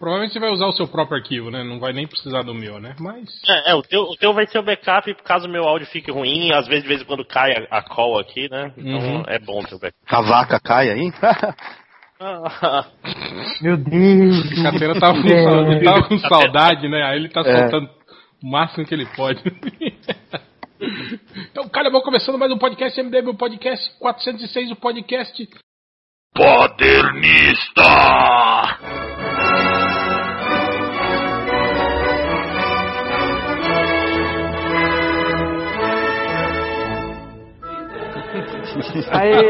Provavelmente você vai usar o seu próprio arquivo, né? Não vai nem precisar do meu, né? Mas. É, é o, teu, o teu vai ser o backup caso o meu áudio fique ruim. Às vezes, de vez em quando cai a, a call aqui, né? Então Uhum. é bom ter o backup. Cavaca cai aí? Meu Deus. O Catena tava com, É. tava com saudade, né? Aí ele tá É. soltando o máximo que ele pode. então, cara, vamos começando mais um podcast MDM, o podcast 406, o podcast. Paternista! Aê!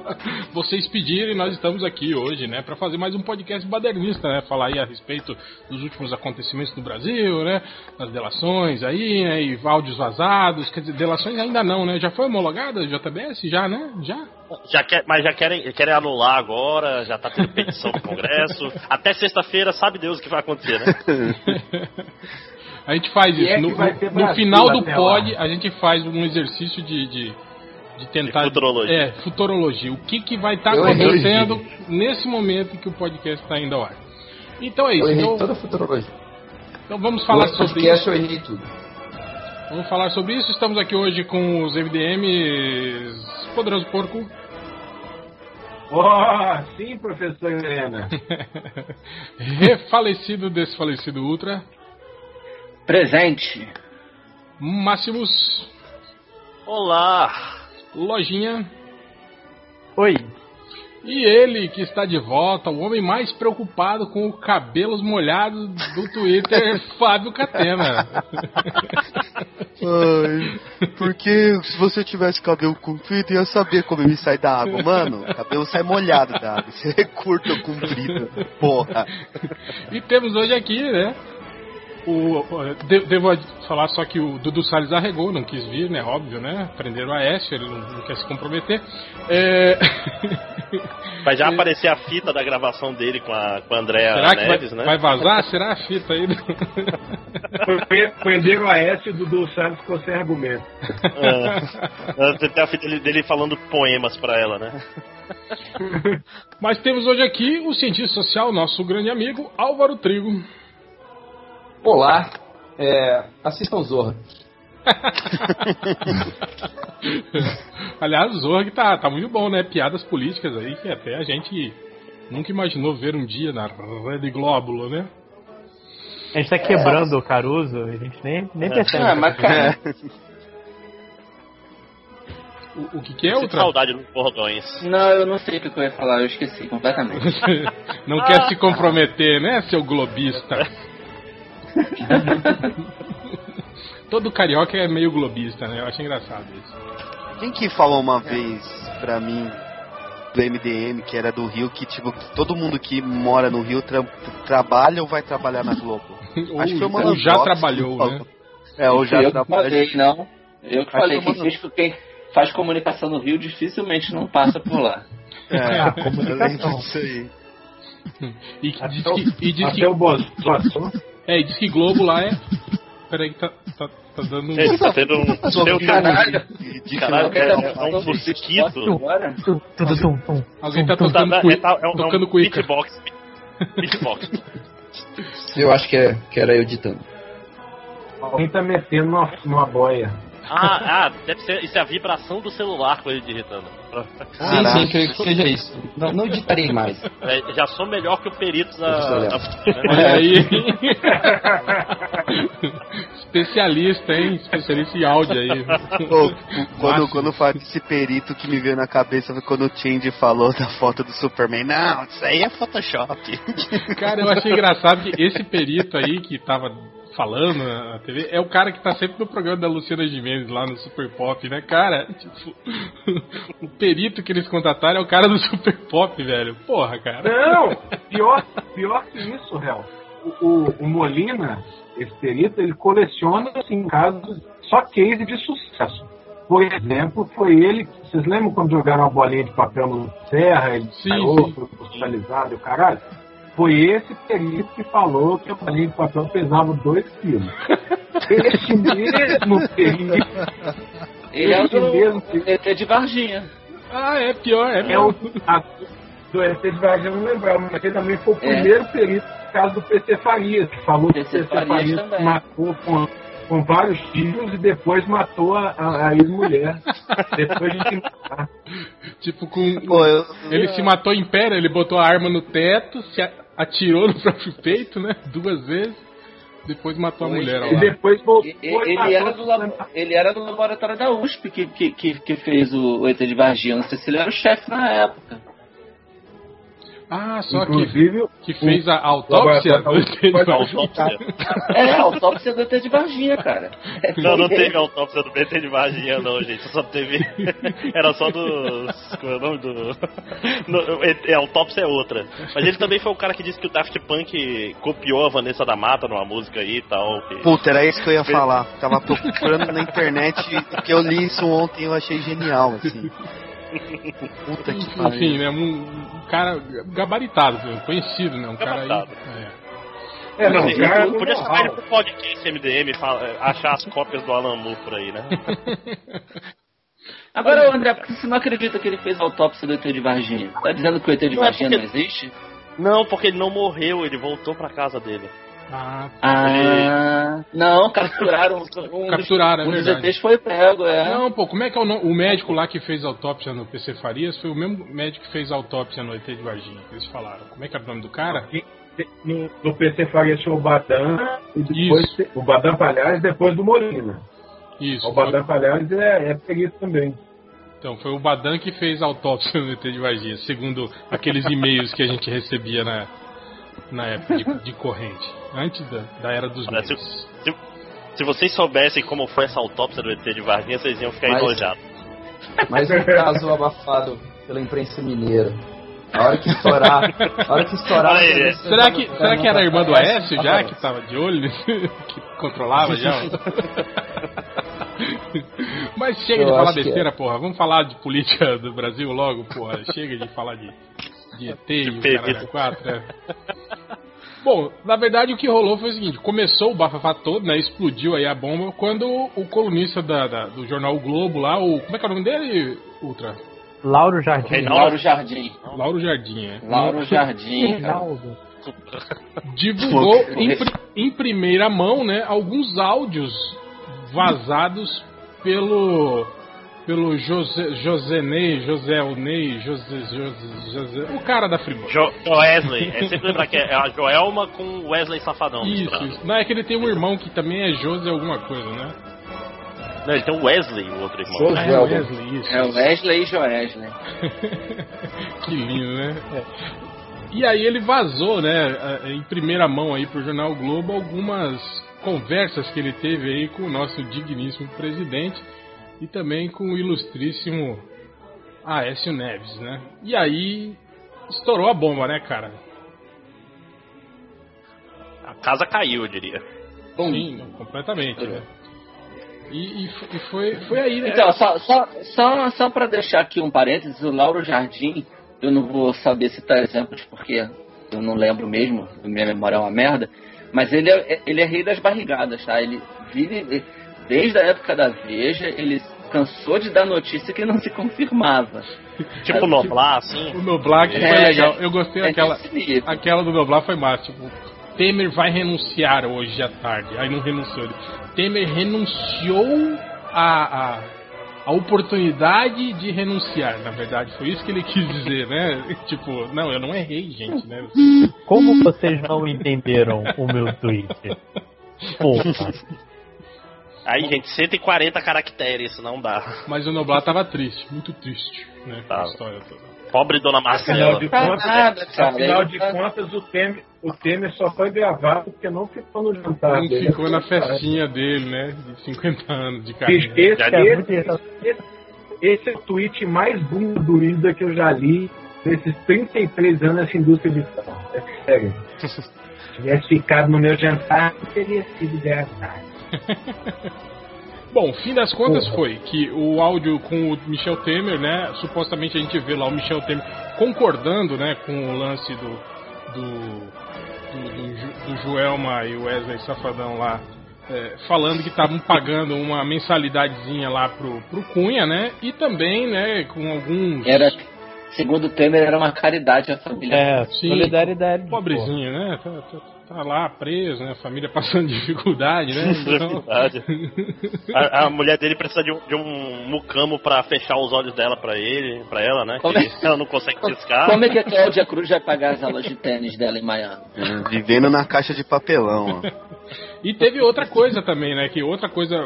Vocês pediram e nós estamos aqui hoje, né, para fazer mais um podcast badernista, né, falar aí a respeito dos últimos acontecimentos no Brasil, né, das delações aí, né, e áudios vazados, quer dizer, delações ainda não, né, já foi homologada, JBS, já, né, já? Já quer, mas já querem, querem anular agora, já tá tendo petição no Congresso. Até sexta-feira, sabe Deus o que vai acontecer, né? A gente faz E isso. é no, no Brasil final do pod, lá. a gente faz um exercício de, de, de tentar. De futurologia. É, futurologia. O que, que vai estar errei. acontecendo nesse momento que o podcast está indo ao ar. Então é isso. Eu errei Então, toda a futurologia. então vamos falar Esse sobre podcast isso. eu errei tudo. Vamos falar sobre isso. Estamos aqui hoje com os MDMs Poderoso Porco. Oh, sim, professor Helena. Refalecido, desfalecido Ultra. Presente. Máximos. Olá! Lojinha. Oi. E ele que está de volta, o homem mais preocupado com os cabelos molhados do Twitter, Fábio Catena. Ai, porque se você tivesse cabelo comprido, ia saber como ele sai da água. Mano, cabelo sai molhado da água. Você é curto ou comprido. Porra. E temos hoje aqui, né? O, o- de- devo falar só que o Dudu Salles arregou, não quis vir, né? Óbvio, né? Prenderam a Aécio, ele não, não quer se comprometer. É... Vai já aparecer a fita da gravação dele com a, com a Andrea Será que Neves, vai, né? vai vazar? Será a fita aí? Prenderam a S do Dudu Santos ficou sem argumento. É. Tem a fita dele, dele falando poemas pra ela, né? Mas temos hoje aqui o cientista social, nosso grande amigo Álvaro Trigo. Olá, é, assistam Zorra. Aliás, o Zorg tá, tá muito bom, né? Piadas políticas aí que até a gente nunca imaginou ver um dia na Rede Glóbulo, né? A gente tá quebrando o Caruso, a gente nem, nem percebe. Ah, mas cara, O, o que, que é outra? saudade dos bordões. não, eu não sei o que eu ia falar, eu esqueci completamente. Não quer se comprometer, né, seu globista? Todo carioca é meio globista, né? Eu acho engraçado isso. Quem que falou uma vez pra mim do MDM, que era do Rio, que tipo, todo mundo que mora no Rio tra- trabalha ou vai trabalhar na Globo? Ou, Acho que foi o ou Mano já trabalhou, que né? É, ou já eu que trabalha. falei, não. Eu que Acho falei, que fez, quem faz comunicação no Rio dificilmente não passa por lá. É, a eu comunicação. disso aí. E, que diz Até o- que, e diz que, o Bozo. É, e diz que Globo lá é. Peraí que tá, tá, tá dando um. Ele tá tendo um. Um Caralho. Caralho, é, um- é um mosquito. Alguém tá Tum, tum. Tá, tocando, é, tá- é um, tocando é um beatbox. Beatbox. Eu acho que, é, que era eu ditando. Alguém tá metendo numa, numa boia. Ah, ah, deve ser. Isso é a vibração do celular com ele digitando. Sim, sim, creio que seja isso. Não, não editarei mais. É, já sou melhor que o perito da. Olha aí. Especialista, hein? Especialista em áudio aí. Pô, quando, quando fala desse perito que me veio na cabeça foi quando o Change falou da foto do Superman. Não, isso aí é Photoshop. Cara, eu achei engraçado que esse perito aí que tava falando na TV é o cara que tá sempre no programa da Luciana Gimenez lá no Super Pop, né, cara? Tipo, o perito que eles contrataram é o cara do Super Pop, velho. Porra, cara. Não, pior, pior que isso, réu. O, o, o Molina, esse perito, ele coleciona assim, casos, só case de sucesso. Por exemplo, foi ele. Vocês lembram quando jogaram uma bolinha de papel no Serra? Ele Sim, saiu, sim. foi hospitalizado e o caralho? Foi esse perito que falou que a bolinha de papel pesava 2 quilos. Esse mesmo perito Ele é o Esse mesmo do ET de Varginha. Ah, é pior, é é o, a- do ET de Varginha eu não lembrava, mas ele também foi o É. primeiro perito no caso do PC Farias, que falou que o PC PC Farias Farias matou com, com vários tiros e depois matou a, a, a ex-mulher. depois de Tipo, com. Pô, eu, Ele se matou em pé, né? ele botou a arma no teto, se a- atirou no próprio peito, né? Duas vezes. Depois matou a Foi. mulher E lá. depois voltou E- e e- Ele era, do, labo- ele era do laboratório da USP que, que, que, que fez o, o ET de Varginha. Não sei se ele era o chefe na época. Ah, só que, Inclusive, que fez a autópsia do ET de Varginha. Autópsia. É, a autópsia do ET de Varginha, cara. Não, não teve autópsia do BT de Varginha, não, gente. Só teve. Era só dos. Como é o nome do. No, é, a autópsia é outra. Mas ele também foi o cara que disse que o Daft Punk copiou a Vanessa da Mata numa música aí e tal. que- Puta, era isso que eu ia falar. Tava procurando na internet, porque eu li isso ontem e eu achei genial, assim. Puta que Enfim, pariu. né? Um, um cara gabaritado, conhecido, né? Um cara aí. Gabaritado. é. É, não, Assim, cara eu podia chamar ele pro podcast MDM fala- achar as cópias do Alan Moore por aí, né? Agora, André, por que você não acredita que ele fez a autópsia do ET de Varginha? Tá dizendo que o ET de Não, é Varginha porque- não existe? Não, porque ele não morreu, ele voltou pra casa dele. Ah, Ah, não, capturaram um, Capturaram, é dos, um dos foi pego, é. Não, pô, como é que é o, nome? o médico lá que fez autópsia no PC Farias foi o mesmo médico que fez a autópsia no ET de Varginha, que eles falaram. Como é que era o nome do cara? no, no PC Farias tinha o Badan e depois Isso. o Badan Palhares depois do Molina. Isso. O Badan Palhares é, é perito também. Então, foi o Badan que fez a autópsia no ET de Varginha, segundo aqueles e-mails que a gente recebia na, na época de, de corrente, antes da, da era dos Parece- memes. Se, se vocês soubessem como foi essa autópsia do ET de Varginha, vocês iam ficar Mas- enojados. Mais um caso abafado pela imprensa mineira. A hora que estourar. A hora que estourar. Olha aí, você Será que, será que era a irmã do Aécio já, aparece. que tava de olho, que controlava já? Mas chega de Eu falar acho que besteira, porra. Vamos falar de política do Brasil logo, porra. Chega de falar de, de ET e caralho a quatro, é. Bom, na verdade o que rolou foi o seguinte, começou o bafafá todo, né? Explodiu aí a bomba quando o colunista da, da- do jornal O Globo lá, o. Como é que é o nome dele, Ultra? Lauro Jardim. Reinaldo. Lauro Jardim. Lauro Jardim, é. Lauro Jardim, cara. Reinaldo. divulgou em, em primeira mão, né, alguns áudios vazados pelo pelo José José Ney, José Ney, José, José, José, o cara da Friboi. Jo Joesley, é sempre lembrar que é a Joelma com Wesley Safadão. Isso, isso. Não é que ele tem um irmão que também é José alguma coisa, né? Não, ele tem o Wesley, o outro irmão. José. Ah, é. Wesley, isso. É o Wesley e Joesley. que lindo, né? E aí ele vazou, né, em primeira mão aí pro jornal Globo algumas conversas que ele teve aí com o nosso digníssimo presidente e também com o ilustríssimo Aécio Neves, né? E aí estourou a bomba, né, cara? A casa caiu, eu diria. Sim, completamente, né? E, e e foi, foi aí, né? Então, só, só, só, só para deixar aqui um parênteses, o Lauro Jardim, eu não vou saber citar exemplos porque eu não lembro mesmo, minha memória é uma merda, mas ele é, ele é rei das barrigadas, tá? Ele vive, desde a época da Veja, ele cansou de dar notícia que não se confirmava. Tipo Noblar, assim. O Noblar que foi É, legal. Eu gostei é daquela. Aquela do Noblar foi massa. Tipo, Temer vai renunciar hoje à tarde. Aí não renunciou. Temer renunciou a, a, a oportunidade de renunciar. Na verdade, foi isso que ele quis dizer, né? tipo, não, eu não errei, gente, né? Como vocês não entenderam o meu tweet? Porra. Aí, gente, 140 caracteres, não dá. Mas o Noblar tava triste, muito triste, né? A história toda. Pobre Dona Afinal Marcela. de contas, nada, cara. afinal de contas o, Temer, o Temer só foi gravado porque não ficou no jantar. Não dele. ficou na festinha dele, né? De 50 anos de carreira. esse, É esse, esse, esse é o tweet mais bunda do Ida que eu já li nesses 33 anos nessa indústria de som. É sério. Se tivesse ficado no meu jantar, teria sido engraçado. Bom, fim das contas foi que o áudio com o Michel Temer, né? Supostamente a gente vê lá o Michel Temer concordando, né, com o lance do do, do, do, do Joelma e o Wesley Safadão lá, é, falando que estavam pagando uma mensalidadezinha lá pro, pro Cunha, né? E também, né, com alguns Era, segundo o Temer, era uma caridade à família. É, Sim. solidariedade. Pobrezinho, né? Tá, tá- tá lá preso, né? A família passando dificuldade, né? Então-. A, a mulher dele precisa de um, de um mucamo pra fechar os olhos dela pra ele, pra ela, né? Como Que é? ela não consegue piscar. Como é que a Cláudia Cruz vai pagar as aulas de tênis dela em Miami? Vivendo na caixa de papelão, ó. E teve outra coisa também, né? Que outra coisa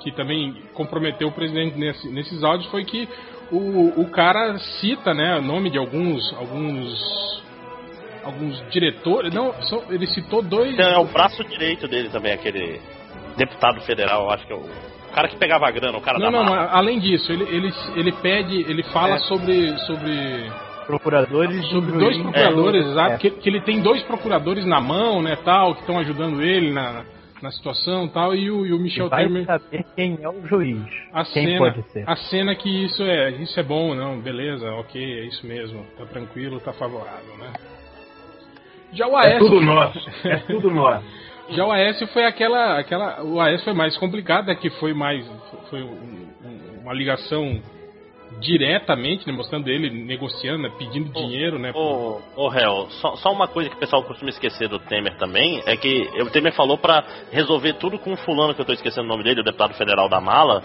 que também comprometeu o presidente nesse- nesses áudios foi que o, o cara cita, né, o nome de alguns alguns alguns diretores. Não, só- ele citou dois. Então, é o braço direito dele também, aquele deputado federal, acho que é o, o cara que pegava a grana, o cara Não, da não, mas além disso, ele, ele, ele pede, ele fala sobre sobre Procuradores sobre do dois procuradores, É. exato, que, que ele tem dois procuradores na mão, né, tal, que estão ajudando ele na, na situação, tal, e o, e o Michel Vai Temer saber quem é o juiz. a quem cena, pode ser. a cena que isso é, isso é bom, não, beleza, ok, é isso mesmo, tá tranquilo, tá favorável, né? Já o É AS, tudo nosso. É tudo nosso. já o AS foi aquela, aquela, o AS foi mais complicado, é que foi mais, foi um- um- uma ligação diretamente, né, mostrando ele negociando, né, pedindo dinheiro, né? Ô, ô réu, só, só uma coisa que o pessoal costuma esquecer do Temer também é que o Temer falou pra resolver tudo com um fulano que eu tô esquecendo o nome dele, o deputado federal da mala.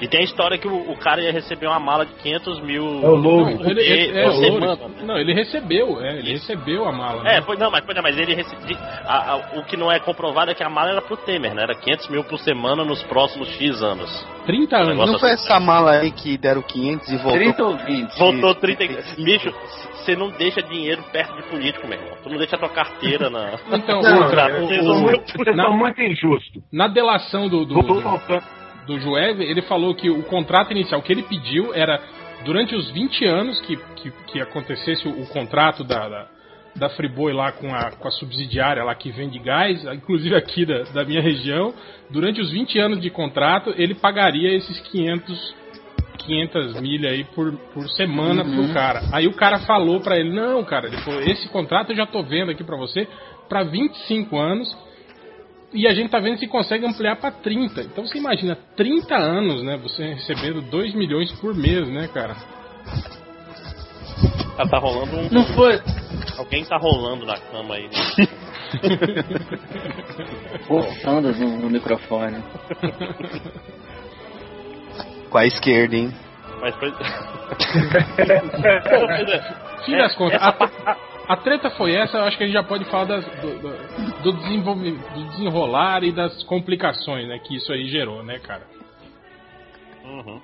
E tem a história que o, o cara ia receber uma mala de 500 mil. É o Louro. Não, ele, ele- é, o Louro. semana. não, ele recebeu, é, ele recebeu a mala. É, né? pois não, mas, pois não, mas ele recebeu. a- a- o que não é comprovado é que a mala era pro Temer, né? Era 500 mil por semana nos próximos X anos. 30 anos. Não foi essa mala aí que deram 500 e voltou? 30 ou 20? Voltou 30. e- Bicho, você não deixa dinheiro perto de político, meu irmão. Tu não deixa a tua carteira na. Então, Não, outra, eu- o- o- muito, vocês na- são muito injustos. na delação do, do, do. Do Jueve, ele falou que o contrato inicial que ele pediu era durante os 20 anos que, que, que acontecesse o, o contrato da, da, da Friboi lá com a, com a subsidiária lá que vende gás, inclusive aqui da, da minha região, durante os 20 anos de contrato ele pagaria esses 500 500 milha aí por, por semana pro cara. Aí o cara falou pra ele: "Não, cara, ele falou, esse contrato eu já tô vendo aqui pra você pra 25 anos e a gente tá vendo se consegue ampliar pra 30. Então você imagina 30 anos, né, você recebendo 2 milhões por mês, né, cara? Cara, tá rolando um. Não foi. Alguém tá rolando na cama aí. Né? Forçando no, no microfone. Com a esquerda, hein? Mas foi. Tira as contas. A, a- a treta foi essa, eu acho que a gente já pode falar das- do, do, do do desenrolar e das complicações, né, que isso aí gerou, né, cara? Uhum.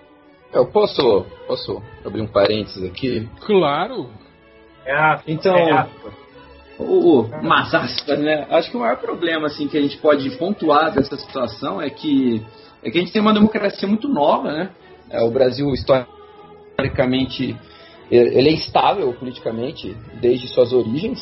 Eu posso, posso abrir um parênteses aqui? Claro. É aspa, Então- é aspa. O, o mas aspas, né? Acho que o maior problema assim que a gente pode pontuar dessa situação é que é que a gente tem uma democracia muito nova, né? É, o Brasil historicamente ele é instável politicamente desde suas origens.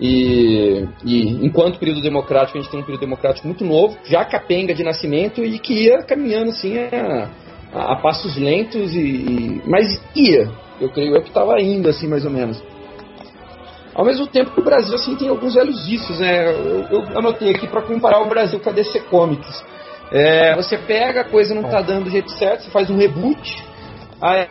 E, e enquanto período democrático, a gente tem um período democrático muito novo, já capenga de nascimento e que ia caminhando assim a, a- a passos lentos, e, e- mas ia. Eu creio eu que estava indo assim mais ou menos. Ao mesmo tempo que o Brasil assim tem alguns velhos vícios, né? Eu, eu anotei aqui para comparar o Brasil com a DC Comics. É, você pega a coisa não tá dando do jeito certo, você faz um reboot, aí,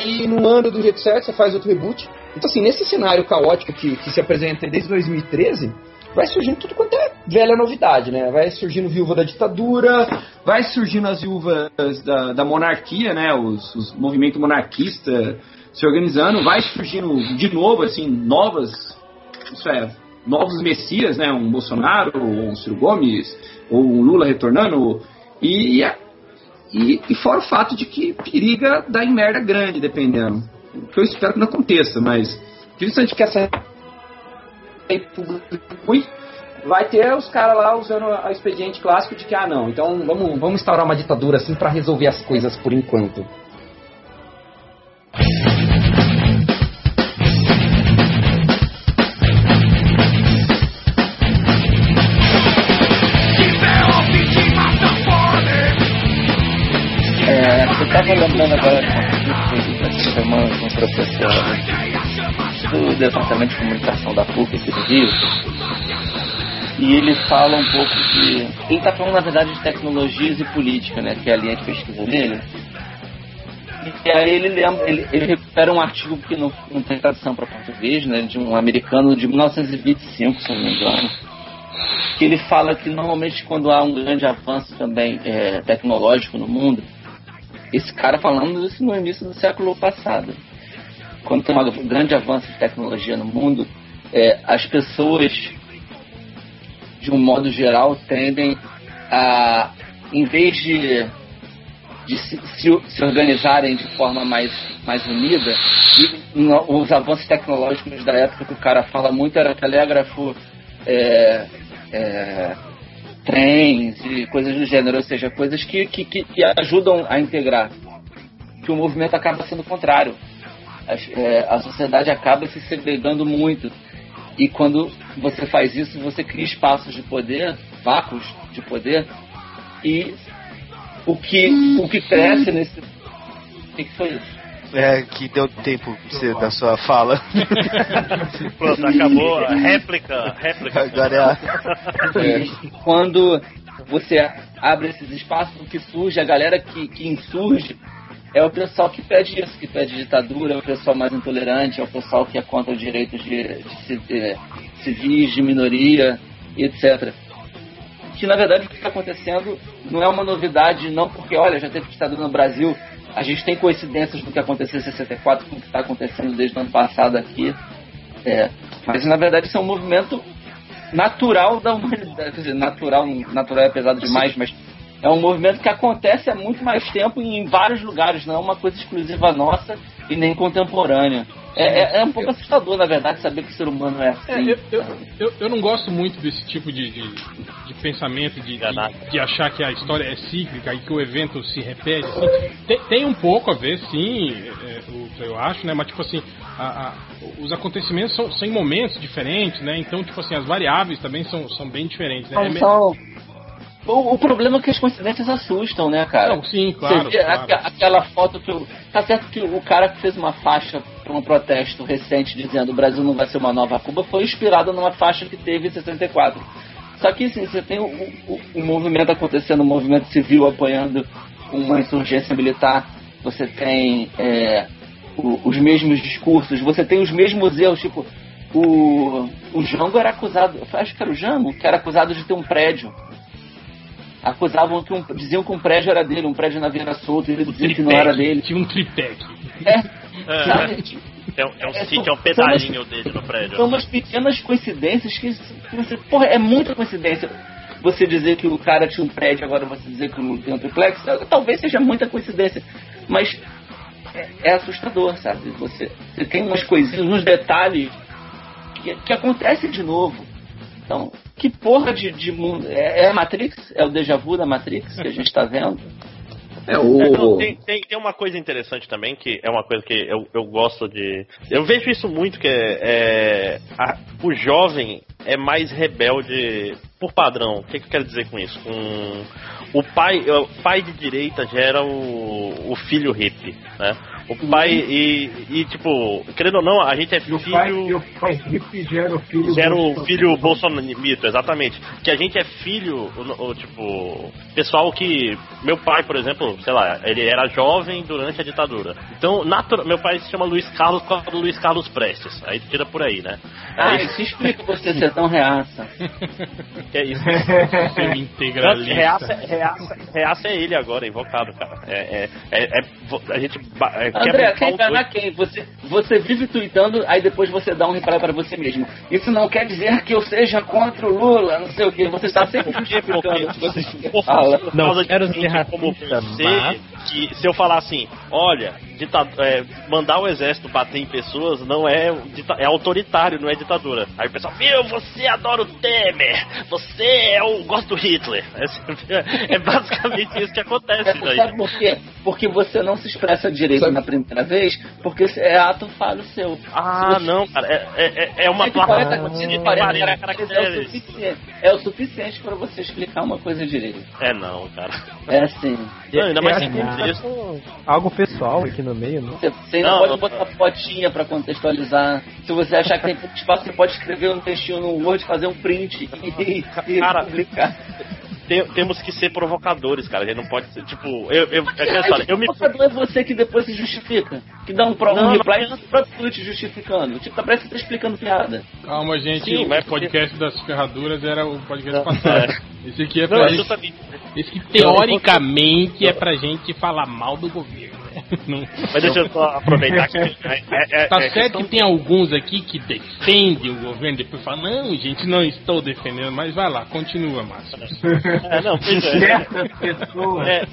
aí não anda do jeito certo, você faz outro reboot. Então assim, nesse cenário caótico que, que se apresenta desde 2013, vai surgindo tudo quanto é velha novidade, né? Vai surgindo viúva da ditadura, vai surgindo as viúvas da, da monarquia, né? Os, os movimentos monarquistas se organizando, vai surgindo de novo, assim, novas, isso é, novos messias, né? Um Bolsonaro, ou um Ciro Gomes, ou um Lula retornando, e, e, e fora o fato de que periga dar em merda grande, dependendo. O que eu espero que não aconteça, mas principalmente que essa ruim, vai ter os caras lá usando a expediente clássico de que, ah não, então vamos, vamos instaurar uma ditadura assim para resolver as coisas por enquanto. É, você tava agora de uma uma, um do Departamento de Comunicação da PUC aqui do Rio. E ele fala um pouco de. Ele está falando, na verdade, de tecnologias e política, né? Que é a linha de pesquisa dele. E aí ele lembra, ele, ele recupera um artigo que não, não tem tradução para português, né, de um americano de 1925, se não me engano, que ele fala que normalmente quando há um grande avanço também é, tecnológico no mundo, esse cara falando isso no início do século passado, quando tem um grande avanço de tecnologia no mundo, é, as pessoas, de um modo geral, tendem a, em vez de de se, se, se, organizarem de forma mais, mais unida. E no, os avanços tecnológicos da época que o cara fala muito era telégrafo, é, é, trens e coisas do gênero, ou seja, coisas que, que, que, ajudam a integrar. Que o movimento acaba sendo o contrário. A, é, a sociedade acaba se segregando muito. E quando você faz isso, você cria espaços de poder, vácuos de poder, e o que, o que cresce nesse. O que, foi isso? É, que deu tempo você, da sua fala. Pronto, acabou réplica. réplica. Agora é. é. Quando você abre esses espaços, o que surge, a galera que, que insurge é o pessoal que pede isso, que pede ditadura, é o pessoal mais intolerante, é o pessoal que é contra os direitos de, de, de civis, de minoria, etc que na verdade o que está acontecendo não é uma novidade, não porque, olha, já teve ditadura no Brasil, a gente tem coincidências do que aconteceu em 64 com o que está acontecendo desde o ano passado aqui. É, mas na verdade isso é um movimento natural da humanidade. Quer dizer, natural, natural é pesado demais, mas é um movimento que acontece há muito mais tempo em vários lugares, não é uma coisa exclusiva nossa e nem contemporânea. É, é, é, um pouco assustador, na verdade, saber que o ser humano é assim. É, eu, eu, eu, eu, não gosto muito desse tipo de, de, de pensamento, de, de, de, achar que a história é cíclica e que o evento se repete. Assim. Tem, tem, um pouco a ver, sim, é, eu acho, né? Mas, tipo assim, a, a, os acontecimentos são, são em momentos diferentes, né? Então, tipo assim, as variáveis também são, são bem diferentes. Né? São, o, o, problema é que as coincidências assustam, né, cara? Não, sim, claro. Você, claro. aquela foto que. Eu, tá certo que o cara que fez uma faixa para um protesto recente dizendo o Brasil não vai ser uma nova Cuba foi inspirado numa faixa que teve em 64. Só que assim, você tem o, o, o movimento acontecendo, o movimento civil apoiando uma insurgência militar, você tem é, os mesmos discursos, você tem os mesmos erros, tipo, o, o Jango era acusado, acho que era o Jango, que era acusado de ter um prédio acusavam que um, diziam que um prédio era dele, um prédio na Vila Solto, ele dizia que não era dele. Tinha um tripé. É, é, é, um, é um sítio, é um pedalinho umas, dele no prédio. São umas pequenas coincidências que, que você. Porra, é muita coincidência. Você dizer que o cara tinha um prédio, agora você dizer que não tem um triplex, talvez seja muita coincidência. Mas é, é assustador, sabe? Você, você tem umas coisinhas, uns detalhes que, que acontecem de novo. Então, que porra de, de mundo. É, é, a Matrix? É o déjà vu da Matrix que a gente tá vendo? É, o... É, não, tem, tem, tem, uma coisa interessante também, que é uma coisa que eu, eu gosto de. Eu vejo isso muito, que é. é a, o jovem é mais rebelde por padrão. O que, que eu quero dizer com isso? Um, o pai, o pai de direita gera o, o filho hippie, né? O pai e, e, tipo, querendo ou não, a gente é filho. O pai, e o pai gera o filho. Gera o filho bolsonarito, exatamente. Que a gente é filho, o, o, tipo, pessoal que. Meu pai, por exemplo, sei lá, ele era jovem durante a ditadura. Então, natural, meu pai se chama Luiz Carlos por causa do Luiz Carlos Prestes. Aí tira por aí, né? Ah, aí, isso explica você ser tão reaça. que é isso? Integralista. Reaça, reaça, reaça é ele agora, invocado, cara. É, é, é, é a gente. É, André, quer enganar quem? Você, você vive tweetando, aí depois você dá um reply para você mesmo. Isso não quer dizer que eu seja contra o Lula, não sei o que. Você está sempre justificando. Você fala. Não, quero ser como você, mas... que se eu falar assim, olha, é, mandar o exército bater em pessoas não é, é autoritário, não é ditadura. Aí o pessoal, meu, você adora o Temer, você é o gosto do Hitler. É, é basicamente isso que acontece. É, sabe por quê? Porque você não se expressa direito sabe? na primeira vez, porque é ato falho seu. Ah, você... não, cara, é, é, é uma plataforma de 40 caracteres. É o suficiente para você explicar uma coisa direito. É não, cara. É assim. Não, ainda mais é, assim, algo pessoal aqui no meio, né? Você, você não, pode botar fotinha para contextualizar. Se você achar que tem pouco espaço, você pode escrever um textinho no Word, fazer um print e, e cara, publicar. Tem- temos que ser provocadores, cara. A gente não pode ser, tipo, eu, eu, é aquela história, eu me. provocador é você que depois se justifica. Que dá um, pro, Não, um reply e pra tudo te justificando. Tipo, parece que tá explicando piada. Calma, gente. Sim, o mas- podcast das ferraduras era o podcast Não, passado. Esse aqui é Não, pra é esse, justamente. esse que teoricamente é pra gente falar mal do governo. Não- Mas deixa eu só aproveitar que. É, é, é, Tá é certo que tem alguns aqui que defendem o governo, depois falam, não, gente, não estou defendendo, mas vai lá, continua, Márcio. É, não, pois é. Certas pessoas. É,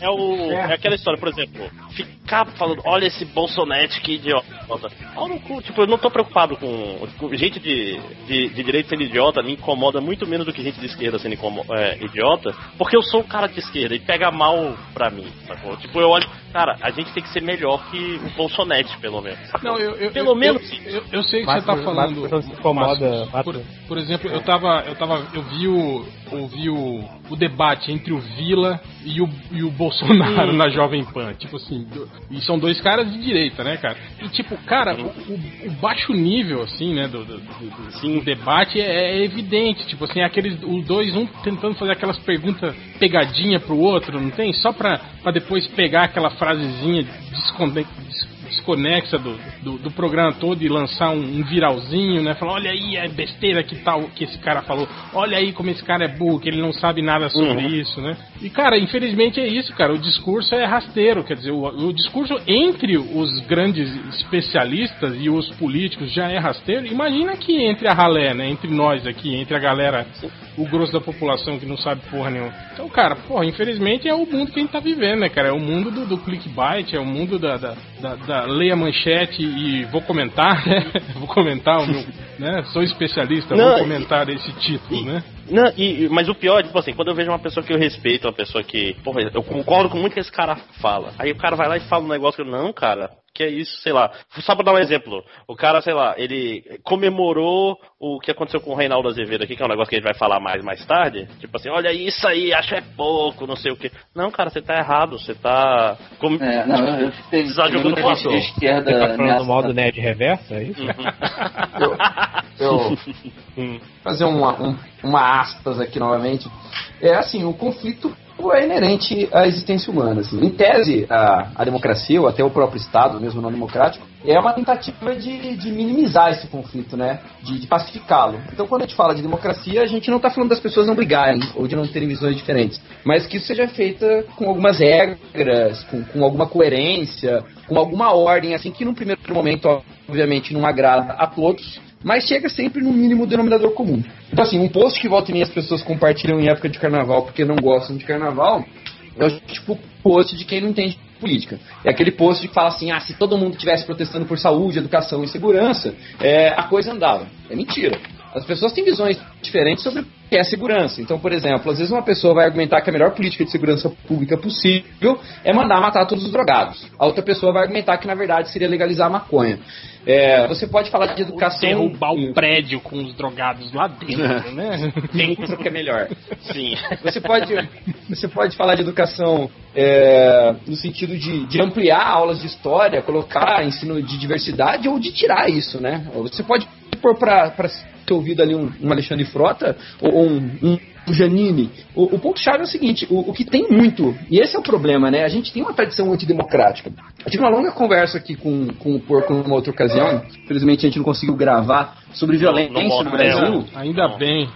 é, o, é aquela história, por exemplo, ficar falando, olha esse Bolsonete que idiota. Cu, Tipo, eu não tô preocupado com, com gente de, de, de direita sendo idiota, me incomoda muito menos do que gente de esquerda sendo é, idiota, porque eu sou um cara de esquerda e pega mal pra mim, sacou? Tipo, eu olho, cara, a gente tem que ser melhor que o Bolsonete, pelo menos. sacou? Não, eu, eu, Pelo eu, menos eu, eu, eu sei que Márcio, você tá falando. incomoda, Márcio, por, por exemplo, eu tava. Eu tava. Eu vi o. Ouvi o, o debate entre o Vila e o, e o Bolsonaro na Jovem Pan. Tipo assim, e são dois caras de direita, né, cara? E tipo, cara, o, o- baixo nível, assim, né, do, do, do- do- Sim. do debate é, é evidente. Tipo assim, aqueles. Os dois, um tentando fazer aquelas perguntas pegadinha pro outro, não tem? Só pra, pra depois pegar aquela frasezinha desconne- des- desconexa do, do, do programa todo e lançar um, um viralzinho, né? Falar, olha aí a besteira que tal que esse cara falou, olha aí como esse cara é burro, que ele não sabe nada sobre Uhum. isso, né? E cara, infelizmente é isso, cara. O discurso é rasteiro, quer dizer, o, o discurso entre os grandes especialistas e os políticos já é rasteiro. Imagina que entre a ralé, né? Entre nós aqui, entre a galera, o grosso da população que não sabe porra nenhuma. Então, cara, porra, infelizmente é o mundo que a gente tá vivendo, né, cara? É o mundo do, do clickbait, é o mundo da, da, da, da leia manchete e vou comentar, né? vou comentar o meu, né? Sou especialista, Não, vou e- comentar esse título, né? Não, e, e- mas o pior, tipo assim, quando eu vejo uma pessoa que eu respeito, uma pessoa que, porra, eu concordo com muito que esse cara fala. Aí o cara vai lá e fala um negócio que eu, não, cara, que é isso, sei lá. Só pra dar um exemplo, o cara, sei lá, ele comemorou o que aconteceu com o Reinaldo Azevedo aqui, que é um negócio que a gente vai falar mais mais tarde. Tipo assim, olha isso aí, acho é pouco, não sei o que. Não, cara, você tá errado, você tá. Como, É, não, eu, eu tenho Tá jogando muita gente de esquerda Você tá falando nessa- mal do Ned Reverso, é isso? Eu, fazer uma, um- uma aspas aqui novamente. É assim, o conflito é inerente à existência humana. Assim. Em tese, a, a democracia, ou até o próprio Estado, mesmo não democrático, é uma tentativa de, de minimizar esse conflito, né? De, de pacificá-lo. Então, quando a gente fala de democracia, a gente não está falando das pessoas não brigarem ou de não terem visões diferentes, mas que isso seja feita com algumas regras, com, com alguma coerência, com alguma ordem, assim, que num primeiro momento, obviamente, não agrada a todos, mas chega sempre no mínimo denominador comum. Então, assim, um post que volta e meia as pessoas compartilham em época de carnaval porque não gostam de carnaval é o tipo post de quem não entende política. É aquele post que fala assim: ah, se todo mundo estivesse protestando por saúde, educação e segurança, é, a coisa andava. É mentira. As pessoas têm visões diferentes sobre o que é segurança. Então, por exemplo, às vezes uma pessoa vai argumentar que a melhor política de segurança pública possível é mandar matar todos os drogados. A outra pessoa vai argumentar que, na verdade, seria legalizar a maconha. É, você pode falar de educação. Derrubar o prédio com os drogados lá dentro, né? dentro que é melhor. Sim. Você pode, você pode falar de educação é, no sentido de, de ampliar aulas de história, colocar ensino de diversidade ou de tirar isso, né? Você pode pôr para ser ouvido ali um, um Alexandre Frota ou um, um Janine. O, o ponto-chave é o seguinte: o, o que tem muito, e esse é o problema, né? A gente tem uma tradição antidemocrática. Eu tive uma longa conversa aqui com, com o Porco numa outra ocasião, infelizmente a gente não conseguiu gravar, sobre violência no no motel. Brasil. Ainda bem.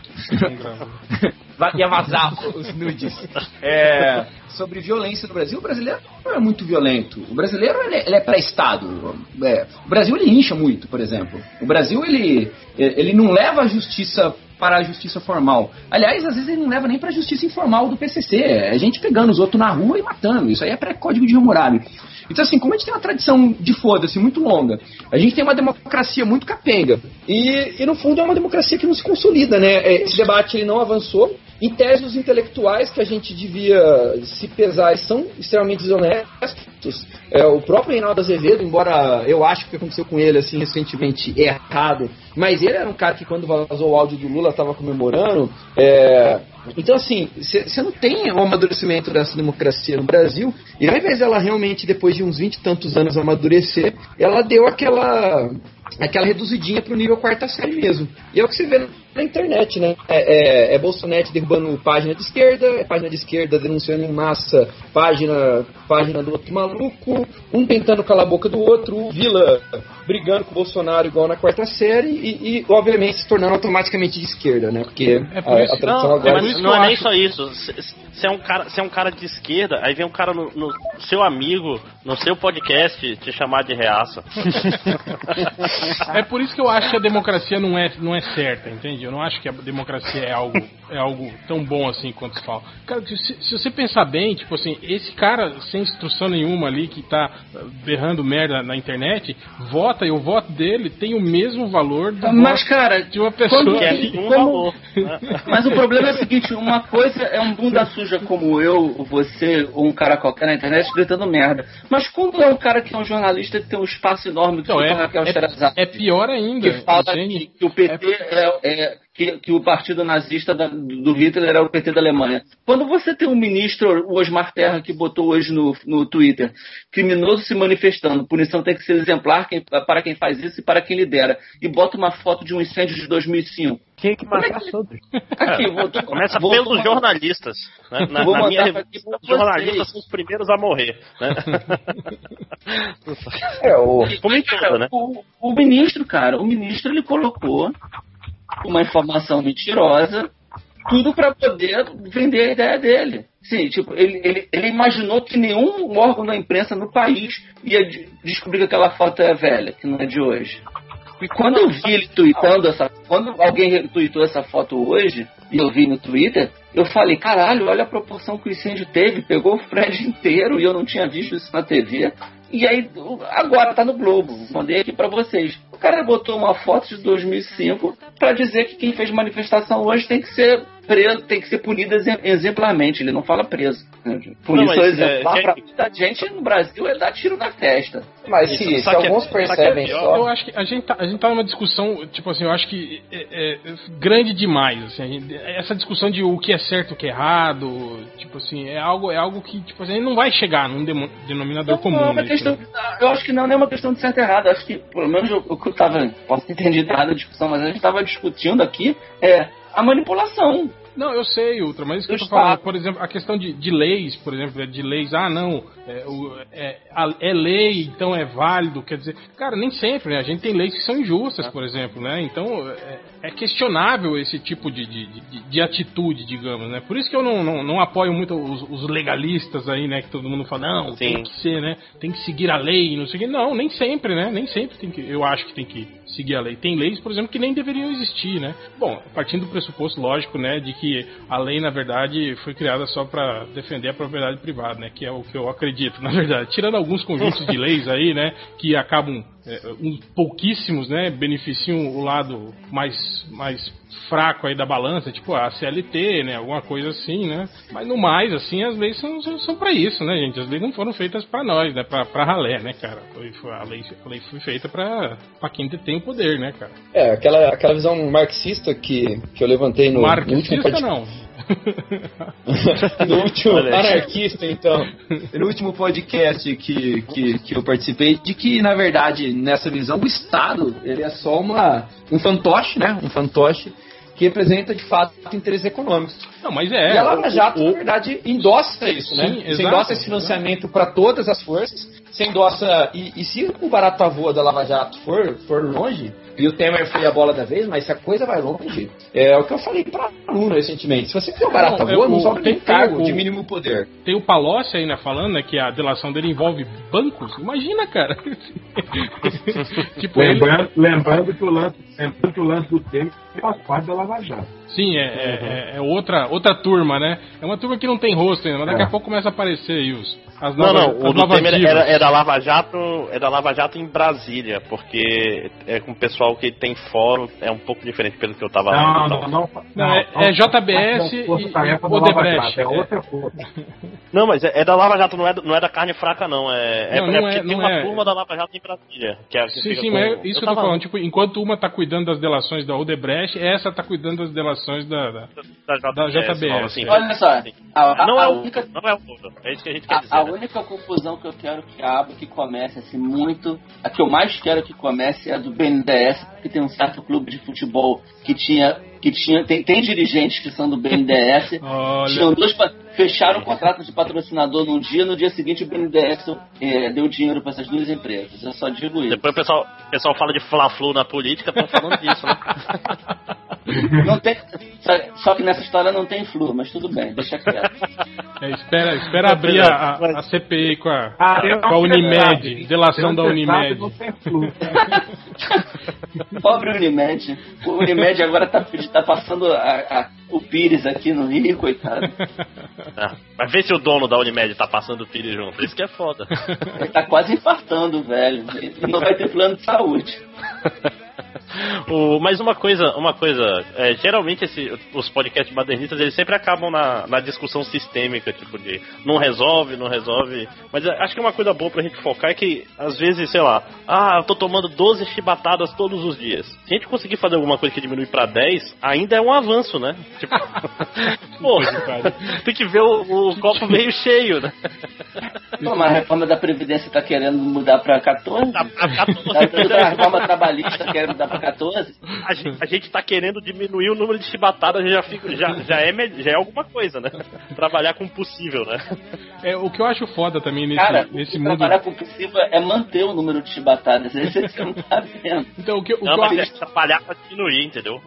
Ia vazar os nudes. É, sobre violência no Brasil, o brasileiro não é muito violento. O brasileiro ele, ele é pré-estado. É, o Brasil ele incha muito, por exemplo. O Brasil ele, ele não leva a justiça para a justiça formal. Aliás, às vezes ele não leva nem para a justiça informal do PCC. É gente pegando os outros na rua e matando. Isso aí é pré-código de Hammurabi. Então, assim, como a gente tem uma tradição de foda-se muito longa, a gente tem uma democracia muito capenga. E, e, no fundo, é uma democracia que não se consolida, né? É, Esse debate ele não avançou. Em tese, os intelectuais que a gente devia se pesar são extremamente desonestos. É, o próprio Reinaldo Azevedo, embora eu acho que o que aconteceu com ele assim recentemente é errado, mas ele era um cara que quando vazou o áudio do Lula estava comemorando. É, então, assim, você não tem o amadurecimento dessa democracia no Brasil, e ao invés dela realmente, depois de uns 20 e tantos anos, amadurecer, ela deu aquela aquela reduzidinha pro nível quarta série mesmo. E é o que você vê na internet, né? É, é, é Bolsonaro derrubando página de esquerda, é página de esquerda denunciando em massa página, página do outro maluco, um tentando calar a boca do outro, o Vila brigando com o Bolsonaro igual na quarta série e, e, obviamente se tornando automaticamente de esquerda, né? Porque É por a, isso- a tradição Não, agora mas não é nem só isso. Você é, um cara, é um cara de esquerda, aí vem um cara no, no seu amigo, no seu podcast, te chamar de reaça. É por isso que eu acho que a democracia não é, não é certa, entende? Eu não acho que a democracia é algo, é algo tão bom assim quanto se fala. Cara, se, se você pensar bem, tipo assim, esse cara sem instrução nenhuma ali que tá eh, berrando merda na internet, vota e o voto dele tem o mesmo valor do Mas, cara, de uma pessoa quando- Que é que- um valor. né? Mas o problema é o seguinte, uma coisa é um bunda suja como eu, você ou um cara qualquer na internet gritando merda. Mas quando é um cara que é um jornalista que tem um espaço enorme que Então, é, Raquel é, é pior ainda, que fala que, que o PT é, é- que, que o partido nazista da- do Hitler era o PT da Alemanha. Quando você tem um ministro, o Osmar Terra, que botou hoje no, no Twitter, criminoso se manifestando, punição tem que ser exemplar quem- para quem faz isso e para quem lidera, e bota uma foto de um incêndio de 2005. Tinha que matar todos. Aqui, vou, Começa vou- pelos vou- jornalistas. né? Na, Vou na minha mandar revista, os jornalistas são os primeiros a morrer. Né? é o Como em tudo, né? O, o ministro, cara, o ministro ele colocou uma informação mentirosa, tudo para poder vender a ideia dele. Sim, tipo, ele, ele, ele imaginou que nenhum órgão da imprensa no país ia de- descobrir que aquela foto é velha, que não é de hoje. E quando eu vi ele tweetando essa. Quando alguém retweetou essa foto hoje, e eu vi no Twitter, eu falei, caralho, olha a proporção que o incêndio teve, pegou o prédio inteiro e eu não tinha visto isso na TV. E aí, agora tá no Globo, mandei aqui pra vocês. O cara botou uma foto de 2005 pra dizer que quem fez manifestação hoje tem que ser preso, tem que ser punido exem- exemplarmente. Ele não fala preso. Punição mas, é, exemplar gente- pra muita gente no Brasil é dar tiro na testa. Mas Isso, se, se é- alguns é percebem pior. só. Eu acho que a gente, tá, a gente tá numa discussão, tipo assim, eu acho que é, é grande demais, assim, a gente- essa discussão de o que é certo, o que é errado, tipo assim, é algo, é algo que, tipo assim, a gente não vai chegar num demo- denominador comum. Não, é uma nisso, questão, né? eu acho que não, não é uma questão de certo e errado. Acho que, pelo menos, o que eu tava. Posso ter entendido errado a discussão, mas a gente tava discutindo aqui é a manipulação. Não, eu sei, Ultra, mas isso que eu tô Do Estado. falando, por exemplo, a questão de, de leis, por exemplo, de leis, ah, não, é, o- é- a- é lei, então é válido, quer dizer, cara, nem sempre, né? A gente tem leis que são injustas, por exemplo, né? Então é, é questionável esse tipo de, de, de- de atitude, digamos, né? Por isso que eu não, não, não apoio muito os, os legalistas aí, né? Que todo mundo fala, não, tem Sim. que ser, né? Tem que seguir a lei, não sei o quê. Não, nem sempre, né? Nem sempre tem que, eu acho que tem que seguir a lei. Tem leis, por exemplo, que nem deveriam existir, né? Bom, partindo do pressuposto lógico, né, de que a lei, na verdade, foi criada só para defender a propriedade privada, né? Que é o que eu acredito, na verdade. Tirando alguns conjuntos de leis aí, né, que acabam é, uns pouquíssimos, né, beneficiam o lado mais mais fraco aí da balança, tipo a CLT, né, alguma coisa assim, né? Mas no mais, assim, as leis são, são, são para isso, né, gente? As leis não foram feitas para nós, né, para para ralé, né, cara? Foi, foi- a, lei, a lei foi feita para quem detém o poder, né, cara? É, aquela, aquela visão marxista que, que eu levantei no, no último Marxista não. no último anarquista, então. No último podcast que, que, que eu participei, de que, na verdade, nessa visão, o Estado ele é só uma, um fantoche, né? Um fantoche que representa, de fato, interesses econômicos. Não, mas é. e a Lava Jato, o- na verdade, endossa isso, né? Sim, Você endossa esse financiamento para todas as forças, você endossa... E, e se o barato voa da Lava Jato for, for longe, e o Temer foi a bola da vez, mas se a coisa vai longe, é o que eu falei para aluno recentemente. Se você for o barata Não, voa, é não sobra tem nem cargo o- de mínimo poder. Tem o Palocci né, falando, né, que a delação dele envolve bancos. Imagina, cara. tipo, ele, Lembrando, lembrando, que o lance, lembrando que o lance do Temer faz parte da Lava Jato. Sim, é, é- é outra, outra turma, né? É uma turma que não tem rosto ainda, mas daqui É. a pouco começa a aparecer aí os, as Não, novas, não, o do Temer era, é da Lava Jato, é da Lava Jato em Brasília, porque é com o pessoal que tem fórum, é um pouco diferente pelo que eu tava Não, não, não. Não, é- é JBS e- e Odebrecht. Jato, É outra coisa. Não, mas é, é da Lava Jato, não é, não é da carne fraca, não. É, é, Não, é não porque é- tem não uma é. turma da Lava Jato em Brasília. Que é, que Sim, sim, com- mas é isso que eu tô falando. Tipo, enquanto uma tá cuidando das delações da Odebrecht, essa tá cuidando das delações da. da- Da da JBS, assim, é. Olha só, a, a- Não é a o única, não é o é isso que a gente quer dizer. a, a né? única confusão que eu quero que brabo que comece assim muito. A que eu mais quero que comece é a do BNDES, porque tem um certo clube de futebol que tinha. Que tinha tem, tem dirigentes que são do BNDES. Tinham dois, fecharam o contrato de patrocinador num dia, no dia seguinte o BNDES eh, deu dinheiro para essas duas empresas. Eu só digo isso. Depois o pessoal, o pessoal fala de Fla-Flu na política, estão falando disso, né? Não tem, só, que nessa história não tem flu, mas tudo bem, deixa quieto. É, espera, espera abrir a, a, a CPI com a, Ah, com a sei Unimed, nada. delação da Unimed. Pobre Unimed. O Unimed agora tá, tá passando a- a- o Pires aqui no Rio, coitado. É. Mas vê se o dono da Unimed tá passando o filho junto. Isso que é foda. Ele tá quase infartando, velho. Ele não vai ter plano de saúde. O, mas uma coisa, uma coisa, é, geralmente esse- os podcasts modernistas eles sempre acabam na, na discussão sistêmica, tipo de não resolve, não resolve. Mas acho que uma coisa boa pra gente focar é que às vezes, sei lá, ah, eu tô tomando 12 chibatadas todos os dias. Se a gente conseguir fazer alguma coisa que diminui pra 10, ainda é um avanço, né? Tipo, pô, tem que ver o, o copo meio cheio, né? Pô, mas a reforma da Previdência tá querendo mudar pra 14? Tá- tá- tá A, a reforma trabalhista quer mudar pra 14? a gente, a gente tá querendo diminuir o número de chibatadas, já, fica, já, já, é, já é alguma coisa, né? Trabalhar com o possível, né? É, o que eu acho foda também nesse, Cara, nesse mundo. trabalhar com o possível é manter o número de chibatadas. Esse você não tá vendo. Então, o que, o que Não, eu mas é acho. trabalhar pra diminuir, entendeu?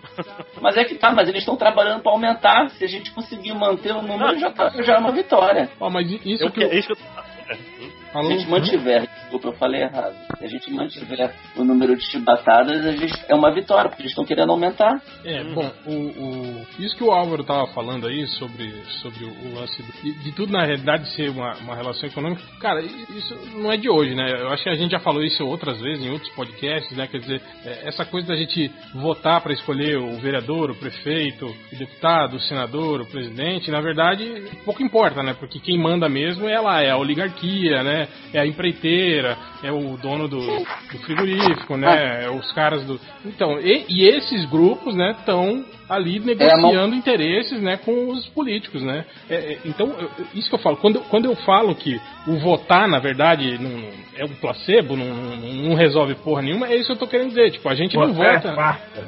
Mas é que tá, mas eles estão trabalhando pra aumentar. Se a gente conseguir manter o número, já, tá, já é uma vitória. Ó, mas isso Eu, que eu, é isso que eu a falou. gente mantiver, desculpa, eu falei errado. Se a gente mantiver o número de chibatadas, a gente, é uma vitória, porque eles estão querendo aumentar. É, bom, o, o- isso que o Álvaro tava falando aí sobre, sobre o, lance de, de tudo na realidade ser uma, uma relação econômica, cara, isso não é de hoje, né? Eu acho que a gente já falou isso outras vezes em outros podcasts, né? Quer dizer, é, essa coisa da gente votar para escolher o vereador, o prefeito, o deputado, o senador, o presidente, na verdade, pouco importa, né? Porque quem manda mesmo é lá, é a oligarquia, né? É a empreiteira, é o dono do, do frigorífico, né? É os caras do. Então, e, e esses grupos, né, estão ali negociando interesses, né, com os políticos, né? É, é, então, isso que eu falo, quando, eu- quando eu falo que o votar, na verdade, não, é um placebo, não, não- resolve porra nenhuma, é isso que eu tô querendo dizer. Tipo, a gente não Você é vota.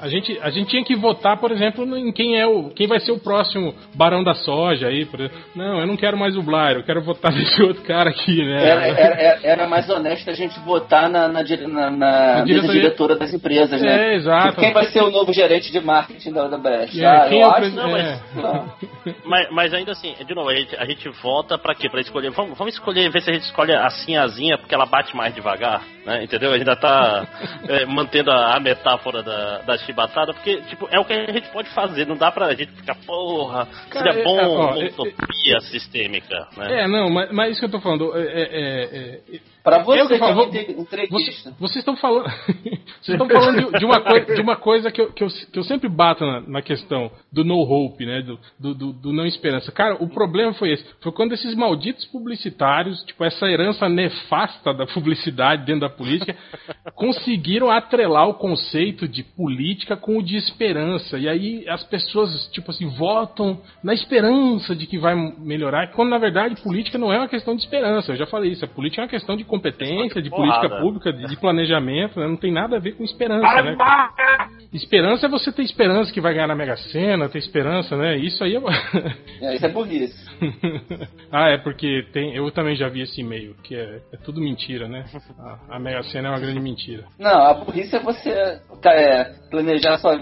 A gente, a gente tinha que votar, por exemplo, em quem é o quem vai ser o próximo barão da soja aí, por exemplo. Não, eu não quero mais o Blair, eu quero votar nesse outro cara aqui, né? Era, era, era- era mais honesto a gente votar na, na, na, na diretoria. diretora das empresas, né? É, exato. Quem vai ser o novo gerente de marketing da Odebrecht? É, ah, quem eu é acho não, é. mas... não. Mas, mas ainda assim, de novo, a gente, a gente vota pra quê? Pra escolher. Vamos, vamos escolher, ver se a gente escolhe a sinhazinha, porque ela bate mais devagar, né? Entendeu? Ainda tá é, mantendo a, a metáfora da, da chibatada, porque, tipo, é o que a gente pode fazer. Não dá pra gente ficar, porra, Cara, seria é, bom ó, uma é, utopia sistêmica, né? É, não, mas, mas isso que eu tô falando. É, é, é, é, Pra eu você que que é falo, um vou- inte- entreguista. Você- Vocês estão falando. Vocês estão falando de, de uma coisa, de uma coisa que, eu, que, eu, que eu sempre bato na, na questão do no hope, né? Do, do, do- do não esperança. Cara, o problema foi esse. Foi quando esses malditos publicitários, tipo, essa herança nefasta da publicidade dentro da política, conseguiram atrelar o conceito de política com o de esperança. E aí as pessoas, tipo assim, votam na esperança de que vai melhorar, quando na verdade política não é uma questão de esperança. Eu já falei isso. A política é uma questão de competência, de política pública, de, de planejamento, né? não tem nada a ver com esperança, né? Esperança é você ter esperança que vai ganhar na Mega Sena, ter esperança, né? Isso aí é. É, isso é burrice. ah, é porque tem. Eu também já vi esse e-mail, que é, é tudo mentira, né? A, a Mega Sena é uma grande mentira. Não, a burrice é você é, planejar sua,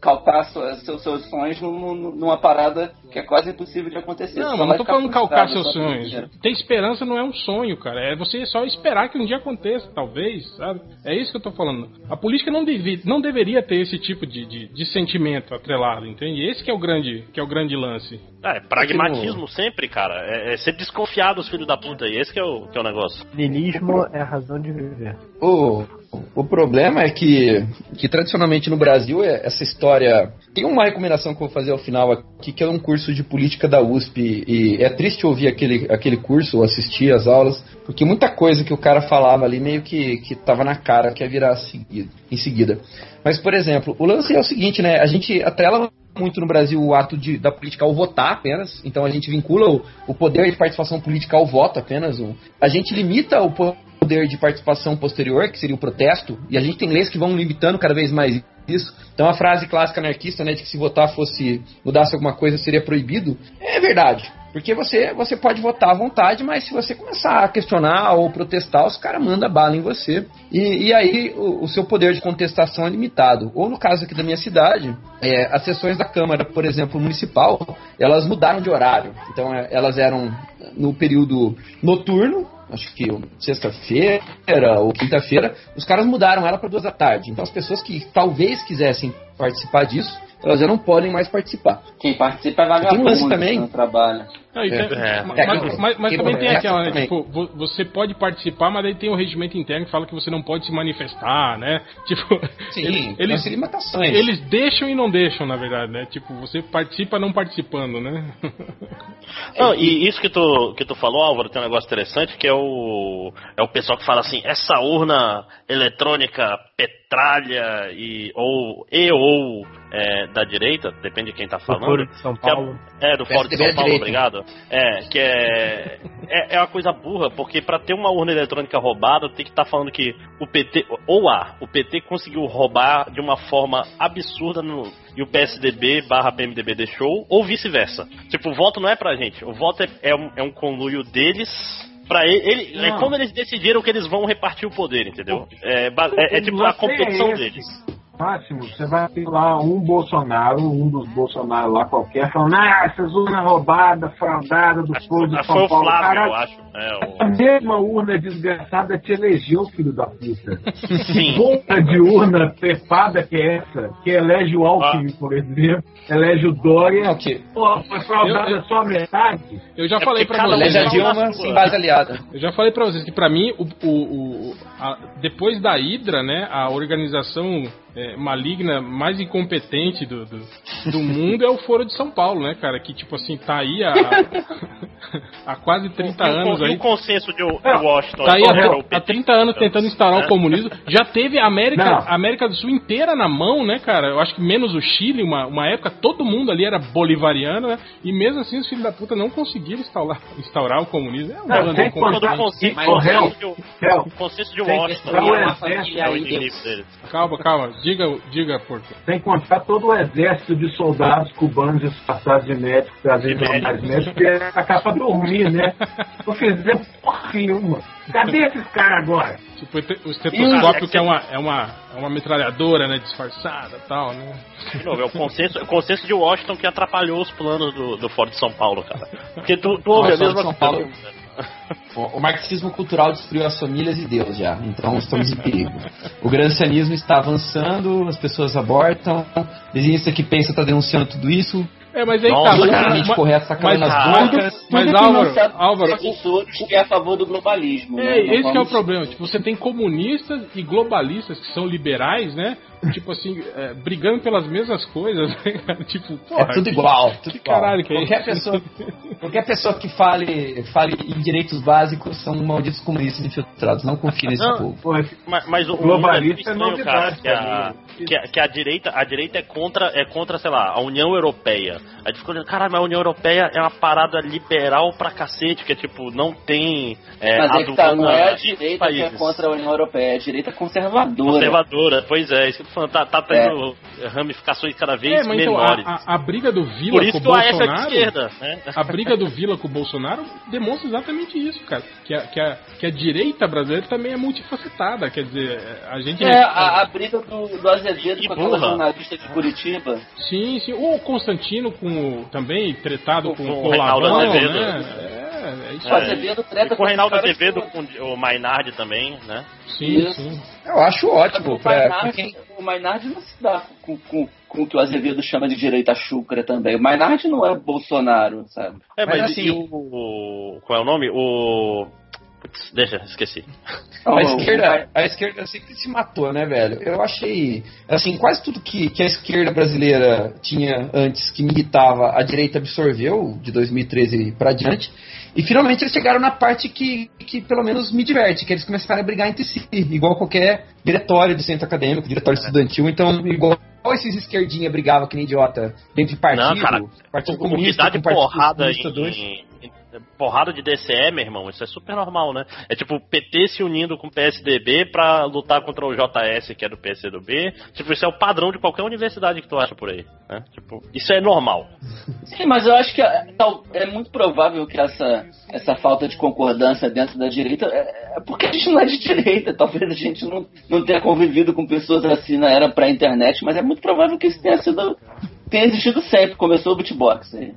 calcar sua, seus, seus sonhos num- num- numa parada que é quase impossível de acontecer. Não, não tô falando calcar seus sonhos. Ter esperança não é um sonho, cara. É você só esperar que um dia aconteça, talvez, sabe? É isso que eu tô falando. A política não, devi, não deveria ter esse tipo de, de, de sentimento atrelado, entende? Esse que é o grande, que é o grande lance. Ah, é pragmatismo sempre, cara. É, é ser desconfiado dos filhos da puta aí. Esse que é o, que é o negócio. Nilismo é a razão de viver. O, o problema é que, que tradicionalmente no Brasil é essa história. Tem uma recomendação que eu vou fazer ao final aqui, que é um curso de política da USP. E é triste ouvir aquele, aquele curso, ou assistir as aulas, porque muita coisa que o cara falava ali meio que, que tava na cara que ia virar segui- em seguida. Mas, por exemplo, o lance é o seguinte, né? A gente atrela muito no Brasil o ato de, da política ao votar apenas. Então a gente vincula o, o poder de participação política ao voto apenas. O- a gente limita o po- poder de participação posterior, que seria o protesto, e a gente tem leis que vão limitando cada vez mais isso. Então a frase clássica anarquista, né, de que se votar fosse mudasse alguma coisa seria proibido, é verdade. Porque você, você pode votar à vontade, mas se você começar a questionar ou protestar, os caras mandam bala em você. E, e aí o, o seu poder de contestação é limitado. Ou no caso aqui da minha cidade, é, as sessões da Câmara, por exemplo, municipal, elas mudaram de horário. Então é, elas eram no período noturno, acho que sexta-feira ou quinta-feira, os caras mudaram ela para duas da tarde. Então as pessoas que talvez quisessem participar disso, elas já não podem mais participar. Quem participa é Tem um vagabundo lance também. Não, e tem- É. Mas, É, mas- quem- mas- mas também tem é, aquela, né? Tipo, vo- você pode participar, mas aí tem o regimento interno que fala que você não pode se manifestar, né? Tipo, Sim, eles, eles, eles, limitações. eles deixam e não deixam, na verdade, né? Tipo, você participa não participando, né? Não, e isso que tu, que tu falou, Álvaro, tem um negócio interessante que é o, é o pessoal que fala assim, essa urna eletrônica petralha e ou, e, ou é, da direita, depende de quem tá Do falando. Foro de São é- Paulo. É, do Fórum de São Paulo, obrigado. É, que é, é. É uma coisa burra, porque pra ter uma urna eletrônica roubada, tem que estar falando que o PT. Ou A, o PT conseguiu roubar de uma forma absurda no, e o PSDB barra PMDB deixou, ou vice-versa. Tipo, o voto não é pra gente, o voto é, é, um, é um conluio deles. Pra ele, ele- é como eles decidiram que eles vão repartir o poder, entendeu? É, ba- é- é tipo a é competição deles. Máximo, você vai ter lá um Bolsonaro, um dos Bolsonaro lá qualquer, falando, ah, essas urnas roubadas, fraudadas do povo de Foi São o Paulo. Flávio, Caralho, eu acho. É, o- a mesma urna desgraçada te elegeu, filho da puta. Sim. Porra de urna trepada que é essa? Que elege o Alckmin, por exemplo, elege o Dória. É o quê? Pô, foi fraudada Eu- eu- só a metade. Eu já É falei pra vocês. Elege a Dilma sem base aliada. Eu já falei pra vocês que pra mim, o, o- o- a- depois da Hydra, né, a organização é, maligna mais incompetente do, do, do mundo é o Foro de São Paulo, né, cara? Que tipo assim, tá aí há, há quase 30 E o- anos e aí. o consenso de, Washington. Tá aí há, o há PT. 30 anos tentando instaurar É. o comunismo. Já teve a América, a América do Sul inteira na mão, né, cara? Eu acho que menos o Chile, uma, uma época todo mundo ali era bolivariano, né? E mesmo assim os filhos da puta não conseguiram instaurar, instaurar o comunismo. É um Não, sem contar- o consenso, Mas, o consenso de- o Washington o é é o inimigo deles. Calma, calma. Diga, diga, Porto. Sem contar todo o exército de soldados cubanos disfarçados de médicos, trazendo De mais médicos, que é a capa dormir, né? Não fizeram porra nenhuma. Cadê esses caras agora? Tipo, o estetoscópio que é uma, é uma, é uma metralhadora, né? Disfarçada e tal, né? Novo, é o consenso, o consenso de Washington que atrapalhou os planos do, do Fórum de São Paulo, cara. Porque tu, tu ouve a mesma São coisa. O, marxismo cultural destruiu as famílias e Deus já, então estamos em perigo. O grancianismo está avançando, as pessoas abortam, desenhista que pensa está denunciando tudo isso, É, mas aí Nossa, tá. o Mas, politicamente mas, calando mas- as mas- Álvaro, Álvaro, professores que é a favor do globalismo. né? É, Não esse que é o problema. Tipo, você tem comunistas e globalistas que são liberais, né? Tipo assim, é, brigando pelas mesmas coisas, né? Tipo, porra, É tudo igual, tudo que igual. caralho que é qualquer isso? pessoa, qualquer pessoa que fale, fale em direitos básicos são malditos comunistas infiltrados. Não confie nesse Não, povo. Esse Mas, mas o, Globalista é estranho, cara, novidade que a, mim. que, a, que a direita, a direita é contra, é contra, sei lá, a União Europeia. A gente ficou olhando, caralho, mas a União Europeia é uma parada liberal pra cacete, que é tipo, não tem é, Mas é que tá, não é a direita que é contra a União Europeia, é a direita conservadora. Conservadora, pois é, isso que tá, tá tendo ramificações cada vez É, mas então, menores. a, a, a briga do Vila Por com isso o o é Bolsonaro. esquerda, né? A briga do Vila com o Bolsonaro demonstra exatamente isso, cara. Que a, que a, que a direita brasileira também é multifacetada. Quer dizer, a gente. É, a, a briga do, do Azevedo com aquela jornalista de Curitiba. Sim, sim. O Constantino com o, também tretado com, Com com o o Azevedo. né? É, é isso O aí. Azevedo treta E com o Reinaldo Azevedo, com o Mainardi também, né? Sim, Isso. sim. Eu acho ótimo. O Mainardi, quem, o Mainardi não se dá com, com, com o que o Azevedo chama de direita chucra também. O Mainardi não é Bolsonaro, sabe? É, mas, Mas e assim- o. Qual é o nome? O. Putz, deixa, esqueci. a, O- esquerda, a esquerda sempre se matou, né, velho? Eu achei. Assim, quase tudo que, que a esquerda brasileira tinha antes que me irritava, a direita absorveu de 2013 pra diante. E finalmente eles chegaram na parte que, que pelo menos me diverte, que eles começaram a brigar entre si, igual qualquer diretório de centro acadêmico, diretório estudantil, então igual esses esquerdinha brigava que nem idiota dentro de partido, Não, cara, partido comunista, com partido porrada comunista dois. em, em- porrada de DCE, meu irmão, isso é super normal, né? É tipo PT se unindo com o PSDB pra lutar contra o JS, que é do PCdoB. Tipo, isso é o padrão de qualquer universidade que tu acha por aí, né? Tipo, isso é normal. Sim, mas eu acho que é, é muito provável que essa, essa falta de concordância dentro da direita é é porque a gente não é de direita. Talvez a gente não, não tenha convivido com pessoas assim na era pré-internet, mas é muito provável que isso tenha sido tenha existido sempre. Começou o beatbox. aí.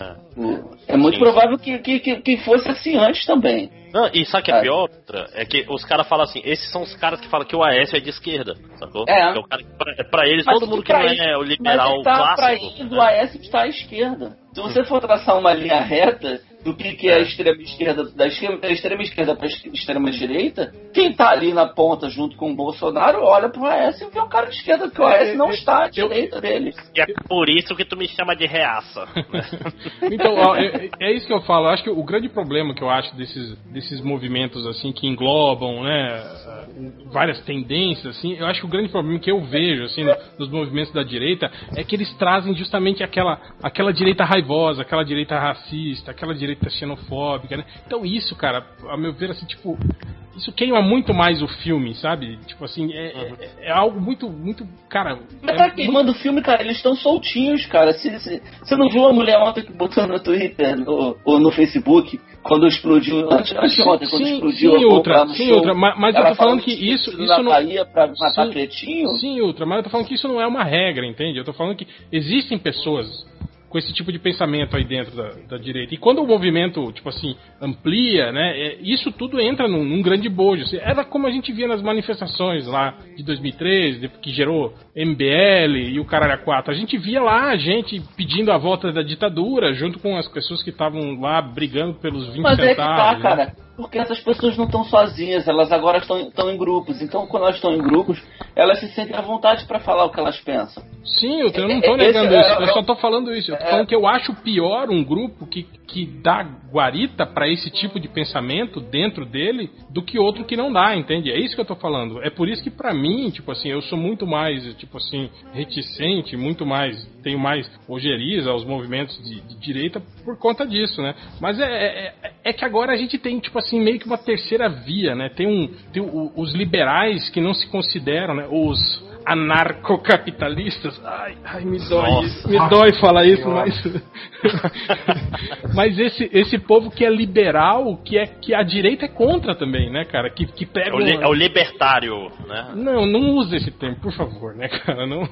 É. O- É muito Sim. provável que, que, que, fosse assim antes também. Não, e sabe o que é É. pior? É que os caras falam assim, esses são os caras que falam que o AS é de esquerda, sacou? É. O cara, que pra, pra eles, Mas todo mundo que pra não ele- é o Mas liberal ele tá pra clássico. ir do né? AS está à esquerda. Se você for traçar uma linha reta do que, que é a extrema esquerda, da extrema, da extrema esquerda para extrema direita, quem tá ali na ponta junto com o Bolsonaro olha pro AS e vê um cara de esquerda, porque o AS não está à direita dele. E é por isso que tu me chama de reaça. né? Então, ó, é, é isso que eu falo. Eu acho que o grande problema que eu acho desses, desses movimentos assim que englobam, né, várias tendências, assim, eu acho que o grande problema que eu vejo assim no- nos movimentos da direita é que eles trazem justamente aquela, aquela direita raivosa, aquela direita racista, aquela direita xenofóbica, né? Então isso, cara, a meu ver, assim, tipo, isso queima muito mais o filme, sabe? Tipo assim, é, é- é algo muito, muito, cara. Mas é tá muito- queimando o filme, cara, eles estão soltinhos, cara. Se, se- você não viu a mulher ontem que botou no Twitter no- ou no Facebook, quando explodiu, antes, antes de ontem, quando Sim, explodiu sim, a bomba Ultra, lá no sim, show, Ultra, ma- mas eu tô falando que isso, isso não. Bahia pra matar Sim. pretinho? Sim, Ultra, mas eu tô falando que isso não é uma regra, entende? Eu tô falando que existem pessoas com esse tipo de pensamento aí dentro da, da direita. E quando o movimento, tipo assim, amplia, né? é- isso tudo entra num, num grande bojo. Assim, Era como a gente via nas manifestações lá de 2013, de- que gerou MBL e o Caralho a 4. A gente via lá a gente pedindo a volta da ditadura, junto com as pessoas que estavam lá brigando pelos 20 Mas é que centavos. tá, né? Porque essas pessoas não estão sozinhas, elas agora estão, estão em grupos. Então, quando elas estão em grupos, elas se sentem à vontade pra falar o que elas pensam. Sim, eu, eu não tô Esse negando é- isso, eu é- só tô falando isso. Eu tô é- falando que eu acho pior um grupo que, que dá guarita pra esse tipo de pensamento dentro dele do que outro que não dá, entende? É isso que eu tô falando. É por isso que pra mim, tipo assim, eu sou muito mais, tipo assim, reticente, muito mais, tenho mais ojeriza aos movimentos de, de direita por conta disso, né? Mas é, é, é- é que agora a gente tem, tipo assim, meio que uma terceira via, né? Tem, um, tem o- os liberais que não se consideram, né? Os anarcocapitalistas. Ai, ai, me dói Nossa. Me dói falar isso, mas. mas esse, esse povo que é liberal, que é que a direita é contra também, né, cara? Que, que É pega. o, li- uma- é o libertário, né? Não, não use esse termo, por favor, né, cara? Não,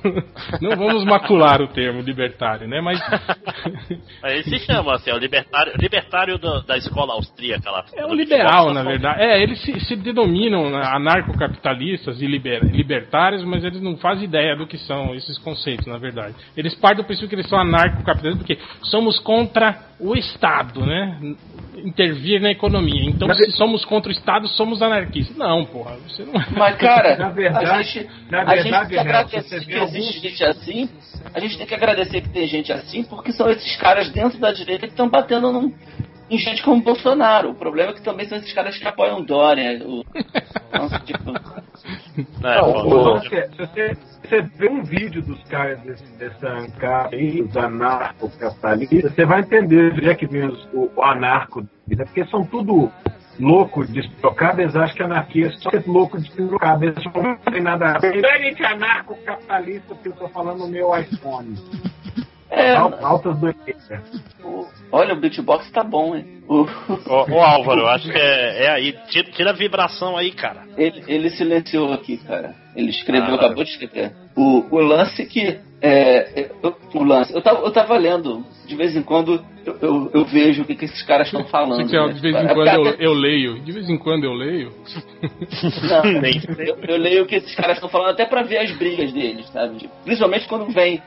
não vamos macular o termo libertário, né? Mas. Aí se chama assim, é o libertário, libertário da, da escola austríaca lá. É um Do liberal, na verdade. É, eles se, se denominam anarcocapitalistas e liber- libertários, mas eles não fazem ideia do que são esses conceitos, na verdade. Eles partem do princípio que eles são anarcocapitalistas porque somos contra o Estado, né? Intervir na economia. Então, se somos contra o Estado, somos anarquistas. Não, porra, você não é. Mas, cara, Na verdade- a gente, na a gente verdade, tem que agradecer que existe gente assim. A gente tem que agradecer que tem gente assim, porque são esses caras dentro da direita que estão batendo num- em gente como Bolsonaro. O problema é que também são esses caras que apoiam Dória. O, nossa, tipo, É, Não, o- pô, se você, você vê um vídeo dos caras desse, dessa cara aí, dos anarcocapitalistas, você vai entender onde é que vem os- o, o anarco. É porque são tudo louco, despirocado, eles acham que anarquia é só ser louco, despirocado. Eles não tem nada a ver. Não é gente anarcocapitalista porque eu tô falando no meu iPhone. É, Al- Altas o- olha, o beatbox tá bom, hein? O- Ô, ô, Álvaro, eu acho que é, é aí. Tira, tira a vibração aí, cara. ele, ele silenciou aqui, cara. Ele escreveu, Ah. acabou de escrever. O, o lance que. É, é, eu- o lance. Eu tava, eu tava lendo, de vez em quando eu, eu, eu vejo o que, que esses caras estão falando. Que, né? de vez em É quando eu, eu leio. De vez em quando eu leio. Não, Nem- eu, eu leio o que esses caras estão falando até pra ver as brigas deles, sabe? Principalmente quando vem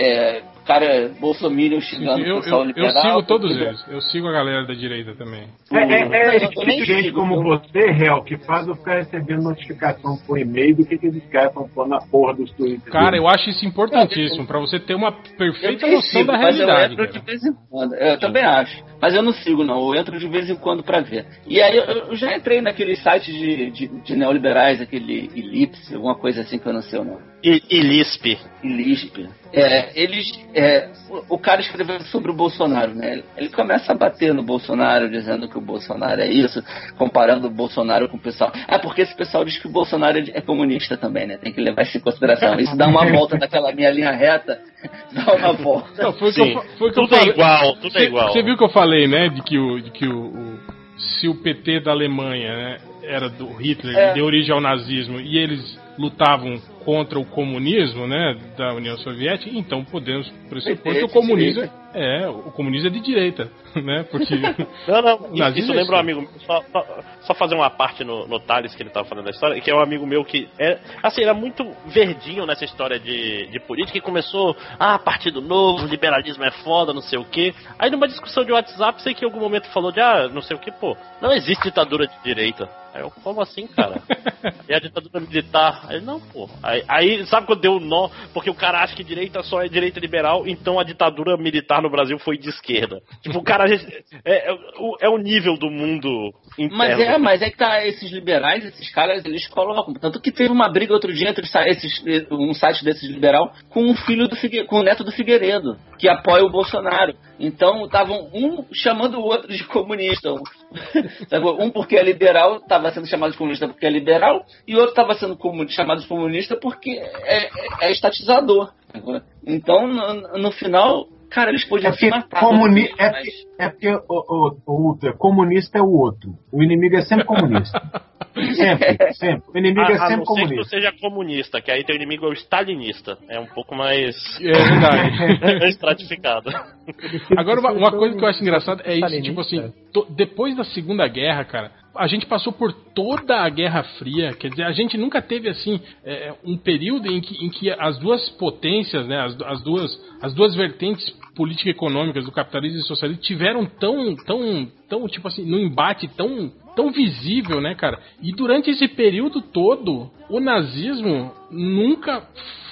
é, cara bolsominion xingando Eu, o pessoal eu, eu liberal. sigo todos entendeu? eles. Eu sigo a galera da direita também. É, é, é Eu de gente sigo, como eu- você, Real, que faz eu ficar recebendo notificação por e-mail do que, que eles querem pôr na porra dos Twitter. Cara, eu acho isso importantíssimo, pra você ter uma Eu perfeita noção sigo, da eu realidade. entro de vez em quando. Eu também acho. Mas eu não sigo, não. Eu entro de vez em quando pra ver. E aí eu, eu já entrei naquele site de, de, de neoliberais, aquele Elipse, alguma coisa assim que eu não sei o nome. E, e Lisp. Ilisp. É, eles, é, o, o cara escreveu sobre o Bolsonaro, né? Ele começa a bater no Bolsonaro, dizendo que o Bolsonaro é isso, comparando o Bolsonaro com o pessoal. Ah, porque esse pessoal diz que o Bolsonaro é, é comunista também, né? Tem que levar isso em consideração. Isso dá uma volta naquela minha linha reta, dá uma volta. Não, foi o que Sim. eu, foi que eu Tudo é falei. igual, tudo é Você- igual. Você viu que eu falei, né? De que o. De que o, o- se o PT da Alemanha né, era do Hitler, É. deu origem ao nazismo, e eles lutavam contra o comunismo, né? Da União Soviética, então podemos pressupor que o comunismo direita. é, o comunismo é de direita, né? Porque Não, não, isso, isso é lembra um amigo só, só, só fazer uma parte no, no Thales que ele tava falando da história, que é um amigo meu que é, assim, era muito verdinho nessa história de, de política e começou, ah, partido novo, liberalismo é foda, não sei o que. Aí numa discussão de WhatsApp, sei que em algum momento falou de, ah, não sei o que, pô, não existe ditadura de direita. Aí eu, como assim, cara? E a ditadura militar? Aí, não, pô. Aí, aí, sabe quando deu um nó? Porque o cara acha que direita só é direita liberal, então a ditadura militar no Brasil foi de esquerda. Tipo, o cara. É, é, o- é o nível do mundo interno. Mas é, mas é que tá, esses liberais, esses caras, eles colocam. Tanto que teve uma briga outro dia entre esses, um site desses liberal com o filho do Figue, com o neto do Figueiredo, que apoia o Bolsonaro. Então estavam um chamando o outro de comunista. Um porque é liberal, estava sendo chamado de comunista porque é liberal, e o outro estava sendo chamado de comunista porque é, é- é estatizador. Então, no, no final, cara, eles podiam É se matar. comuni mas- é porque, é porque o, o, o Ultra, comunista é o outro. O inimigo é sempre comunista. Sempre, sempre. O inimigo A, é a sempre não ser que tu comunista. seja comunista, que aí teu inimigo é o stalinista. É um pouco mais é verdade. estratificado. Agora, uma, uma coisa que eu acho engraçada é isso, tipo assim, to- depois da Segunda Guerra, cara, a gente passou por toda a Guerra Fria, quer dizer, a gente nunca teve, assim, é, um período em que, em que as duas potências, né, as, as duas, as duas vertentes político-econômicas do capitalismo e socialismo tiveram tão, tão, tão, tipo assim, no embate tão, tão visível, né, cara? E durante esse período todo, o nazismo nunca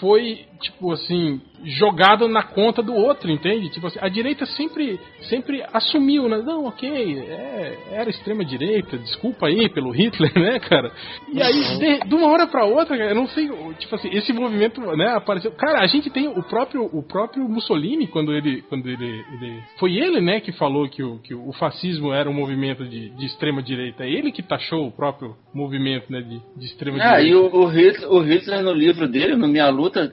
foi, tipo assim, jogado na conta do outro, entende? Tipo assim, a direita sempre, sempre assumiu, né? Não, ok, é, era extrema direita, desculpa aí pelo Hitler, né, cara? E aí, de, de uma hora pra outra, cara, eu não sei, tipo assim, esse movimento, né, apareceu. Cara, a gente tem o próprio, o próprio Mussolini, quando ele, quando ele, ele foi ele, né, que falou que o, que o fascismo era um movimento de, de extrema direita. É ele que taxou o próprio movimento, né, de, de extrema Ah, direita. e o, Hitler, o Hitler no livro dele, no Minha Luta,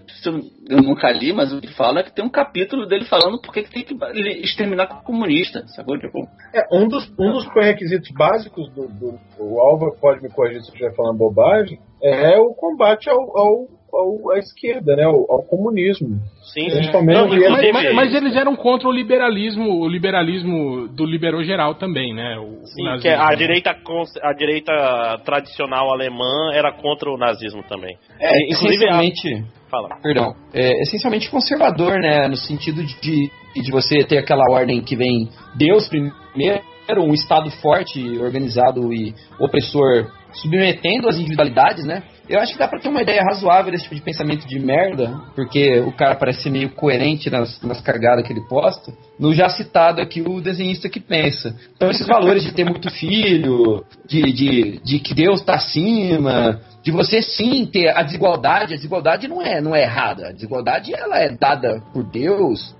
eu, nunca li, mas o que fala é que tem um capítulo dele falando por que tem que exterminar o comunista, sacou? Tipo, É, um dos, um dos pré-requisitos básicos do, do o Álvaro pode me corrigir se eu estiver falando bobagem, é o combate ao, ao, ao- à esquerda, né? Ao, ao comunismo. Sim, Principalmente Não, ele- Mas, mas- mas eles eram contra o liberalismo, o liberalismo do liberou geral também, né? O, o Sim, nazismo, que a né? direita, a direita tradicional alemã era contra o nazismo também. É, Inclusive, essencialmente, Fala. perdão, é essencialmente conservador, né? No sentido de, de você ter aquela ordem que vem Deus primeiro, um Estado forte, organizado e opressor, submetendo as individualidades, né? Eu acho que dá pra ter uma ideia razoável desse tipo de pensamento de merda, porque o cara parece ser meio coerente nas, nas cagadas que ele posta, no já citado aqui o desenhista que pensa. Então esses valores de ter muito filho, de, de, de que Deus tá acima, de você sim ter a desigualdade, a desigualdade não é, não é errada, a desigualdade ela é dada por Deus.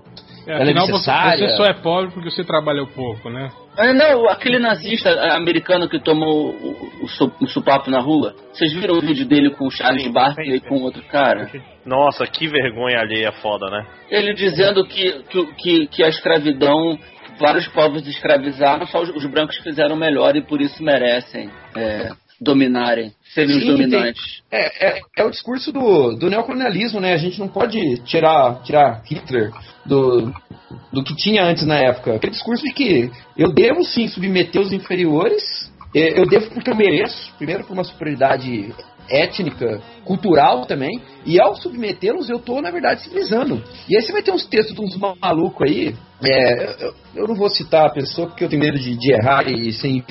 É, ela é afinal, você, necessária. você só é pobre porque você trabalhou pouco, né? Ah, não, aquele nazista americano que tomou o, o, o supapo na rua. Vocês viram o vídeo dele com o Charles Sim, Barkley e sim, com outro cara? Nossa, que vergonha alheia foda, né? Ele dizendo que, que, que, que a escravidão, vários povos escravizaram, só os, os brancos fizeram melhor e por isso merecem é, dominarem, serem os tem- dominantes. É, é, é o discurso do, do neocolonialismo, né? A gente não pode tirar, tirar Hitler do, do que tinha antes na época. Aquele discurso de que eu devo sim submeter os inferiores, é, eu devo porque eu mereço, primeiro por uma superioridade étnica, cultural também, e ao submetê-los eu tô, na verdade, civilizando. E aí você vai ter uns textos de uns malucos aí, é, eu, eu não vou citar a pessoa porque eu tenho medo de, de errar e ser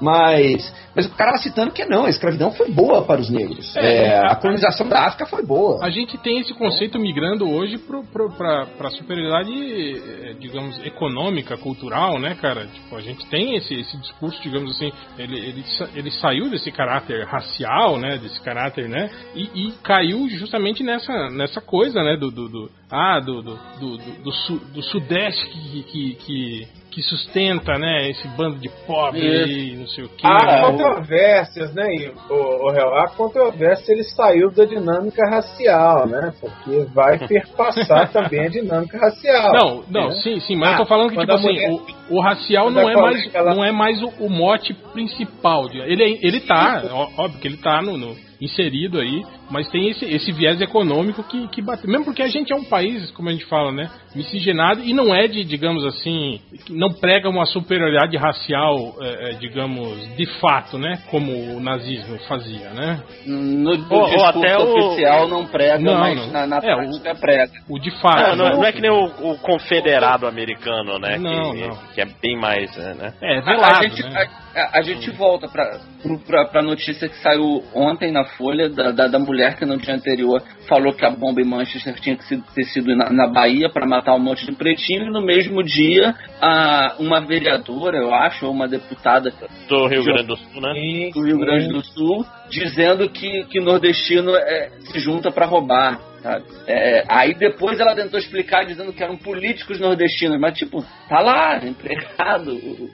Mas, mas o cara citando que não, a escravidão foi boa para os negros. É, É, a colonização da África foi boa. A gente tem esse conceito migrando hoje para a superioridade, eh, digamos, econômica, cultural, né, cara? Tipo, a gente tem esse, esse discurso, digamos assim, ele, ele, ele saiu desse caráter racial, né, desse caráter, né, e, e caiu justamente nessa, nessa coisa, né, do, do, do- ah, do, do, do, do, do do sudeste que, que, que, que sustenta, né, esse bando de pobre aí, não sei o que. Há controvérsias, né, e, o, o réu? Há controvérsia ele saiu da dinâmica racial, né? Porque vai perpassar também a dinâmica racial. Não, não, né? sim, sim, mas eu Ah, tô falando que, tipo assim, mulher- o, o racial não é mais, lá- não é mais o, o mote principal. de- Ele, é- ele tá, ó- óbvio que ele tá no, no- inserido aí, mas tem esse, esse viés econômico que, que bate. Mesmo porque a gente é um país, como a gente fala, né, miscigenado e não é de, digamos assim, não prega uma superioridade racial, é, é, digamos, de fato, né, como o nazismo fazia, né? No, no Ou- ou até o- oficial não prega, Não, mas não. na, na É, o- prática prega. O de fato. Não, não, né? não é que nem o, o confederado americano, né? Não, que, não. que é bem mais, né? É, A- velado, a, gente, né? a, a- a gente volta pra, pra notícia que saiu ontem na Folha da, da, da mulher que no dia anterior falou que a bomba em Manchester tinha que ter sido na, na Bahia para matar um monte de pretinho e no mesmo dia a, uma vereadora, eu acho, ou uma deputada Do Rio Grande do Sul, né? Do Rio. Grande do Sul dizendo que, que nordestino é, se junta para roubar. Sabe? É, aí depois ela tentou explicar dizendo que eram políticos nordestinos, mas tipo, tá lá, empregado. O,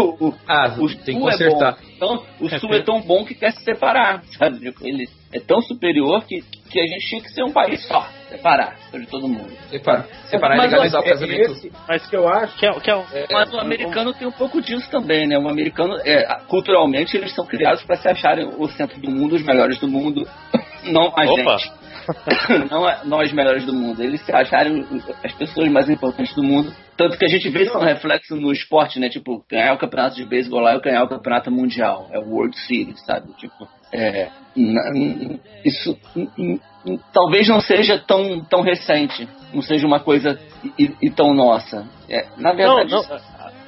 o, o, Ah, o tem que Sul é consertar. bom. Então, o É, Sul é tão bom que quer se separar, sabe? Tipo, Ele é tão superior que, que a gente tinha que ser um país só, separar de todo mundo. Separar, separar e Mas, legalizar o É casamento. esse Mas que eu acho. que é, que é, Mas o americano tem um pouco disso também, né? O americano, é, culturalmente, eles são criados para se acharem o centro do mundo, os melhores do mundo. Não a Opa. gente. Não é nós melhores do mundo. Eles se acharem as pessoas mais importantes do mundo. Tanto que a gente vê isso um reflexo no esporte, né? Tipo, ganhar o campeonato de beisebol lá e ganhar o campeonato mundial. É o World Series, sabe? Tipo, é, isso talvez não seja tão, tão recente. Não seja uma coisa e, e tão nossa. É, na Não, verdade. não.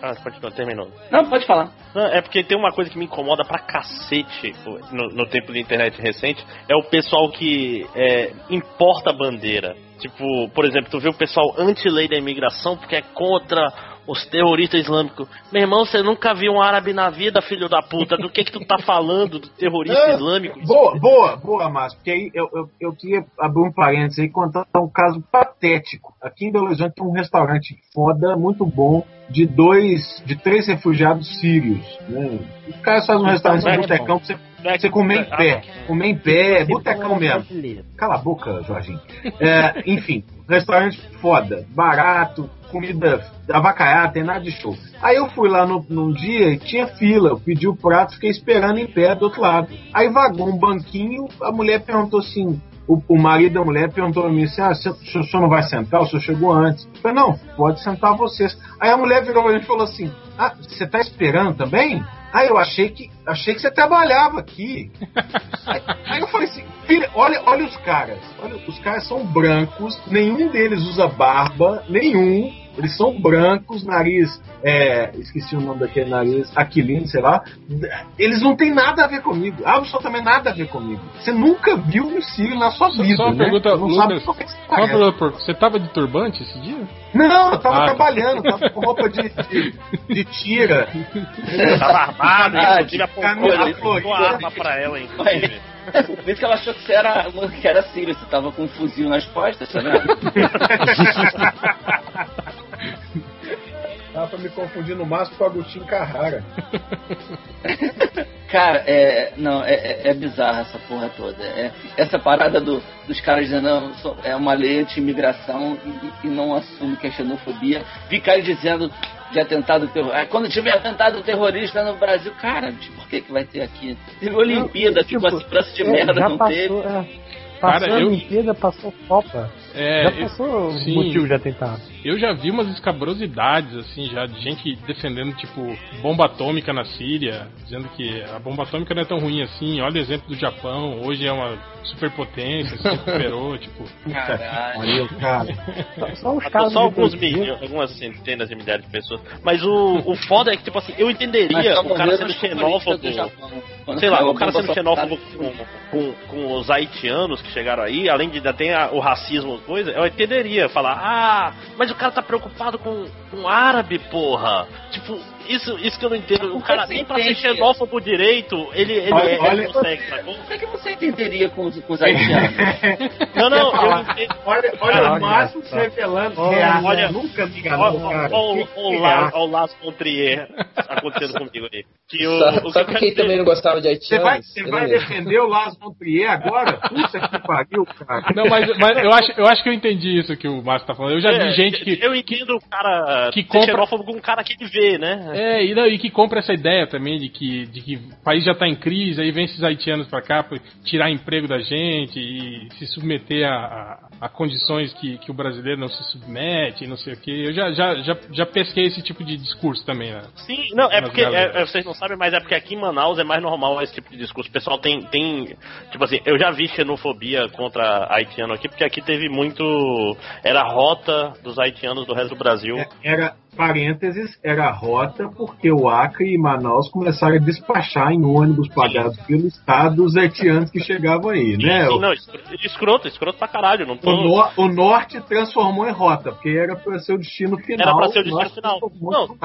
Ah, continua, terminou. Não, pode falar. Não, é porque tem uma coisa que me incomoda pra cacete no, no tempo de internet recente, é o pessoal que é, importa a bandeira. Tipo, por exemplo, tu vê o pessoal anti-lei da imigração porque é contra os terroristas islâmicos. Meu irmão, você nunca viu um árabe na vida, filho da puta. Do que que tu tá falando do terrorista Não, islâmico? Boa, boa, boa, Márcio. Porque aí eu, eu, eu queria abrir um parênteses aí e contar um caso patético. Aqui em Belo Horizonte tem um restaurante foda, muito bom, de dois, de três refugiados sírios. Né? Os caras fazem um restaurante é de botecão pra você, Não é você comer em Ah, pé. Comer em pé, botecão mesmo. Cala a boca, Jorginho. É, enfim, restaurante foda, barato, comida avacaiada, tem nada de show. Aí eu fui lá no, num dia e tinha fila, eu pedi o prato, fiquei esperando em pé do outro lado. Aí vagou um banquinho, a mulher perguntou assim. O, o marido da mulher perguntou a mim assim: ah, o senhor, o senhor não vai sentar? O senhor chegou antes. Eu falei: não, pode sentar vocês. Aí a mulher virou pra mim e falou assim: ah, você tá esperando também? Aí eu achei que achei que você trabalhava aqui. Aí, aí eu falei assim, filha, olha, olha os caras. Olha, os caras são brancos, nenhum deles usa barba, nenhum. Eles são brancos, nariz. É, esqueci o nome daquele nariz, aquilino, sei lá. Eles não têm nada a ver comigo. Absolutamente nada a ver comigo. Você nunca viu um Círio na sua Só- vida. só uma né? pergunta, não Lucas, sabe por que você Só uma parece. pergunta, por- Você tava de turbante esse dia? Não, eu tava Ah, tá. trabalhando, tava com roupa de, de, de tira. Tava armado, Ah, inclusive apontou, a arma pra ela, inclusive. Por isso que ela achou que você era, que era sírio, você tava com um fuzil nas costas, tá vendo? Tava pra me confundir no máximo com o Agostinho Carrara. Cara, é. Não, é, é, é bizarra essa porra toda. É, essa parada do, dos caras dizendo não, é uma lei de imigração e, e não assume que é xenofobia. Ficar dizendo de atentado terrorista. Quando tiver atentado terrorista no Brasil, cara, de- por que, que vai ter aqui? Teve Olimpíada, que tipo, com a segurança de É, merda já não passou, teve. é. Passou Cara, a eu- Olimpíada, passou Copa. É, já eu- passou o sim. motivo de atentado. eu já vi umas escabrosidades, assim, já de gente defendendo, tipo, bomba atômica na Síria, dizendo que a bomba atômica não é tão ruim assim. Olha o exemplo do Japão, hoje é uma superpotência, se recuperou, tipo. Caralho. Cara. Só os Só, casos só alguns dois mil, algumas centenas de milhares de pessoas. Mas o, o foda é que, tipo assim, eu entenderia o cara sendo xenófobo. Sei lá, o cara sendo xenófobo com, com, com os haitianos que chegaram aí, além de ainda ter a- o racismo, coisa, eu entenderia falar, ah, mas o cara tá preocupado com, com árabe, porra. Tipo, isso, isso que eu não entendo. O cara nem pra ser xenófobo direito, ele, ele, Olha- ele olha- consegue, sacou? Por que, que você entenderia com os, com os haitianos? Não, não, eu entendo. Olha, olha o Márcio se revelando Olha, olha- Nunca me enganou, cara. Olha o o Las Contrier acontecendo comigo aí. Que o, Sabe, o que quem também não gostava de Você vai, haitianos? você vai defender o Las Montrier agora? Puta que pariu, cara. Não, mas, mas eu, acho, eu acho que eu entendi isso que o Márcio tá falando. Eu já vi É, gente que. Eu entendo o cara que compra- xenófobo com um cara que ele vê, né? É, e, não, e que compra essa ideia também de que, de que o país já tá em crise, aí vem esses haitianos pra cá pra tirar emprego da gente e se submeter a, a, a condições que, que o brasileiro não se submete, e não sei o que. Eu já, já, já, já pesquei esse tipo de discurso também, né? Sim, não, é porque é, é, vocês não sabem, mas é porque aqui em Manaus é mais normal esse tipo de discurso. O pessoal tem, tem. Tipo assim, eu já vi xenofobia contra haitiano aqui, porque aqui teve muito. Era a rota dos haitianos do resto do Brasil. É, Era, parênteses, era a rota porque o Acre e Manaus começaram a despachar em ônibus pagados pelo Estado os haitianos que chegavam aí, né? Sim, não, escro- escroto, escroto pra caralho. Não tô... O, nor- o norte transformou em rota, porque era para ser o destino final. Era pra ser o destino final. Não.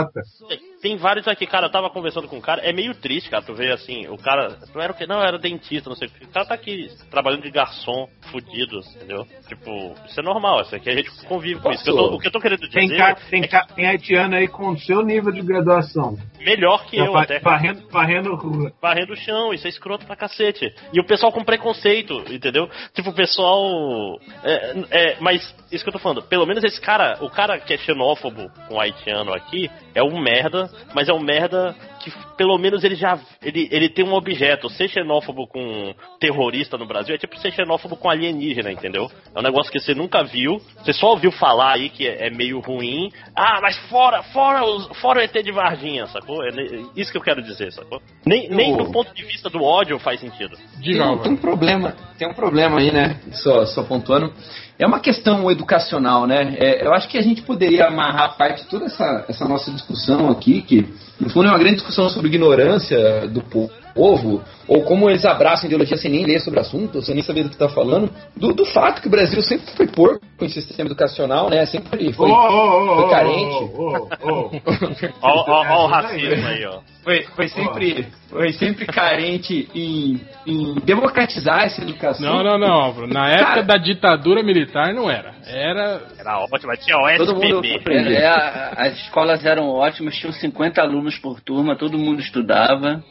Tem, vários aqui, cara. Eu tava conversando com um cara. É meio triste, cara. Tu vê assim, o cara. Não era o que? Não, era dentista, não sei o que. O cara tá aqui trabalhando de garçom, fudido, entendeu? Tipo, isso é normal. Isso aqui a gente convive com isso. O que eu tô- o que eu tô querendo dizer Tem, ca- tem, é ca- tem haitiano aí com o seu nível de graduação. que melhor que eu Va- até. varrendo, varrendo rua. varrendo o chão, isso é escroto pra cacete. E o pessoal com preconceito, entendeu? Tipo, o pessoal. É, é, mas, isso que eu tô falando, pelo menos esse cara, o cara que é xenófobo com o haitiano aqui, é um merda, mas é um merda que pelo menos ele já. Ele, ele tem um objeto. Ser xenófobo com terrorista no Brasil é tipo ser xenófobo com alienígena, entendeu? É um negócio que você nunca viu, você só ouviu falar aí que é, é meio ruim. Ah, mas fora, fora, os, fora o ET de Varginha, sacou? É ne- isso que eu quero dizer, sacou? Nem, nem do ponto de vista do ódio faz sentido. Diga, Tem, um- tem um problema, tem um problema aí, né? Só, só pontuando. É uma questão educacional, né? É, eu acho que a gente poderia amarrar parte de toda essa, essa nossa discussão aqui, que no fundo é uma grande discussão sobre ignorância do po- povo, ou como eles abraçam ideologia sem nem ler sobre o assunto, sem nem saber do que está falando, do, do fato que o Brasil sempre foi porco em sistema educacional, né? Sempre foi, carente. ó o racismo aí, ó. Foi, foi sempre, foi sempre carente em, em democratizar essa educação. Não, não, não, Álvaro. Na época Cara- da ditadura militar não era. Era. Era ótimo, mas tinha o Todo mundo. É, a- as escolas eram ótimas, tinham 50 alunos por turma, todo mundo estudava.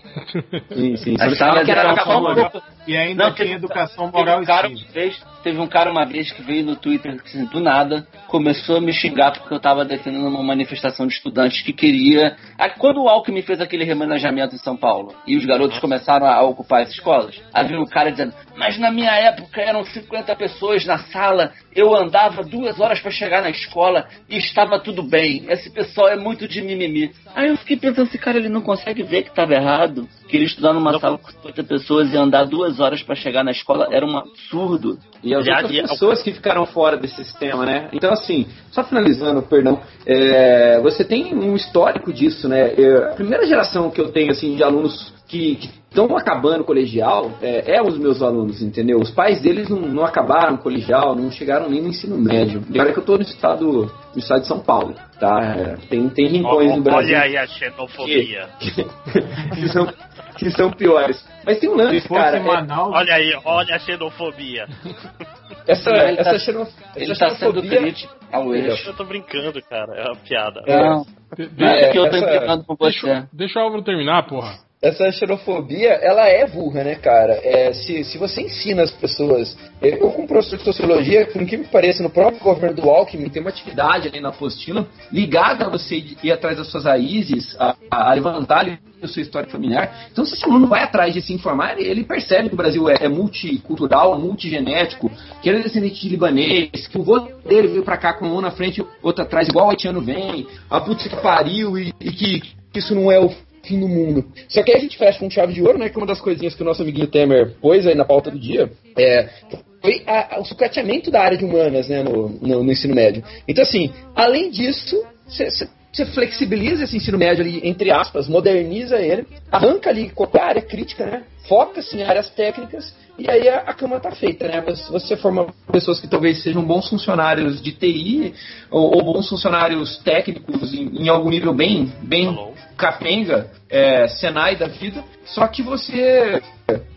Sim, sim. As Que era educação moral. E ainda tem educação moral e cívica. Teve um cara uma vez que veio no Twitter, assim, do nada, começou a me xingar porque eu tava defendendo uma manifestação de estudantes que queria. Ah, Quando o Alckmin fez aquele remanejamento em São Paulo e os garotos começaram a ocupar as escolas, veio o cara dizendo: Mas na minha época eram 50 pessoas na sala, eu andava duas horas para chegar na escola e estava tudo bem. Esse pessoal é muito de mimimi. Aí eu fiquei pensando: esse cara ele não consegue ver que estava errado. Que ele estudar numa sala com 50 pessoas e andar duas horas para chegar na escola era um absurdo. E as outras pessoas que ficaram fora desse sistema, né? Então, assim, só finalizando, perdão, é, você tem um histórico disso, né? É, a primeira geração que eu tenho, assim, de alunos que estão acabando o colegial é, é os meus alunos, entendeu? Os pais deles não, não acabaram o colegial, não chegaram nem no ensino médio. E olha que eu tô no estado, no estado de São Paulo, tá? É, tem, tem rincões no Brasil Olha aí a xenofobia. que, são, que são piores. Mas tem um lance, Se fosse cara. é- Manaus, Olha aí, olha a xenofobia. essa, Ele tá- essa, xeno- Ele essa está sendo xenofobia- crítico ao eixo. Eu tô brincando, cara. É uma piada. É. Não, De- não é É, que eu tô essa- com deixa, você. deixa o Álvaro terminar, porra. Essa xenofobia, ela é burra, né, cara? É, se, se você ensina as pessoas. Eu, como professor de sociologia, por que me pareça, no próprio governo do Alckmin, tem uma atividade ali na apostila ligada a você ir atrás das suas raízes, a, a levantar a sua história familiar. Então, se esse aluno vai atrás de se informar, ele percebe que o Brasil é, é multicultural, multigenético, que ele é descendente de libanês, que o vô dele veio pra cá com um na frente, outro atrás, igual o haitiano vem, a putz que pariu e, e que isso não é o fim do mundo. Só que aí a gente fecha com chave de ouro, né? Que uma das coisinhas que o nosso amiguinho Temer pôs aí na pauta do dia é, foi a, a, o sucateamento da área de humanas né, no, no, no ensino médio. Então, assim, além disso, você flexibiliza esse ensino médio ali, entre aspas, moderniza ele, arranca ali qualquer área crítica, né? Foca-se em áreas técnicas e aí a, a cama está feita, né? Você forma pessoas que talvez sejam bons funcionários de TI ou, ou bons funcionários técnicos em, em, algum nível bem, bem capenga, é, Senai da vida, só que você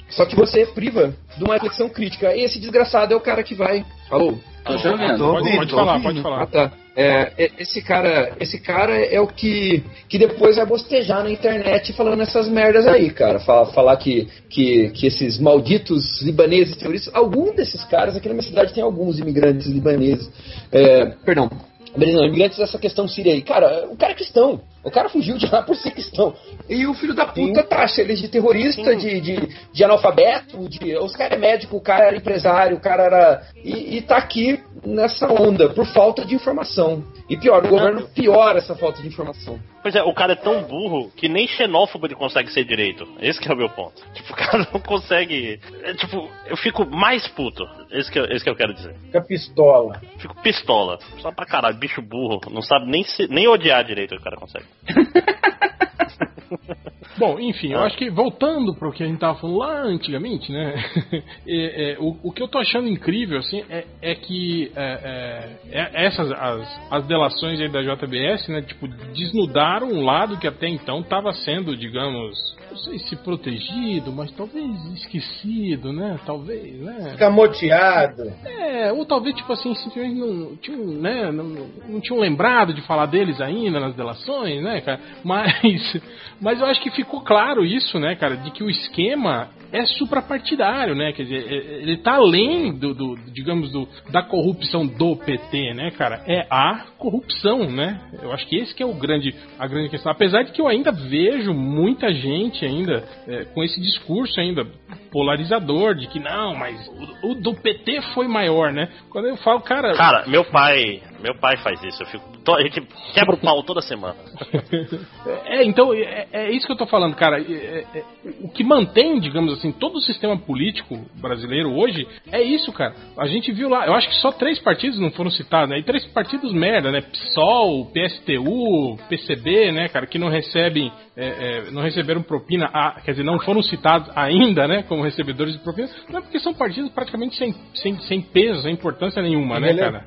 só que você priva de uma reflexão crítica. E esse desgraçado é o cara que vai. Alô? Tô ouvindo. Pode, pode falar, pode falar. Ah, tá. É, é, esse cara, esse cara é o que, que depois vai bostejar na internet falando essas merdas aí, cara. Falar, falar que, que, que esses malditos libaneses terroristas, algum desses caras, aqui na minha cidade tem alguns imigrantes libaneses, é, perdão, imigrantes dessa questão síria aí. Cara, o cara é cristão. O cara fugiu de lá por ser cristão. E o filho da puta Sim. taxa ele de terrorista, de, de, de, analfabeto, de. Os cara é médico, o cara era empresário, o cara era. E, e tá aqui nessa onda, por falta de informação. E pior, o governo piora essa falta de informação. Pois é, o cara é tão burro que nem xenófobo ele consegue ser direito. Esse é o meu ponto. Tipo, o cara não consegue. É, tipo, eu fico mais puto. Esse que, esse que eu quero dizer. Fica pistola. Fico pistola. Só pra caralho, bicho burro. Não sabe nem, se, nem odiar direito o cara consegue. Bom, enfim, eu acho que voltando para o que a gente tava falando lá antigamente, né? é, é, o, o, que eu tô achando incrível, assim, é, é que é, é, é, essas as, as delações aí da JBS, né? Tipo, desnudaram um lado que até então estava sendo, digamos, não sei se protegido, mas talvez esquecido, né? Talvez, né? Escamoteado. É, ou talvez, tipo assim, simplesmente não tinham, né? Não, não tinham lembrado de falar deles ainda nas delações, né, cara? Mas, mas eu acho que ficou claro isso, né, cara? De que o esquema é suprapartidário, né? Quer dizer, é, ele tá além do, do, digamos, do, da corrupção do PT, né, cara? É a corrupção, né? Eu acho que esse que é o grande, a grande questão. Apesar de que eu ainda vejo muita gente ainda é, com esse discurso ainda polarizador de que não, mas o, o, do PT foi maior, né? Quando eu falo, cara. Cara, meu pai, meu pai faz isso. Eu fico, a gente quebra o pau toda semana. é, então é, é, isso que eu tô falando, cara. É, é, é, o que mantém, digamos assim, todo o sistema político brasileiro hoje é isso, cara. A gente viu lá, eu acho que só três partidos não foram citados, né? E três partidos merda, né? PSOL, PSTU, PCB, né, cara, que não recebem, não receberam propina, a, quer dizer, não foram citados ainda, né? Como recebedores de propina, não é porque são partidos praticamente sem, sem, sem peso, sem importância nenhuma, né, cara?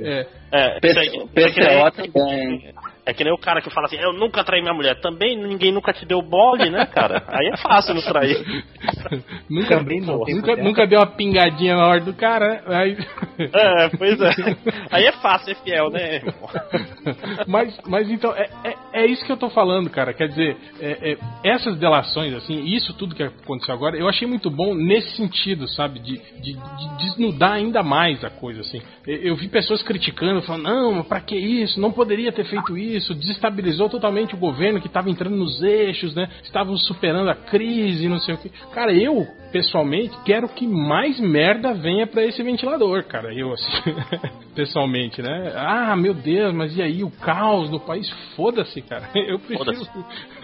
É, é, PCO também. É que nem o cara que fala assim, eu nunca traí minha mulher. Também ninguém nunca te deu bode, né, cara? Aí é fácil não trair. nunca, nunca, nunca deu uma pingadinha na hora do cara. Aí... É, pois é. Aí é fácil ser fiel, né? mas, mas então, é, é, é, isso que eu tô falando, cara. Quer dizer, é, é, essas delações, assim, isso tudo que aconteceu agora, eu achei muito bom nesse sentido, sabe? De, de, de desnudar ainda mais a coisa, assim. Eu vi pessoas criticando, falando, não, pra que isso? Não poderia ter feito isso isso, desestabilizou totalmente o governo que estava entrando nos eixos, né? Estavam superando a crise, não sei o que. Cara, eu pessoalmente quero que mais merda venha para esse ventilador, cara. Eu assim, pessoalmente, né? Ah, meu Deus, mas e aí o caos no país? Foda-se, cara. Eu prefiro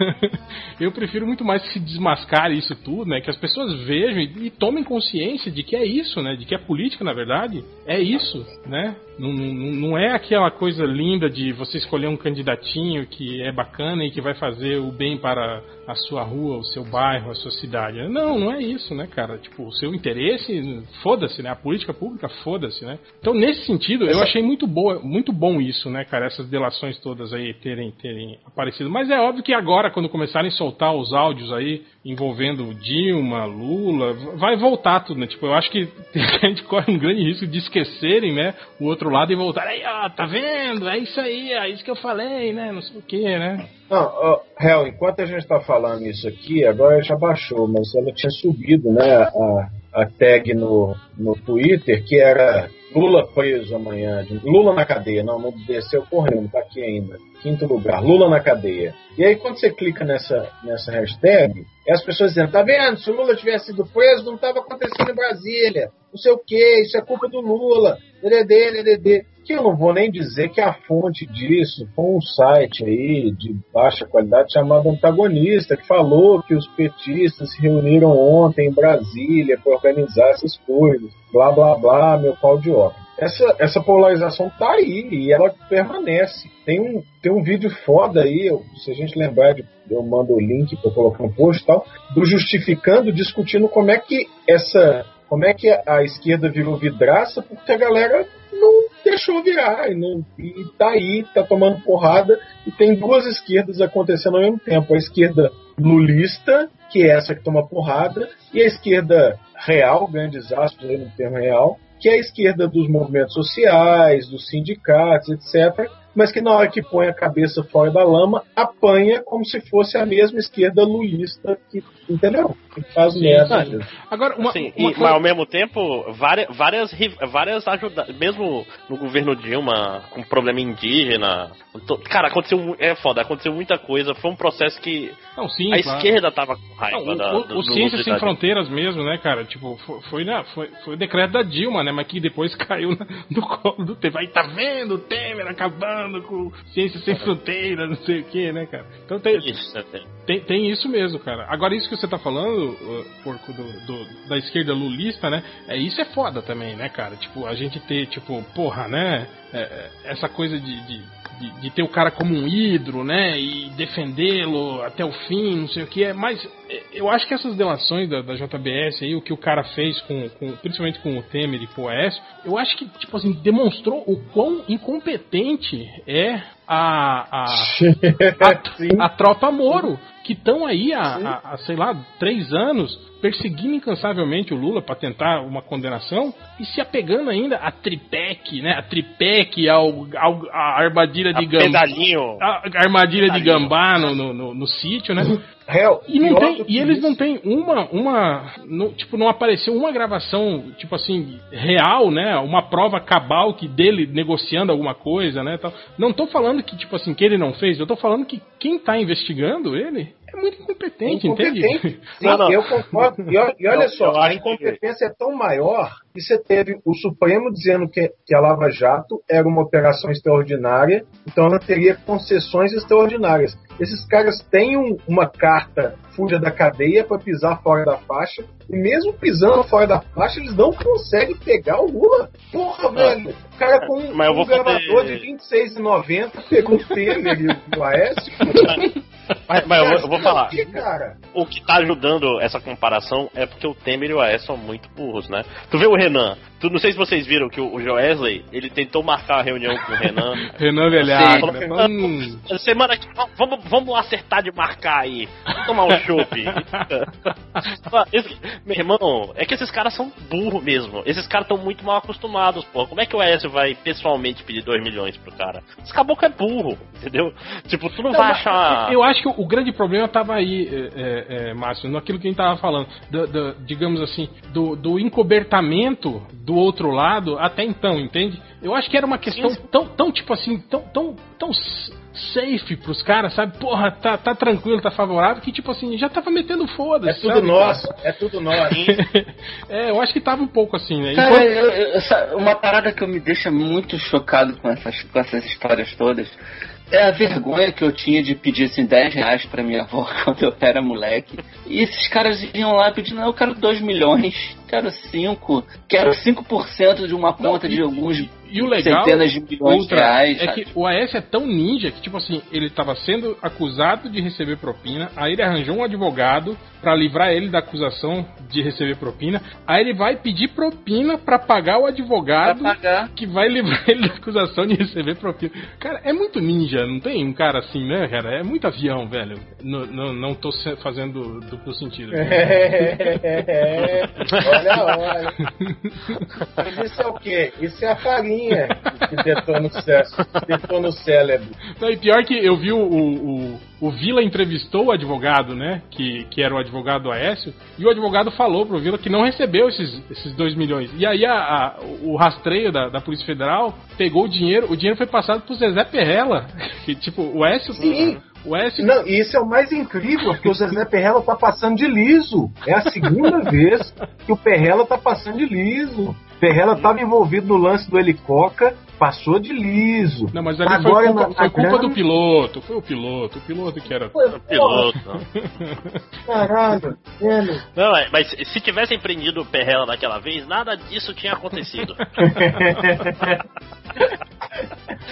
Eu prefiro muito mais que se desmascare isso tudo, né? Que as pessoas vejam e, e tomem consciência de que é isso, né? De que a política, na verdade, é isso, né? Não, não, não é aquela coisa linda de você escolher um candidatinho que é bacana e que vai fazer o bem para a sua rua, o seu bairro, a sua cidade. Não, não é isso, né, cara? Tipo, o seu interesse, foda-se, né? A política pública, foda-se, né? Então, nesse sentido, eu achei muito boa, muito bom isso, né, cara? Essas delações todas aí terem, terem aparecido. Mas é óbvio que agora, quando começarem a soltar os áudios aí envolvendo Dilma, Lula, vai voltar tudo, né? Tipo, eu acho que a gente corre um grande risco de esquecerem, né? O outro lado e voltar. Aí, ó, tá vendo? É isso aí, é isso que eu falei, né? Não sei o que, né? Não, Hel, enquanto a gente tá falando isso aqui, agora já baixou, mas ela tinha subido, né? A, a tag no, no Twitter que era Lula preso amanhã. Lula na cadeia. Não, não desceu correndo, tá aqui ainda. Quinto lugar, Lula na cadeia. E aí quando você clica nessa, nessa hashtag, é as pessoas dizendo, tá vendo? Se o Lula tivesse sido preso, não estava acontecendo em Brasília. Não sei o que, isso é culpa do Lula. DDD, DDD. Que eu não vou nem dizer que a fonte disso foi um site aí de baixa qualidade chamado Antagonista, que falou que os petistas se reuniram ontem em Brasília para organizar essas coisas. Blá, blá, blá, meu pau de óculos essa, essa polarização tá aí e ela permanece. Tem um, tem um vídeo foda aí, eu, se a gente lembrar, de, eu mando o link para colocar no post e tal, do justificando, discutindo como é que essa. Como é que a esquerda virou vidraça, porque a galera não deixou virar e, não, e tá aí, tá tomando porrada, e tem duas esquerdas acontecendo ao mesmo tempo. A esquerda lulista, que é essa que toma porrada, e a esquerda real, grandes aspas aí no termo real, que é a esquerda dos movimentos sociais, dos sindicatos, etc., mas que na hora que põe a cabeça fora da lama, apanha como se fosse a mesma esquerda lulista que, entendeu? Faz Sim, merda. Agora, uma, Sim, uma e- coisa- mas ao mesmo tempo, várias, várias, ri- várias ajuda, mesmo no governo Dilma, com problema indígena, to- cara, aconteceu, é foda, aconteceu muita coisa, foi um processo que Não, sim, a claro. esquerda tava com raiva Não, o, da, o- do, o do Ciência Sem da- Fronteiras mesmo, né, cara? Tipo, foi, foi, na- foi, foi o decreto da Dilma, né? Mas que depois caiu na- no colo do Temer. Aí tá vendo o Temer acabando com Ciência Sem Fronteiras, não sei o que, né, cara? Então tem, Isso, né, tem. tem, tem isso mesmo, cara. Agora, isso que você tá falando, porco, do, do- da esquerda lulista, né? É, isso é foda também, né, cara? Tipo, a gente ter, tipo, porra, né? é, é, essa coisa de, de, de- de ter o cara como um hidro, né? E defendê-lo até o fim, não sei o que é. Mas eu acho que essas delações da, da JBS aí, o que o cara fez com, com- principalmente com o Temer e com o Aécio, eu acho que, tipo assim, demonstrou o quão incompetente é a, a, a, a tropa Moro, que estão aí há, há- há, sei lá, três anos perseguindo incansavelmente o Lula para tentar uma condenação e se apegando ainda a tripec, né? A tripec, ao, ao a armadilha de A gambá. pedalinho. A armadilha de gambá no, no, no- no sítio, né? Réu, E, não tem, e eles isso- não têm uma, uma no- tipo, não apareceu uma gravação, tipo assim, real, né? Uma prova cabal que dele negociando alguma coisa, né? Tal. Não tô falando que, tipo assim, que ele não fez, eu tô falando que quem tá investigando ele é muito incompetente, entende? Incompetente. Sim, Não, não. eu concordo. E, olha- e olha Eu- só, a acho que- incompetência é tão maior que você teve o Supremo dizendo que, que a Lava Jato era uma operação extraordinária, então ela teria concessões extraordinárias. Esses caras têm um- uma carta fuja da cadeia para pisar fora da faixa, e mesmo pisando fora da faixa, eles não conseguem pegar o Lula. Porra, velho. O cara com um, Mas eu vou um gravador de 26,90 pegou o Temer e o Aécio. Mas, mas eu, vou, eu vou falar. Que, cara? O que tá ajudando essa comparação é porque o Temer e o Aécio são muito burros, né? Tu vê o Renan. Tu, não sei se vocês viram que o, o Joesley, ele tentou marcar a reunião com o Renan. Renan Velhaco, Sim. né? Hum. Semana que vamos, vamos acertar de marcar aí. Vamos tomar um chopp. Esse- Meu irmão, é que esses caras são burros mesmo. Esses caras estão muito mal acostumados, pô. Como é que o Aécio vai pessoalmente pedir 2 milhões pro cara? Esse caboclo é burro, entendeu? Tipo, tu não, vai mas achar. Eu acho que o grande problema estava aí, é, é, é, Márcio, naquilo que a gente estava falando, do- do- digamos assim, do, do encobertamento do outro lado até então, entende? Eu acho que era uma questão tão, tão tipo assim, tão, tão, tão safe pros caras, sabe? Porra, tá, tá tranquilo, tá favorável, que tipo assim, já tava metendo É foda-se. tudo sabe, nosso, é tudo nosso. é, eu acho que tava um pouco assim, né? Cara, Enquanto- eu- eu- uma parada que eu me deixa muito chocado com essas, com essas histórias todas é a vergonha que eu tinha de pedir assim 10 reais pra minha avó quando eu era moleque. E esses caras iam lá pedindo, não, eu quero 2 milhões. quero 5, quero 5% de uma conta de alguns E o legal centenas de milhões Ultra, de reais. é sabe? que o AS é tão ninja que, tipo assim, ele tava sendo acusado de receber propina, aí ele arranjou um advogado pra livrar ele da acusação de receber propina, aí ele vai pedir propina pra pagar o advogado pagar. que vai livrar ele da acusação de receber propina. Cara, é muito ninja, não tem um cara assim, né, cara? É muito avião, velho. Não, não, não tô fazendo duplo sentido. É, olha, olha. Mas isso é o quê? Isso é a farinha que detona o, cé detona o cérebro. Não, e pior que eu vi o, o, o, Vila entrevistou o advogado, né? Que, que era o advogado do Aécio, e o advogado falou pro Vila que não recebeu esses, esses 2 milhões. E aí a, a- o rastreio da, da Polícia Federal pegou o dinheiro, o dinheiro foi passado pro Zezé Perrella. Que tipo, o Aécio. Sim. O Aécio. Não, e isso é o mais incrível, porque o Zezé Perrella tá passando de liso. É a segunda vez que o Perrella tá passando de liso. Perrella tava envolvido no lance do Helicoca, passou de liso. Não, mas ali Agora, foi culpa, na- foi culpa do piloto. Foi o piloto, o piloto que era. Pô, Piloto. Caralho, velho. Não, é, mas se tivessem prendido o Perrella daquela vez, nada disso tinha acontecido.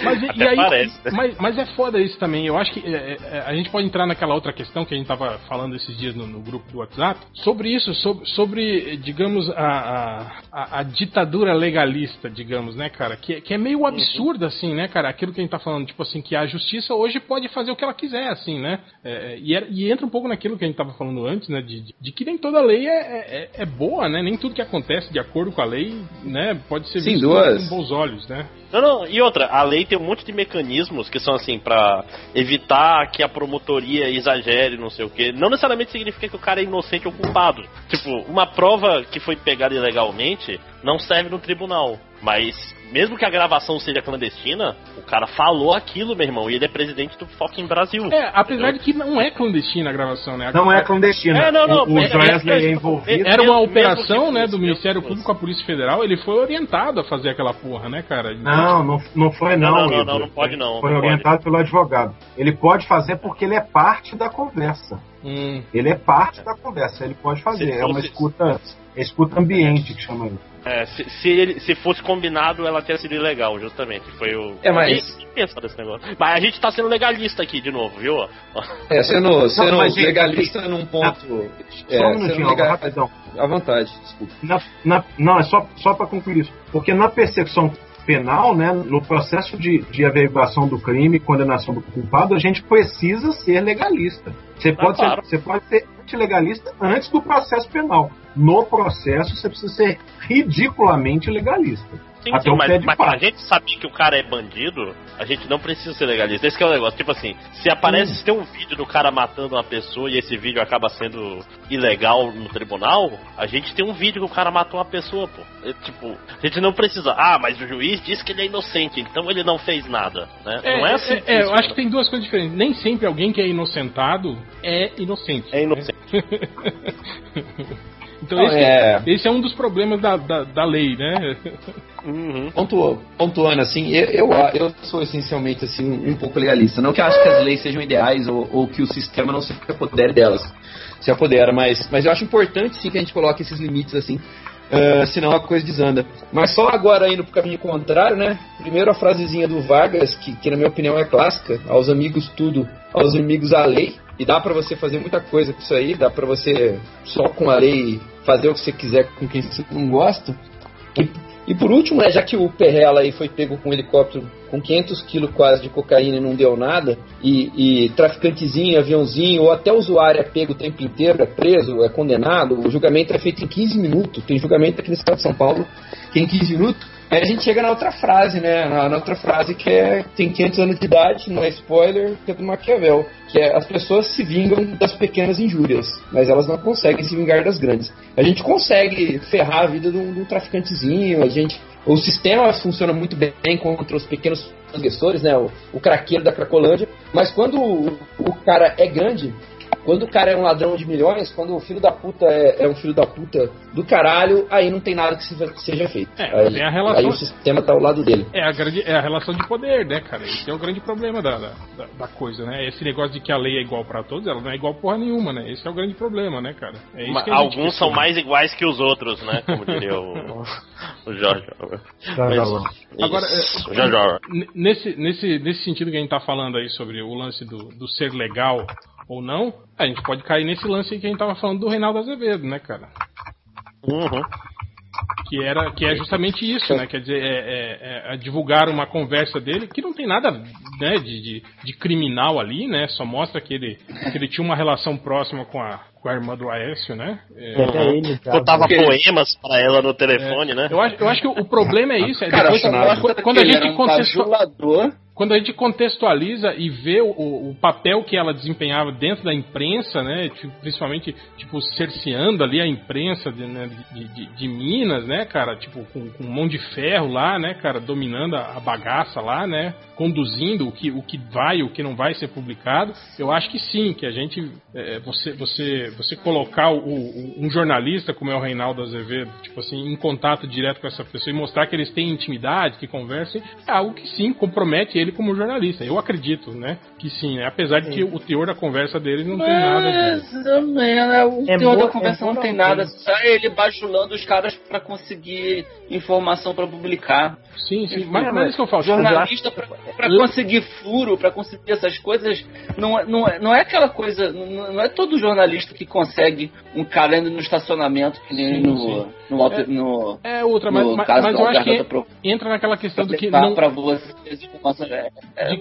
Mas, e- e aí, parece, né? mas, mas é foda isso também. Eu acho que é, é, a gente pode entrar naquela outra questão que a gente tava falando esses dias no, no grupo do WhatsApp sobre isso, sobre, sobre, digamos, a, a, a- a ditadura legalista, digamos, né, cara? Que, que é meio absurdo, assim, né, cara? Aquilo que a gente tá falando, tipo assim, que a justiça hoje pode fazer o que ela quiser, assim, né? É, é, e, era- e entra um pouco naquilo que a gente tava falando antes, né? De, de- de que nem toda lei é, é, é boa, né? Nem tudo que acontece de acordo com a lei, né? Pode ser Sem visto dúvidas. com bons olhos, né? Não, não, e outra, a lei tem um monte de mecanismos que são assim, pra evitar que a promotoria exagere, não sei o que. Não necessariamente significa que o cara é inocente ou culpado. Tipo, uma prova que foi pegada ilegalmente não serve no tribunal. Mas, mesmo que a gravação seja clandestina, o cara falou aquilo, meu irmão, e ele é presidente do fucking Brasil. É, apesar de que não é clandestina a gravação, né? A- Não é clandestina. É, não, não, o o é- Joesley é- é envolvido. Era uma operação, que né, do Ministério Público com a Polícia Federal. Ele foi orientado a fazer aquela porra, né, cara? Não, não, não foi não. Não, não, não, não, não pode não, Foi não orientado pelo advogado. Ele pode fazer porque ele é parte da conversa. Hum, Ele é parte da conversa, ele pode fazer. Se É uma escuta, é escuta ambiente que chama isso. É, se, se, ele, se fosse combinado, ela teria sido ilegal, justamente. Foi o. É, mas- pensa nesse negócio. Mas a gente tá sendo legalista aqui de novo, viu? É, sendo, sendo gente, legalista num ponto. Só É, um sendo minutinho, legal, rapidão. à vontade, desculpa. Na- na- não, é só, só para concluir isso. Porque na percepção penal, né, no processo de, de averiguação do crime, condenação do culpado, a gente precisa ser legalista. Você pode, claro. ser, você pode ser antilegalista antes do processo penal. No processo, você precisa ser ridiculamente legalista. Sim, Até sim, mas, mas pra gente saber que o cara é bandido, a gente não precisa ser legalista. Esse que é o negócio. Tipo assim, se aparece, se tem um vídeo do cara matando uma pessoa e esse vídeo acaba sendo ilegal no tribunal, a gente tem um vídeo que o cara matou uma pessoa, pô. É, tipo, a gente não precisa. Ah, mas o juiz disse que ele é inocente, então ele não fez nada, né? não é assim. é, eu funciona. acho que tem duas coisas diferentes. Nem sempre alguém que é inocentado é inocente. É inocente. então esse é- esse é um dos problemas da, da, da lei, né? Uhum. Pontu, pontuando assim, eu, eu, eu sou essencialmente assim um, um pouco legalista. Não que eu acho que as leis sejam ideais ou, ou que o sistema não se apodere delas. Se apodera, mas, mas eu acho importante sim que a gente coloque esses limites assim. ah, senão a coisa desanda. Mas só agora indo pro caminho contrário, né? Primeiro a frasezinha do Vargas, que, que na minha opinião é clássica, aos amigos tudo, aos inimigos a lei. E dá pra você fazer muita coisa com isso aí, dá pra você só com a lei fazer o que você quiser com quem você não gosta. E, e por último, né, já que o Perrella aí foi pego com um helicóptero com 500 quilos quase de cocaína e não deu nada, e, e traficantezinho, aviãozinho, ou até usuário é pego o tempo inteiro, é preso, é condenado, o julgamento é feito em 15 minutos. Tem julgamento aqui no estado de São Paulo que é em 15 minutos. Aí a gente chega na outra frase, né? Na, na outra frase que é tem 500 anos de idade, não é spoiler, que é do Maquiavel, que é as pessoas se vingam das pequenas injúrias, mas elas não conseguem se vingar das grandes. A gente consegue ferrar a vida de um, de um traficantezinho, a gente o sistema funciona muito bem contra os pequenos transgressores, né? O, o craqueiro da Cracolândia, mas quando o, o cara é grande, Quando o cara é um ladrão de milhões, quando o filho da puta é, é um filho da puta do caralho, aí não tem nada que se- seja feito. É, aí, tem a relação- aí o sistema tá ao lado dele. É a, grande, é a relação de poder, né, cara? Esse é o grande problema da, da, da- coisa, né? Esse negócio de que a lei é igual pra todos, ela não é igual porra nenhuma, né? Esse é o grande problema, né, cara? É isso Ma- que a gente Alguns são mais iguais que os outros, né? Como diria o, o Jorge. Mas- Agora, Isso, é, Jorge nesse, nesse, nesse sentido que a gente tá falando aí sobre o lance do, do ser legal ou não, a gente pode cair nesse lance aí que a gente tava falando do Reinaldo Azevedo, né, cara? Uhum. Que, era, que é justamente isso, né? Quer dizer, é, é- é divulgar uma conversa dele que não tem nada né, de, de, de criminal ali, né? Só mostra que ele, que ele tinha uma relação próxima com a, com a irmã do Aécio, né? É, Contava Porque- poemas pra ela no telefone, né? eu, acho, eu acho que o problema é isso, é Cara, depois, quando, quando que a gente um contextua- bajulador. Quando a gente contextualiza e vê o, o papel que ela desempenhava dentro da imprensa, né, tipo, principalmente tipo cerceando ali a imprensa de, né, de, de- de Minas, né, cara, tipo com, com mão de ferro lá, né, cara, dominando a, a bagaça lá, né, conduzindo o que, o que vai, o que não vai ser publicado. Eu acho que sim, que a gente é, você você você colocar o, o- um jornalista como é o Reinaldo Azevedo, tipo assim, em contato direto com essa pessoa e mostrar que eles têm intimidade, que conversem, é algo que sim compromete ele como jornalista. Eu acredito, né? Que sim, né? apesar de que o teor da conversa deles não tem nada né? O É teor mo- da conversa é não tem nada, só ele bajulando os caras pra conseguir informação pra publicar. Sim, sim. Mas, mas é isso que eu falo. Jornalista pra, pra conseguir furo, pra conseguir essas coisas, não, é- não, é, não é aquela coisa, não, não é todo jornalista que consegue um cara indo no estacionamento que nem Sim, no, sim. no, auto- É. no, É outra, mas, no mas, caso mas do eu acho que entra naquela questão do que não. vocês informações. É, é,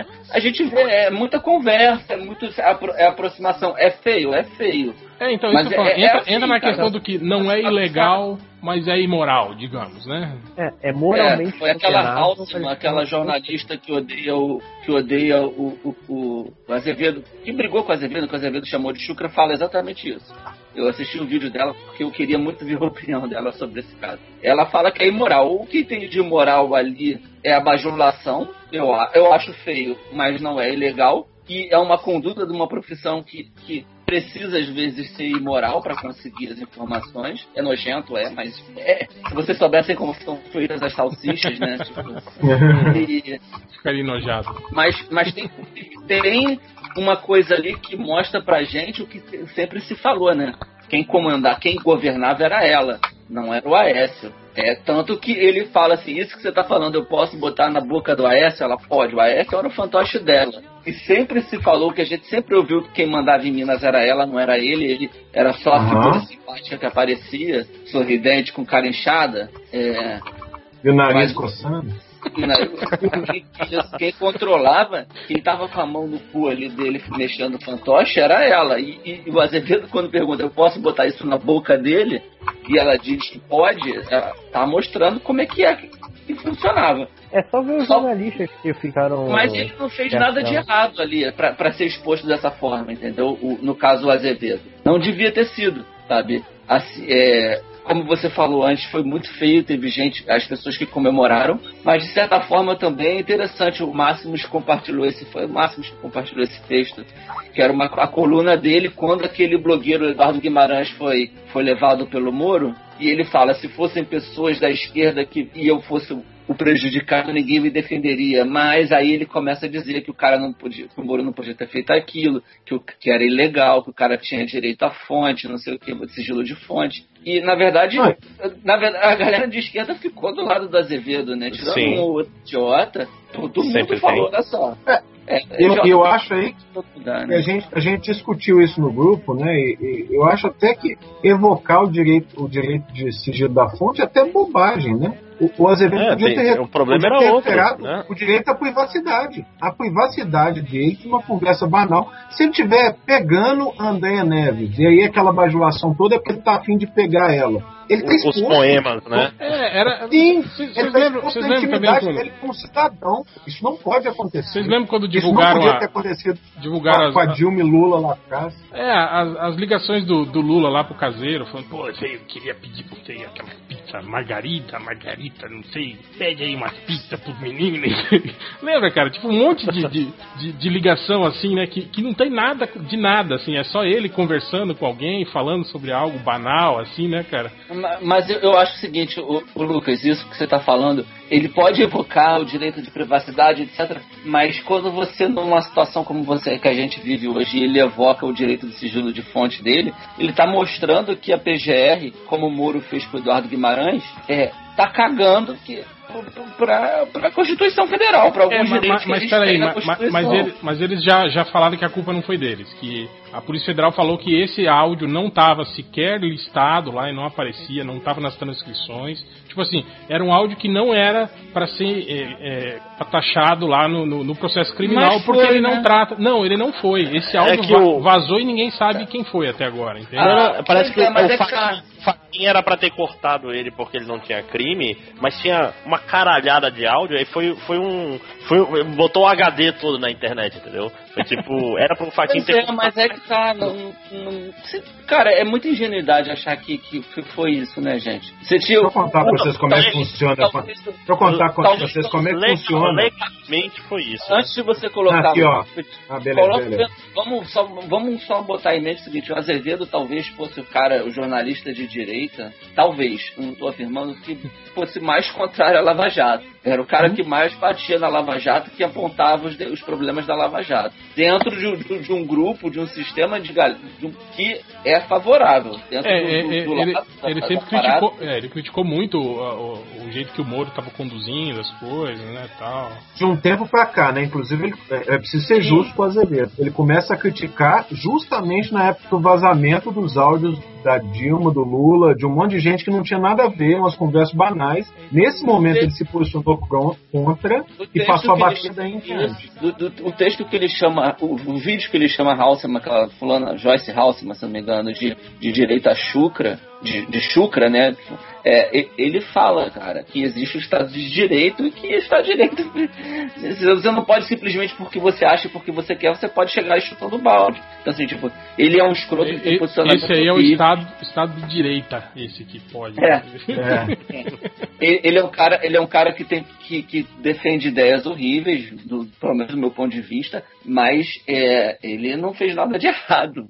é, a gente vê, é muita conversa, é muito é apro- é aproximação. É feio, é feio. É, então Mas isso é- é entra, assim, entra na cara. questão do que não é ilegal, mas é imoral, digamos, né? É, é moralmente. É, foi aquela Halsman, aquela jornalista que odeia o que odeia o, o, o, o Azevedo, que brigou com o Azevedo, que o Azevedo chamou de chucra, fala exatamente isso. Eu assisti o vídeo dela porque eu queria muito ver a opinião dela sobre esse caso. Ela fala que é imoral. O que tem de imoral ali é a bajulação. Eu, eu acho feio, mas não é ilegal. E é uma conduta de uma profissão que, que precisa às vezes ser imoral para conseguir as informações. É nojento, é, mas é, se vocês soubessem como são feitas as salsichas, né? Tipo, e- Ficaria enojado. mas, mas tem, tem uma coisa ali que mostra pra gente o que sempre se falou, né? Quem comandar, quem governava era ela, não era o Aécio. É, tanto que ele fala assim, isso que você tá falando, eu posso botar na boca do Aécio? Ela pode, o Aécio era o fantoche dela. E sempre se falou que a gente sempre ouviu que quem mandava em Minas era ela, não era ele, ele era só a figura simpática que aparecia, sorridente, com cara inchada. É, E o nariz Mas- coçando. Quem, controlava, quem tava com a mão no cu ali dele mexendo o fantoche era ela. E, e- e o Azevedo, quando pergunta, eu posso botar isso na boca dele? E ela diz que pode, ela tá mostrando como é que é que, funcionava. É só ver os Só- jornalistas que ficaram. Mas ele não fez É, nada de não. errado ali pra, pra ser exposto dessa forma, entendeu? O- no caso, o Azevedo. Não devia ter sido, sabe? Assim, é, como você falou antes, foi muito feio, teve gente, as pessoas que comemoraram, mas de certa forma também é interessante. O Máximos compartilhou esse, foi o que compartilhou esse texto, que era uma, a coluna dele quando aquele blogueiro Eduardo Guimarães foi, foi levado pelo Moro, e ele fala: se fossem pessoas da esquerda que e eu fosse o prejudicado, ninguém me defenderia. Mas aí ele começa a dizer que o cara não podia, que o Moro não podia ter feito aquilo, que, o, que era ilegal, que o cara tinha direito à fonte, não sei o que, sigilo de fonte. E na verdade, na verdade, a galera de esquerda ficou do lado do Azevedo, né? Tirando Sim. um outro idiota, todo mundo Sempre falou, tem. olha só. É, Eu, idiota eu tá acho aí lugar, que né? a gente, a gente discutiu isso no grupo, né? E, e eu acho até que evocar o direito, o direito de sigilo da fonte é até bobagem, né? O, o Azevedo É, podia ter, o problema podia era ter outro, né? o direito à privacidade. A privacidade dele, uma conversa banal. Se ele estiver pegando a Andréia Neves, e aí aquela bajulação toda é porque ele tá afim de pegar ela. Ele os exposto. poemas, né? É, era. Sim, Vocês lembram, vocês lembram também quando, dele como cidadão. Isso não pode acontecer. Vocês lembram quando Isso não divulgaram podia a- ter acontecido divulgaram com a as, Dilma e Lula lá atrás. É, as, as ligações do, do Lula lá pro caseiro, falando, pô, eu queria pedir pra você aquela pizza margarita, margarita, não sei, pede aí umas pizzas pros meninos. Lembra, cara? Tipo, um monte de, de, de, de ligação assim, né? Que, que não tem nada de nada, assim, é só ele conversando com alguém, falando sobre algo banal, assim, né, cara? Ma- Mas eu, eu acho o seguinte, o, o Lucas, isso que você está falando, ele pode evocar o direito de privacidade, etc. Mas quando você, numa situação como você que a gente vive hoje, ele evoca o direito de sigilo de fonte dele, ele está mostrando que a PGR, como o Moro fez com o Eduardo Guimarães, é tá cagando que para a Constituição Federal, para alguns É, ma- direitos ma- que mas peraí, tem na ma- ma- Constituição. mas, ele- mas eles já, já falaram que a culpa não foi deles, que a Polícia Federal falou que esse áudio não estava sequer listado lá e não aparecia, não estava nas transcrições. Tipo assim, era um áudio que não era para ser é, é, taxado lá no, no- no processo criminal, Mas porque foi, ele não né? trata. Não, ele não foi. Esse áudio que va- o- vazou e ninguém sabe quem foi até agora, entendeu? Ah, Não, parece que é, mas o é que Faquin, Faquin era pra ter cortado ele porque ele não tinha crime, mas tinha uma caralhada de áudio, aí foi, foi um. Foi, botou o HD todo na internet, entendeu? Foi tipo, era pro Faquin Pois ter é, mas é que tá. Não, não- se- cara, é muita ingenuidade achar que, que foi isso, né, gente? Você tinha. Deixa eu contar pra vocês como é que funciona. Talvez- Deixa eu contar pra vocês como é que Legal- funciona. Legalmente foi isso. Antes de você colocar. Aqui, ó. Ah, beleza, coloca- beleza. vamos, só, vamos só botar em mente o seguinte: o Azevedo talvez fosse o cara, o jornalista de direita, talvez, não estou afirmando que fosse mais contrário à Lava Jato. Era o cara que mais batia na Lava Jato, que apontava os, os problemas da Lava Jato. Dentro de, um- de um grupo, de um sistema de, gal- de um- que é favorável. Dentro É, do, do- do ele, lado da- ele da sempre criticou, é, ele criticou muito o, o- o jeito que o Moro estava conduzindo as coisas, né, tal. de um tempo pra cá, né? Inclusive, ele, é, é preciso ser justo com o Azevedo. Ele começa a criticar justamente na época do vazamento dos áudios da Dilma, do Lula, de um monte de gente que não tinha nada a ver, umas conversas banais. Nesse momento, ele se posicionou con- contra e passou a batida em diante. o texto que ele chama, o, o vídeo que ele chama Halseman, aquela fulana, Joyce Halseman, se não me engano, de, de direito a chucra, de, de chucra, né? É, ele fala, cara, que existe o Estado de Direito e que o Estado de Direito. Você não pode simplesmente porque você acha e porque você quer, você pode chegar e chutando o balde. Então, assim, tipo, ele é um escroto que tem E- posicionamento Esse aí é o estado, estado de direita, esse que pode. É. É. Ele ele é um cara, ele é um cara que tem que, que defende ideias horríveis, do, pelo menos do meu ponto de vista, mas é, ele não fez nada de errado.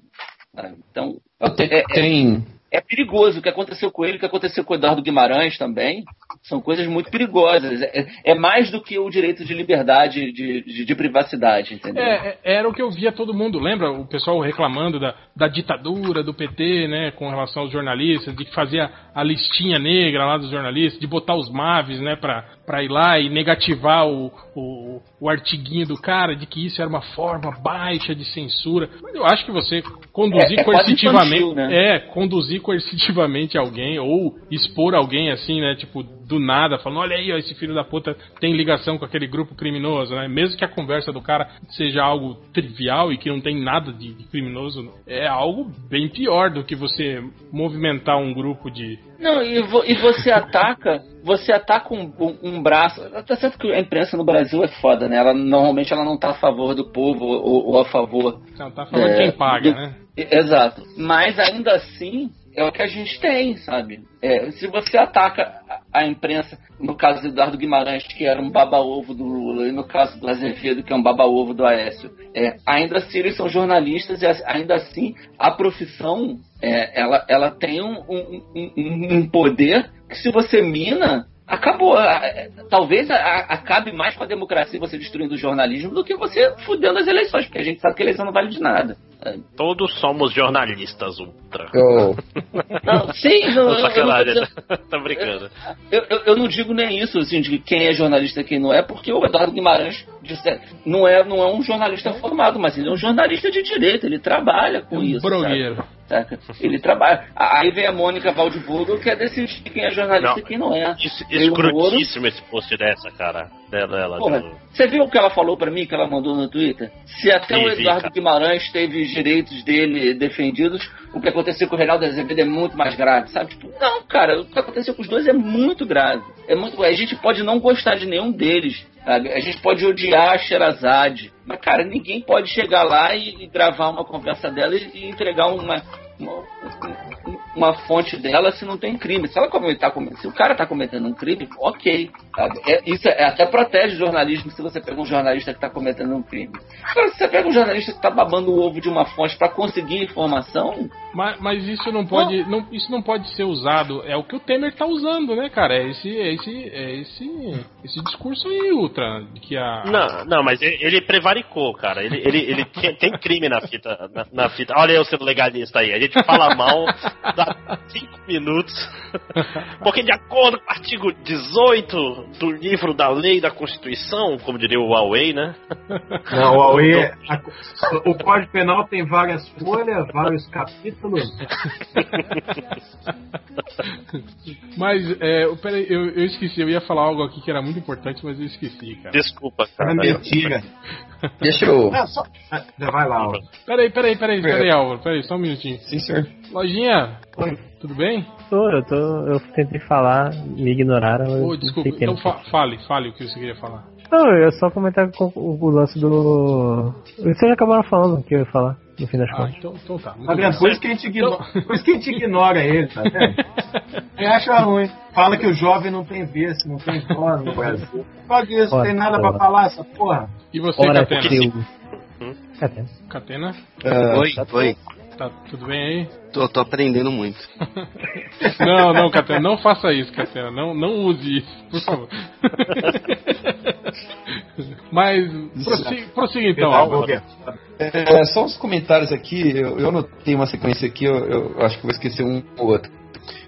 Então é, é- Tem. É perigoso o que aconteceu com ele, o que aconteceu com o Eduardo Guimarães também. São coisas muito perigosas. É, é mais do que o direito de liberdade, de, de, de privacidade, entendeu? É, é, era o que eu via todo mundo. Lembra o pessoal reclamando da, da ditadura do PT, né, com relação aos jornalistas, de que fazia a listinha negra lá dos jornalistas, de botar os MAVs, né, pra, pra ir lá e negativar o, o, o artiguinho do cara, de que isso era uma forma baixa de censura. Mas eu acho que você conduzir É- é coercitivamente. infantil, né? É, conduzir coercitivamente alguém, ou expor alguém assim, né, tipo, do nada, falando, olha aí, ó, esse filho da puta tem ligação com aquele grupo criminoso, né? Mesmo que a conversa do cara seja algo trivial e que não tem nada de, de criminoso, é algo bem pior do que você movimentar um grupo de. Não, e, vo- e você ataca, você ataca um, um- um braço. Tá certo que a imprensa no Brasil é foda, né? Ela normalmente ela não tá a favor do povo ou, ou a favor. Não, tá falando É, quem paga, do- né? Exato. Mas ainda assim é o que a gente tem, sabe? É, se você ataca a, imprensa, no caso do Eduardo Guimarães, que era um baba-ovo do Lula, e no caso do Azevedo, que é um baba-ovo do Aécio, é, ainda assim eles são jornalistas e ainda assim a profissão é, ela, ela tem um, um- um- um poder que se você mina, acabou. Talvez acabe mais com a democracia você destruindo o jornalismo do que você fudendo as eleições, porque a gente sabe que a eleição não vale de nada. Todos somos jornalistas ultra. Eu, Não, sim, não, eu, eu, não tá brincando. eu, eu- eu não digo nem isso, assim, de quem é jornalista e quem não é, porque o Eduardo Guimarães disse, não, é, não é um jornalista formado, mas ele é um jornalista de direito, ele trabalha com Um isso. brogueiro. Saca? Ele trabalha. Aí vem a Mônica Waldburgo que é decidir quem é jornalista Não. e quem não é. Isso, Veio o Moro. escrotíssimo esse post dessa, cara. Dela, dela, Porra, dela. você viu o que ela falou pra mim, que ela mandou no Twitter? Se até Vi, o Eduardo. Guimarães teve direitos dele defendidos, o que aconteceu com o Reinaldo Azevedo é muito mais grave, sabe? Tipo, não, cara, o que aconteceu com os dois é muito grave. É muito A gente pode não gostar de nenhum deles? A gente pode odiar a Sherazade, mas, cara, ninguém pode chegar lá e, e gravar uma conversa dela e, e entregar uma, uma, uma fonte dela se não tem crime. Se ela comentar, se o cara tá cometendo um crime, ok. Sabe? É- isso é, até protege o jornalismo se você pega um jornalista que tá cometendo um crime. Agora, se você pega um jornalista que tá babando o ovo de uma fonte para conseguir informação, Mas, mas isso não pode, não, isso não pode ser usado. É o que o Temer tá usando, né, cara? É esse, é esse, é esse, esse discurso aí, Ultra, que a Não, não, mas ele, ele prevaricou, cara. Ele, ele, ele tem, tem crime na fita, na, na fita. Olha eu sendo legalista aí. A gente fala mal, dá cinco minutos. Porque de acordo com o artigo 18 do livro da lei da Constituição, como diria o Huawei, né? Não, o Huawei é- a- o Código Penal tem várias folhas, vários capítulos. Mas, é, eu- peraí, eu, eu esqueci, eu ia falar algo aqui que era muito importante, mas eu esqueci, cara. Desculpa, cara. É mentira. Deixa eu. Não, só... vai lá, ó. Peraí, peraí, peraí, peraí, Álvaro, peraí, só um minutinho. Sim, senhor. Lojinha, Oi. Tudo bem? Tô, eu tô. Eu tentei falar, me ignoraram. desculpa, então fa- fale, fale o que você queria falar. Não, eu ia só comentar com o, o lance do. Vocês acabaram falando o que eu ia falar, no fim das Ah, contas. então, então tá. muito Tá vendo? Por isso que a gente ignora, por isso que a gente ignora ele, tá vendo? Ele acha ruim. Fala que o jovem não tem berço, não tem voz no Brasil. Só disso, não tem nada pra falar, essa porra. E você, Ora, Catena? teu. Catena. Catena, Ah, Oi, oi. Tá tudo bem aí? Tô, tô aprendendo muito. Não, não, Catena, não faça isso, Catena. Não, não use isso, por favor. Mas, prossiga, prossiga então, Álvaro. É, só uns comentários aqui, eu, eu anotei uma sequência aqui, eu, eu acho que vou esquecer um ou outro.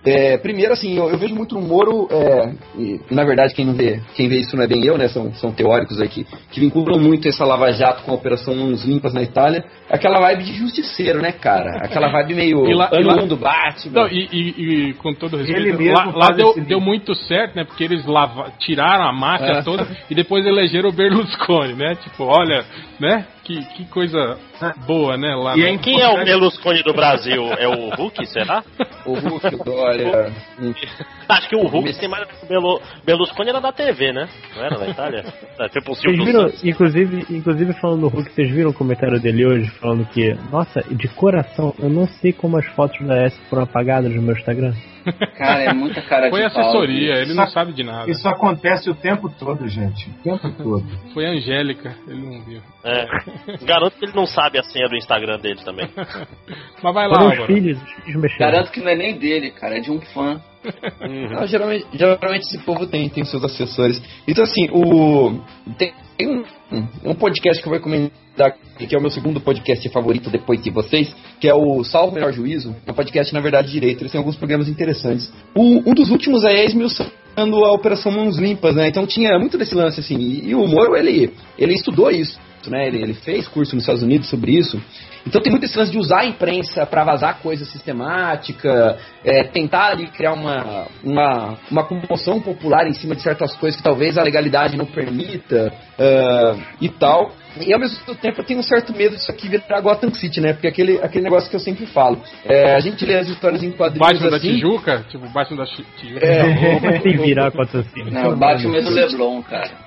É, primeiro, assim, eu, eu vejo muito no Moro, é, e, na verdade quem não vê, quem vê isso não é bem eu, né? São, são teóricos aí que, vinculam muito essa Lava Jato com a Operação Mãos Limpas na Itália. Aquela vibe de justiceiro, né, cara? Aquela vibe meio E lá- e ano lá- 1 do Batman. Não, e, e- e com todo respeito, lá, lá deu, deu muito certo, né? Porque eles lava, tiraram a máfia É. toda e depois elegeram o Berlusconi, né? Tipo, olha, né? Que, que coisa boa, né? Lá E é Quem é o Berlusconi do Brasil? É o Hulk, será? O Hulk, o Dória. Hum, Acho que o Hulk tem mais. O Belu- Berlusconi era da TV, né? Não era da Itália? É, tipo o Vocês viram, inclusive, inclusive falando do Hulk, vocês viram o comentário dele hoje falando que, nossa, de coração, eu não sei como as fotos da S foram apagadas no meu Instagram. Cara, é muita cara Foi de pau. assessoria, ele não Isso- sabe de nada. Isso acontece o tempo todo, gente. O tempo todo. Foi a Angélica, ele não viu. É. Garanto que ele não sabe a senha do Instagram dele também. Mas vai lá, Foram filhos, os filhos mexeram. Garanto que não é nem dele, cara, é de um fã. Não, geralmente, geralmente esse povo tem, tem seus assessores. Então, assim, o. Tem, tem um, um podcast que eu vou recomendar, que é o meu segundo podcast favorito depois de vocês, que é o Salvo Melhor Juízo. É um podcast, na verdade, de direito. Eles têm alguns programas interessantes. O- um dos últimos é esmiuçando a Operação Mãos Limpas, né? Então tinha muito desse lance, assim. E, e o Moro, ele, ele estudou isso, né? Ele, ele fez curso nos Estados Unidos sobre isso. Então tem muito esse lance de usar a imprensa para vazar coisa sistemática, é, tentar ali criar uma, uma, uma comoção popular em cima de certas coisas que talvez a legalidade não permita ah, e tal. E ao mesmo tempo eu tenho um certo medo disso aqui virar Gotham City, né? Porque aquele, aquele negócio que eu sempre falo. É, a gente lê as histórias em quadrinhos Batman da assim. Tijuca? Tipo, Batman da Tijuca. É, Como assim virar contra assim? Não, Batman é do Leblon, cara.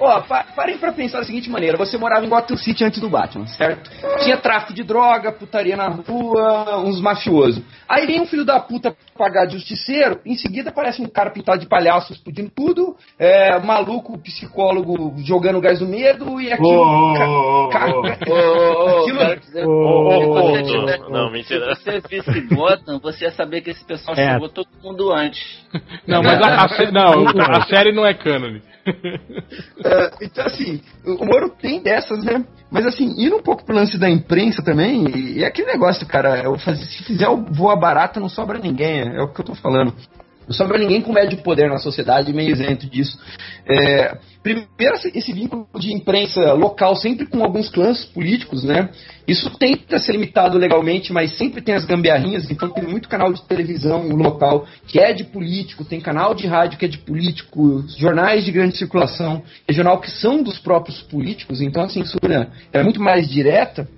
Ó, pa parem pra pensar da seguinte maneira: você morava em Gotham City antes do Batman, certo? Tinha tráfico de droga, putaria na rua, uns mafiosos. Aí vem um filho da puta pagar de justiceiro, em seguida aparece um cara pintado de palhaço explodindo tudo, é, maluco, psicólogo jogando gás do medo e aquilo. Ô, ca- ca- ô, Aquilo- você ô, tiver- não, mentira. Se você visse Gotham, você ia saber que esse pessoal É. chegou todo mundo antes. Não, mas a, a não, a série não é cânone. É, então, assim, o Moro tem dessas, né? Mas, assim, indo um pouco pro lance da imprensa também, e, e aquele negócio, cara, eu faz- se fizer o voa barata, não sobra ninguém, é, é o que eu tô falando. Não sobra ninguém com médio poder na sociedade meio isento disso. É, primeiro, esse vínculo de imprensa local, sempre com alguns clãs políticos, né? Isso tenta ser limitado legalmente, mas sempre tem as gambiarrinhas. Então, tem muito canal de televisão local que é de político, tem canal de rádio que é de político, jornais de grande circulação, regional que são dos próprios políticos. Então, a censura é muito mais direta.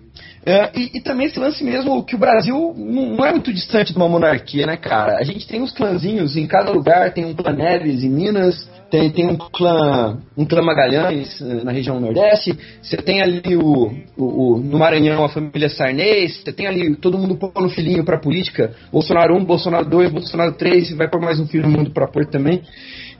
É, e, e, também esse lance mesmo que o Brasil não, não, é muito distante de uma monarquia, né, cara? A gente tem uns clãzinhos em cada lugar, tem um clã Neves em Minas, tem, tem um clã um clã Magalhães eh, na região Nordeste, você tem ali o, o, o, no Maranhão a família Sarney, você tem ali todo mundo pondo filhinho pra política, Bolsonaro 1, Bolsonaro 2, Bolsonaro 3, vai pôr mais um filho no mundo pra pôr também.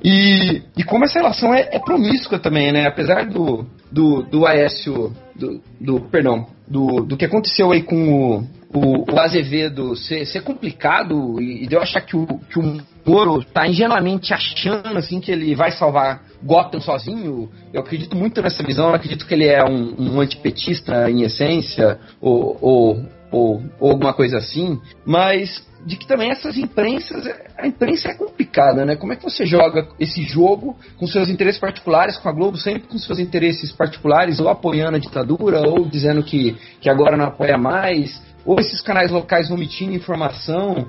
E, e como essa relação é, é promíscua também, né? Apesar do, do, do Aécio, do, do, perdão, do, do que aconteceu aí com o, o, o Azevedo ser, ser complicado e, e de eu achar que o, que o Moro tá ingenuamente achando assim que ele vai salvar Gotham sozinho, eu acredito muito nessa visão, eu acredito que ele é um, um antipetista em essência, ou, ou, ou, ou alguma coisa assim, mas de que também essas imprensas, a imprensa é complicada, né? Como é que você joga esse jogo com seus interesses particulares, com a Globo sempre com seus interesses particulares, ou apoiando a ditadura, ou dizendo que, que agora não apoia mais, ou esses canais locais omitindo informação,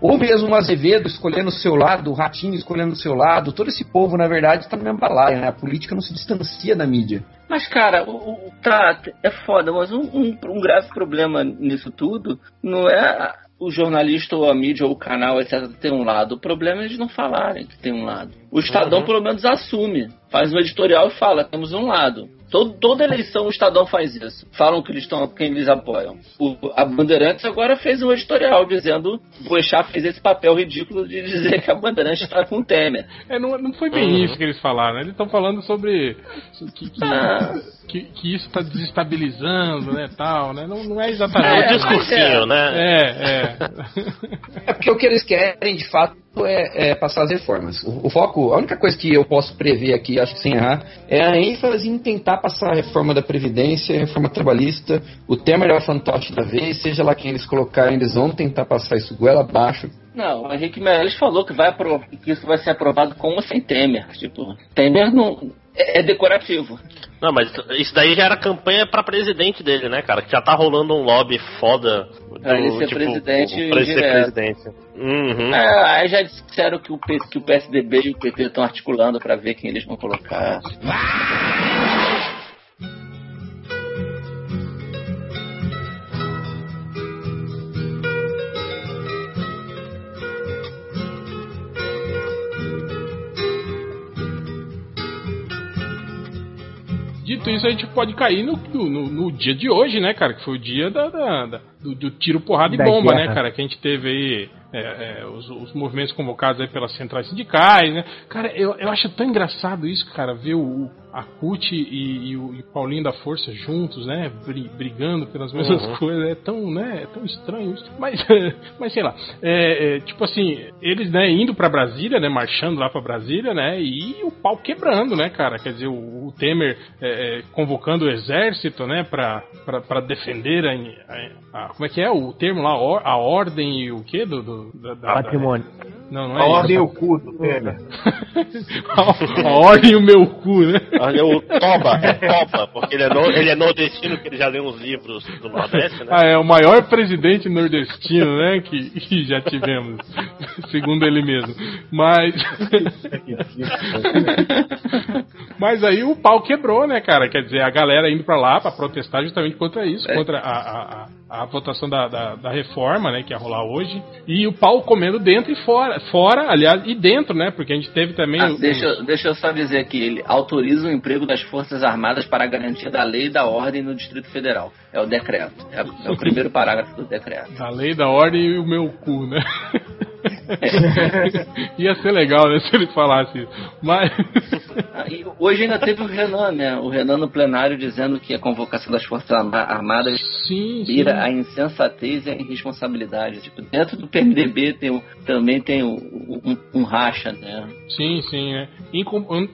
ou mesmo o Azevedo escolhendo o seu lado, o Ratinho escolhendo o seu lado, todo esse povo, na verdade, está na mesma balaia, né? A política não se distancia da mídia. Mas, cara, o, o tá, é foda, mas um, um, um grave problema nisso tudo não é o jornalista ou a mídia ou o canal, etc., tem um lado. O problema é eles não falarem que tem um lado. O Estadão, uhum. pelo menos, assume. Faz um editorial e fala, temos um lado. Todo, toda eleição o Estadão faz isso. Falam que eles estão, quem eles apoiam. O, a Bandeirantes agora fez um editorial dizendo o Boechat fez esse papel ridículo de dizer que a Bandeirantes está com o Temer. É, não, não foi bem uhum. isso que eles falaram. Né? Eles estão falando sobre que, que, ah. que, que isso está desestabilizando, né, tal, né? Não, não é exatamente. É, um discursinho, é, né? É, é. é porque o que eles querem, de fato, é, é, passar as reformas. O, o, foco, a única coisa que eu posso prever aqui, acho que sem errar, é a ênfase em tentar passar a reforma da Previdência, a reforma trabalhista. O Temer é o fantoche da vez, seja lá quem eles colocarem, eles vão tentar passar isso goela abaixo. Não, o Henrique Meirelles falou que, vai que isso vai ser aprovado com ou sem Temer. Tipo, Temer não, é, é decorativo. Não, mas isso daí já era campanha para presidente dele, né, cara? Que já tá rolando um lobby foda. Do, pra ele ser tipo, presidente. Pra ele ser presidente. Uhum. É, aí já disseram que o, que o PSDB e o PT estão articulando para ver quem eles vão colocar. Isso, a gente pode cair no, no, no, dia de hoje, né, cara? Que foi o dia da, da, da do, do, tiro, porrada e bomba, né, cara? Que a gente teve aí é, é, os, os, movimentos convocados aí pelas centrais sindicais, né? Cara, eu, eu acho tão engraçado isso, cara, ver o, a CUT e, e, o e Paulinho da Força juntos, né? Brigando pelas mesmas uhum. coisas. É tão, né? É tão estranho isso. Mas, mas sei lá. É, é, tipo assim, eles, né, indo para Brasília, né? Marchando lá para Brasília, né? E o pau quebrando, né, cara? Quer dizer, o, o Temer é, é, convocando o exército, né? Pra, pra, pra defender a, a, a, Como é que é o termo lá? A ordem e o quê? Do, do da, da, Patrimônio. Da, não, não é a ordem e o cu do Temer. a, a ordem e o meu cu, né? Olha, o Toba, é Toba, porque ele é, no, ele é nordestino, que ele já leu uns livros do Nordeste, né? Ah, é o maior presidente nordestino, né, que, que já tivemos, segundo ele mesmo. Mas... Mas aí o pau quebrou, né, cara? Quer dizer, a galera indo pra lá pra protestar justamente contra isso, é. contra a, a, a, a votação da, da, da, reforma, né, que ia rolar hoje. E o pau comendo dentro e fora. Fora, aliás, e dentro, né? Porque a gente teve também... Ah, deixa, deixa eu só dizer aqui, ele autoriza o emprego das Forças Armadas para a garantia da lei e da ordem no Distrito Federal. É o decreto. É, é o primeiro parágrafo do decreto. Da lei, da ordem e o meu cu, né? Ia ser legal, né, se ele falasse isso. Mas. Hoje ainda teve o Renan, né? O Renan no plenário dizendo que a convocação das Forças Armadas sim, vira sim. a insensatez e a irresponsabilidade. Tipo, dentro do PMDB tem, também tem um, um, um, racha, né? Sim, sim. É. Em,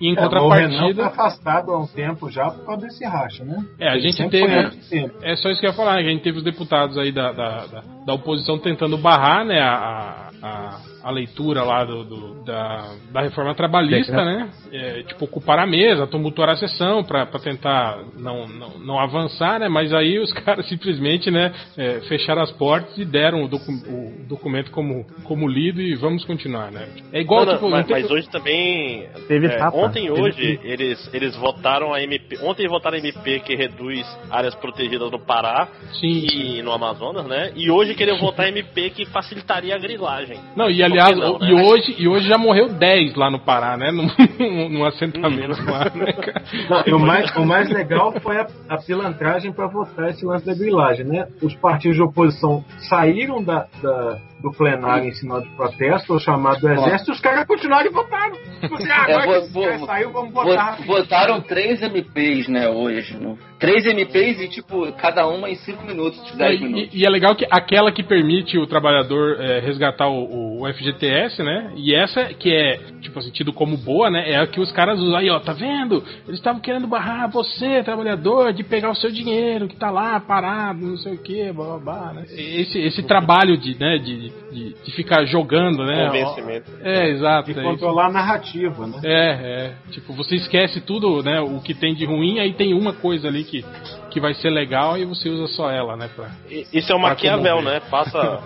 em é, contrapartida. O Renan tá afastado há um tempo já por causa desse racha, né? É, a gente teve. É, é, só isso que eu ia falar, a gente teve os deputados aí da, da, da, da oposição tentando barrar, né? a, a a, a leitura lá do, do- da, da reforma trabalhista, né? É, tipo, ocupar a mesa, tumultuar a sessão pra pra tentar não, não, não avançar, né? Mas aí os caras simplesmente, né, é, fecharam as portas e deram o, docu- o documento como, como lido e vamos continuar, né? É igual, Não, não, tipo, mas, mas hoje também. Teve é, tapa. ontem e Teve hoje eles, eles votaram a MP. Ontem votaram a MP que reduz áreas protegidas no Pará Sim, e no Amazonas, né? E hoje queriam votar a MP que facilitaria a grilagem. Não, e aliás, não, e, né? hoje, e hoje já morreu 10 lá no Pará, né? Num, num assentamento lá, né, e o, mais, o mais legal foi a, a pilantragem para votar esse lance da grilagem, né? Os partidos de oposição saíram da, da- do plenário em sinal de protesto, ou chamado do exército, e os caras continuaram e votaram. Tipo ah, É, agora vou- que vou- cara saiu, vamos votar. Vo- Votaram três MPs, né, hoje. no- Três MPs e, tipo, cada uma em cinco minutos, dez minutos. E, e é legal que aquela que permite o trabalhador é, resgatar o, o FGTS, né? E essa que é, tipo assim, tido como boa, né? É a que os caras usam aí, ó, tá vendo? Eles estavam querendo barrar você, trabalhador, de pegar o seu dinheiro que tá lá parado, não sei o que, blá blá blá, né? Esse, esse trabalho de, né, de, de, de ficar jogando, né? Convencimento. É, exato. De é isso. controlar a narrativa, né? É, é. Tipo, você esquece tudo, né? O que tem de ruim, aí tem uma coisa ali que, que vai ser legal e você usa só ela, né? Pra... Isso é o Maquiavel, né? Faça,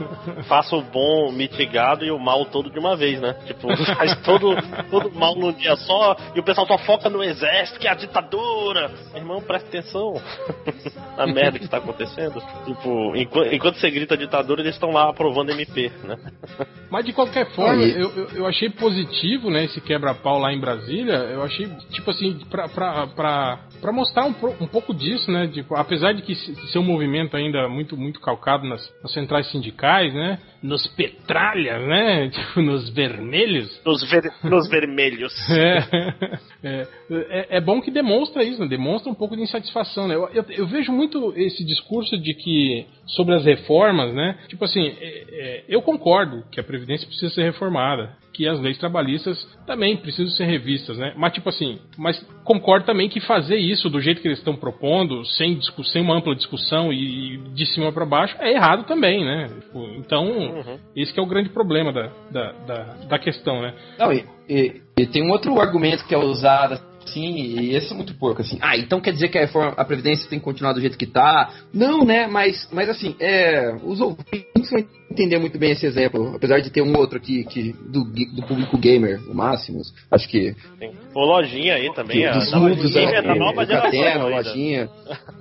faça o bom mitigado e o mal todo de uma vez, né? Tipo, faz todo, todo mal num dia só e o pessoal só foca no exército, que é a ditadura. Irmão, presta atenção na merda que está acontecendo. Tipo, enquanto, enquanto você grita ditadura, eles estão lá aprovando MP, né? Mas de qualquer forma, Aí. eu, eu, achei positivo, né, esse quebra-pau lá em Brasília. Eu achei, tipo assim, pra, pra, pra, pra mostrar um, um pouco disso, né? Tipo, apesar de que se- ser um movimento ainda muito, muito calcado nas, nas centrais sindicais, né? Nos petralhas, né? Tipo, nos vermelhos. Nos, ver- nos vermelhos. É, é, é, é bom que demonstra isso, né? demonstra um pouco de insatisfação. Né? Eu, eu, eu vejo muito esse discurso de que sobre as reformas, né? Tipo assim, é, é, eu concordo que a previdência precisa ser reformada, que as leis trabalhistas também precisam ser revistas, né? Mas tipo assim, mas concordo também que fazer isso do jeito que eles estão propondo, sem, sem uma ampla discussão e, de cima para baixo, é errado também, né? Tipo, então, esse que é o grande problema da, da, da, da questão, né? Não, e, e- e tem um outro argumento que é usado assim, e esse é muito porco, assim. Ah, então quer dizer que a, reforma, a Previdência tem que continuar do jeito que tá? Não, né? Mas, mas assim, é, os ouvintes vão entender muito bem esse exemplo, apesar de ter um outro aqui que, do, do público gamer, o Máximos. Acho que Tem. O Lojinha aí também, a, dos da, mudos, Lojinha é, é da nova geração lojinha.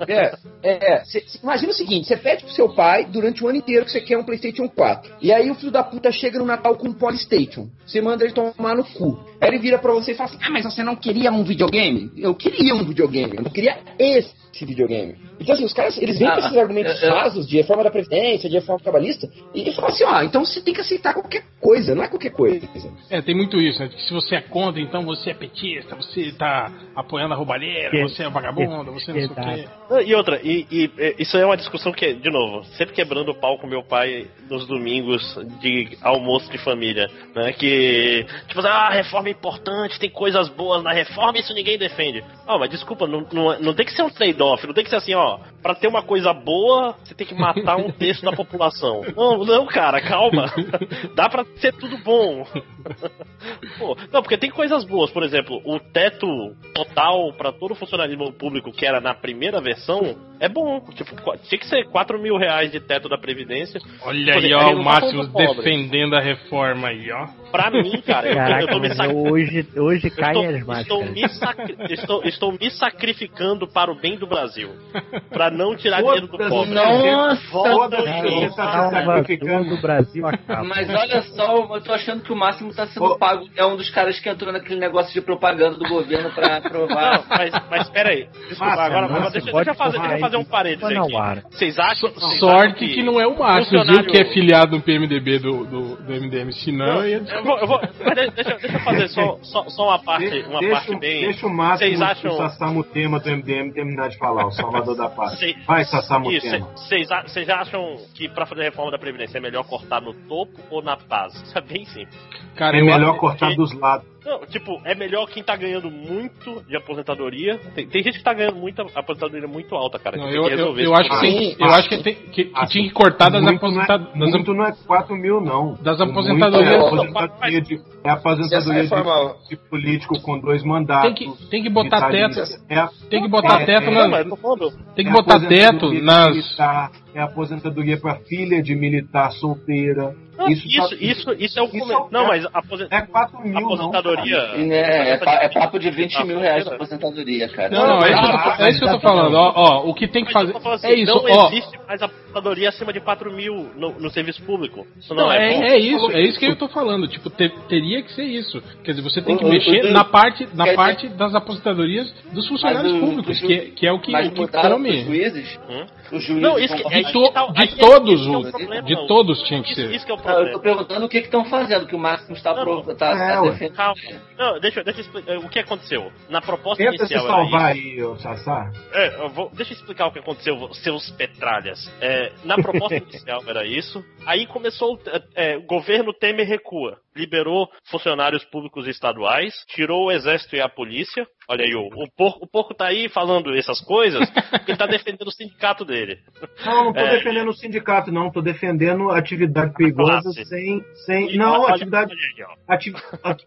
É, é, cê- cê- imagina o seguinte, você pede pro seu pai durante o ano inteiro que você quer um Playstation 4. E aí o filho da puta chega no Natal com um Polystation. Você manda ele tomar no cu. Aí ele vira pra você e fala assim, ah, mas você não queria um videogame? Eu queria um videogame, eu não queria esse videogame. Então assim, os caras, eles vêm com Ah, esses argumentos eu- rasos de reforma da Previdência, de reforma trabalhista, e falam assim, ó, então você tem que aceitar qualquer coisa, não é qualquer coisa. É, tem muito isso, né? Que se você é contra, então você é petista, você tá apoiando a roubalheira, Que- você é vagabundo, você não sei o quê. Ah, E outra, e, e, é, isso é uma discussão que, de novo, sempre quebrando o pau com meu pai nos domingos de almoço de família, né? Que, tipo, ah, a reforma é importante, tem coisas boas na reforma, isso ninguém defende. Ah, mas desculpa, não, não, não tem que ser um trade-off, não tem que ser assim, ó, pra ter uma coisa boa, você tem que matar um terço da população. Não, não, cara, calma. Dá pra ser tudo bom. Pô, não, porque tem coisas boas, por exemplo, o teto total pra todo o funcionalismo público que era na primeira versão é bom. Tipo, tinha que ser 4 mil reais de teto da Previdência. Olha aí, ó, o tá pobre. defendendo a reforma aí, ó. Pra mim, cara, eu, tô- eu Caraca, tô me sac... hoje, hoje caem estou, as estou, máscaras. me sacri- estou, estou me sacrificando para o bem do Brasil. Pra não tirar dinheiro do pobre. Nossa, Volta você tá se sacrificando. do Brasil acaba. Mas olha só, eu tô achando que o Máximo tá sendo pago. É um dos caras que entrou naquele negócio de propaganda do governo pra Não, aprovar. mas, mas pera aí. Desculpa, agora, agora deixa, deixa eu fazer, deixa eu fazer um parênteses aqui. Vocês acham, vocês Sorte acham que não é o Máximo, viu? funcionário- Que é filiado no PMDB do, do, do MDM. Senão ia Eu vou, eu vou, mas de- deixa, deixa eu fazer só, só, só uma parte, uma deixa, parte o- bem. deixa o Máximo Vocês acham- o Sassamutema do MDM terminar de falar, o Salvador da Paz. Cê- Vai, Sassamutema. vocês acham que pra fazer a reforma da Previdência é melhor cortar no topo ou na base? Isso é bem simples. Cara, É melhor cortar dos lados. Não, tipo, é melhor quem tá ganhando muito de aposentadoria. Tem, tem gente que tá ganhando muita aposentadoria muito alta, cara. Não, eu, eu, eu acho que tem, eu acho que, tem, que, que tinha que cortar das não é, aposentadas. muito não é 4 mil, não. Das Muito aposentadorias. É aposentadoria de, é aposentadoria de, de político com dois mandatos. Tem que, tem que botar teto. É, Tem que botar É, teto é, nas. Tem que é botar teto nas. É aposentadoria para filha de militar solteira. Não, Isso, Isso, tá- isso, isso, é o isso é Não, mas a aposen- É 4 mil, aposentadoria. É, é, pa- é papo de 20 mil reais de aposentadoria, cara. Não, não, é isso, que eu tô, é isso que eu tô falando. Ó, ó, o que tem que Mas fazer. eu tô falando assim, É isso, não ó. existe mais aposentadoria acima de 4 mil no, no serviço público. Isso não, Não, é, bom. é, é isso, é isso que eu tô falando. Tipo, te- teria que ser isso. Quer dizer, você tem que O- mexer o- na parte, na quer parte das aposentadorias dos funcionários Mas públicos, que, que é o que, o que come. juízes? Hum? Os juízes Não, isso que- é De, to- tá- de aí é- todos, é problema, de todos tinha que Isso, ser. isso que é o Não, eu problema. tô perguntando o que estão fazendo, que o Máximo está Não, tá, É, tá defendendo. Calma. Não, deixa, eu- deixa eu explicar. O que aconteceu? Na proposta Tenta se inicial era salvar isso. aí, Sassá. É, eu vou- deixa eu explicar o que aconteceu, seus petralhas. É, na proposta inicial era isso. Aí começou. é, é, o governo Temer recua. Liberou funcionários públicos estaduais, tirou o exército e a polícia. Olha aí, o, o, porco, o porco tá aí falando essas coisas, porque ele tá defendendo o sindicato dele. Não, não tô É. defendendo o sindicato, não. Tô defendendo atividade perigosa classe. sem. sem E não, olha- atividade. olha aí. Ati...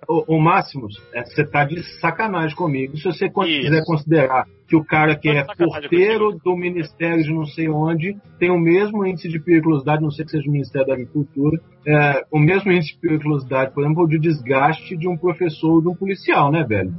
O, o Máximos, é, você tá de sacanagem comigo. Se você Isso. quiser considerar que o cara que de é porteiro do Ministério de não sei onde tem o mesmo índice de periculosidade, não sei que seja o Ministério da Agricultura, é, o mesmo índice de periculosidade, por exemplo, de desgaste de um professor ou de um policial, né, velho?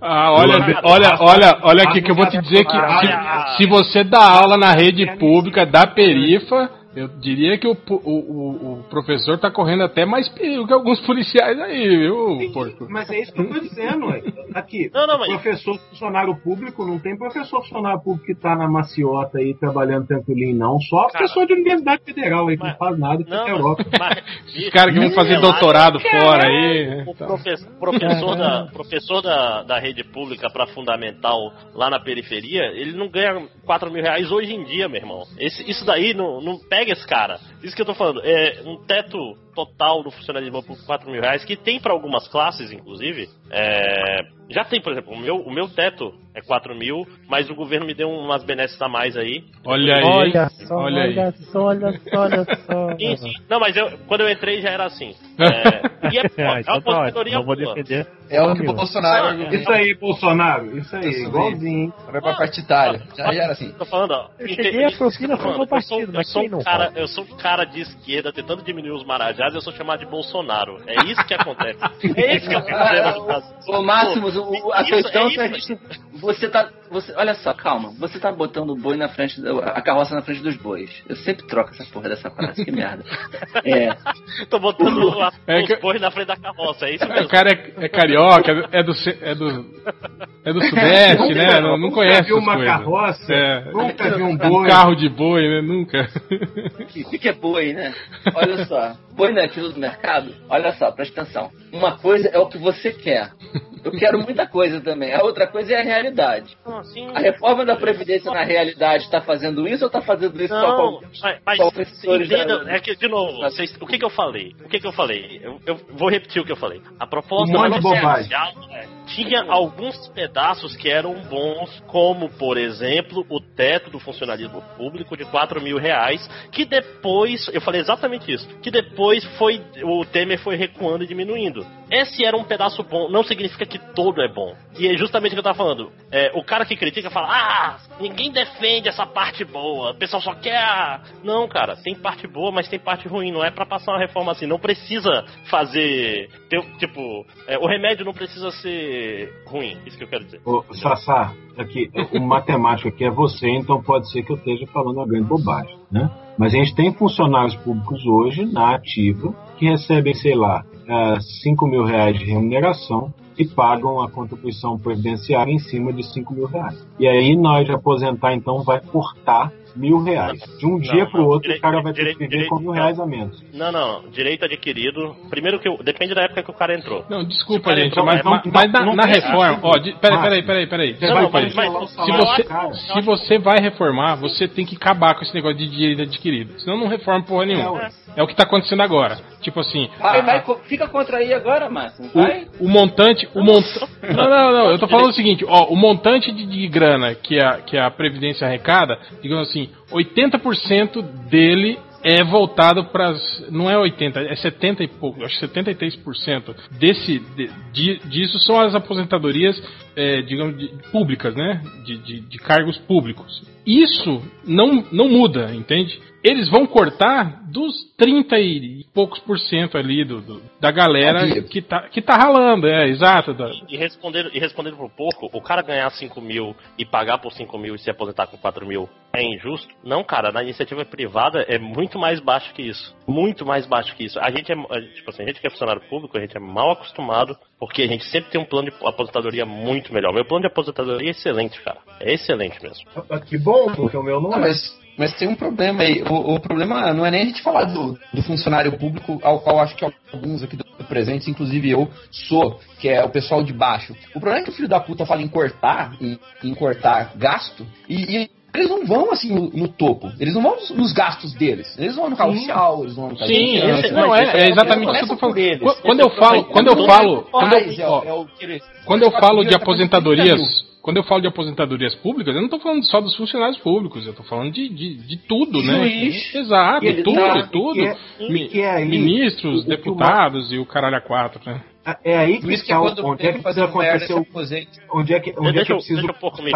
Ah, olha, Olha, olha, olha, olha aqui que eu vou te dizer que se, se você dá aula na rede pública da perifa, eu diria que o, o, o, o professor tá correndo até mais perigo que alguns policiais aí, viu, porco? Mas é isso que eu tô dizendo, ué. Aqui, Não, não, mas- professor funcionário público, não tem professor funcionário público que tá na maciota aí trabalhando tranquilinho, não. Só Cara, pessoa de universidade federal aí que mas- não faz nada, Não, na Europa. mas, Os caras que vão fazer doutorado fora aí. né? O profe- professor, da, professor da, da rede pública para fundamental lá na periferia, ele não ganha 4 mil reais hoje em dia, meu irmão. Esse, isso daí não, não pega esse cara. Isso que eu tô falando. É um teto total do funcionalismo por 4 mil reais, que tem para algumas classes, inclusive. É, já tem, por exemplo, o meu, o meu teto é 4 mil, mas o governo me deu umas benesses a mais aí. Olha aí, Olha só, olha aí. olha só, olha só, olha só. Sim, sim. Não, mas eu, quando eu entrei já era assim. É, e é, Ah, é uma então tá aposentadoria vou defender. É o que o. Bolsonaro Ah, Isso aí, Bolsonaro, isso aí, Isso igualzinho. vai pra partidária. Já era assim. Tô falando, ó. Eu cheguei a propina foi falando, meu eu sou- partido, eu mas sou um cara? Eu sou um cara de esquerda tentando diminuir os marajás e eu sou chamado de Bolsonaro. É isso que acontece. É isso que no caso. Ô, Máximos, o- o- a Isso, questão é é, que você tá. Você, olha só, calma. Você tá botando o boi na frente. da- A carroça na frente dos bois. Eu sempre troco essa porra dessa frase, que merda. É. Tô botando a- É os que- bois na frente da carroça, é isso O mesmo. cara é, é carioca, é do, é do, é do sudeste, né? Não, não conhece Nunca viu uma coisas. carroça, É. nunca viu um Um boi. carro de boi, né? Nunca. O que é boi, né? Olha só. Boi não é aquilo do mercado? Olha só, presta atenção. Uma coisa é o que você quer. Eu quero muita coisa também. A outra coisa é a realidade. Não, assim, A reforma da Previdência na realidade está fazendo isso ou está fazendo isso só Não, com mas, mas só professores entenda, da- é que, de novo, vocês- o que que eu falei? O que que eu falei? Eu, eu vou repetir o que eu falei. A proposta Um monte de bobagem. inicial é, tinha alguns pedaços que eram bons, como, por exemplo, o teto do funcionalismo público de 4 mil reais, que depois, eu falei exatamente isso, que depois foi, o Temer foi recuando e diminuindo. Esse era um pedaço bom, não significa que todo é bom. E é justamente o que eu tava falando. É, o cara que critica fala, ah, ninguém defende essa parte boa, o pessoal só quer. a-". Não, cara, tem parte boa, mas tem parte ruim. Não é pra passar uma reforma assim. Não precisa fazer. tipo, é, o remédio não precisa ser ruim. Isso que eu quero dizer. Ô, Sassá, aqui, o matemático aqui é você, então pode ser que eu esteja falando uma grande bobagem, né? Mas a gente tem funcionários públicos hoje na ativa que recebem, sei lá, 5 mil reais de remuneração e pagam a contribuição previdenciária em cima de 5 mil reais. E aí nós de aposentar, então, vai cortar mil reais. De um dia Não, pro não, outro, direito- o cara vai ter que viver com mil reais a menos. Não, não, direito adquirido. Primeiro que eu, depende da época que o cara entrou. Não, o desculpa, gente, entrou- mas, não, mas, mas na, na reforma, sentido. ó, de, peraí, peraí, peraí, peraí, Não, desculpa não, aí. mas- Se você, cara. se você vai reformar, você tem que acabar com esse negócio de direito adquirido. Senão não reforma porra nenhuma. É o que tá acontecendo agora. Tipo assim, Vai, vai, co- fica contra aí agora, Márcio. o, Vai. o montante, o montante. Não, não, não. Eu tô falando o seguinte, ó, o montante de, de grana que a, que a Previdência arrecada, digamos assim, 80% dele é voltado para não é 80, é 70 e pouco, acho que 73% desse de, de- disso são as aposentadorias, é, digamos, de- públicas, né, de, de, de cargos públicos. Isso não não muda, entende? Eles vão cortar dos 30 e poucos por cento ali do, do- da galera Sabia. que tá, que tá ralando, é, exato. da- E respondendo, e respondendo por pouco, o cara ganhar 5 mil e pagar por 5 mil e se aposentar com 4 mil é injusto? Não, cara, na iniciativa privada é muito mais baixo que isso. Muito mais baixo que isso. A gente é, tipo assim, a gente que é funcionário público, a gente é mal acostumado, porque a gente sempre tem um plano de aposentadoria muito melhor. Meu plano de aposentadoria é excelente, cara. É excelente mesmo. Ah, Que bom, porque o meu não Não, é. mas, mas tem um problema aí. O, o problema não é nem a gente falar do, do funcionário público, ao qual acho que alguns aqui do presentes, inclusive eu, sou, que é o pessoal de baixo. O problema é que o filho da puta fala em cortar, em, em cortar gasto, e, e eles não vão assim no, no topo. Eles não vão nos, nos gastos deles. Eles vão no carro social, eles vão no carro Sim, social, esse- não, é, eles é exatamente isso que eu tô falando. eles. Quando eu falo, quando eu falo, quando eu, é, ó, é o que eles- Quando eu falo de com 30 mil. aposentadorias, quando eu falo de aposentadorias públicas, eu não estou falando só dos funcionários públicos, eu estou falando de, de, de tudo, né? Juiz. Exato, E ele tudo, tá- tudo. que é- que é aí- ministros, o- o que o deputados e o caralho a quatro, né? É aí que que está quando onde é que precisa acontecer o onde é que onde é deixa, que eu eu, preciso deixa eu pouco me.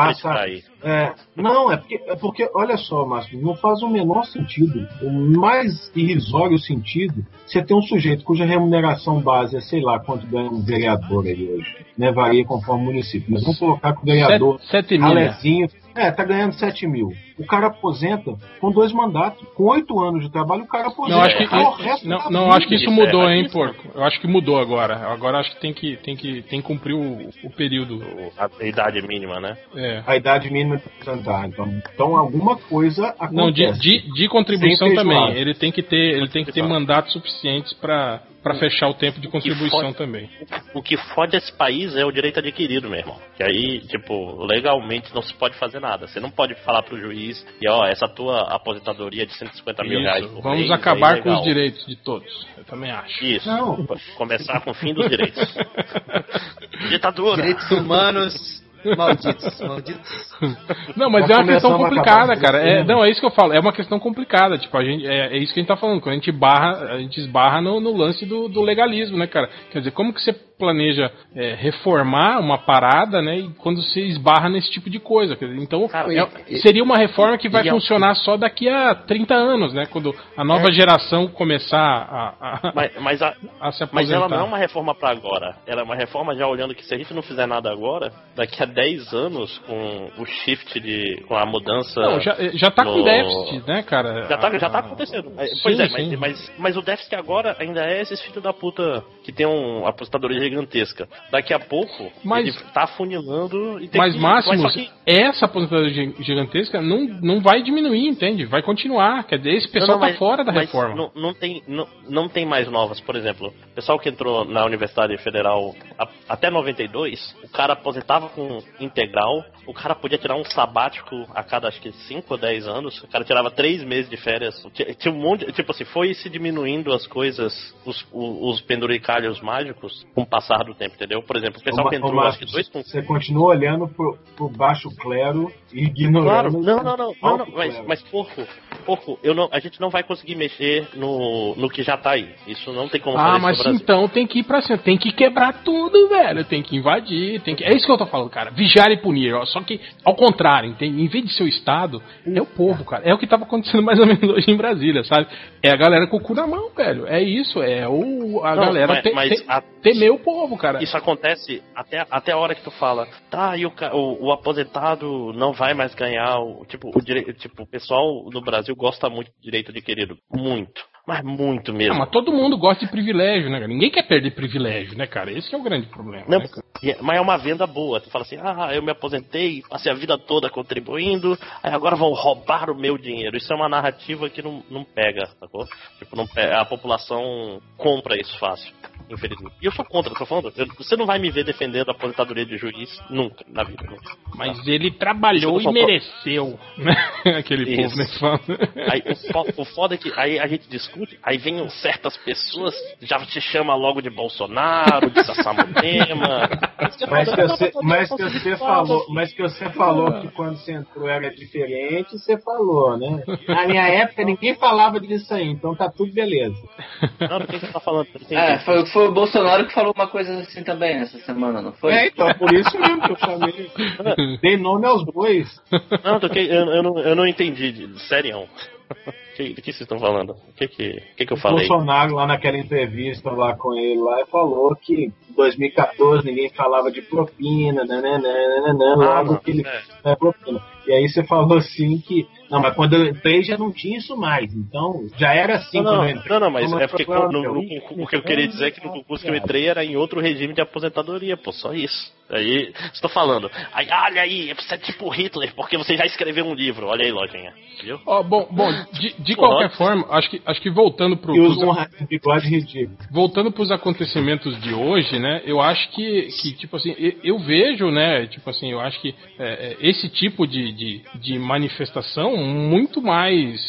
É, não, é porque, é porque, olha só, Márcio, não faz o menor sentido, o mais irrisório sentido, você tem um sujeito cuja remuneração base é, sei lá, quanto ganha um vereador aí hoje, né, varia conforme o município, mas vamos colocar que o vereador, Sete, sete mil. né? Alezinho, é, tá ganhando 7 mil. O cara aposenta com dois mandatos, com oito anos de trabalho, o cara aposenta. Não, acho que, o resto não, não, acho que isso mudou, é hein, porco. Eu acho que mudou agora. Agora acho que tem que, tem que, tem que cumprir o, o período. O- A idade mínima, né? É. A idade mínima de aposentar. Então, então alguma coisa acontece. Não, de, de, de contribuição também. Ele tem que ter, ele tem que ter mandatos suficientes para para fechar o tempo de contribuição fode- também. O que fode esse país é o direito adquirido, meu irmão. Que aí, tipo, legalmente não se pode fazer nada. Você não pode falar pro juiz, e ó, essa tua aposentadoria de 150 mil reais por Vamos mês, acabar aí, com os direitos de todos. Eu também acho. Isso. Não. Começar com o fim dos direitos. Ditadura. Direitos humanos malditos. malditos. Não, mas é uma questão complicada, acabar cara. É, isso. não, é isso que eu falo. É uma questão complicada. Tipo, a gente, é, é isso que a gente tá falando. Quando a gente barra, a gente esbarra no, no lance do, do legalismo, né, cara? Quer dizer, como que você planeja é, reformar uma parada, né? E quando você esbarra nesse tipo de coisa. Quer dizer, então, Cara, é- e- seria uma reforma que vai é- funcionar só daqui a 30 anos, né? Quando a nova geração começar a, a, Mas, mas, a, a se aposentar. mas ela não é uma reforma pra agora. Ela é uma reforma já olhando que se a gente não fizer nada agora, daqui a 10 anos, com o shift de. com a mudança. Não, já, já tá com no- déficit, né, cara? Já tá, já tá A- acontecendo. É, Sim, pois é, mas, mas, mas o déficit agora ainda é esses filhos da puta que tem uma apostadoria gigantesca. Daqui a pouco, Mas- ele tá afunilando e tem Mas, que... Máximos, mas que... essa aposentadoria gi- gigantesca não, não vai diminuir, entende? Vai continuar. Quer dizer, esse pessoal Não, não, tá mas- fora da reforma. Não, não tem, não, não tem mais novas, por exemplo. O pessoal que entrou na Universidade Federal a- até 92, o cara aposentava com integral, o cara podia tirar um sabático a cada acho que 5 ou 10 anos, o cara tirava 3 meses de férias. Ti- Tinha um monte, tipo assim, foi se diminuindo as coisas, os, os, os penduricalhos mágicos com o passar do tempo, entendeu? Por exemplo, o pessoal Ô, que ô, entrou acho que dois com Você continua olhando pro, pro baixo clero ignorando. Claro, não, não, não, não, não, mas, mas porco, porco, eu não, a gente não vai conseguir mexer no, no que já tá aí. Isso não tem como Ah, fazer mas isso no Brasil. então tem que ir pra cima, tem que quebrar tudo, velho. Tem que invadir, tem que. É isso que eu tô falando, cara. Vigiar e punir. ó. Só que, ao contrário, entende? em vez de ser o Estado, é o povo, cara. É o que tava acontecendo mais ou menos hoje em Brasília, sabe? É a galera com o cu na mão, velho. É isso, é o, a Não, galera mas- te- mas te- a- temer o povo, cara. Isso acontece até, até a hora que tu fala, tá, e o, o, o aposentado não vai mais ganhar, o, tipo, o dire, tipo, o pessoal no Brasil gosta muito de direito adquirido, muito. Mas muito Não, mesmo. mas todo mundo gosta de privilégio, né, cara? Ninguém quer perder privilégio, né, cara? Esse que é o grande problema. Não, né, é- mas é uma venda boa. Tu fala assim, ah, eu me aposentei, passei a vida toda contribuindo, aí agora vão roubar o meu dinheiro. Isso é uma narrativa que não, não pega, sacou? Tipo, não pe- a população compra isso fácil, infelizmente. E eu sou contra, tô falando. eu- você não vai me ver defendendo a aposentadoria de juiz nunca, na vida. Nunca. Mas ele trabalhou e mereceu, né? Aquele Isso. povo, né? Aí, o, fo- o foda é que aí a gente discute, aí vem certas pessoas, já te chama logo de Bolsonaro, de Sassamutema. Mas que, você, mas que você falou, mas que você falou que quando você entrou era diferente, você falou, né? Na minha época ninguém falava disso aí, então tá tudo beleza. Não, do que você tá falando? É, foi, foi o Bolsonaro que falou uma coisa assim também essa semana, não foi? É, então, por isso mesmo que eu chamei. Dei nome aos dois. Não, que, eu, eu não, eu não entendi, de- sério. Que- Do que vocês estão falando? O que que, que, que eu O falei? Bolsonaro, lá naquela entrevista lá com ele, lá, falou que em 2014 ninguém falava de propina, nananana, logo não, que ele é. é propina. E aí você falou assim que. Não, mas quando eu entrei já não tinha isso mais. Então, já era assim Não, quando não, eu entrei. não, não, mas é porque no- meu. no- o que eu queria dizer é que no concurso que eu entrei era em outro regime de aposentadoria, pô, só isso. Aí, estou falando, aí, olha aí, você é tipo Hitler, porque você já escreveu um livro, olha aí, lojinha, viu? Ó, bom, bom, de, de qualquer forma, acho que, acho que voltando pro, usa pros, ra- bigode ridículo. voltando pros acontecimentos de hoje, né? Eu acho que, que tipo assim, eu, eu vejo, né? Tipo assim, eu acho que é, é, esse tipo de, de, de manifestação muito mais,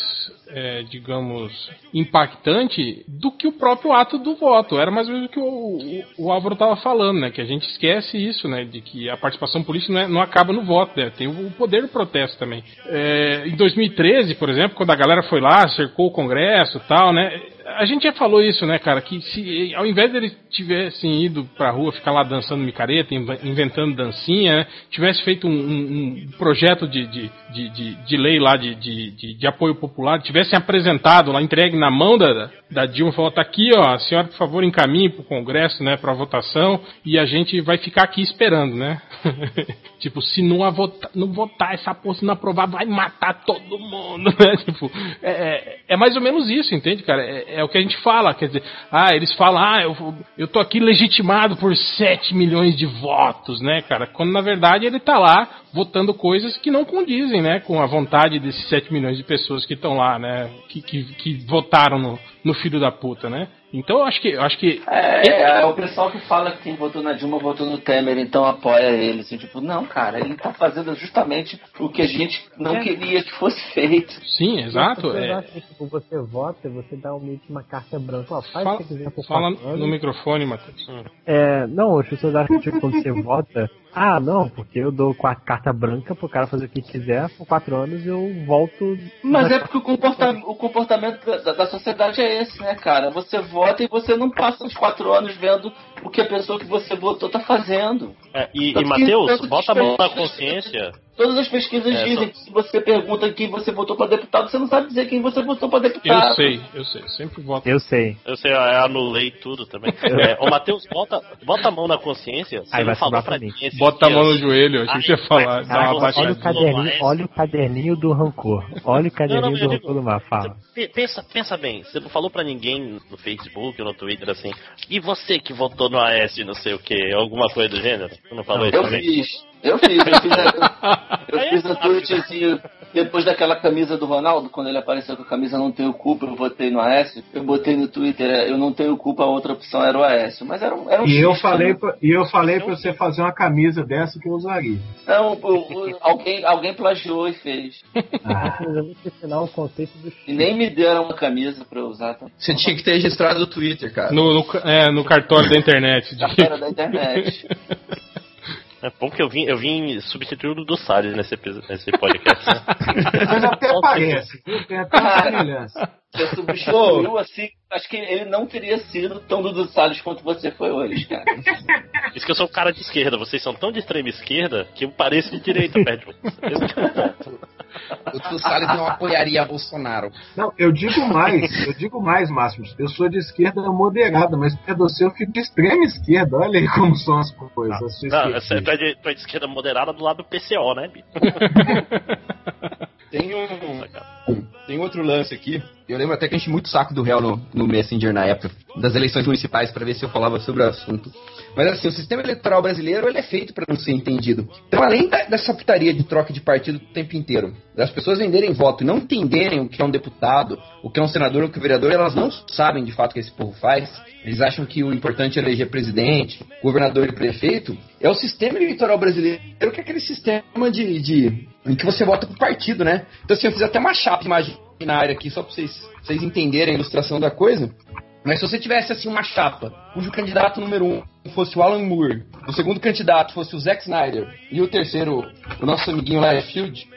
é, digamos, impactante do que o próprio ato do voto. Era mais ou menos o que o, o, o Álvaro tava falando, né? Que a gente esquece isso, né? De que a participação política não, é- não acaba no voto, né? Tem o, o poder do protesto também. É, em 2013, por exemplo, quando a galera foi lá, cercou o Congresso e tal, né? A gente já falou isso, né, cara? Que se ao invés deles tivessem ido pra rua ficar lá dançando micareta, inv- inventando dancinha, né, tivesse feito um, um- um projeto de, de, de, de, lei lá de, de, de, de apoio popular, tivessem apresentado lá, entregue na mão da, da Dilma, falou, tá aqui, ó, a senhora, por favor, encaminhe pro Congresso, né, pra votação, e a gente vai ficar aqui esperando, né? tipo, se não, a vota, não votar essa porra, se não aprovar, vai matar todo mundo, né? Tipo, é, é, é mais ou menos isso, entende, cara? É, é o que a gente fala, quer dizer, ah, eles falam, ah, eu, eu tô aqui legitimado por 7 milhões de votos, né, cara? Quando na verdade ele tá lá votando coisas que não condizem, né, com a vontade desses 7 milhões de pessoas que estão lá, né, que, que, que votaram no, no filho da puta, né? Então eu acho que, eu acho que É, é, é o pessoal que fala que quem votou na Dilma votou no Temer, então apoia ele. Assim, tipo, não, cara, ele tá fazendo justamente o que a gente não É. queria que fosse feito. sim, exato. Você É, acha que tipo, você vota, você dá um, meio que uma carta branca. Ó, faz fala o que você quiser por fala no microfone, Matheus. É, não, as pessoas acham que tipo, quando você vota, ah, não, porque eu dou com a carta branca pro cara fazer o que quiser, por quatro anos eu volto. Mas é porque o, comporta o comportamento da, da sociedade é esse, né, cara? Você vota e você não passa os quatro anos vendo o que a pessoa que você votou tá fazendo. É, e, Tanto e Matheus, bota a mão na consciência. Todas as pesquisas É, dizem só- que se você pergunta quem você votou pra deputado, você não sabe dizer quem você votou pra Eu deputado. sei, eu sei, eu sempre voto. Eu sei. Eu sei, eu anulei tudo também. É, ô, Matheus, bota, bota a mão na consciência. Você Aí não vai sobrar pra mim. Bota a mão no joelho, eu achei que você ia falar. Ai, Dá uma vai, Olha o caderninho, olha o caderninho do rancor. Olha o caderninho Não, não, eu do digo- rancor do mar. Fala. Pe- Pensa, pensa bem, você não falou pra ninguém no Facebook ou no Twitter assim, e você que votou no AS não sei o que, alguma coisa do gênero? Você não falou isso Eu também? fiz. Eu fiz, eu fiz, a, eu é fiz um fácil. tweetzinho depois daquela camisa do Ronaldo, quando ele apareceu com a camisa não tenho culpa, eu votei no Aécio, eu botei no Twitter, é, eu não tenho culpa, a outra opção era o Aécio. Mas era um, era um E eu falei, né? pra, e eu falei pra você fazer uma camisa dessa que eu usaria. Não, o- o- alguém, alguém plagiou e fez. Ah, Mas eu vou te ensinar o conceito do E nem me deram uma camisa pra eu usar tá? Você tinha que ter registrado no Twitter, cara. No, no, é, no cartório da internet. fera da internet. É bom que eu vim, eu vim substituir o do Salles nesse, nesse podcast. Né? mas até parece, viu? Tem até uma semelhança. Você substituiu assim, acho que ele não teria sido tão Dudu Salles quanto você foi hoje, cara. Isso que eu sou um cara de esquerda, vocês são tão de extrema esquerda que eu pareço de direita perto de vocês. É o Salles não apoiaria Bolsonaro. Não, eu digo mais, eu digo mais, Márcio. Eu sou de esquerda moderada, mas perto do seu eu fico de extrema esquerda. Olha aí como são as coisas. Não, esquerda. você tá de, é de esquerda moderada do lado do PCO, né, Bi? Tem um, tem outro lance aqui. Eu lembro até que a gente muito saco do réu no, no Messenger na época das eleições municipais para ver se eu falava sobre o assunto. Mas assim, o sistema eleitoral brasileiro ele é feito para não ser entendido. Então, além da, dessa putaria de troca de partido o tempo inteiro, das pessoas venderem voto e não entenderem o que é um deputado, o que é um senador, o que é um vereador, elas não sabem de fato o que esse povo faz. Eles acham que o importante é eleger presidente, governador e prefeito. É o sistema eleitoral brasileiro que é aquele sistema de, de em que você vota por partido, né? Então assim, eu fiz até uma chapa imaginária aqui só para vocês, vocês entenderem a ilustração da coisa. Mas se você tivesse assim uma chapa, cujo candidato número um fosse o Alan Moore, o segundo candidato fosse o Zack Snyder e o terceiro, o nosso amiguinho Field,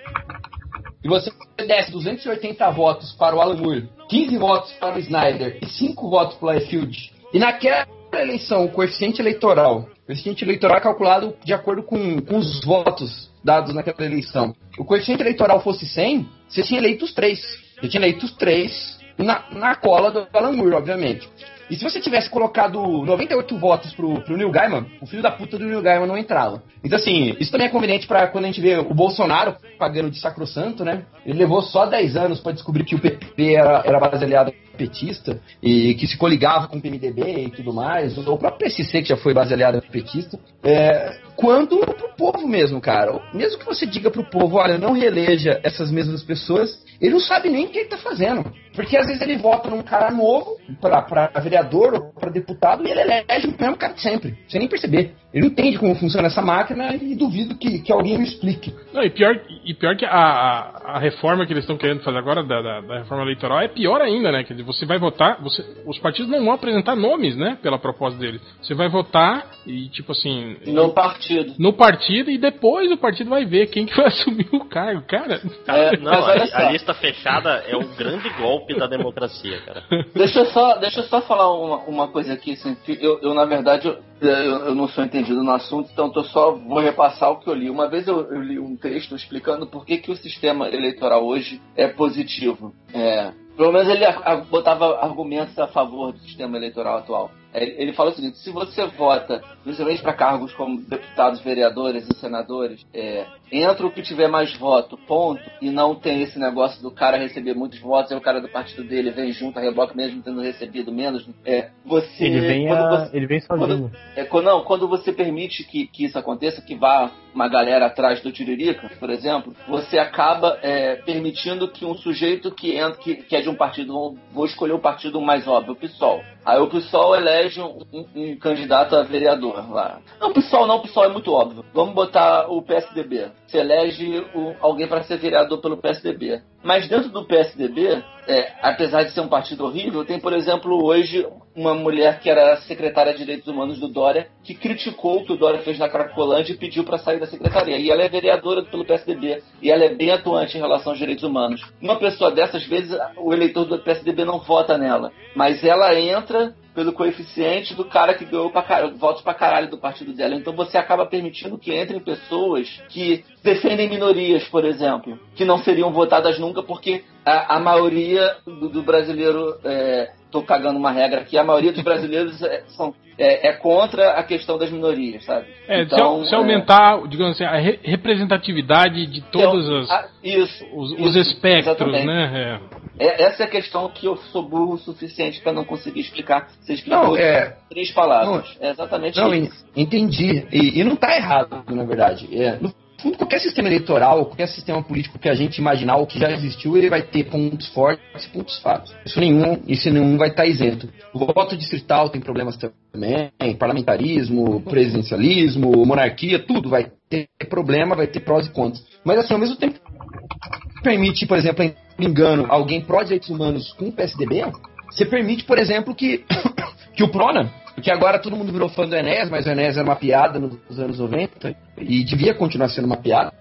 e você desse 280 votos para o Alan Moore, 15 votos para o Snyder e 5 votos para o Field, e naquela eleição o coeficiente eleitoral, o coeficiente eleitoral é calculado de acordo com, com os votos dados naquela eleição, o coeficiente eleitoral fosse 100, você tinha eleito os três. Você tinha eleito os três na, na cola do Alan Moore, obviamente. E se você tivesse colocado 98 votos pro, pro Neil Gaiman, o filho da puta do Neil Gaiman não entrava. Então, assim, isso também é conveniente para quando a gente vê o Bolsonaro pagando de sacrossanto, né? Ele levou só 10 anos para descobrir que o PP era, era base aliada petista e que se coligava com o PMDB e tudo mais, o próprio PSC que já foi base aliada petista, é, quando pro povo mesmo, cara. Mesmo que você diga pro povo, olha, não reeleja essas mesmas pessoas, ele não sabe nem o que ele tá fazendo. Porque às vezes ele vota num cara novo, pra, pra vereador ou pra deputado, e ele elege o mesmo cara de sempre, sem nem perceber. Ele não entende como funciona essa máquina e duvido que, que alguém me explique. Não, e pior, e pior que a, a, a reforma que eles estão querendo fazer agora, da, da, da, reforma eleitoral, é pior ainda, né? Quer dizer, você vai votar, você, os partidos não vão apresentar nomes, né? Pela proposta deles. Você vai votar e, tipo assim. No partido. No partido e depois o partido vai ver quem que vai assumir o cargo, cara. É, não, a, a, lista fechada é um grande golpe da democracia, cara. Deixa eu só, deixa eu só falar uma, uma coisa aqui, assim, eu, eu na verdade, eu, eu, não sou entendido no assunto, então eu só vou repassar o que eu li. Uma vez eu, eu li um texto explicando por que, que o sistema eleitoral hoje é positivo. É, pelo menos ele botava argumentos a favor do sistema eleitoral atual. Ele fala o seguinte: se você vota, principalmente para cargos como deputados, vereadores e senadores, é, entra o que tiver mais voto, ponto, e não tem esse negócio do cara receber muitos votos, e o cara do partido dele vem junto a reboque mesmo tendo recebido menos. É, você, ele vem, a, você, ele vem sozinho. Quando, é, quando, não, quando você permite que, que isso aconteça, que vá uma galera atrás do Tiririca, por exemplo, você acaba é, permitindo que um sujeito que, entra, que, que é de um partido, vou escolher o partido mais óbvio, o PSOL. Aí o PSOL elege um, um, um, candidato a vereador lá. Não, PSOL não, PSOL é muito óbvio. Vamos botar o PSDB. Você elege o, alguém para ser vereador pelo PSDB. Mas dentro do PSDB, é, apesar de ser um partido horrível, tem, por exemplo, hoje uma mulher que era secretária de Direitos Humanos do Dória, que criticou o que o Dória fez na Cracolândia e pediu para sair da secretaria. E ela é vereadora pelo PSDB. E ela é bem atuante em relação aos direitos humanos. Uma pessoa dessas vezes, o eleitor do PSDB não vota nela. Mas ela entra pelo coeficiente do cara que ganhou pra votos pra caralho do partido dela. Então você acaba permitindo que entrem pessoas que defendem minorias, por exemplo, que não seriam votadas nunca porque a, a maioria do, do brasileiro. É, tô cagando uma regra aqui, a maioria dos brasileiros é, são, é, é, contra a questão das minorias, sabe? É, então, se, se aumentar, é, digamos assim, a re representatividade de todos os, a, isso, os, isso, os espectros, exatamente. né? É. essa é a questão que eu sou burro o suficiente para não conseguir explicar. Você explicou não, é, três palavras. Não, é exatamente não, isso. Entendi. E, e não está errado, na verdade. É, no fundo, qualquer sistema eleitoral, qualquer sistema político que a gente imaginar ou que já existiu, ele vai ter pontos fortes e pontos fracos. Isso nenhum, isso nenhum vai estar isento. O voto distrital tem problemas também, parlamentarismo, presidencialismo, monarquia, tudo vai ter problema, vai ter prós e contras. Mas assim, ao mesmo tempo permite, por exemplo, engano, alguém pró-direitos humanos com o PSDB, você permite, por exemplo, que, que o Prona porque agora todo mundo virou fã do Enéas, mas o Enéas era uma piada nos anos 90 e devia continuar sendo uma piada.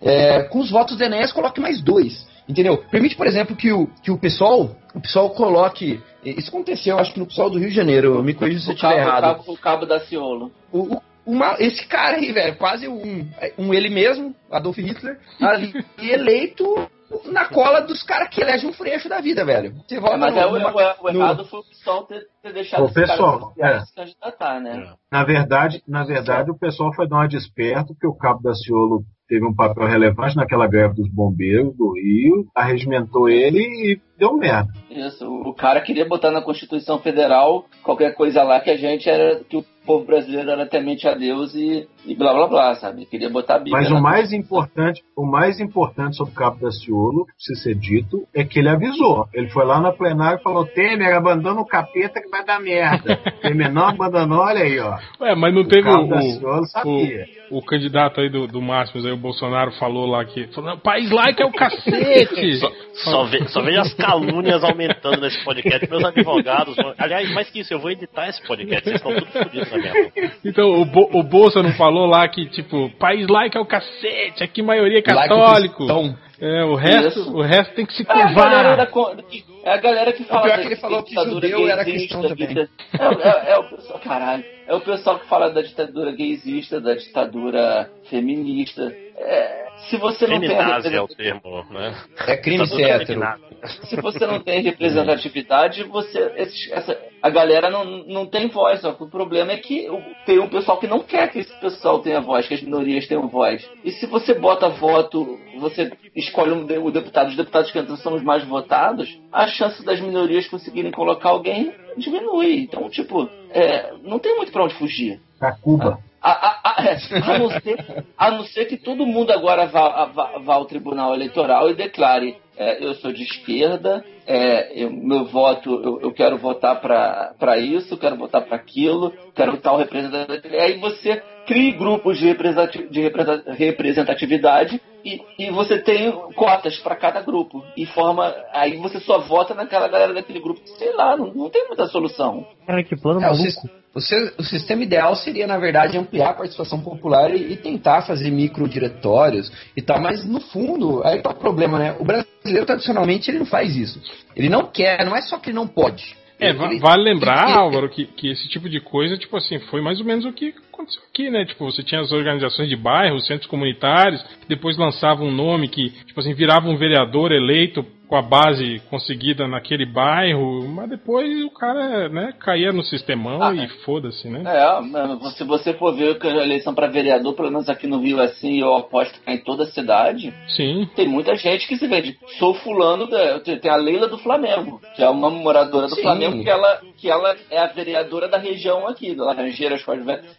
É, com os votos do Enéas, coloque mais dois. Entendeu? Permite, por exemplo, que o, que o PSOL, o PSOL coloque. Isso aconteceu, acho que no PSOL do Rio de Janeiro. Me corrija se eu estiver errado. O cabo, o cabo da Ciolo. O, o, uma, esse cara aí, velho, quase um, um ele mesmo, Adolf Hitler, ali eleito na cola dos caras que elegem um freixo da vida, velho. Você vota É, mas no, é, o, numa- o- o no- errado foi o pessoal ter, ter deixado cara pessoal, é. se candidatar, né? Na verdade, na verdade, o pessoal foi dar uma desperta, porque o Cabo da Ciolo teve um papel relevante naquela greve dos bombeiros do Rio, arregimentou ele e deu merda. Isso, o cara queria botar na Constituição Federal qualquer coisa lá que a gente era, que o povo brasileiro era temente a Deus e, e blá blá blá, sabe? Queria botar a Bíblia. Mas o mais importante, o mais importante sobre o Cabo da Ciolo, se ser dito, é que ele avisou. Ele foi lá na plenária e falou: Temer, abandona o capeta que vai dar merda. Temer não abandonou, olha aí, ó. Ué, mas não teve Cabo o, da o, Ciolo sabia. o, o candidato aí do, do Máximos, aí o Bolsonaro falou lá que. Falou, país laico é o cacete! Só, só, ve, só vejo as calúnias aumentando nesse podcast. Meus advogados. Aliás, mais que isso, eu vou editar esse podcast. Vocês estão tudo fodidos na minha mão. Então, o, Bo, o Bolsa não falou lá que, tipo, país laico é o cacete, aqui maioria é Laico católico. cristão. É, o resto, Isso. o resto tem que se É a galera curvar. da con- que- é a galera que fala pior da- que ele falou que ditadura judeu era gaysista, cristão também. É, o- é- é o pessoal, caralho, é o pessoal que fala da ditadura gaysista, da ditadura feminista. É, se você não tem a é o termo, né? É crime ser feminazi. se você não tem representatividade, você esses- essa, a galera não, não tem voz. Só que o problema é que tem um pessoal que não quer que esse pessoal tenha voz, que as minorias tenham voz. E se você bota voto, você escolhe um o deputado, os deputados que entram são os mais votados, a chance das minorias conseguirem colocar alguém diminui. Então, tipo, é, não tem muito pra onde fugir. Pra Cuba. A, a- a- é, a não ser, a não ser que todo mundo agora vá, vá- vá ao Tribunal Eleitoral e declare: é, eu sou de esquerda, é, eu- meu voto, eu, eu quero votar para isso, quero votar para aquilo, quero tal representante. Aí você cria grupos de, representati- de represa- representatividade e, e você tem cotas para cada grupo. E forma. Aí você só vota naquela galera daquele grupo. Sei lá, não, não tem muita solução. Cara, que plano É, o, maluco. o si- o sistema ideal seria, na verdade, ampliar a participação popular e, e tentar fazer microdiretórios e tal, mas no fundo, aí tá o problema, né? O brasileiro, tradicionalmente, ele não faz isso. Ele não quer, não é só que ele não pode. É, ele- vale lembrar, ele- Álvaro, que, que esse tipo de coisa, tipo assim, foi mais ou menos o que aconteceu aqui, né? Tipo, você tinha as organizações de bairro, os centros comunitários, que depois lançavam um nome que, tipo assim, virava um vereador eleito com a base conseguida naquele bairro, mas depois o cara, né, caía no sistemão Ah, e foda-se, né? É, se você for ver que a eleição para vereador, pelo menos aqui no Rio é assim, eu aposto que é em toda a cidade, Sim. tem muita gente que se vende. Sou fulano, da, tem a Leila do Flamengo, que é uma moradora do Sim. Flamengo, que ela, que ela é a vereadora da região aqui, da Laranjeiras.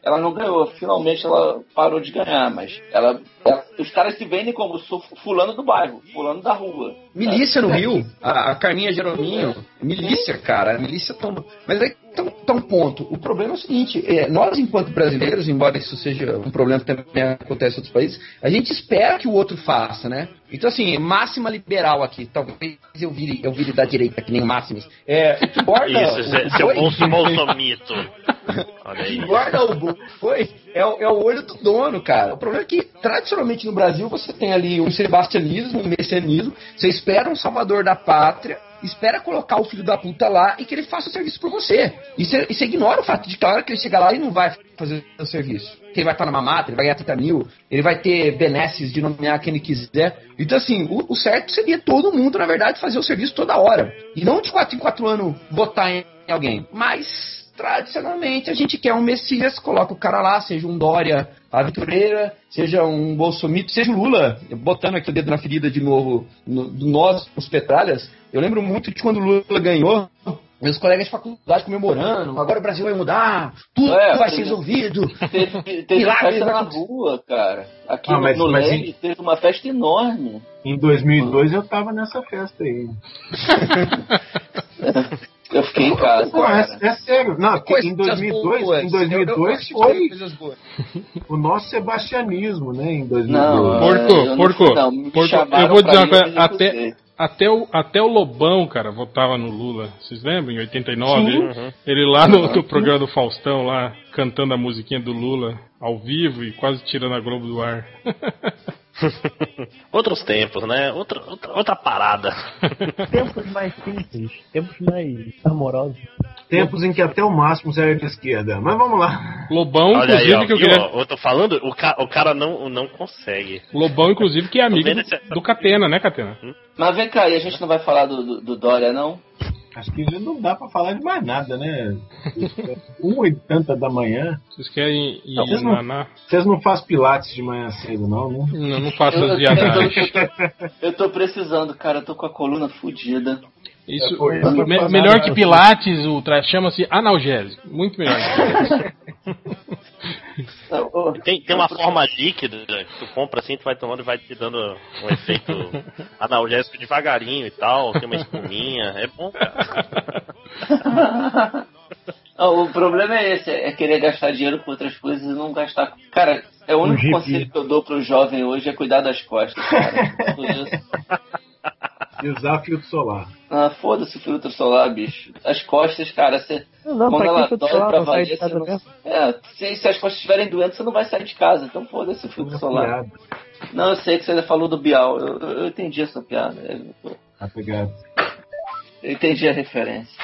Ela não ganhou, finalmente ela parou de ganhar, mas ela, ela- os caras se vendem como sou fulano do bairro, fulano da rua. Milícia no Rio, a, a Carminha Jerominho, milícia, cara, a milícia toma. Mas aí tá, um- tá um ponto. O problema é o seguinte: é, nós, enquanto brasileiros, embora isso seja um problema que também acontece em outros países, a gente espera que o outro faça, né? Então, assim, máxima liberal aqui, talvez eu vire, eu vire da direita, que nem o Máximos. É, que guarda Isso, o- seu, bolsomito. Que guarda o boi é, o- é o olho do dono, cara. O problema é que, tradicionalmente, no Brasil, você tem ali um sebastianismo, um messianismo. Você espera um salvador da pátria, espera colocar o filho da puta lá e que ele faça o serviço por você. E você, e você ignora o fato de que a hora que ele chegar lá, ele não vai fazer o serviço. Que ele vai estar na mamata, ele vai ganhar 30 mil, ele vai ter benesses de nomear quem ele quiser. Então, assim, o, o certo seria todo mundo, na verdade, fazer o serviço toda hora. E não de 4 em 4 anos votar em alguém. Mas tradicionalmente a gente quer um Messias, coloca o cara lá, seja um Dória aventureira, seja um Bolsonaro, seja o Lula, botando aqui o dedo na ferida de novo, no, nós, os petralhas. Eu lembro muito de quando o Lula ganhou, meus colegas de faculdade comemorando, agora o Brasil vai mudar, tudo É, vai ser resolvido. Teve, teve Milagre festa na rua, cara. Aqui Ah, no, mas- no mas Leme teve uma festa enorme. Em 2002 eu tava nessa festa aí. Eu fiquei em casa. Pô, cara. é, é sério. Não, que em Coisas 2002, boas. em 2002 Eu- eu acho que foi o nosso sebastianismo, né? Em 2002. Não, Porco, porco, porco, eu vou dizer uma coisa, até. Até, o, até o Lobão, cara, votava no Lula. Vocês lembram? Em 89? Sim. Ele, ele lá no, no programa do Faustão, lá, cantando a musiquinha do Lula ao vivo e quase tirando a Globo do ar. Outros tempos, né? Outra, outra, outra parada. Tempos mais simples, tempos mais amorosos. Tempos em que até o máximo era de esquerda. Mas vamos lá. Lobão, Olha aí, inclusive, ó, que eu queria. ó, eu tô falando, o, ca- o cara não, não consegue. Lobão, inclusive, que é amigo do, Catena, né, Catena? Mas vem cá, e a gente não vai falar do, do, do Dória, não? Acho que já não dá pra falar de mais nada, né? Uma e tanta da manhã. Vocês querem ir Não, vocês não- Vocês não fazem pilates de manhã cedo, não, né? Não, não faço Eu, as eu, viadagens. tô, eu tô precisando, cara, eu tô com a coluna fodida. Isso, É isso me- melhor nada. que Pilates, Ultra, chama-se analgésico. Muito melhor. Tem, tem uma forma líquida que tu compra assim, tu vai tomando e vai te dando um efeito analgésico devagarinho e tal, tem uma espuminha, é bom, cara. Não, o problema é esse, é querer gastar dinheiro com outras coisas e não gastar. Cara, é o único Um conselho que eu dou pro jovem hoje é cuidar das costas, cara. Usar filtro solar. Ah, foda-se o filtro solar, bicho. As costas, cara, você. Não, não, quando pra ela dói solar? pra valer, você não... mesmo? É, se, se as costas estiverem doentes, você não vai sair de casa. Então foda-se o filtro solar. Piada. Não, eu sei que você ainda falou do Bial. Eu, eu- eu entendi essa piada. Eu, Tá eu entendi a referência.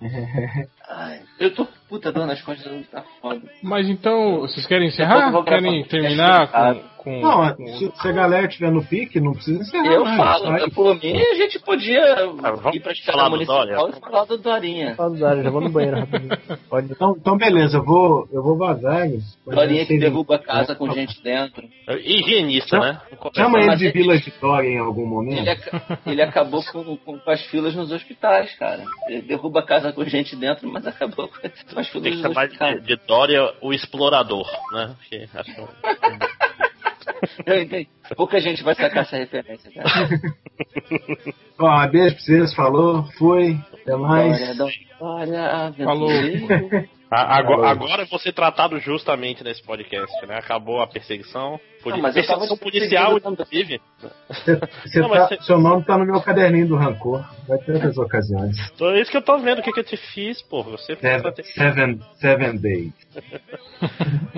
Ai, eu tô puta dor nas costas, tá foda. Mas então, vocês querem encerrar? Querem terminar com. com, Não, com- se, se a galera estiver no pique, não precisa encerrar Eu mais. falo, né, por mim a gente podia vamos ir pra falar escala do municipal e falar do Dorinha. Fala do Dário, já vou no banheiro rapidinho. Pode. Então, então beleza, eu vou, eu vou vazar. eles. Dorinha que derruba a casa com gente dentro. Higienista, né? Chama ele de Vila de Dória em algum momento. Ele, aca- ele acabou com, com- com as filas nos hospitais, cara. Ele derruba a casa com gente dentro, mas acabou com as filas Tem que chamar de, de Dória o explorador, né? Porque acho que- Eu entendi. Pouca gente vai sacar essa referência, cara. Ó, beijo pra vocês, falou, foi, até mais. Dória, Dória, Falou. A- Agora, agora eu vou ser tratado justamente nesse podcast, né? Acabou a perseguição. Poli- perseguição policial, inclusive. Você Não, tá- você- Seu nome tá no meu caderninho do rancor. Vai ter outras ocasiões. Então é isso que eu tô vendo. O que, que eu te fiz, pô? Você Seven, seven, seven days.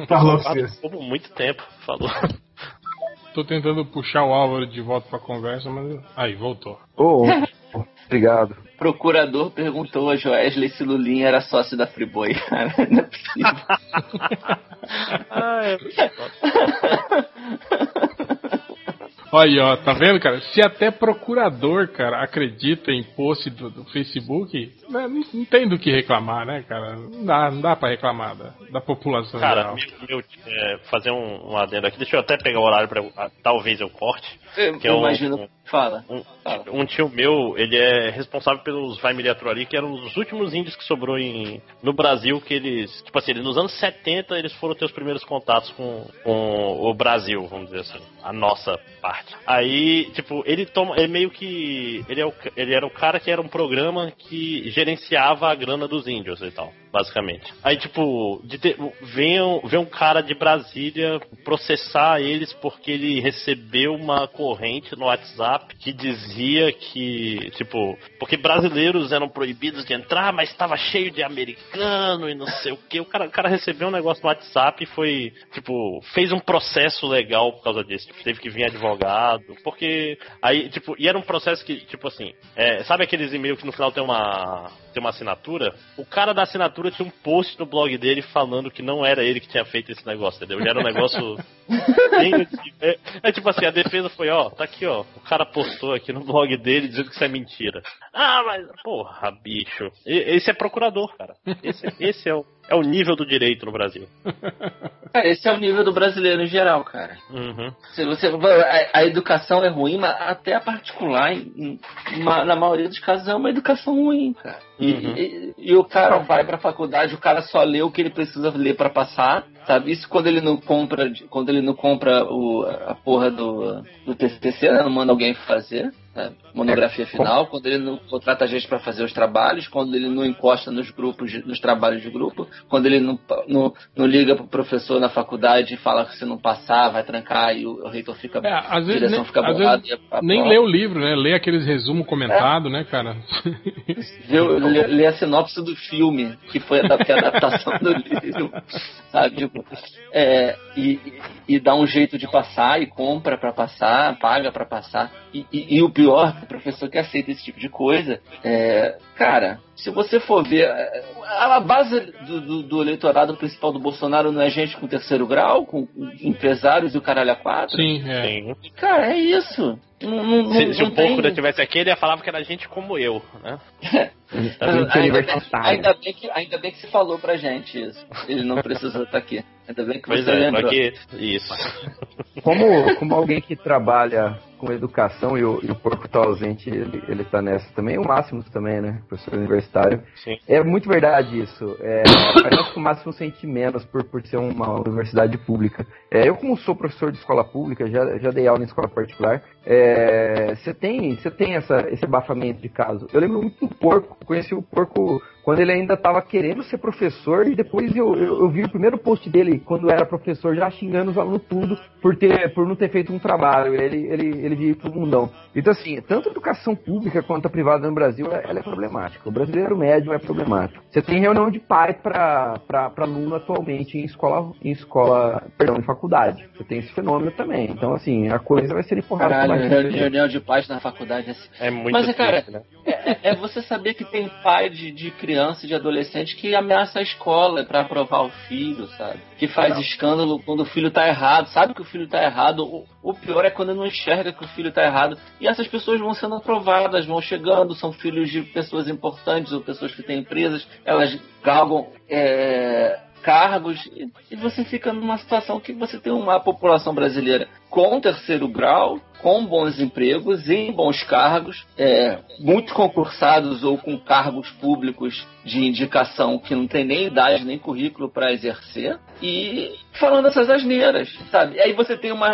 Falou vocês. Por muito tempo, falou. Tô tentando puxar o Álvaro de volta pra conversa, mas. Aí, voltou. Ô, obrigado. Procurador perguntou a Joesley se Lulinha era sócio da Friboi. Não é possível. Ah, é. Olha aí, ó, tá vendo, cara? Se até procurador, cara, acredita em post do, do Facebook, né, não, não tem do que reclamar, né, cara? Não dá, não dá pra reclamar da, da população Cara, geral. meu, meu, é, fazer um, um adendo aqui. Deixa eu até pegar o horário pra. eu- ah, talvez eu corte. Eu, Que é um- imagino. Fala. Um, Fala. um tio meu, ele é responsável pelos Vai Miniatura ali, que eram os últimos índios que sobrou em, no Brasil, que eles, tipo assim, nos anos 70 eles foram ter os primeiros contatos com, com o Brasil, vamos dizer assim, a nossa parte. Aí, tipo, ele toma, ele meio que, ele, é o, ele era o cara que era um programa que gerenciava a grana dos índios e tal, basicamente. Aí, tipo, de ter, vem, vem um cara de Brasília processar eles porque ele recebeu uma corrente no WhatsApp que dizia que, tipo, porque brasileiros eram proibidos de entrar, mas estava cheio de americano e não sei o que. O cara, o cara recebeu um negócio no WhatsApp e foi, tipo, fez um processo legal por causa disso. Tipo, teve que vir advogado, porque aí, tipo, e era um processo que, tipo assim, é, sabe aqueles e-mails que no final tem uma tem uma assinatura? O cara da assinatura tinha um post no blog dele falando que não era ele que tinha feito esse negócio, entendeu? Já era um negócio bem é, é tipo assim, a defesa foi, ó, tá aqui, ó, o cara postou aqui no blog dele dizendo que isso é mentira. Ah, mas, porra, bicho. Esse é procurador, cara. Esse, esse é, o, é o nível do direito no Brasil. É, esse é o nível do brasileiro em geral, cara. Uhum. Se você, a, a educação é ruim, mas até a particular, em- em- na maioria dos casos, é uma educação ruim, cara. E, Uhum. e- e o cara vai pra faculdade, o cara só lê o que ele precisa ler pra passar, sabe? Isso quando ele não compra, quando ele não compra o, a porra do, do TCC, né? não manda alguém fazer. Monografia final, quando ele não contrata gente pra fazer os trabalhos, quando ele não encosta nos grupos, nos trabalhos de grupo, quando ele não, não, não liga pro professor na faculdade e fala que se não passar vai trancar e o, o reitor fica, É, às a direção nem, fica às bolada vezes e a, a nem lê o livro, né? Lê aqueles resumos comentados, né, cara? Vê, o- lê, lê a sinopse do filme, que foi a, que é a adaptação do livro, sabe? Tipo, é, e, e- dá um jeito de passar, e compra pra passar, paga pra passar. E, e- e o pior pior que o professor que aceita esse tipo de coisa. É, cara, se você for ver, é, a base do, do, do, eleitorado principal do Bolsonaro não é gente com terceiro grau, com empresários e o caralho a quatro? Sim, é. Sim. Cara, é isso. Não, não, se, se não o Pouco tivesse aqui, ele ia falar que era gente como eu, né? ainda, bem, ainda, bem que, ainda bem que você falou pra gente isso. Ele não precisou estar aqui. Ainda bem que pois você é, lembrou. Que... Isso. Como, como alguém que trabalha com educação e o, e o porco tá ausente, ele, ele tá nessa também. O Máximo também, né? Professor universitário. Sim. É muito verdade isso. É, parece que o Máximo sente menos por, por ser uma universidade pública. É, eu, como sou professor de escola pública, já, já dei aula em escola particular, você é, tem, você tem essa, esse abafamento de caso. Eu lembro muito do porco. Conheci o porco quando ele ainda estava querendo ser professor e depois eu, eu, eu, vi o primeiro post dele quando era professor já xingando os alunos tudo por ter por não ter feito um trabalho. Ele ele ele vive pro mundão. Então assim tanto a educação pública quanto a privada no Brasil ela é problemática. O brasileiro médio é problemático. Você tem reunião de pai para para aluno atualmente em escola em escola perdão em faculdade. Você tem esse fenômeno também. Então assim a coisa vai ser empurrada reunião de pais na faculdade assim. é muito mas cara né? é, é, você saber que tem pai de, de criança criança e de adolescente que ameaça a escola para aprovar o filho, sabe? Que faz não. escândalo quando o filho tá errado, sabe que o filho tá errado. O, o pior é quando não enxerga que o filho tá errado. E essas pessoas vão sendo aprovadas, vão chegando, são filhos de pessoas importantes ou pessoas que têm empresas, elas galgam. É, cargos e, e você fica numa situação que você tem uma população brasileira com terceiro grau, com bons empregos, em bons cargos, é, muito concursados ou com cargos públicos de indicação que não tem nem idade nem currículo para exercer, e falando essas asneiras, sabe? Aí você tem uma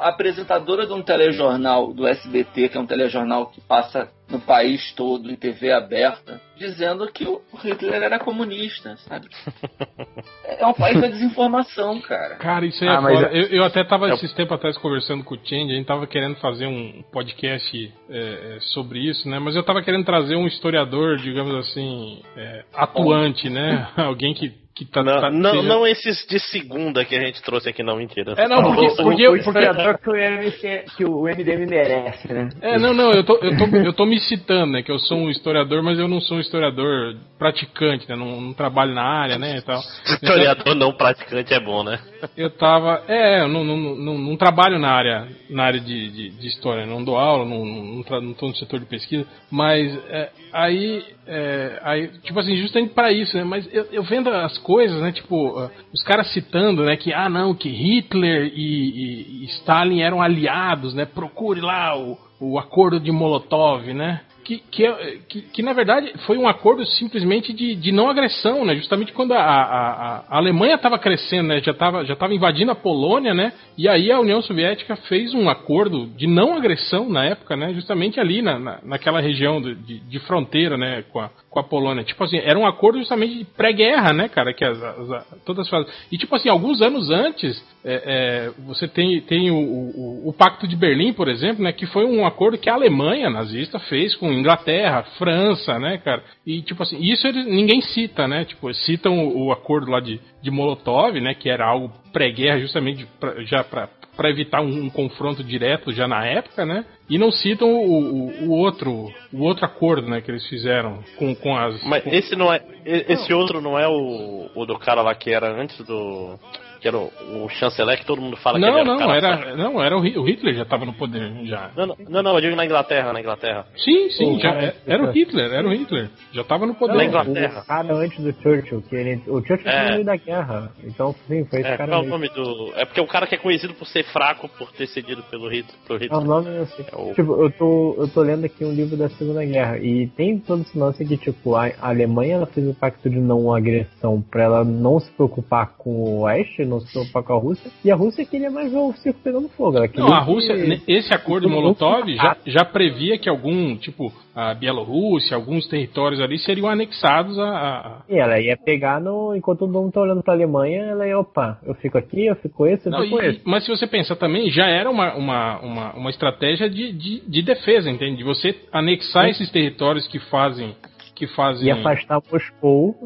apresentadora de um telejornal do SBT, que é um telejornal que passa no país todo, em TV aberta, dizendo que o Hitler era comunista, sabe? É um país da desinformação, cara. Cara, isso aí é ah, é eu, eu, até tava é esses tempos atrás conversando com o Change, a gente tava querendo fazer um podcast é, é, sobre isso, né? Mas eu tava querendo trazer um historiador, digamos assim, é, atuante, né? Alguém que que tá, não, tá, não, seja... não, esses de segunda que a gente trouxe aqui, não, mentira. É, não, porque, porque, porque, o historiador que o, MC, que o MDM merece, né? É, não, não, eu tô, eu, tô, eu tô me citando, né, que eu sou um historiador, mas eu não sou um historiador praticante, né, não, não trabalho na área, né, e tal. Historiador então, não praticante é bom, né? Eu tava, é, eu não, não, não, não trabalho na área, na área de, de, de história, não dou aula, não, não, não, não tô no setor de pesquisa, mas é, aí, é, aí, tipo assim, justamente para isso, né, mas eu, eu vendo as coisas, né? Tipo, uh, os caras citando, né? Que, ah, não, que Hitler e, e, e Stalin eram aliados, né? Procure lá o, o acordo de Molotov, né? Que, que, é, que, que, na verdade foi um acordo simplesmente de, de não agressão, né? Justamente quando a, a, a Alemanha estava crescendo, né? Já estava já tava invadindo a Polônia, né? E aí a União Soviética fez um acordo de não agressão na época, né? Justamente ali na, na, naquela região de, de, fronteira, né? Com a, com a Polônia. Tipo assim, era um acordo justamente de pré-guerra, né, cara? Que as, as, todas as E tipo assim, alguns anos antes, é, é, você tem, tem o, o, o Pacto de Berlim, por exemplo, né? Que foi um acordo que a Alemanha nazista fez com Inglaterra, França, né, cara? E, tipo assim, isso eles, ninguém cita, né? Tipo, citam o, o, acordo lá de, de Molotov, né? Que era algo pré-guerra, justamente pra, já para para evitar um, um, confronto direto já na época, né? E não citam o, o, o, outro o outro acordo, né, que eles fizeram com, com as. Mas com... esse não é esse não. outro não é o, o do cara lá que era antes do que era o, o, chanceler que todo mundo fala não, que era não, era, não, era o, o Hitler já estava no poder já. Não, não, não, eu digo na Inglaterra, na Inglaterra. Sim, sim, já, é, era o Hitler, era o Hitler, já estava no poder. Na Inglaterra. O cara antes do Churchill, que ele, o Churchill é. no meio da guerra, então sim, foi esse é, cara. Qual é o nome do? É porque o cara que é conhecido por ser fraco, por ter cedido pelo Hitler. Pelo Hitler. Não, o nome eu sei. É o... Tipo, eu tô, eu tô lendo aqui um livro da Segunda Guerra e tem todo esse lance que tipo a Alemanha ela fez o pacto de não agressão para ela não se preocupar com o Oeste, não preocupar com a Rússia e a Rússia queria mais ver o circo pegando fogo. Não, a Rússia, que... esse acordo Molotov já, já previa que algum, tipo, a Bielorrússia, alguns territórios ali seriam anexados a. a... E ela ia pegar no. Enquanto todo mundo tá olhando pra Alemanha, ela ia, opa, eu fico aqui, eu fico esse, eu fico e, esse. Mas se você pensar também, já era uma, uma, uma, uma estratégia de, de, de defesa, entende? De você anexar esses territórios que fazem que fazem. E afastar Moscou.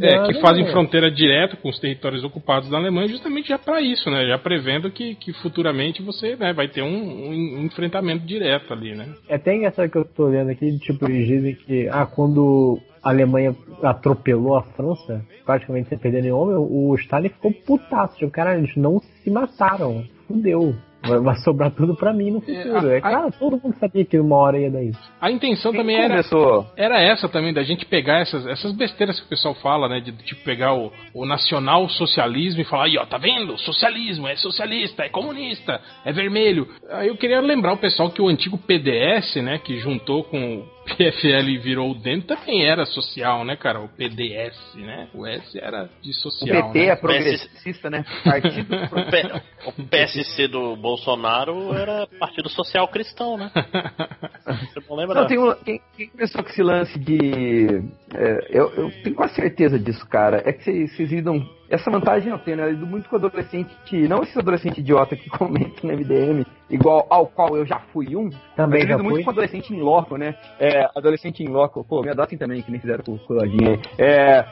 É, que fazem fronteira direta com os territórios ocupados da Alemanha, justamente já para isso, né? Já prevendo que, que futuramente você né, vai ter um, um enfrentamento direto ali, né? É até engraçado que eu tô lendo aqui, tipo, eles dizem que, ah, quando a Alemanha atropelou a França, praticamente sem perder nenhum homem, o Stalin ficou putaço. Tipo, cara, eles não se mataram. Fudeu. Vai, vai sobrar tudo pra mim no futuro. É, É, cara, todo mundo sabia que uma hora ia dar isso. A intenção Quem também era, começou? era essa também, da gente pegar essas, essas besteiras que o pessoal fala, né? De tipo pegar o, o nacional socialismo e falar, aí ó, tá vendo? Socialismo, é socialista, é comunista, é vermelho. Aí eu queria lembrar o pessoal que o antigo PDS, né, que juntou com o PFL virou o DEM, também era social, né, cara? O PDS, né? O S era de O social. PT né? é progressista, né? Partido O, P- o PSC do Bolsonaro era Partido Social Cristão, né? Você não lembra? Não, tem um, quem, quem começou com esse lance de. é, eu, eu tenho quase certeza disso, cara. É que vocês vocês lidam. Essa vantagem eu tenho, né? Eu lido muito com adolescente. que- Não esse adolescente idiota que comenta no MDM, igual ao qual eu já fui um. Também eu já lido muito fui. com adolescente em loco, né? É, adolescente em loco. Pô, me adotem também, que nem fizeram com o aí. É,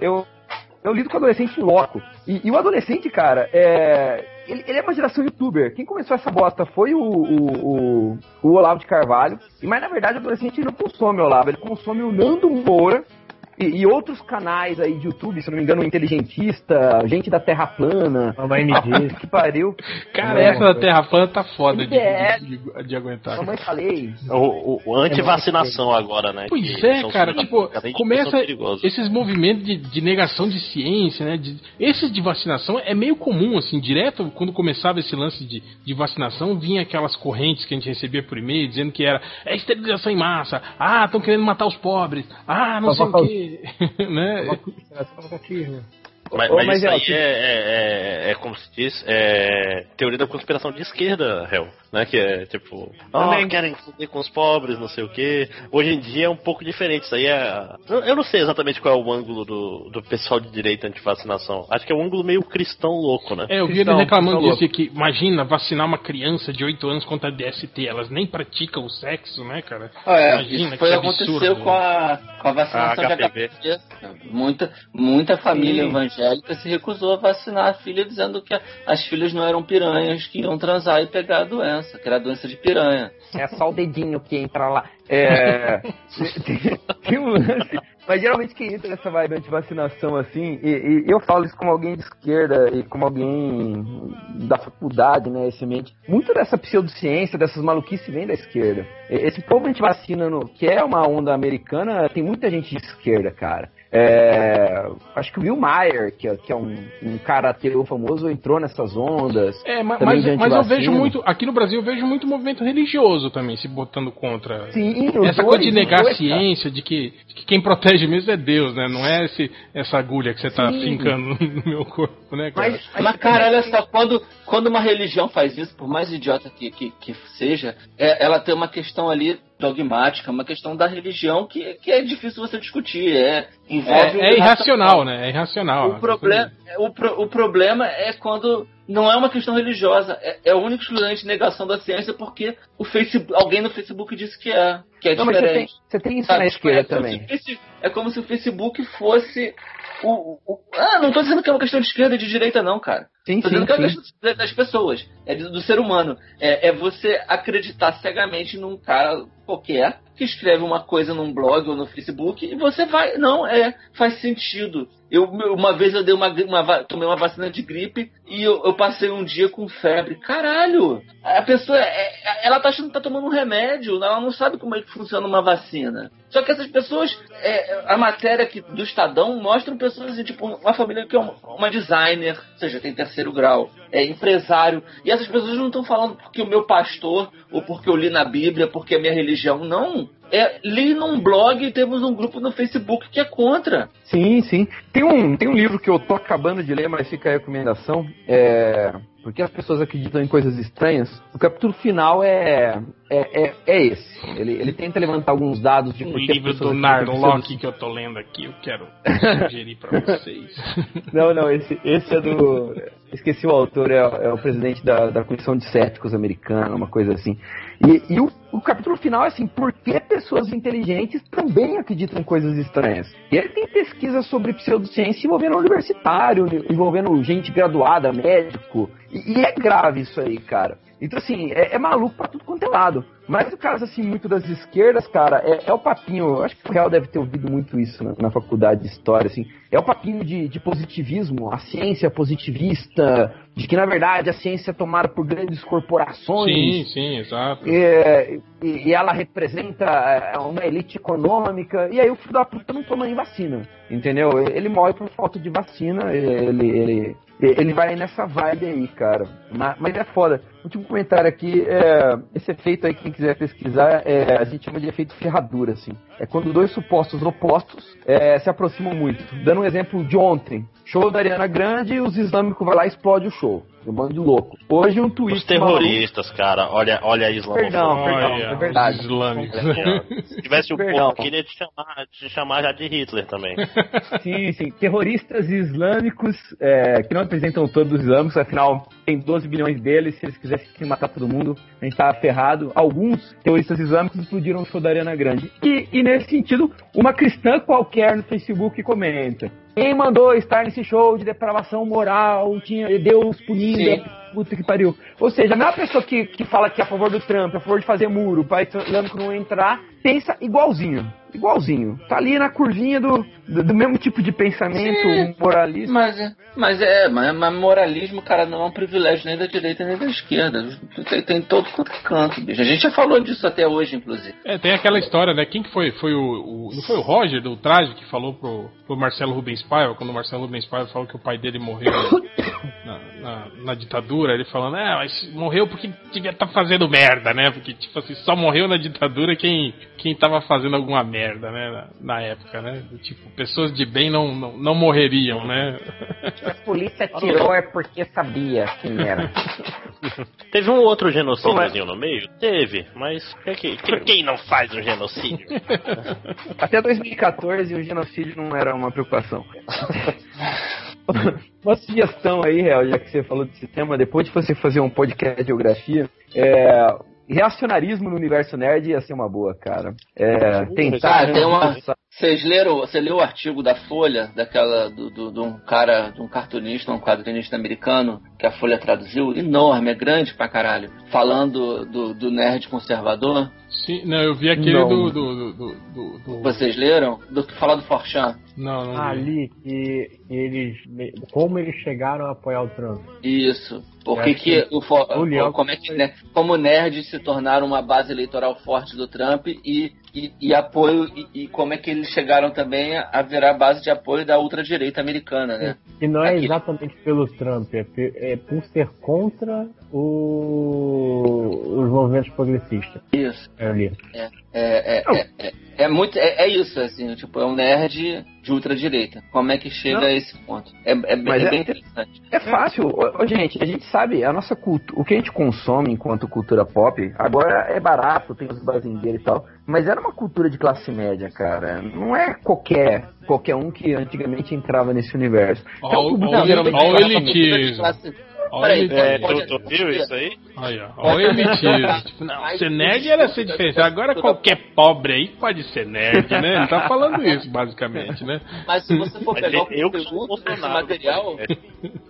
eu, eu lido com adolescente em loco. E, e o adolescente, cara, é, ele, ele é uma geração youtuber. Quem começou essa bosta foi o, o, o, o Olavo de Carvalho. E, mas na verdade o adolescente não consome o Olavo, ele consome o Nando Moura. E, e outros canais aí de YouTube, se não me engano, o Inteligentista, gente da Terra Plana. Mamãe me diz. que pariu. Cara, É, essa da Terra plana tá foda de, MBL. de, de- de aguentar. Mamãe falei. O, o, o anti-vacinação agora, né? Pois que é, cara, tipo, começa esses movimentos de, de negação de ciência, né? de- esses de vacinação é meio comum, assim, direto quando começava esse lance de, de vacinação, vinha aquelas correntes que a gente recebia por e-mail dizendo que era é esterilização em massa, ah, estão querendo matar os pobres, ah, não sei o quê, né? Mas, Ô, mas mas isso é, aí é, é, é, é como se diz, é teoria da conspiração de esquerda, réu. Né? Que é tipo, Também. querem foder com os pobres, não sei o quê. Hoje em dia é um pouco diferente. Isso aí é. Eu eu não sei exatamente qual é o ângulo do, do pessoal de direita anti-vacinação. Acho que é um ângulo meio cristão louco, né? É, eu vi ele reclamando disso, que imagina vacinar uma criança de 8 anos contra DST, elas nem praticam o sexo, né, cara? Ah, é, Imagina, isso foi que aconteceu absurdo. com a, com a vacinação A de HPV. HPV. Muita, muita família Sim. evangélica se recusou a vacinar a filha, dizendo que a- as filhas não eram piranhas que iam transar e pegar a doença, que era a doença de piranha. É só o dedinho que entra lá. É. tem, um lance. Mas geralmente quem entra nessa vibe de vacinação assim, e, e eu falo isso como alguém de esquerda e como alguém da faculdade, né, esse ambiente. Muito dessa pseudociência, dessas maluquices vem da esquerda. Esse povo antivacina, que é uma onda americana, tem muita gente de esquerda, cara. É, acho que o Will Meyer, que, é- que é um, um cara ateu famoso, entrou nessas ondas. É, mas, mas eu vejo muito, aqui no Brasil eu vejo muito movimento religioso também se botando contra. Sim, Essa dois, coisa de negar dois, a ciência, de que, de que quem protege mesmo é Deus, né? Não é esse, essa agulha que você tá Sim. fincando no meu corpo, né, cara? Mas, Mas, cara, olha só, quando, quando uma religião faz isso, por mais idiota que, que, que seja, é- ela tem uma questão ali dogmática, uma questão da religião que, que é difícil você discutir. É, envolve É, é irracional, né? É irracional. O problema, o, pro- o problema é quando não é uma questão religiosa, é, é a única e exclusivamente negação da ciência porque o Facebook, alguém no Facebook disse que é, que é Não, mas você tem, diferente. você tem isso Sabe? na esquerda é, como também. se o é como se o Facebook fosse o, o- o- ah, não tô dizendo que é uma questão de esquerda e de direita, não, cara. Sim, Tô sim, dizendo que é uma questão das pessoas, é do do ser humano. É, é você acreditar cegamente num cara qualquer que escreve uma coisa num blog ou no Facebook e você vai. Não, é, faz sentido. Eu, uma vez eu dei uma, uma tomei uma vacina de gripe e eu, eu passei um dia com febre. Caralho! A pessoa, é- é- ela tá achando que tá tomando um remédio, ela não sabe como é que funciona uma vacina. Só que essas pessoas, é, a matéria aqui do Estadão mostram pessoas, assim, tipo, uma família que é uma, uma designer, ou seja, tem terceiro grau, é empresário, e essas pessoas não estão falando porque o meu pastor, ou porque eu li na Bíblia, porque é minha religião, não. É, li num blog e temos um grupo no Facebook que é contra. Sim, sim. Tem um, tem um livro que eu tô acabando de ler, mas fica a recomendação. É, porque as pessoas acreditam em coisas estranhas. O capítulo final é, é, é, é esse. Ele, ele tenta levantar alguns dados de O por que livro do Narlock que eu tô lendo aqui, eu quero sugerir pra vocês. Não, não, esse, esse é do. Esqueci o autor, é, é o presidente da, da Comissão de Céticos americana, uma coisa assim. E, e o, o capítulo final é assim: por que pessoas inteligentes também acreditam em coisas estranhas? E ele tem pesquisas sobre pseudociência envolvendo universitário, envolvendo gente graduada, médico. E, e é grave isso aí, cara. Então, assim, é, é maluco pra tudo quanto é lado. Mas o caso, assim, muito das esquerdas, cara, é, é o papinho. Eu acho que o Real deve ter ouvido muito isso na, na faculdade de história, assim. É o papinho de, de positivismo, a ciência positivista, de que, na verdade, a ciência é tomada por grandes corporações. Sim, sim, exato. É, e, e ela representa é, uma elite econômica. E aí o filho da puta não toma nem vacina. Entendeu? Ele morre por falta de vacina. Ele, ele, ele vai nessa vibe aí, cara. Mas, é foda. Último comentário aqui. É, esse efeito aí, quem quiser pesquisar, é, a gente chama de efeito ferradura, assim. É quando dois supostos opostos é, se aproximam muito. Dando um exemplo de ontem. Show da Ariana Grande e os islâmicos vai lá e explode o show. Um bando de louco. Hoje um tweet. Os terroristas, cara. Olha, olha a islamofobia. Perdão, perdão, Olha, é verdade. os islâmicos. Se tivesse o Perdão. povo, queria te chamar, te chamar já de Hitler também. Sim, sim. Terroristas islâmicos é, que não representam todos os islâmicos, afinal tem 12 bilhões deles. Se eles quisessem matar todo mundo, a gente tá ferrado. Alguns terroristas islâmicos explodiram o show da Ariana Grande. E, e nesse sentido, uma cristã qualquer no Facebook comenta. Quem mandou estar nesse show de depravação moral? Tinha Deus punindo. Puta que pariu. Ou seja, a mesma pessoa que, que fala que é a favor do Trump, a favor de fazer muro, o país islâmico não entrar, pensa igualzinho. Igualzinho. Tá ali na curvinha do, do, do mesmo tipo de pensamento Sim. moralista. Mas, é- mas é, mas, mas moralismo, cara, não é um privilégio nem da direita nem da esquerda. Tem, tem todo quanto é canto, bicho. A gente já falou disso até hoje, inclusive. É, tem aquela história, né? Quem que foi? Foi o, o- não foi o Roger do Traje que falou pro, pro Marcelo Rubens Paiva, quando o Marcelo Rubens Paiva falou que o pai dele morreu na, na- na ditadura, ele falando, é, mas morreu porque devia estar fazendo merda, né? Porque, tipo assim, só morreu na ditadura quem, quem tava fazendo alguma merda, né? Na, na época, né? Tipo, pessoas de bem não, não, não morreriam, né? A polícia tirou é porque sabia quem era. Teve um outro genocídiozinho no meio? Teve, mas que- que- que- quem não faz um genocídio? Até 2014 o genocídio não era uma preocupação. uma sugestão aí, Real, já que você falou desse tema, depois de você fazer um podcast de geografia, é, reacionarismo no universo nerd ia ser uma boa, cara. É, tentar. Ah, tem uma- Vocês leram, você leu o artigo da Folha, daquela, do, do- de um cara, de um cartunista, um quadrinista americano, que a Folha traduziu, enorme, é grande pra caralho, falando do, do nerd conservador? Sim, não, eu vi aquele Não. do, do, do, do, do- Vocês leram? Do que fala do Forchan? Não, não vi. Ali que eles. Como eles chegaram a apoiar o Trump. Isso. Por Eu que que o, o Leão- como é que né, como nerds se tornaram uma base eleitoral forte do Trump e, e, e apoio e, e como é que eles chegaram também a, virar base de apoio da ultradireita americana, né? E não é Aquele- exatamente pelo Trump, é, é por ser contra o- os movimentos progressistas. Isso. Eu li. É, é, é, é, é muito é, é isso assim, tipo, é um nerd de ultradireita. Como é que chega Não. a esse ponto? É, é, bem- é é- interessante. É fácil, gente, a gente sabe, a nossa cultura, o que a gente consome enquanto cultura pop, agora é barato, tem os bazingeiros e tal, mas era uma cultura de classe média, cara. Não é qualquer, qualquer um que antigamente entrava nesse universo. Ó, Então, o público ó, geralmente ó, o gosta elitismo. Ó, o Peraí, elitismo. É, pode- tu, tu viu isso aí? Aí, ó. Ó o elitismo. Tipo, não, Ai, ser nerd era ser diferente. Agora qualquer pobre aí pode ser nerd, né? Ele tá falando isso, basicamente, né? Mas se você for Mas pegar o eu conteúdo desse material,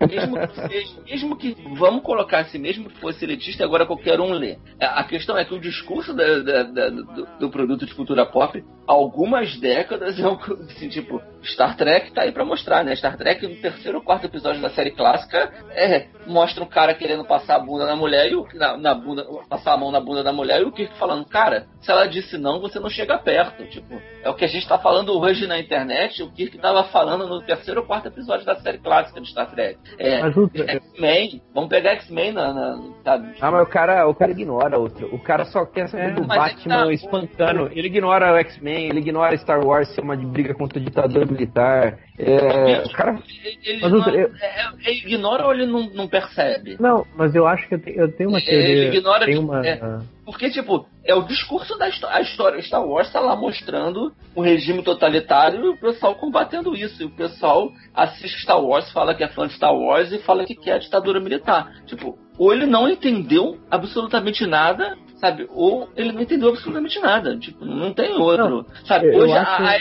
mesmo que seja, mesmo que, vamos colocar assim, mesmo que fosse elitista, agora qualquer um lê. A a questão é que o discurso da- da- da- do, do produto de cultura pop, há algumas décadas, é um, assim, tipo, Star Trek tá aí pra mostrar, né? Star Trek, no terceiro ou quarto episódio da série clássica, é, mostra um cara querendo passar a bunda na mulher e o, na, na bunda, passar a mão na bunda da mulher e o Kirk falando, cara, se ela disse não, você não chega perto. Tipo, é o que a gente tá falando hoje na internet, o Kirk tava falando no terceiro ou quarto episódio da série clássica de Star Trek. É, o, X-Men, vamos pegar X-Men na, na, sabe? Ah, mas o cara, o cara ignora outro. O cara só quer saber É, do é que Batman tá- espantando. Ele ignora o X-Men, ele ignora Star Wars ser uma briga contra a ditadura militar. É, o cara. Ele, Mas, não- eu- é- ele ignora ou ele não, não percebe? Não, mas eu acho que eu, te- eu tenho uma teoria. Ele ignora tem que- uma. é. Porque, tipo, é o discurso da histó- a história. Star Wars tá lá mostrando um regime totalitário e o pessoal combatendo isso. E o pessoal assiste Star Wars, fala que é fã de Star Wars e fala que quer a ditadura militar. Tipo, ou ele não entendeu absolutamente nada, sabe? Ou ele não entendeu absolutamente nada. Tipo, não tem outro. sabe? eu- eu Hoje, a- acho- a-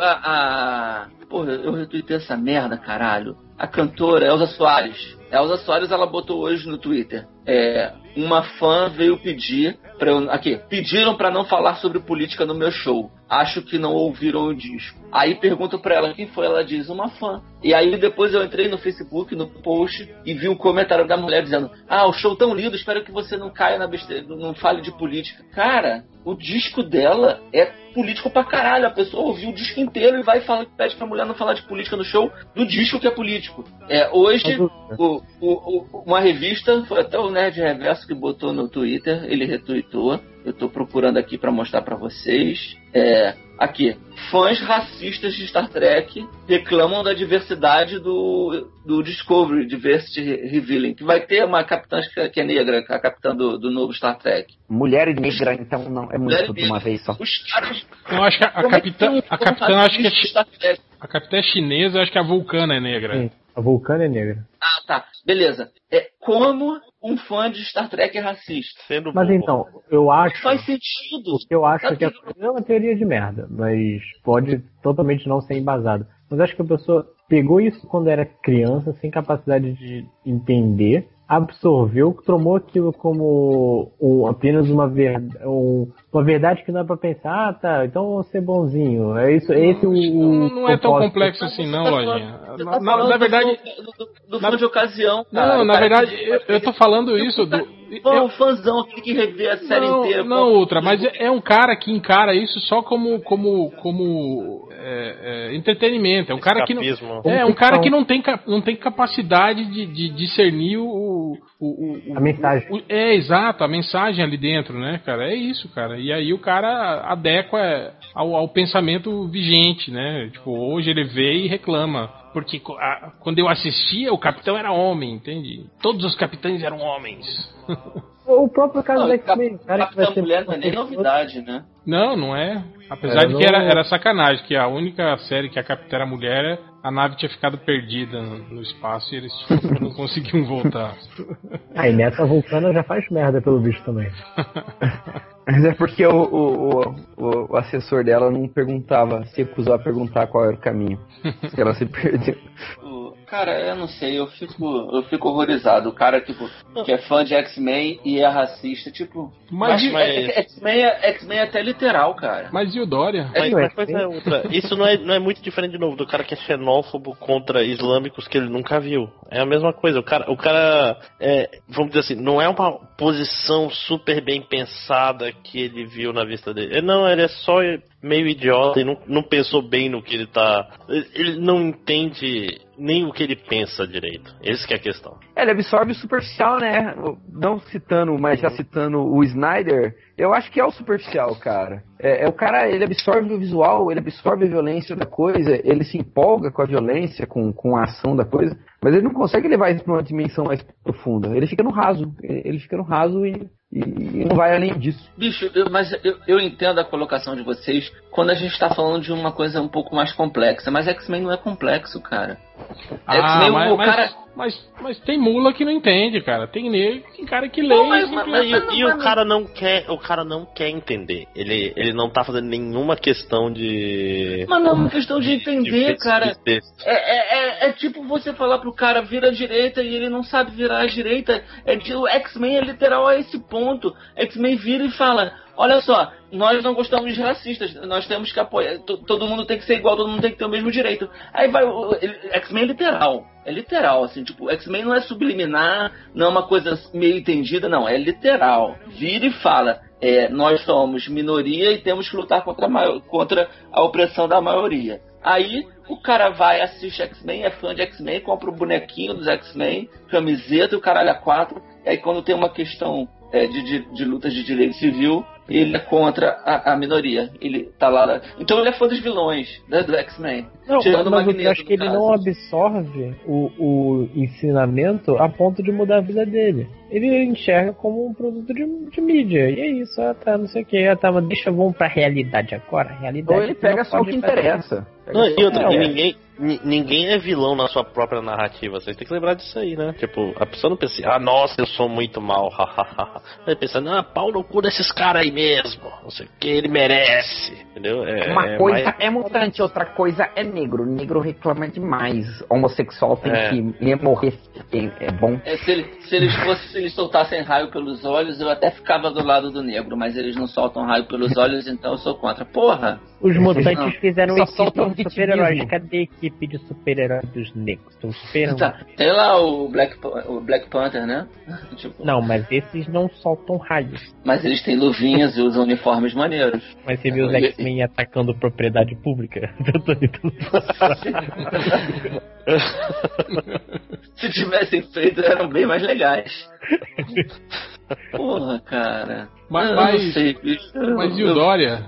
a, a. Porra, eu retuitei essa merda, caralho. A cantora Elza Soares. Elza Soares, ela botou hoje no Twitter. É, uma fã veio pedir para eu, aqui, pediram pra não falar sobre política no meu show. Acho que não ouviram o disco. Aí pergunto pra ela quem foi, ela diz uma fã. E aí depois eu entrei no Facebook, no post e vi um comentário da mulher dizendo: "Ah, o show tão lindo, espero que você não caia na besteira, não fale de política". Cara, o disco dela é político pra caralho. A pessoa ouviu o disco inteiro e vai e fala, pede pra mulher não falar de política no show do disco que é político. É, hoje, o- o- o- uma revista, foi até o Nerd Reverso que botou no Twitter, ele retweetou. Eu tô procurando aqui pra mostrar pra vocês. É, aqui, fãs racistas de Star Trek reclamam da diversidade do, do Discovery, Diversity Revealing, que vai ter uma capitã que é negra, a capitã do, do novo Star Trek. Mulher negra, então não, é Mulher muito de uma vez só. Os caras. Eu acho que a, a é que capitã, a capitã acho que é, a capitã é chinesa, acho que a Vulcana é negra. Sim, a Vulcana é negra. Ah, tá. Beleza. É como um fã de Star Trek é racista. Sendo Mas bobo. então, eu acho. Faz sentido. O que eu acho que é é uma teoria de merda, mas pode totalmente não ser embasado. Mas acho que a pessoa pegou isso quando era criança, sem capacidade de entender, absorveu, tomou aquilo como um- apenas uma, ver, um- uma verdade que não é pra pensar, ah, tá, então vou ser bonzinho. É isso, é esse o. Não, não é tão complexo assim, não, tá Lojinha. Na, tá na- na verdade. do, do, do na- fã de ocasião. cara. Não, na cara verdade, que- eu, eu tô falando isso do. Pô, eu- um fãzão, aquele que revê a série não, inteira. não, pô. outra, mas é um cara que encara isso só como como como é, é, entretenimento. É um cara que não, Escapismo. é um cara que não tem não tem capacidade de, de discernir o, o, o- A mensagem. o- é exato a mensagem ali dentro, né, cara? É isso, cara. E aí o cara adequa ao, ao pensamento vigente, né? Tipo hoje ele vê e reclama. Porque a- quando eu assistia, o capitão era homem, entende? Todos os capitães eram homens. O próprio caso Não, cap- X-Men, o cara que vai Capitã ser. Mulher não é nem novidade, né? Não, não é. Apesar É, de não- que era, era sacanagem, que a única série que a capitã era mulher, a nave tinha ficado perdida no, espaço e eles não conseguiam voltar. Ah, e nessa Vulcana já faz merda pelo bicho também. Mas é porque o, o, o, o assessor dela não perguntava, se recusou a perguntar qual era o caminho. Se ela se perdeu. Cara, eu não sei, eu fico, eu fico horrorizado. O cara, tipo, que é fã de X-Men e é racista, tipo. Mas, Mas, mas- é- é- X-Men é, X-Men é até literal, cara. mas e o Dória? Mas, Ué, mas coisa é outra. Isso não é, não é muito diferente de novo do cara que é xenófobo contra islâmicos que ele nunca viu. É a mesma coisa. O cara, o cara é, vamos dizer assim, não é uma posição super bem pensada que ele viu na vista dele. É, Não, ele é só meio idiota e não, não pensou bem no que ele tá. Ele, não entende nem o que ele pensa direito. Essa que é a questão. É, ele absorve o superficial, né? Não citando, mas já citando o Snyder, eu acho que é o superficial, cara. É, é o cara, ele absorve o visual, ele absorve a violência da coisa, ele se empolga com a violência, com, com a ação da coisa, mas ele não consegue levar isso pra uma dimensão mais profunda. Ele fica no raso. Ele fica no raso e, e- não vai além disso. Bicho, eu- mas eu, eu entendo a colocação de vocês quando a gente tá falando de uma coisa um pouco mais complexa, mas X-Men não é complexo, cara. Ah, X-Men, mas, cara. mas, mas tem mula que não entende, cara. Tem negro, tem cara que lê. Não, mas- e mas- e, e o cara não quer, o cara não quer entender. Ele, ele não tá fazendo nenhuma questão de. Mas não é uma questão de entender, de- cara. de. É, é, é, é tipo você falar pro cara vira à direita e ele não sabe virar à direita. É de, o X-Men é literal a esse ponto. X-Men vira e fala: Olha só, nós não gostamos de racistas, nós temos que apoiar. to- Todo mundo tem que ser igual, todo mundo tem que ter o mesmo direito. Aí vai. X-Men é literal. É literal, assim, tipo, X-Men não é subliminar, não é uma coisa meio entendida, não, é literal. Vira e fala. É, nós somos minoria e temos que lutar contra a, contra a opressão da maioria. Aí o cara vai, assiste X-Men, é fã de X-Men, compra o bonequinho dos X-Men, camiseta o caralho a quatro. Aí quando tem uma questão é, de, de, de lutas de direito civil, ele é contra a, a minoria. Ele tá lá. Então ele é fã dos vilões né, do X-Men. Não, Tirando o mas eu Magneto, acho que ele caso. não absorve o, o ensinamento a ponto de mudar a vida dele. Ele enxerga como um produto de, de mídia. E é isso, ah tá, não sei o que. Ah tá, mas deixa, vamos pra realidade agora. A realidade Ou ele pega só o que fazer. interessa. Pega Não, e outra, é. ninguém, ni- ninguém é vilão na sua própria narrativa. Vocês têm que lembrar disso aí, né? Tipo, a pessoa não pensa assim, ah, nossa, eu sou muito mal, hahaha. Vai pensando, ah, pau no cu desses caras aí mesmo. Não sei o que, ele merece. Entendeu? É, Uma é coisa mais- é mutante, outra coisa é negro. Negro reclama demais. Homossexual tem É. que morrer. É, é bom. É, se, ele- se eles fossem, se eles soltassem raio pelos olhos, eu até ficava do lado do negro, mas eles não soltam raio pelos olhos, então eu sou contra. Porra! Os Não. mutantes fizeram Só equipe soltam de super-heróis. Cadê a equipe de super-heróis dos negros? Estão esperando. Tá, tem lá o Black, o Black Panther, né? Tipo, Não, mas esses não soltam raios. mas eles têm luvinhas e usam uniformes maneiros. Mas você viu os E- X-Men atacando propriedade pública? Eu tô tentando Se tivessem feito, eram bem mais legais. Porra, cara. Mas- eu mas- não sei, bicho. Mas e o Dória?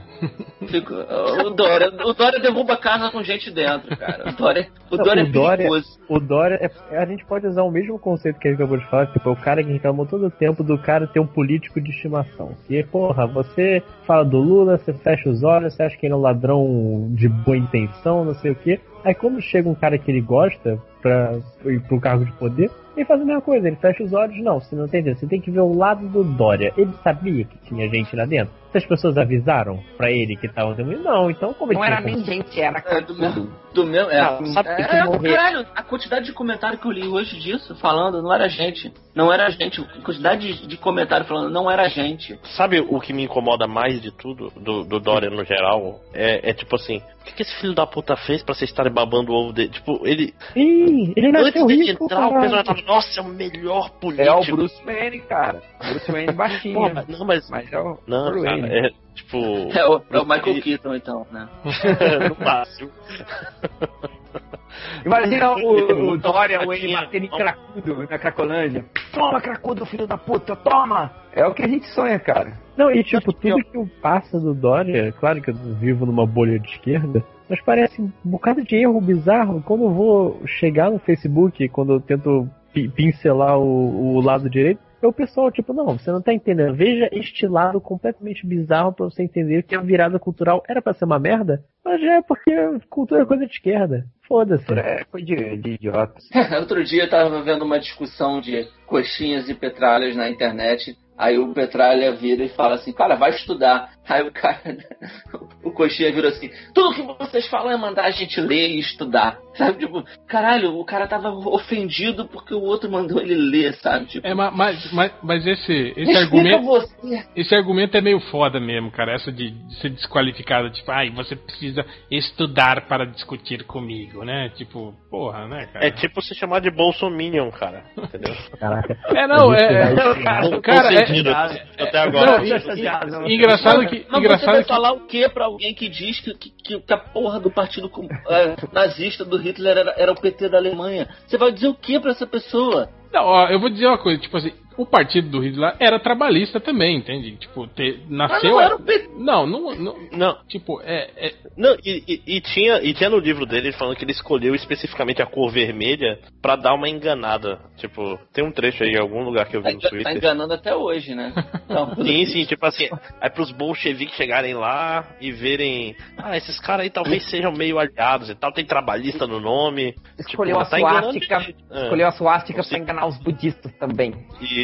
fico- o Dória? O Dória derruba a casa com gente dentro, cara. O Dória, o Não, Dória o é Dória- perigoso. O Dória, é- a gente pode usar o mesmo conceito que ele acabou de falar, tipo, é o cara que reclamou todo o tempo do cara ter um político de estimação. Que, porra, você fala do Lula, você fecha os olhos, você acha que ele é um ladrão de boa intenção, não sei o quê. Aí quando chega um cara que ele gosta pra ir pro cargo de poder, ele faz a mesma coisa, ele fecha os olhos, não, você não entendendo, você tem que ver o lado do Dória. Ele sabia que tinha gente lá dentro? Se as pessoas avisaram pra ele que tava dentro, não, então como ele Não era nem gente, era É, do, mesmo- do mesmo. É, Não, sabe que é, morrer. caralho, a quantidade de comentário que eu li hoje disso, falando, não era gente. Não era gente. A quantidade de, de comentário falando, não era gente. Sabe o que me incomoda mais de tudo, do, do Dória no geral? É, é tipo assim, o que, que esse filho da puta fez pra vocês estarem babando o ovo dele? Tipo, ele. Sim, ele Antes nasceu de rico, entrar, o pessoal tava, nossa, é o melhor político. É o Bruce Wayne, cara. Bruce Wayne baixinho. Pô, mas- não, mas. Mas é o Não, Bruce cara, É tipo. É o, é o Michael Keaton, então, né? no máximo. Imagina o, o Dória. Wayne batendo em cracudo na Cracolândia. Toma, cracudo, filho da puta, toma! É o que a gente sonha, cara. Não, e tipo, tudo que passa do Dória, claro que eu vivo numa bolha de esquerda, mas parece um bocado de erro bizarro. Quando eu vou chegar no Facebook, quando eu tento pi- pincelar o, o lado direito, é o pessoal, tipo, não, você não tá entendendo. Veja este lado completamente bizarro pra você entender que a virada cultural era pra ser uma merda, mas já é porque cultura é coisa de esquerda. Foda-se. É, foi de, de idiotas. Outro dia eu tava vendo uma discussão de coxinhas e petralhas na internet. Aí o Petralha vira e fala assim, cara, vai estudar. Aí o cara, o coxinha vira assim, tudo que vocês falam é mandar a gente ler e estudar. Sabe, tipo, caralho, o cara tava ofendido porque o outro mandou ele ler, sabe? Tipo, É, ma- mas, mas, mas esse, esse "Me explica argumento. você. Esse argumento é meio foda mesmo, cara. Essa de, de ser desqualificado, tipo, ai, você precisa estudar para discutir comigo, né? Tipo, porra, né, cara? É tipo se chamar de Bolsominion, cara. Entendeu? Caraca. É, não, é. Não Cara, é- sentido até agora. Não, e- engraçado que. Mas você Engraçado vai que. falar o que pra alguém que diz que, que, que- que a porra do partido com- é, nazista do Hitler era, era o PT da Alemanha? Você vai dizer o que pra essa pessoa? Não, ó, eu vou dizer uma coisa, tipo assim, o partido do Hitler era trabalhista também, entende? Tipo, te- Mas nasceu. não era o PT. Não, não, não, Não, tipo, é, é- não e, e- e tinha, e tinha no livro dele ele falando que ele escolheu especificamente a cor vermelha pra dar uma enganada. Tipo, tem um trecho aí em algum lugar que eu Tá, vi no tá Twitter. enganando até hoje, né? Então, Sim, sim, tipo assim, aí pros bolcheviques chegarem lá e verem, ah, esses caras aí talvez sejam meio aliados e tal, tem trabalhista no nome. Escolheu Tipo, a tá enganando suástica. gente. É, Escolheu a suástica Sim. pra enganar os budistas também.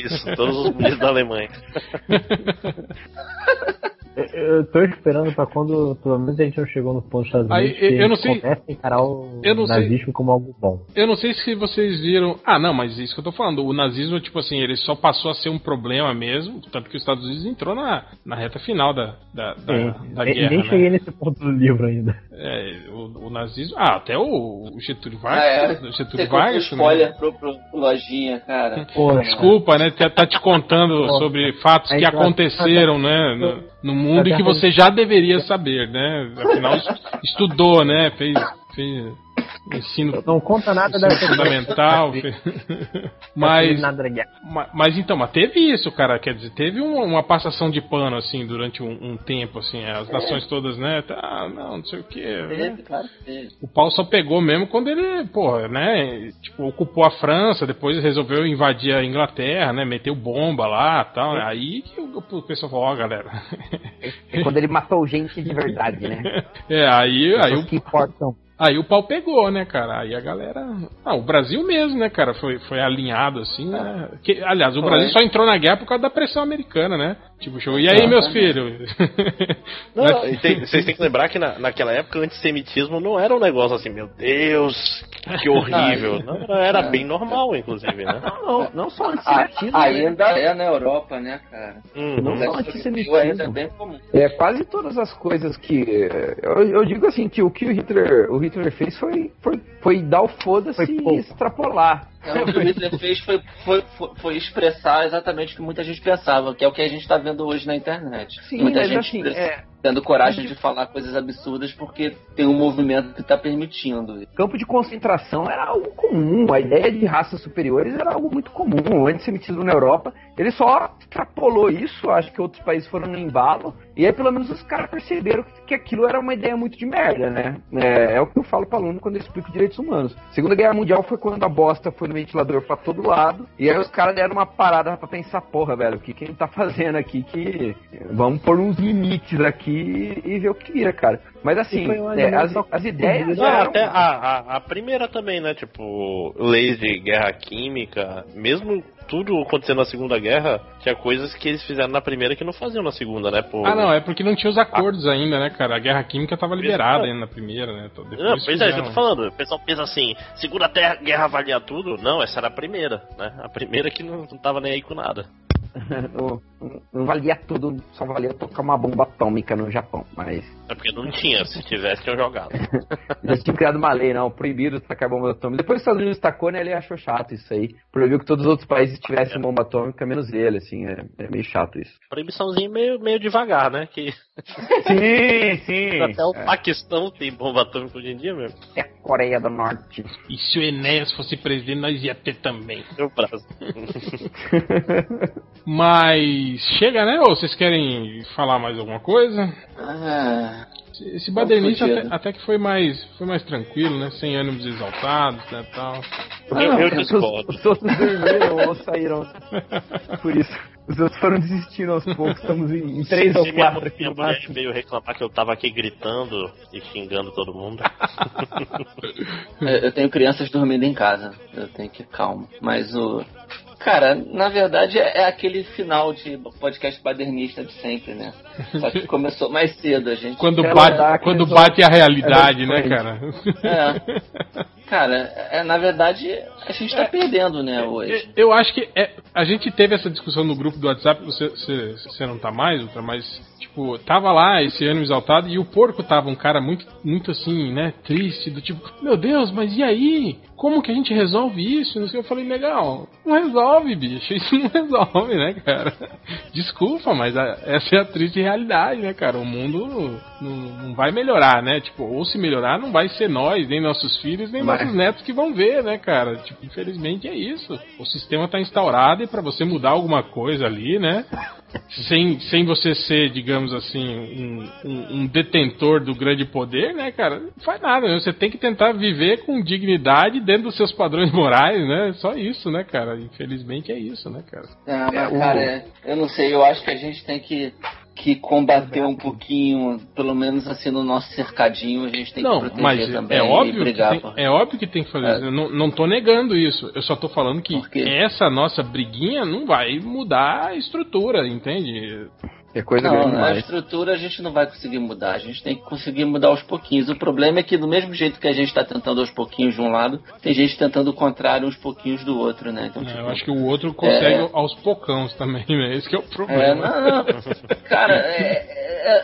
Isso, todos os budistas da Alemanha. Eu tô esperando pra quando, pelo menos a gente não chegou no ponto dos Estados Aí, Unidos, eu- que eu não sei- comecem a encarar o eu não sei- nazismo como algo bom. Eu não sei se vocês viram. Ah, não, mas isso que eu tô falando. O nazismo, tipo assim, ele só passou a ser um problema mesmo. Tanto que os Estados Unidos entrou na, na reta final da, da, da, Sim. da nem, guerra. nem né? cheguei nesse ponto do livro ainda. É, o, o nazismo. Ah, até o, o Getúlio Ah, é. Vargas. o Getúlio você Vargas. também. spoiler pro, pro, pro Lojinha, cara. Pô, Desculpa, né? Tá, tá te contando sobre fatos Aí que aconteceram, né? No, mundo e que você já deveria saber, né? Afinal, es- estudou, né? Fez. Fez ensino Não conta nada da ensino fundamental. mas, mas então, mas teve isso, cara. Quer dizer, teve uma, uma passação de pano, assim, durante um, um tempo, assim. As nações todas, né? Tá, não, não sei o que. Teve, claro. O pau só pegou mesmo quando ele, porra, né? Tipo, ocupou a França, depois resolveu invadir a Inglaterra, né? Meteu bomba lá e tal. Aí que o, o pessoal falou, ó, galera. É quando ele matou gente de verdade, né? É, aí, aí, Pessoas o, que importam. Aí o pau pegou, né, cara? Aí a galera. Ah, o Brasil mesmo, né, cara? Foi, foi alinhado, assim, né? Que, aliás, o. Brasil só entrou na guerra por causa da pressão americana, né? Tipo, show. E aí, meus filhos? Não, tem- vocês têm que lembrar que na, naquela época o antissemitismo não era um negócio assim, meu Deus, que horrível. Não, era, bem normal, inclusive, né? Não, não só antissemitismo. né? ainda é na Europa, né, cara? Uhum. Não só antissemitismo. ainda é bem comum. É, quase todas as coisas que. Eu, eu digo assim, que o que o Hitler, o Hitler fez foi, foi, foi dar o foda-se e extrapolar. O que o Hitler fez foi, foi, foi, foi expressar exatamente o que muita gente pensava, que é o que a gente está vendo hoje na internet. Sim, muita mas gente assim, expressa- é, tendo coragem de falar coisas absurdas porque tem um movimento que está permitindo. campo de concentração era algo comum, a ideia de raças superiores era algo muito comum. O antissemitismo na Europa, ele só extrapolou isso, acho que outros países foram no embalo, e aí pelo menos os caras perceberam que aquilo era uma ideia muito de merda, né? É, é o que eu falo para aluno quando eu explico direitos humanos. Segunda Guerra Mundial foi quando a bosta foi no ventilador pra todo lado, e aí os caras deram uma parada pra pensar, porra, velho, o que que a gente tá fazendo aqui? Que vamos pôr uns limites aqui e ver o que vira, cara. Mas assim, é, as, as ideias eram- até a, a, a primeira também, né? Tipo, leis de guerra química, mesmo tudo acontecendo na Segunda Guerra, tinha coisas que eles fizeram na primeira que não faziam na segunda, né? Pô, Ah, não, é porque não tinha os acordos ainda, né, cara? A guerra química tava liberada ainda na primeira, né? Então, depois Não, pois é, isso que eu fizeram. tô falando. O pessoal pensa assim, Segunda Terra, Guerra valia tudo. Não, essa era a primeira, né? A primeira que não, não tava nem aí com nada. não, não valia tudo, só valia tocar uma bomba atômica no Japão, mas É porque não tinha, se tivesse, tinham jogado. eles tinham criado uma lei, não, proibido tacar bomba atômica. Depois os Estados Unidos tacou, né, ele achou chato isso aí. Proibiu que todos os outros países tivessem bomba atômica, menos ele, assim, é, é meio chato isso. Proibiçãozinha meio, meio devagar, né? Que Sim, sim. até o Paquistão tem bomba atômica hoje em dia mesmo. É a Coreia do Norte. E se o Enéas fosse presidente, nós ia ter também. Meu braço. Mas chega, né? Ou vocês querem falar mais alguma coisa? Ah, Esse badernista até, até que foi mais, foi mais tranquilo, né? Sem ânimos exaltados, né? Tal. Eu, eu é, os, discordo. os outros dormiram ou saíram. Por isso, os outros foram desistindo aos poucos. Estamos em, em três ou quatro aqui minha mulher veio reclamar que eu tava aqui gritando e xingando todo mundo. eu eu tenho crianças dormindo em casa. Eu tenho que ir calmo. Mas o. Cara, na verdade é é aquele final de podcast badernista de sempre, né? Só que começou mais cedo, a gente. Quando bate, quando resolve- bate a realidade, é né, cara? É. Cara, é, na verdade, a gente tá perdendo, né, hoje. Eu acho que é, a gente teve essa discussão no grupo do WhatsApp, você, você, você não tá mais, Ultra, mas, tipo, tava lá esse ânimo exaltado e o porco tava um cara muito, muito assim, né, triste, do tipo, meu Deus, mas e aí? Como que a gente resolve isso? Não sei, eu falei, legal, não resolve, bicho, isso não resolve, né, cara? Desculpa, mas a- essa é a triste realidade, né, cara? O mundo não, não vai melhorar, né? Tipo, ou se melhorar, não vai ser nós, nem nossos filhos, nem Vai. nossos netos que vão ver, né, cara? Tipo, infelizmente é isso. O sistema tá instaurado e pra você mudar alguma coisa ali, né? Sem, sem você ser, digamos assim, um, um, um detentor do grande poder, né, cara? Não faz nada, né? Você tem que tentar viver com dignidade dentro dos seus padrões morais, né? Só isso, né, cara? Infelizmente é isso, né, cara? Ah, mas, cara, é- eu não sei, eu acho que a gente tem que, que combater um pouquinho, pelo menos assim, no nosso cercadinho, a gente tem Não, que proteger mas também é óbvio, que brigar tem, por- é óbvio que tem que fazer É. Eu não, não tô negando isso. Eu só tô falando que essa nossa briguinha não vai mudar a estrutura, entende? É coisa Não, grande a estrutura a gente não vai conseguir mudar, a gente tem que conseguir mudar aos pouquinhos. O problema é que do mesmo jeito que a gente está tentando aos pouquinhos de um lado, tem gente tentando o contrário uns pouquinhos do outro, né? Então, É, tipo, eu acho que o outro consegue É. aos pocãos também, né? Esse que é o É, problema. não, não. Cara, é,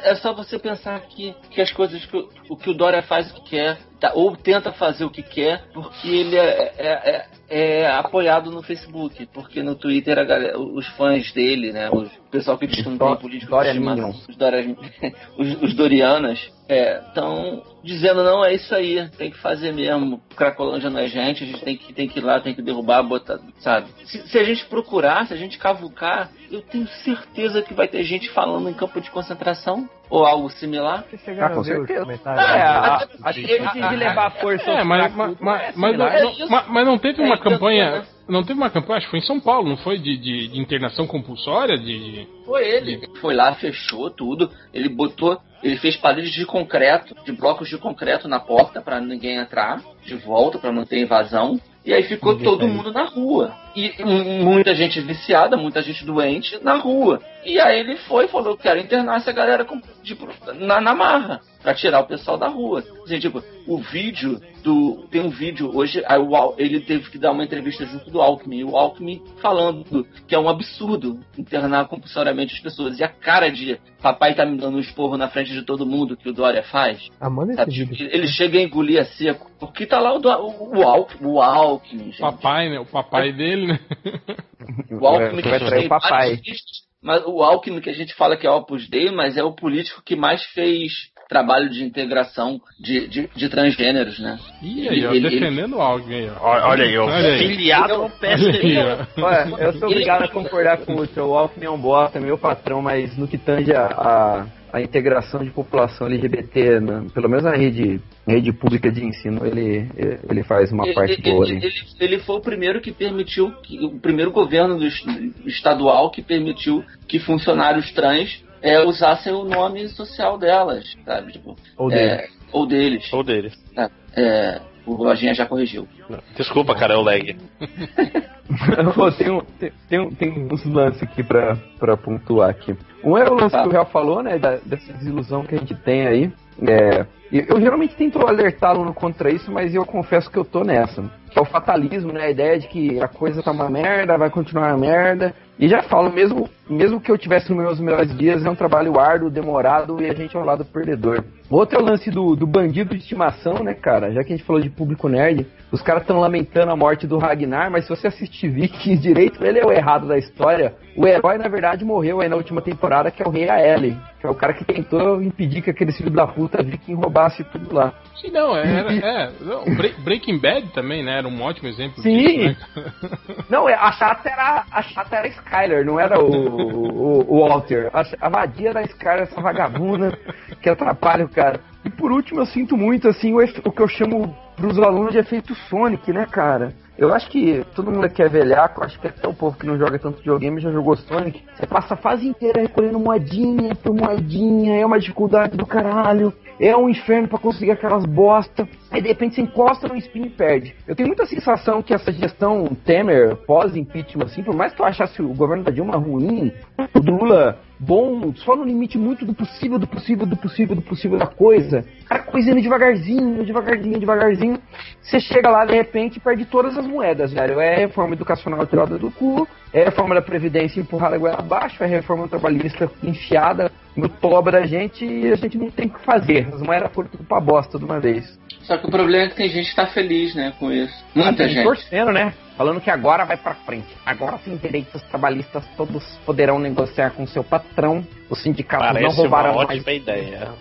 é, é só você pensar que, que as coisas que o, o que o Dória faz o que quer, tá- ou tenta fazer o que quer porque ele é, é- é- é apoiado no Facebook, porque no Twitter galera- os fãs dele, né, os- o pessoal que diz que não tem Dó- político os, os, os Dorianas, estão dizendo não, é isso aí, tem que fazer mesmo. Cracolândia não é gente, a gente tem que, tem que ir lá, tem que derrubar, botar, sabe? Se, se a gente procurar, se a gente cavucar, eu tenho certeza que vai ter gente falando em campo de concentração ou algo similar. Vocês chegaram Ah, com certeza. comentários? É, a, até a porque- chance de levar a força É, mas, mas, mas, é mas, não- É mas- mas não teve É, uma então, campanha. né? Não teve uma campanha, acho que foi em São Paulo, não foi? De, de, de internação compulsória? De, de- Foi ele. Ele foi lá, fechou tudo. Ele botou, ele fez paredes de concreto, de blocos de concreto na porta pra ninguém entrar, de volta pra não ter invasão. E aí ficou todo saiu. mundo na rua. E muita gente viciada, muita gente doente na rua. E aí ele foi e falou: quero internar essa galera com- tipo, na, na marra. Pra tirar o pessoal da rua. Assim, tipo, o vídeo do. Tem um vídeo hoje, aí o ele teve que dar uma entrevista junto do Alckmin. E o Alckmin falando que é um absurdo internar compulsoriamente as pessoas. E a cara de papai tá me dando um esporro na frente de todo mundo que o Dória faz. Ah, esse vídeo. Ele chega a engolir a seco. Porque tá lá o, o, o, Alckmin, o Alckmin, gente. papai, né? O papai dele, né? O Alckmin que vai a gente trair tem o papai. Mas o Alckmin que a gente fala que é Opus Dei, mas é o político que mais fez trabalho de integração de, de, de transgêneros, né? Ih, aí, ó, Ele- ele- defendendo o Alckmin aí, ó. Olha, olha aí, ó. Olha. Filiado ao PSDB. eu sou obrigado a concordar com o Tio Alckmin é um bosta, meu patrão, mas no que tange a, a, a integração de população LGBT, na- pelo menos na rede, rede pública de ensino, ele, ele faz uma Ele, parte ele- boa ele- ali. ele- ele foi o primeiro que permitiu, que, o primeiro governo do est- estadual que permitiu que funcionários trans é, usassem o nome social delas, sabe? Tipo, Ou é, dele. ou deles. Ou deles. É, o Lojinha já corrigiu. Desculpa, cara, é o lag. Pô, tem, um, tem, tem, um- tem uns lances aqui pra, pra pontuar aqui. Um é o lance Tá. que o Real falou, né? da- dessa desilusão que a gente tem aí. É, e eu geralmente tento alertá-lo contra isso, mas eu confesso que eu tô nessa. Que é o fatalismo, né? A ideia de que a coisa tá uma merda, vai continuar uma merda. E já falo, mesmo, mesmo que eu tivesse nos meus melhores dias, é um trabalho árduo, demorado e a gente é o lado perdedor. Outro é o lance do, do bandido de estimação, né, cara? Já que a gente falou de público nerd, os caras estão lamentando a morte do Ragnar, mas se você assistir Vikings direito, ele é o errado da história. O herói, na verdade, morreu aí na última temporada, que é o Rei Aele, que é o cara que tentou impedir que aquele filho da puta Viking roubasse tudo lá. Sim, não, era, é, não, Bre- Breaking Bad também, né? Era um ótimo exemplo Sim. disso, né? Não, é, a chata era a chata era Skyler, não era o, o, o Walter. A, vadia da Skyler, essa vagabunda que atrapalha o cara. E por último, eu sinto muito assim o, o que eu chamo pros alunos de efeito Sonic, né, cara? Eu acho que todo mundo aqui é velhaco, acho que até o povo que não joga tanto videogame já jogou Sonic. Você passa a fase inteira recolhendo moedinha por moedinha, é uma dificuldade do caralho, é um inferno pra conseguir aquelas bosta. Aí de repente você encosta no spin e perde. Eu tenho muita sensação que essa gestão Temer, pós-impeachment, assim, por mais que eu achasse o governo da Dilma ruim, o do Lula bom, só no limite muito do possível, do possível, do possível, do possível da coisa. Cara, coisa indo devagarzinho, devagarzinho, devagarzinho. Você chega lá, de repente, e perde todas as moedas, velho. É reforma educacional tirada do cu, é reforma da Previdência empurrada goela abaixo, é reforma trabalhista enfiada no toba da gente e a gente não tem o que fazer. As moedas foram tudo pra bosta de uma vez. Só que o problema é que tem gente que tá feliz, né, com isso. Muita Tem gente. torcendo, né? Falando que agora vai pra frente. Agora sim, direitos trabalhistas todos poderão negociar com seu patrão. Os sindicatos não Parece uma roubarão mais. ótima ideia.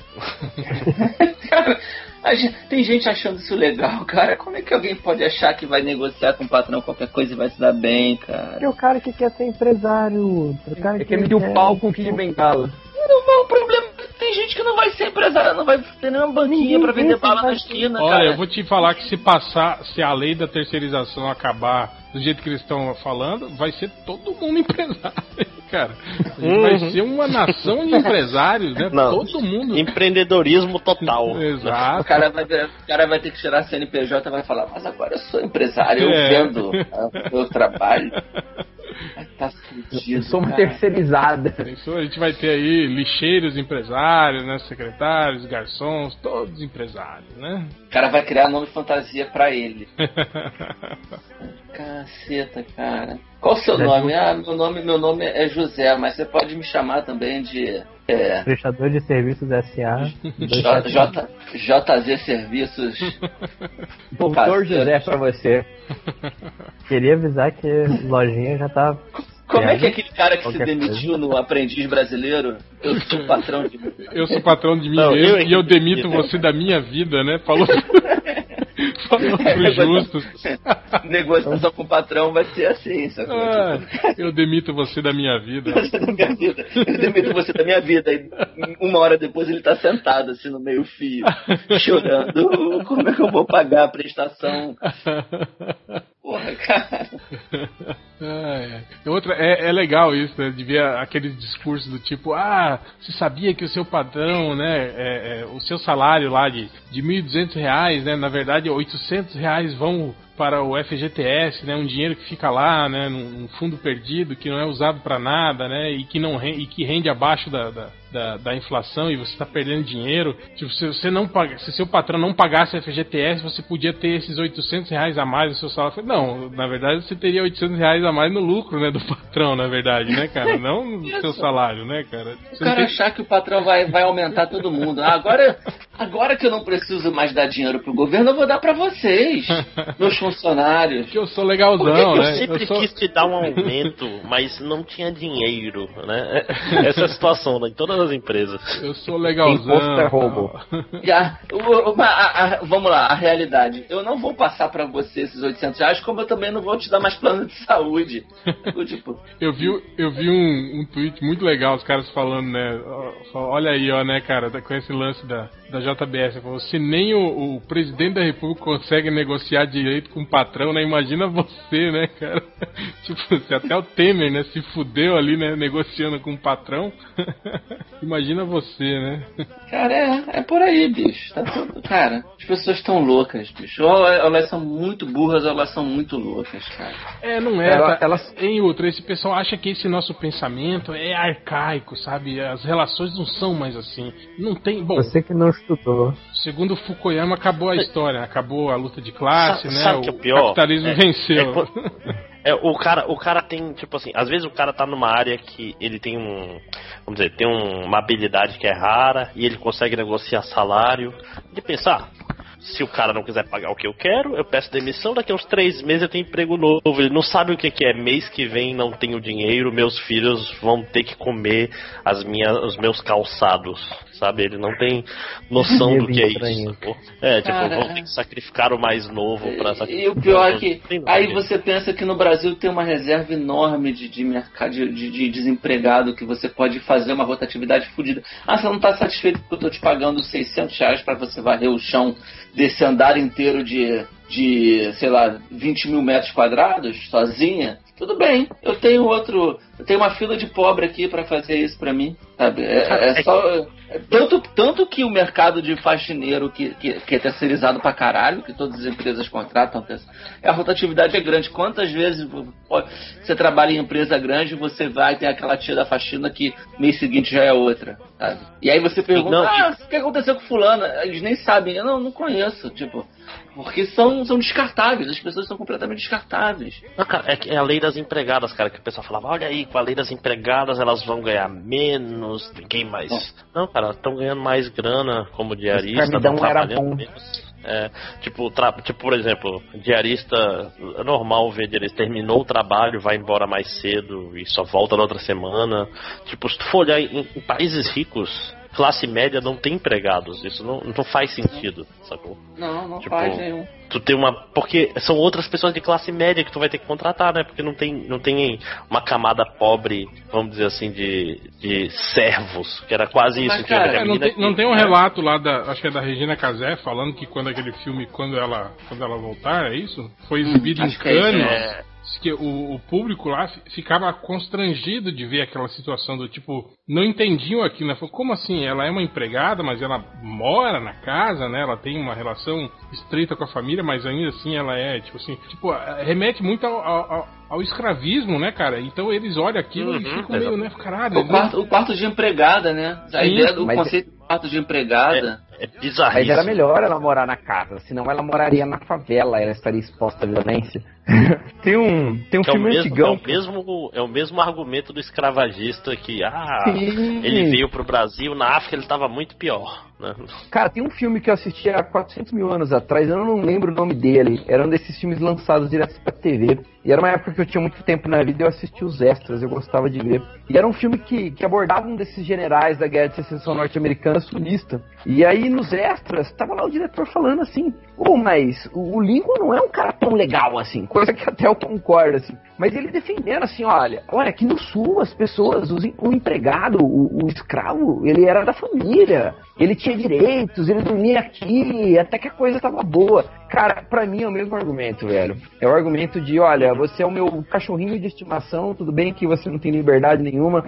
Cara, a gente- tem gente achando isso legal, cara. Como é que alguém pode achar que vai negociar com o patrão qualquer coisa e vai se dar bem, cara? É o cara que quer ser empresário. O cara É que medir o pau com o Kid Bengala. Não, o problema é que tem gente que não vai ser empresário, não vai ter nenhuma banquinha pra vender bala na esquina, Olha, cara. eu vou te falar que se passar, se a lei da terceirização acabar do jeito que eles estão falando, vai ser todo mundo empresário, cara. A gente Vai Uhum. ser uma nação de empresários, né? Não. Todo mundo. Empreendedorismo total. O Exato. cara, vai, o cara vai ter que tirar a CNPJ e vai falar, mas agora eu sou empresário, eu É. vendo ah, o meu trabalho. Tá fudido, Eu sou uma cara. terceirizada. Isso, a gente vai ter aí lixeiros empresários, né? Secretários, garçons, todos empresários, né? O cara vai criar nome fantasia pra ele. Caceta, cara. Qual o seu nome? Ah, meu nome, meu nome é José, mas você pode me chamar também de É. Prestador de serviços SA. J, J, JZ Serviços. Doutor José pra você. Queria avisar que lojinha já tá. Como é que é aquele cara que se Qualquer demitiu no Aprendiz Brasileiro? Eu sou o patrão de. Eu sou patrão de mim Não, mesmo eu- e eu demito você da minha vida, né? Falou, falou pro justo. Negociação com o patrão vai ser assim, sacou? Ah, eu demito você da minha vida. Da minha vida. Eu demito você da minha vida. E uma hora depois ele tá sentado assim no meio fio, chorando. Como é que eu vou pagar a prestação? Porra, cara. Ai. Outra, é, é legal isso, né? De ver aqueles discursos do tipo, ah, você sabia que o seu padrão, né, é, é, o seu salário lá de, de 1.200 reais, né, na verdade 800 reais vão para o FGTS, né, um dinheiro que fica lá, né, num, fundo perdido que não é usado para nada, né, e que não ren- e que rende abaixo da, da, da, da inflação e você está perdendo dinheiro. Tipo, se você não paga, se seu patrão não pagasse FGTS, você podia ter esses 800 reais a mais no seu salário. Não, na verdade você teria 800 reais a mais no lucro, né, do patrão, na verdade, né, cara, não no seu salário, né, cara. O Você não cara tem- achar que o patrão vai, vai aumentar todo mundo. Ah, agora, agora que eu não preciso mais dar dinheiro pro governo, eu vou dar pra vocês, meus funcionários. que eu sou legalzão, eu né? sempre Eu sou- quis te dar um aumento, mas não tinha dinheiro, né? Essa é a situação né? em todas as empresas. Eu sou legalzão. Imposto é roubo. Já, o- a- a- vamos lá, a realidade. Eu não vou passar pra você esses 800 reais, como eu também não vou te dar mais plano de saúde. Eu, tipo, Eu vi, eu vi um, um tweet muito legal, os caras falando, né? Olha aí, ó, né, cara, com esse lance da, da JBS. Falou, se nem o, o presidente da república consegue negociar direito com o patrão, né? Imagina você, né, cara? tipo, se até o Temer, né, se fudeu ali, né, negociando com o patrão. Imagina você, né? cara, é, é por aí, bicho. Tá tudo- cara, as pessoas estão loucas, bicho. Ou elas são muito burras ou elas são muito loucas, cara. É, não é. Ela- tá? elas- Em outra, esse pessoal acha que esse nosso pensamento é arcaico, sabe? As relações não são mais assim. Não tem. Bom, Você que não estudou. Segundo Fukuyama, acabou a história. Acabou a luta de classe, Sa- né? sabe o que é o pior? capitalismo É- venceu. é É, o cara, o cara tem, tipo assim, às vezes o cara tá numa área que ele tem um, vamos dizer, tem um- uma habilidade que é rara e ele consegue negociar salário. De pensar, se o cara não quiser pagar o que eu quero, eu peço demissão, daqui a uns três meses eu tenho emprego novo. Ele não sabe o que, que é mês que vem, não tenho dinheiro, meus filhos vão ter que comer as minhas, os meus calçados. Sabe? Ele não tem noção do que é isso. É, tipo, Cara, vão ter que sacrificar o mais novo pra E o pior é que aí você pensa que no Brasil tem uma reserva enorme de, de mercado de, de- de desempregado que você pode fazer uma rotatividade fodida. Ah, você não está satisfeito porque eu estou te pagando 600 reais para você varrer o chão desse andar inteiro de, de, sei lá, 20 mil metros quadrados sozinha? Tudo bem, eu tenho outro, eu tenho uma fila de pobre aqui para fazer isso para mim, sabe? É, é só é tanto, tanto que o mercado de faxineiro que, que, que é terceirizado pra caralho, que todas as empresas contratam, é, a rotatividade é grande. Quantas vezes você trabalha em empresa grande, você vai tem aquela tia da faxina que mês seguinte já é outra, sabe? E aí você pergunta, Não, ah, o que aconteceu com fulano? Eles nem sabem, eu não, não conheço, tipo, porque são, são descartáveis, as pessoas são completamente descartáveis. Não, cara, é, é a lei das empregadas, cara, que o pessoal falava, olha aí, com a lei das empregadas elas vão ganhar menos, ninguém mais. Não, cara, estão ganhando mais grana como diarista, escravidão tão era trabalhando bom. menos. É, tipo, tra- tipo, por exemplo, diarista, é normal ver diarista, terminou o trabalho, vai embora mais cedo e só volta na outra semana. Tipo, se tu for olhar em, em países ricos, classe média não tem empregados, isso não, não faz sentido, sacou? Não, não Tipo, faz nenhum. tu tem uma porque são outras pessoas de classe média que tu vai ter que contratar né porque não tem não tem uma camada pobre vamos dizer assim de, de servos que era quase Mas, isso tinha cara, a É, não, tem, que- não tem um é, relato lá da. Acho que é da Regina Casé falando que quando aquele filme, quando ela, quando ela voltar, é isso? Foi exibido em acho que é Cannes. é. Que o, o público lá fi- ficava constrangido de ver aquela situação do tipo, não entendiam aquilo, né? Falou, como assim? Ela é uma empregada, mas ela mora na casa, né? Ela tem uma relação estreita com a família, mas ainda assim ela é, tipo assim, tipo, remete muito ao, ao, ao- escravismo, né, cara? Então eles olham aquilo e Uhum, ficam meio, né? Caralho, O não- quarto, o quarto de empregada, né? A Sim, ideia do mas- conceito do quarto de empregada. É Mas bizarríssimo. era melhor ela morar na casa, senão ela moraria na favela, ela estaria exposta à violência. tem um, tem um é, filme mesmo, é, antigão. o mesmo, é o mesmo argumento do escravagista que, ah, Sim. ele veio pro Brasil, na África ele tava muito pior. Né? Cara, tem um filme que eu assisti há 400 mil anos atrás, eu não lembro o nome dele. Era um desses filmes lançados direto pra TV. E era uma época que eu tinha muito tempo na vida e eu assistia os extras, eu gostava de ver. E era um filme que, que abordava um desses generais da Guerra de Secessão Norte-Americana sulista. E aí nos extras, tava lá o diretor falando assim: Ô, mas o, o Lincoln não é um cara tão legal assim, coisa que até eu concordo, assim. Mas ele defendendo assim: olha, olha, aqui no sul as pessoas, os, o empregado, o, o escravo, ele era da família. Ele tinha direitos, ele dormia aqui, até que a coisa tava boa. Cara, pra mim é o mesmo argumento, velho. É o argumento de, olha, você é o meu cachorrinho de estimação, tudo bem que você não tem liberdade nenhuma,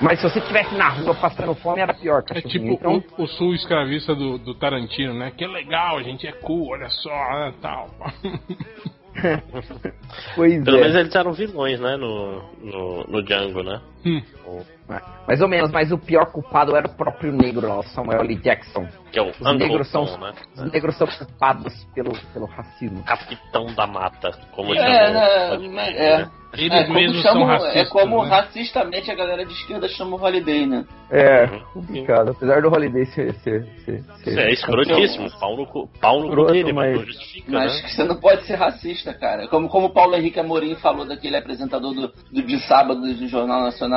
mas se você estivesse na rua passando fome, era pior, É cachorrinho. tipo então, o, o sul escravista do, do Tarantino, né? Que é legal, a gente é cool, olha só, né, tal. pois Pelo é. menos eles eram vilões, né? No, no, no Django, né? Hum. Mais ou menos, mas o pior culpado era o próprio negro lá, o Samuel L. Jackson. Que é o Os negros são, né? os negros são culpados pelo, pelo racismo. Capitão da Mata, como É, chamou. né, dizer, é. né? Eles É como, mesmos chamam- são racistas. é como né? racistamente a galera de esquerda chama o Holiday, né? É, Uhum. complicado. Apesar do Holiday ser. ser, ser, ser Isso é escrotíssimo. Pau no cu, pau no cu Escroto, dele, mas mas- justifica, Mas né? que você não pode ser racista, cara. Como, como o Paulo Henrique Amorim falou daquele apresentador do, do- de sábado do Jornal Nacional.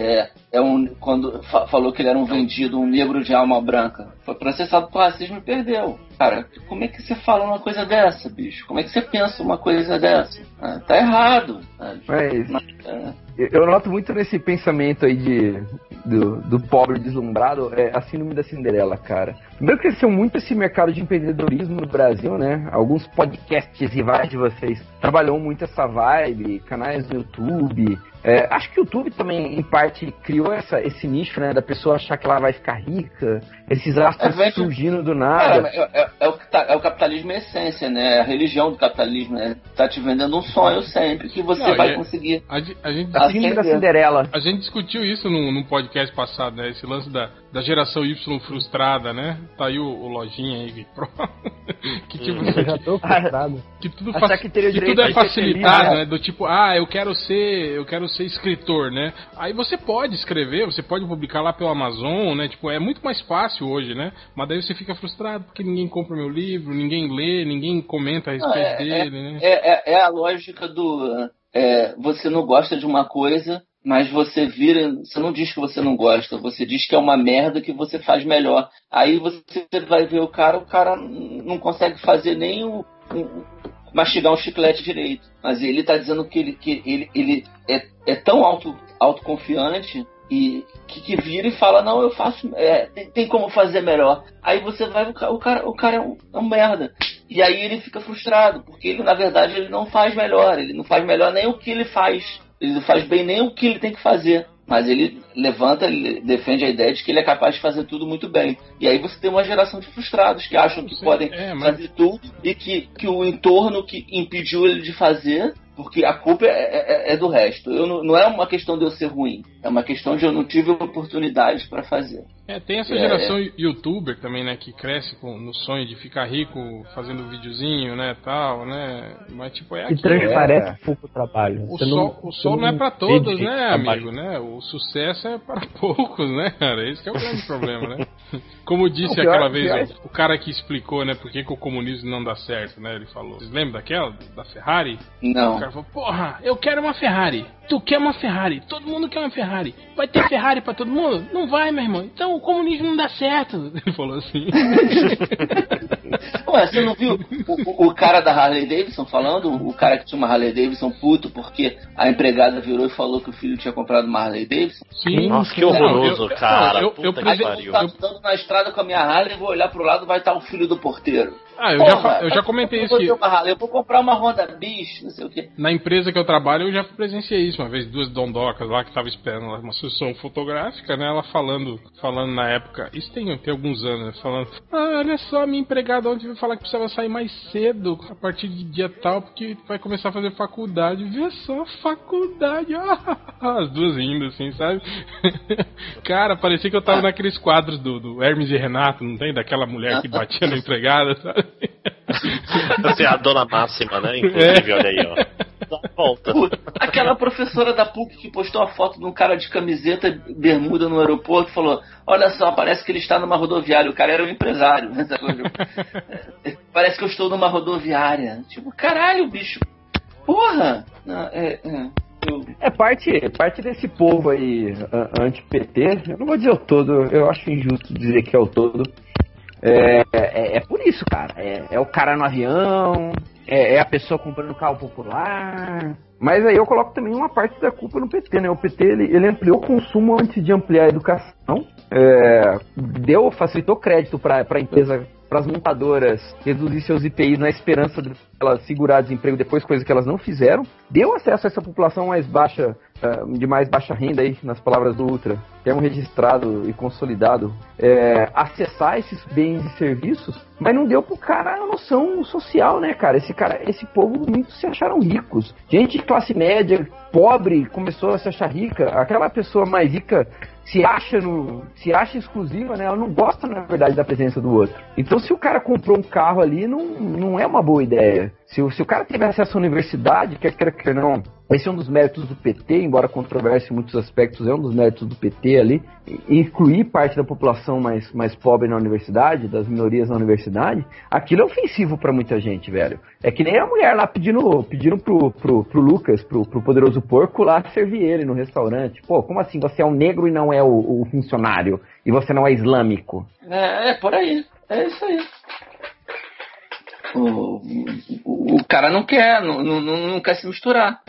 É, é um, quando fa- falou que ele era um vendido, um negro de alma branca. Foi processado por racismo e perdeu. Cara, como é que você fala uma coisa dessa, bicho? Como é que você pensa uma coisa dessa? Ah, tá errado. sabe? Mas É. eu noto muito nesse pensamento aí de, do, do pobre deslumbrado, é a síndrome da Cinderela, cara. Primeiro cresceu muito esse mercado de empreendedorismo no Brasil, né? Alguns podcasts rivais de vocês trabalham muito essa vibe, canais no YouTube. É, acho que o YouTube também, em parte, criou essa, esse nicho, né? Da pessoa achar que ela vai ficar rica, esses astros É, vem- surgindo do Cara, nada. é, é- é o, que tá- é o capitalismo em essência, né? É A religião do capitalismo, né? Tá te vendendo um sonho sempre que você Não, vai é- conseguir. A, a gente, a síndrome da. Cinderela. a gente discutiu isso num, num podcast passado, né? Esse lance da, da geração Y frustrada, né? Tá aí o, o Lojinha aí, Pro. que tipo, Eu já tô frustrado. que tudo, que que tudo é facilitado, feliz, né? Do tipo, ah, eu quero ser, eu quero ser escritor, né? Aí você pode escrever, você pode publicar lá pelo Amazon, né? Tipo, é muito mais fácil hoje, né? Mas daí você fica frustrado porque ninguém compra meu livro, ninguém lê, ninguém comenta a respeito Não, é- dele, né? É, é, é a lógica do. é, você não gosta de uma coisa, mas você vira. Você não diz que você não gosta, você diz que é uma merda que você faz melhor. Aí você vai ver o cara, o cara não consegue fazer nem o. um- mastigar um chiclete direito. Mas ele tá dizendo que ele, que ele, ele é, é tão auto, autoconfiante e que, que vira e fala, não, eu faço. é, tem, tem como fazer melhor. Aí você vai, o cara, o cara é, um, é um merda. E aí ele fica frustrado, porque ele, na verdade, ele não faz melhor. Ele não faz melhor nem o que ele faz. Ele não faz bem nem o que ele tem que fazer. Mas ele levanta, ele defende a ideia de que ele é capaz de fazer tudo muito bem. E aí você tem uma geração de frustrados que acham que Sim, podem é, mas- fazer tudo e que, que o entorno que impediu ele de fazer, porque a culpa é, é- é do resto. Eu não, não é uma questão de eu ser ruim, é uma questão de eu não tive oportunidade para fazer. É, tem essa É, geração youtuber também, né, que cresce com, no sonho de ficar rico fazendo videozinho, né, tal, né, mas tipo, é aquilo, né? transparece pouco o trabalho. O Você sol, não, o sol não é pra todos, né, o trabalho. amigo, né? O sucesso é para poucos, né, cara? Esse que é o grande problema, né? Como disse Não, pior- aquela vez pior- o, o cara que explicou, né, por que, que o comunismo não dá certo, né? Ele falou. Vocês lembram daquela? Da Ferrari? O Não. cara falou, porra, eu quero uma Ferrari. Tu quer uma Ferrari. Todo mundo quer uma Ferrari. Vai ter Ferrari pra todo mundo? Não vai, meu irmão. Então o comunismo não dá certo. Ele falou assim. Ué, você não viu o, o- cara da Harley Davidson falando? O cara que tinha uma Harley Davidson puto porque a empregada virou e falou que o filho tinha comprado uma Harley Davidson? Sim. Nossa, que Não, horroroso, eu- cara. eu- Puta eu que eu pariu. tá andando na estrada com a minha Harley, vou olhar pro lado, vai estar o filho do porteiro. Ah, eu já, Porra, fa- eu já comentei eu isso vou que ter uma Harley, eu vou comprar uma Honda Bis, não sei o quê. na empresa que eu trabalho eu já presenciei isso uma vez, duas dondocas lá que estavam esperando uma sessão fotográfica, né? Ela falando, falando na época, isso tem, tem alguns anos, né, falando, ah, olha só, minha empregada empregado ontem veio falar que precisava sair mais cedo, a partir de dia tal, porque vai começar a fazer faculdade. Vê só, faculdade. Ah, as duas indo, assim, sabe? Cara, parecia que eu tava naqueles quadros do, do Hermes e Renato, não tem? Daquela mulher que batia na empregada, sabe? Você é a dona máxima, né? Inclusive, olha aí, ó. Dá uma volta. Puta, Aquela professora da PUC que postou a foto de um cara de camiseta bermuda no aeroporto falou: Olha só, parece que ele está numa rodoviária. O cara era um empresário. né? parece que eu estou numa rodoviária. Tipo, caralho, bicho. Porra! Não, é, é, É parte, parte desse povo aí anti-PT, eu não vou dizer o todo, eu acho injusto dizer que é o todo. É, é, é por isso, cara. É, é o cara no avião, é, é a pessoa comprando carro popular. Mas aí eu coloco também uma parte da culpa no PT, né? O PT ele, ele ampliou o consumo antes de ampliar a educação, é, deu, facilitou crédito para a empresa, para as montadoras reduzir seus IPIs na esperança de elas segurar desemprego depois, coisa que elas não fizeram, deu acesso a essa população mais baixa, ah, de mais baixa renda aí, nas palavras do Ultra, termo registrado e consolidado, é, acessar esses bens e serviços, mas não deu pro cara a noção social, né, cara? Esse cara, esse povo muitos se acharam ricos. Gente de classe média, pobre, começou a se achar rica. Aquela pessoa mais rica se acha no, se acha exclusiva, né? Ela não gosta na verdade da presença do outro. Então se o cara comprou um carro ali, não, não é uma boa ideia. Se, o- se o cara teve acesso à universidade, quer queira quer não, esse é um dos méritos do PT, embora controverso em muitos aspectos, é um dos méritos do PT ali, incluir parte da população mais, mais pobre na universidade, das minorias na universidade, aquilo é ofensivo pra muita gente, velho. É que nem a mulher lá pedindo, pedindo pro, pro, pro Lucas, pro, pro poderoso porco lá servir ele no restaurante. Pô, como assim? Você é um negro e não é o, o funcionário? E você não é islâmico? É, é por aí. É isso aí. O, o, cara não quer, não, não, não quer se misturar.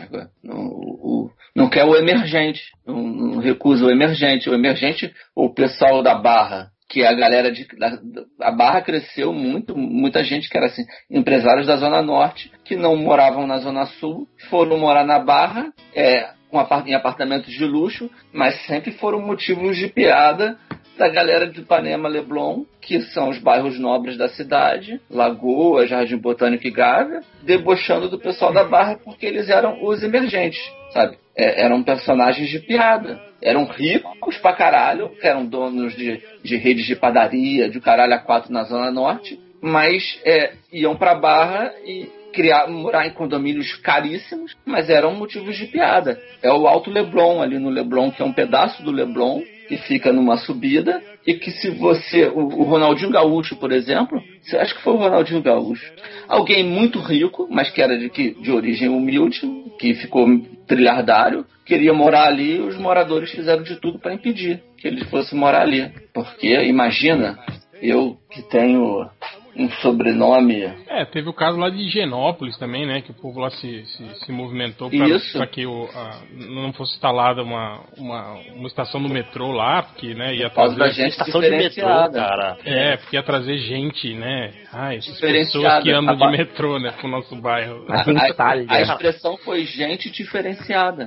Não, o- não quer o emergente. Não, não recusa o emergente. O emergente, o pessoal da Barra, que é a galera de. da- a Barra cresceu muito, muita gente que era assim, empresários da Zona Norte, que não moravam na Zona Sul, foram morar na Barra, é, com em apartamentos de luxo, mas sempre foram motivos de piada da galera de Ipanema Leblon, que são os bairros nobres da cidade, Lagoa, Jardim Botânico e Gávea, debochando do pessoal da Barra porque eles eram os emergentes, sabe? É, eram personagens de piada. Eram ricos pra caralho, que eram donos de, de redes de padaria, de caralho a quatro na Zona Norte, mas é, iam pra Barra e criar, morar em condomínios caríssimos, mas eram motivos de piada. É o Alto Leblon, ali no Leblon, que é um pedaço do Leblon, que fica numa subida, e que se você. O, o Ronaldinho Gaúcho, por exemplo, você acha que foi o Ronaldinho Gaúcho? Alguém muito rico, mas que era de, que- de origem humilde, que ficou trilhardário, queria morar ali e os moradores fizeram de tudo para impedir que ele fosse morar ali. Porque, imagina, eu que tenho um sobrenome É, teve o caso lá de Higienópolis também, né? Que o povo lá se, se, se movimentou pra que o, a- não fosse instalada uma, uma, uma estação do metrô lá, porque né, ia Por causa trazer. da gente Estação de metrô, cara. É, porque ia trazer gente, né? Ah, essas pessoas que andam de A- metrô, né, pro nosso bairro. A, em Itália. a- a expressão foi gente diferenciada.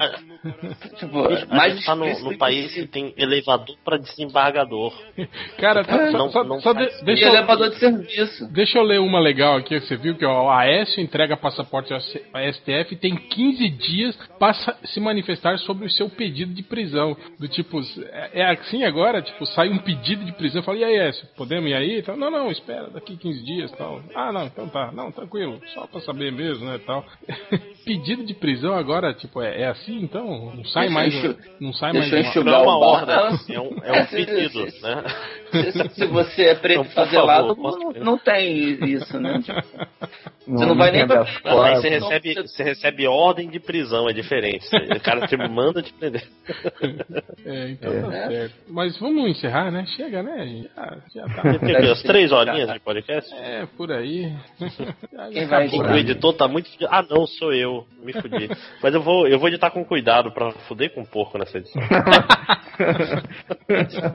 Tipo, a gente tá no, no país que tem elevador pra desembargador. Cara, só, Não- só- não só de- E deixa, eu, elevador de serviço. deixa eu ler uma legal aqui que você viu, que ó, o Aécio entrega passaporte à STF e tem 15 dias para se manifestar sobre o seu pedido de prisão. Do tipo, é, é assim agora? Tipo, sai um pedido de prisão, fala, e aí, Aécio, podemos ir aí? Tal, não, não, espera, daqui 15 dias tal. Ah, não, então tá, não, tranquilo, só pra saber mesmo, né, tal. pedido de prisão agora, tipo, é, é assim então? Não sai Deixa mais, não sai deixa eu mais Não é uma ordem, é um, é um pedido, se- né? Se, você é preto Então, favelado, favor, não, não tem isso, né? Não, Você não vai nem pra- Não, aí você recebe, você recebe ordem de prisão, é diferente. O cara te manda te prender. É, então É. tá certo. Mas vamos encerrar, né? Chega, né? Já, já tá. Tem as três horinhas de podcast. É, por aí. Quem vai. O editor tá muito. Ah, não, sou eu. Me fudi. Mas eu vou, eu vou editar com cuidado pra fuder com um porco nessa edição.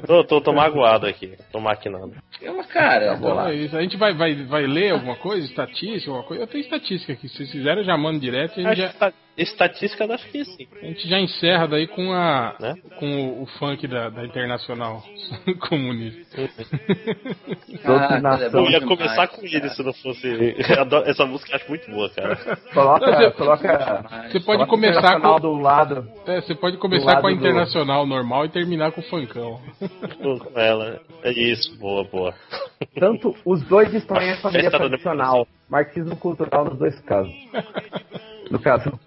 tô, tô, tô magoado aqui. Tô maquinando. É uma cara. Então é isso. A gente vai, vai, vai ler alguma coisa, estatística, alguma coisa. Eu tenho estatística aqui. Se vocês quiserem, eu já mando direto. e A gente, já, Esta- Estatística, eu acho que sim. a gente já encerra daí com, a, Né? com o, o funk da, da Internacional Comunista. Doutrinação. é bom Eu ia demais, começar com ele cara. se não fosse. adoro- Essa música eu acho muito boa, cara. Coloca, você- coloca. Você pode coloca começar internacional com. do lado. É, você pode do começar com a do- Internacional normal e terminar com o funkão. com ela. É isso, boa, boa. Tanto os dois estão em família tradicional. Marxismo cultural nos dois casos. No caso,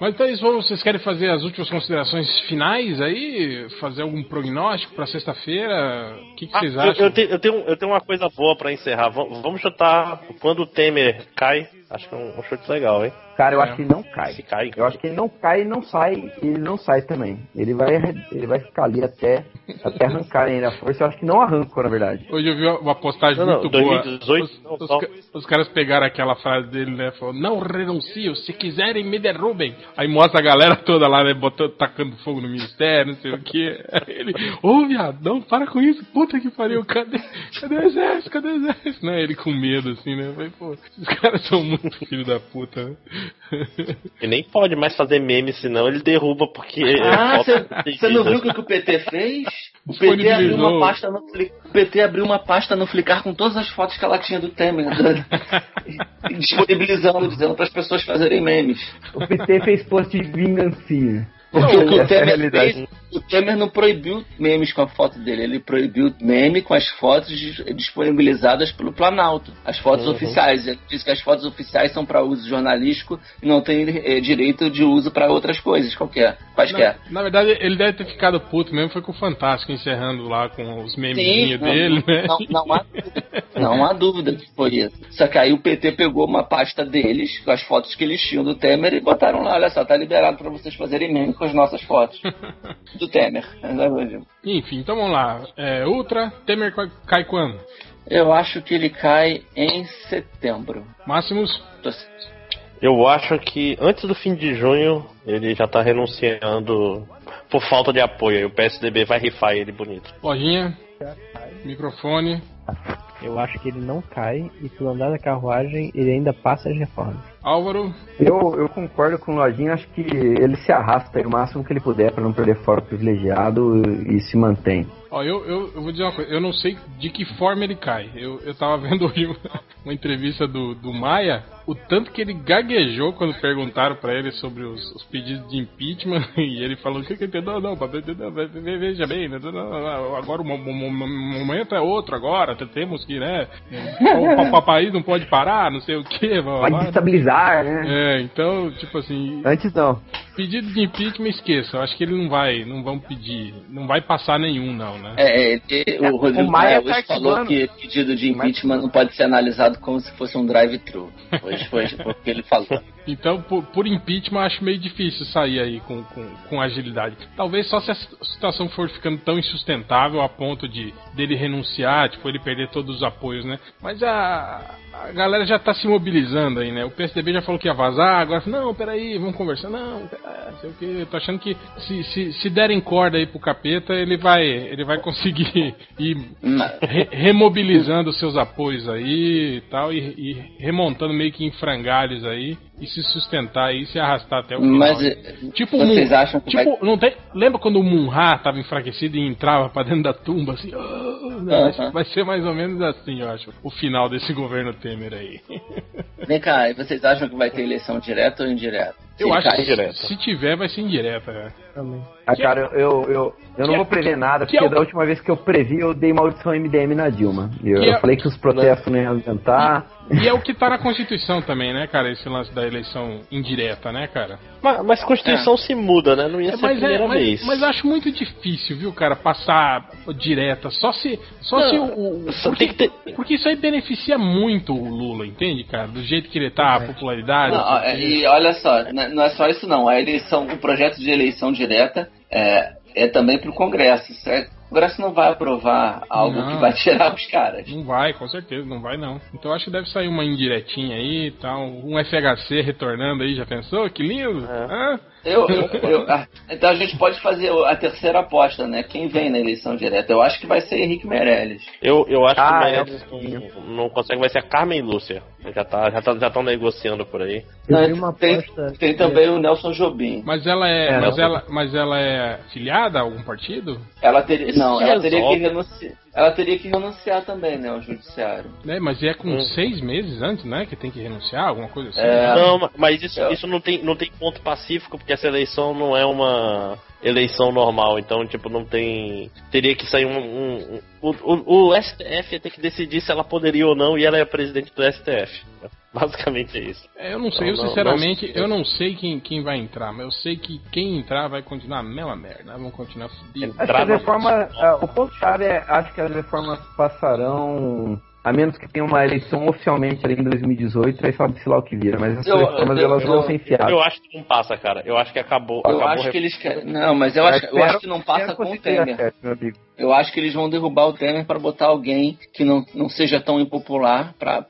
Mas então é isso, vamos- vocês querem fazer as últimas considerações finais aí? Fazer algum prognóstico pra sexta-feira? O que, que vocês Ah, eu, acham? eu tenho, eu, tenho, eu tenho uma coisa boa pra encerrar. Vam- Vamos chutar quando o Temer cai. Acho que é um, um chute legal, hein? cara, eu É. acho que ele não cai. Se cai. Eu acho que ele não cai e não sai. Ele não sai também. Ele vai, ele vai ficar ali até, até arrancar ainda a força. Eu acho que não arrancou, na verdade. Hoje eu vi uma postagem Não, não, muito 2018 boa. não, Os, os os caras pegaram aquela frase dele, né? Falou, não renuncio, se quiserem me derrubem. Aí mostra a galera toda lá, né? Botando, tacando fogo no ministério, não sei o que. Ele, ô viado, não, para com isso, puta que pariu, cadê, cadê o exército, cadê o exército? Né? Ele com medo, assim, né? Falei, pô, esses caras são muito filho da puta, né? E nem pode mais fazer meme, senão ele derruba, porque. Ah, você não viu o que, o PT fez? O PT, abriu uma pasta no, PT abriu uma pasta no Flickr com todas as fotos que ela tinha do Temer, né? E disponibilizando, dizendo para as pessoas fazerem memes. O PT fez post de vingancinha. Não, o que o é Temer realidade. fez, o Temer não proibiu memes com a foto dele, ele proibiu meme com as fotos dis- disponibilizadas pelo Planalto, as fotos Uhum. oficiais. Ele diz que as fotos oficiais são para uso jornalístico e não tem eh, direito de uso para outras coisas, qualquer, quaisquer. Na, na verdade, ele deve ter ficado puto mesmo, foi com o Fantástico, encerrando lá com os memezinhos não, dele, né? não, não há dúvida. Não há dúvida que foi isso. Só que aí o PT pegou uma pasta deles, com as fotos que eles tinham do Temer, e botaram lá, olha só, tá liberado para vocês fazerem meme com as nossas fotos. Do Temer. Enfim, então vamos lá. É, Ultra, Temer cai- quando? Eu acho que ele cai em setembro. Máximos? Eu acho que antes do fim de junho ele já tá renunciando por falta de apoio. Aí o PSDB vai rifar ele bonito. Lojinha? Microfone? Eu acho que ele não cai e pelo andar da carruagem ele ainda passa as reformas. Álvaro? Eu, eu concordo com o Lojinha, acho que ele se arrasta aí o máximo que ele puder para não perder fora privilegiado e se mantém. Ó, eu, eu, eu vou dizer uma coisa, eu não sei de que forma ele cai. Eu, eu tava vendo hoje uma, entrevista do, do Maia, o tanto que ele gaguejou quando perguntaram pra ele sobre os, os pedidos de impeachment, e ele falou, o que que ele não, veja bem, né, agora o mo- mo- mo- momento é outro agora, temos que, né, o, pa- pa- país não pode parar, não sei o que, Vai destabilizar, né? É, então, tipo assim, Antes não. Pedido de impeachment esqueça, eu acho que ele não vai, não vão pedir, não vai passar nenhum não, né? É, é, e o Rodrigo o Maia Maia hoje tá falou que pedido de impeachment não pode ser analisado como se fosse um drive-thru. Hoje foi o que ele falou. Então, por, por impeachment, acho meio difícil sair aí com, com, com agilidade. Talvez só se a situação for ficando tão insustentável a ponto de dele renunciar, tipo, ele perder todos os apoios, né? Mas a, a galera já tá se mobilizando aí, né? O PSDB já falou que ia vazar, agora, não, peraí, vamos conversar. Não, pera, sei o que, eu tô achando que se, se, se derem corda aí pro capeta, ele vai, ele vai conseguir ir re- remobilizando seus apoios aí e tal, e, e remontando meio que em frangalhos aí, e se sustentar aí, se arrastar até o final. Mas eh, tipo vocês Mun- acham que tipo, vai... não tem, lembra quando o Munra tava enfraquecido e entrava pra dentro da tumba assim? "Ah", né? Vai- Aham. Vai ser mais ou menos assim, eu acho, o final desse governo Temer aí. Vem cá, e vocês acham que vai ter eleição direta ou indireta? Se Eu acho que direta. se tiver, vai ser indireta, né? Também. Ah, cara, eu, eu, eu não vou é- prever nada, é porque o- da última vez que eu previ, eu dei maldição MDM na Dilma. E eu, é- eu falei que os protestos não iam adiantar. E é o que tá na Constituição também, né, cara? Esse lance da eleição indireta, né, cara? Mas, mas a Constituição se muda, né? Não ia É, ser a primeira mas, vez. mas acho muito difícil, viu, cara, passar direta. Só se. Só Não, se o. o- só porque, tem que ter- porque isso aí beneficia muito o Lula, entende, cara? Do jeito que ele tá, a popularidade. Não, é, e olha só, n- não é só isso não. A eleição, o projeto de eleição direta é, é também para o Congresso. Isso é Congresso não vai aprovar algo Não. que vai tirar os caras. Não vai, com certeza, não vai não. Então acho que deve sair uma indiretinha aí e tal. Um FHC retornando aí, já pensou? Que lindo! Hã? Eu, eu- eu- ah, então a gente pode fazer a terceira aposta, né? Quem vem na eleição direta? Eu acho que vai ser Henrique Meirelles. Eu, eu acho Ah, que é Meirelles não, não consegue, vai ser a Carmen Lúcia. Já tá, já tá, já estão negociando por aí. Não, tem, aposta. tem também o Nelson Jobim. Mas ela é, É, mas não. ela, mas ela é filiada a algum partido? Ela teria, não, ela teria que renunciar. Ela teria que renunciar também, né, ao judiciário. Né? Mas é com Hum. seis meses antes, né? Que tem que renunciar, alguma coisa assim. É. Não, ma- mas isso, Eu- isso não, tem, não tem ponto pacífico, porque essa eleição não é uma eleição normal. Então, tipo, não tem. Teria que sair um. um- um- o, o, o STF ia ter que decidir se ela poderia ou não, e ela é a presidente do STF. Basicamente é isso. É, eu não sei, eu Não, não, sinceramente, não- eu não sei quem, quem vai entrar, mas eu sei que quem entrar vai continuar a mesma merda, né? vão continuar fudidos. Acho que as reformas. ah, o ponto-chave é acho que as reformas passarão. A menos que tenha uma eleição oficialmente ali em 2018, aí sabe-se lá o que vira. Mas essas Eu- reformas eu- elas eu- vão ser enfiadas. Eu acho que não passa, cara. Eu acho que acabou. Eu acabou acho a que eles querem. Não, mas eu acho, eu acho que não passa com o Temer. meu amigo. Eu acho que eles vão derrubar o Temer para botar alguém que não, não seja tão impopular para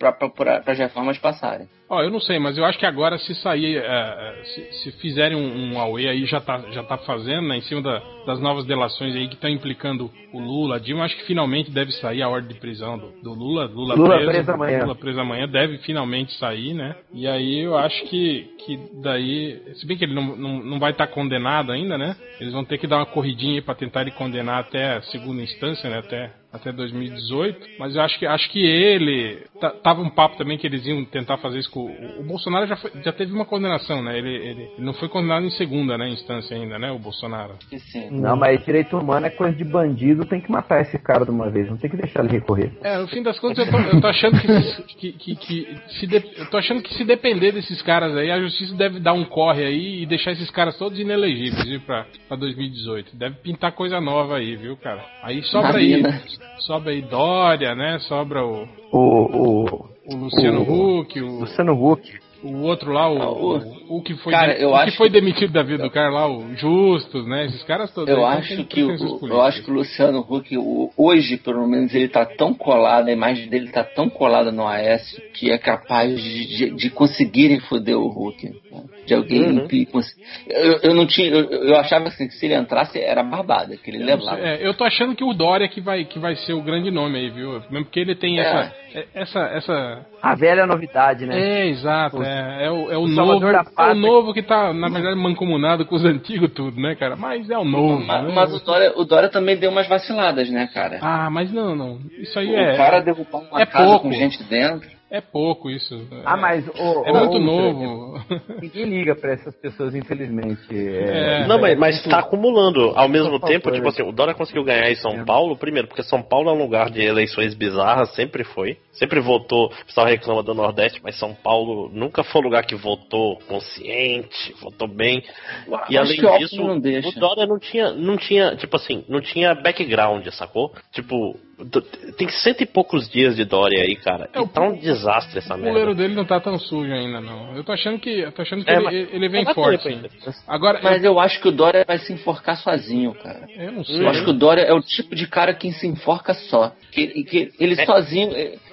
as reformas passarem. Ó, eu não sei, mas eu acho que agora se sair, é, se, se fizerem um, um AUE aí, já tá, já tá fazendo, né, em cima da- das novas delações aí que estão implicando o Lula, a Dilma, acho que finalmente deve sair a ordem de prisão do, do Lula, Lula, Lula preso, preso amanhã. Lula preso amanhã, deve finalmente sair, né, e aí eu acho que, que daí, se bem que ele não, não, não vai estar condenado ainda, né, eles vão ter que dar uma corridinha aí pra tentar ele condenar até a segunda instância, né, até até 2018, mas eu acho que acho que ele ta- tava um papo também que eles iam tentar fazer isso com o, o Bolsonaro já foi- já teve uma condenação, né? Ele, ele, ele não foi condenado em segunda, né, instância ainda, né, o Bolsonaro. Sim. Não, mas direito humano é coisa de bandido, tem que matar esse cara de uma vez, não tem que deixar ele recorrer. É, no fim das contas eu tô, eu tô achando que, que, que, que se de- eu tô achando que se depender desses caras aí, a justiça deve dar um corre aí e deixar esses caras todos inelegíveis, viu, pra, pra 2018. Deve pintar coisa nova aí, viu, cara? Aí sobra aí, Imagina. Sobra aí Dória, né? Sobra o, O, o, o Luciano O- Huck, o, Luciano Huck. O outro lá, o, Ah, o- o, o que foi, Cara, eu o que acho foi que- demitido da vida do cara lá, o Justus, né? Esses caras todos. Eu aí acho que o, eu acho que o Luciano Huck, o- hoje, pelo menos, ele tá tão colado, a imagem dele tá tão colada no AS que é capaz de, de, de conseguirem foder o Huck. né? De alguém Uhum. Eu, eu não tinha. Eu, eu achava assim, que se ele entrasse era barbada, que ele Eu levava. sei, é, eu tô achando que o Dória que vai, que vai ser o grande nome aí, viu? Mesmo porque ele tem É. essa, é- essa, essa. A velha novidade, né? É, exato. É, é o, é o o novo. É o novo que tá, na verdade, mancomunado com os antigos tudo, né, cara? Mas é o novo. Mas, né? mas o, Dória, o Dória também deu umas vaciladas, né, cara? Ah, mas não, não. Isso aí o é. cara derrubou uma é casa pouco. com gente dentro. É pouco isso. Ah, É- mas o, É o- muito o- novo. Ninguém liga pra essas pessoas, infelizmente. É. Não, mas, mas tá acumulando. Ao mesmo tempo, tipo assim, o Dória conseguiu ganhar em São É. Paulo, primeiro, porque São Paulo é um lugar de eleições bizarras, sempre foi. Sempre votou, o pessoal reclama do Nordeste, mas São Paulo nunca foi um lugar que votou consciente, votou bem. E Acho além disso, o Dória não tinha, não tinha, tipo assim, não tinha background, sacou? Tipo, tem cento e poucos dias de Dória aí, cara. É, e o- tá um desastre essa O merda. goleiro dele não tá tão sujo ainda, não. Eu tô achando que, eu tô achando que É, ele, mas- ele vem mas forte. ainda. Agora, Mas eu acho que o Dória vai se enforcar sozinho, cara. eu, eu não sei. Eu acho que o Dória é o tipo de cara que se enforca só. Que, que ele sozinho.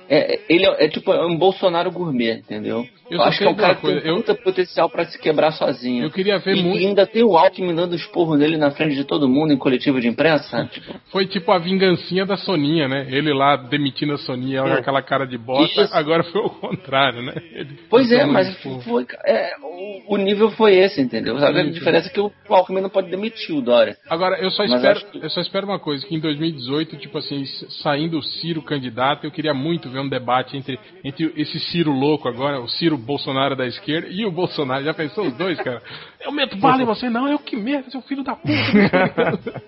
É, é- ele é, é tipo um Bolsonaro gourmet, entendeu? Eu Eu, acho que é um cara que tem coisa, eu- potencial pra se quebrar sozinho. Eu queria ver e, muito. e ainda tem o Alckmin dando esporro nele na frente de todo mundo em coletivo de imprensa. Tipo, Foi tipo a vingancinha da Soninha, né? Ele lá demitindo a Soninha, ela com aquela cara de bosta. Isso. Agora foi o contrário, né? Ele pois é, mas foi, é, o, o nível foi esse, entendeu? Sabe? A diferença é que o Alckmin não pode demitir o Dória. Agora, eu só Mas espero, que- eu só espero uma coisa, que em 2018, tipo assim, saindo o Ciro candidato, eu queria muito ver um debate entre, entre esse Ciro louco agora, o Ciro Bolsonaro da esquerda e o Bolsonaro. Já pensou os dois, cara? Eu meto bala em você, não, eu que meto, seu filho da puta.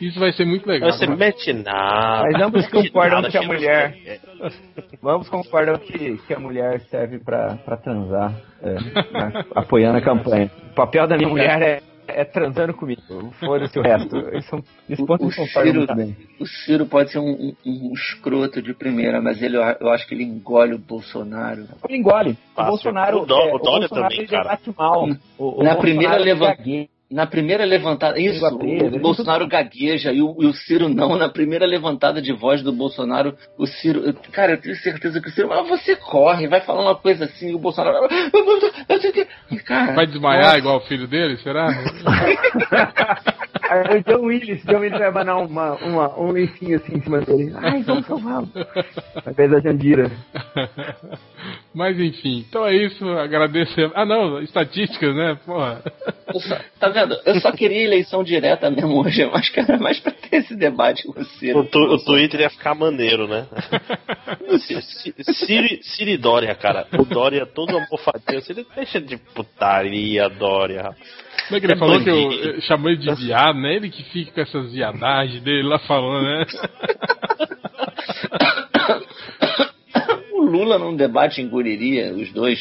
Isso vai ser muito legal. Você Mas- mete nada. Mas ambos concordam nada, que a mulher- os- Vamos concordar que, que a mulher serve pra, pra transar, é, né, apoiando a campanha. O papel da minha mulher é, é transando comigo. Foda-se o resto. Eles são, esse ponto O- o Ciro- bem. O Ciro pode ser um, um- um escroto de primeira, mas ele, eu acho que ele engole o Bolsonaro. Ele engole. O. Bolsonaro, O Dó- é, o Dória Bolsonaro também, ele cara. debate mal. O, o Na Bolsonaro primeira ele levanta-. Na primeira levantada. Isso, o ele Bolsonaro gagueja e o, e o Ciro não. Na primeira levantada de voz do Bolsonaro, o Ciro. Cara, eu tenho certeza que o Ciro. Mas você corre, vai falar uma coisa assim, e o Bolsonaro. E, Cara, Vai desmaiar nossa. igual o filho dele, será? Aí o John Willis, John Willis vai abanar uma, uma, um lencinho assim em cima dele. Ai, vamos salvá-lo. Ao invés da Jandira. Mas enfim, então é isso. Agradeço. Ah, não, estatísticas, né? Porra. Só- tá vendo? Eu só queria eleição direta mesmo hoje. Eu acho que era mais pra ter esse debate com Ciro. O, tu- o Twitter ia ficar maneiro, né? Ciro e Dória, cara. O Dória todo almofadinho. Ele deixa de putaria, Dória. Como é que ele É falou que eu, bandido. eu chamou ele de viado, né? Ele que fica com essas viadagens dele lá falando, né? O Lula num debate engoliria os dois.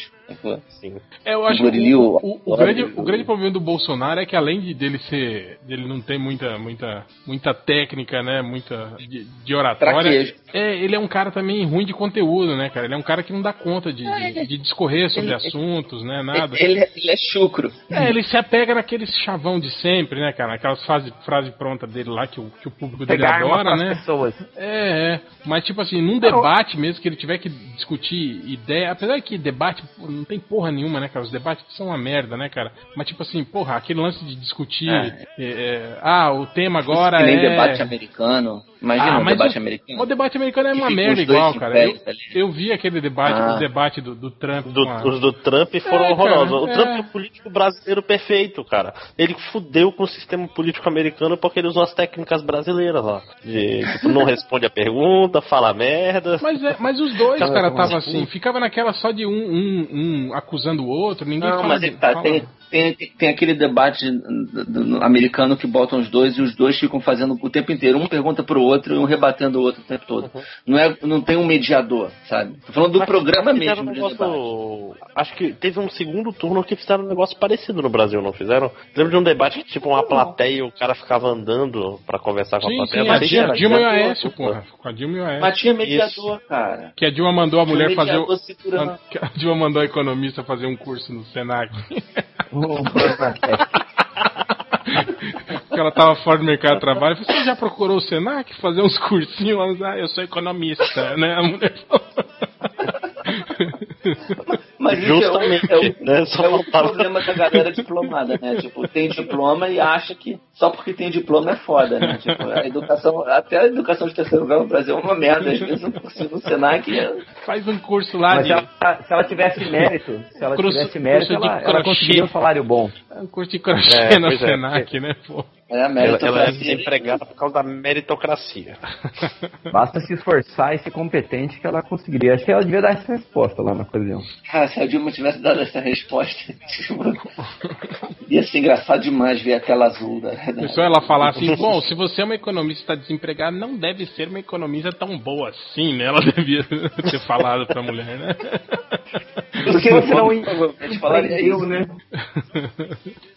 É, eu acho que o, o- o, grande, o grande problema do Bolsonaro é que além de dele ser. dele não ter muita, muita, muita técnica, né? Muita. de, de oratória. Traquejo. É, ele é um cara também ruim de conteúdo, né, cara? Ele é um cara que não dá conta de, de, de discorrer sobre ele- assuntos, né? Nada. Ele, ele é chucro. É, ele se apega naquele chavão de sempre, né, cara? Aquelas frases frase pronta dele lá que o, que o público dele Pegar adora, né? pessoas. É, é. Mas, tipo assim, num debate mesmo que ele tiver que discutir ideia, apesar que debate não tem porra nenhuma, né, cara? Os debates são uma merda, né, cara? Mas, tipo assim, porra, aquele lance de discutir. É. é, é, ah, o tema agora que nem é. debate americano. Imagina Ah, um debate o, americano. O debate americano é uma merda igual, cara. Eu, eu vi aquele debate, Ah. o debate do, do Trump. Do- a- os do Trump foram É, horrorosos. cara, o é. Trump é o político brasileiro perfeito, cara. Ele fudeu com o sistema político americano porque ele usou as técnicas brasileiras lá. De, tipo, não responde a pergunta, fala merda. Mas, é, mas os dois, Cara, cara, como tava assim? ficava naquela só de um, um, um acusando o outro, ninguém Não, fala mas de- tá, fala- tem, tem, tem aquele debate do- americano que botam os dois e os dois ficam fazendo o tempo inteiro. Um pergunta pro outro e um rebatendo o outro o tempo todo. Não, é, não tem um mediador, sabe? Tô falando do Mas programa mesmo. um de negócio- Acho que teve um segundo turno que fizeram um negócio parecido no Brasil, não fizeram? Lembra de um debate que tipo uma plateia e o cara ficava andando pra conversar com a Sim, plateia? sim, a Dilma, era Dilma e o Aécio, porra. Com a Dilma e o Aécio. Mas tinha mediador, cara. Que a Dilma mandou a mulher fazer o. Que a Dilma mandou a economista fazer um curso no Senac. Porque ela tava fora do mercado de trabalho. Você já procurou o Senac? Fazer uns cursinhos? Ah, eu sou economista, né? A mulher falou. Mas isso Justamente, é o, é o, né? Só é o problema da galera diplomada, né? Tipo, tem diploma e acha que só porque tem diploma é foda, né? Tipo, a educação, até a educação de terceiro grau no Brasil é uma merda. Às vezes não consigo no Senac. é- Faz um curso lá Mas de. se ela, se ela tivesse mérito, se ela Curso- tivesse mérito, ela, ela conseguiria um salário bom. Um curso de crochê É, no é. Senac, né, pô? É a Ela, ela é meritocracia. desempregada por causa da meritocracia. Basta se esforçar e ser competente que ela conseguiria. Acho que ela devia dar essa resposta lá na ocasião. Cara, se a Dilma tivesse dado essa resposta, tipo, ia ser engraçado demais ver aquela azul. Da, da- Só ela falar assim, bom, se você é uma economista e está desempregada, não deve ser uma economista tão boa assim, né? Ela devia ter falado pra mulher, né? Por que você não Provavelmente falaria isso. né?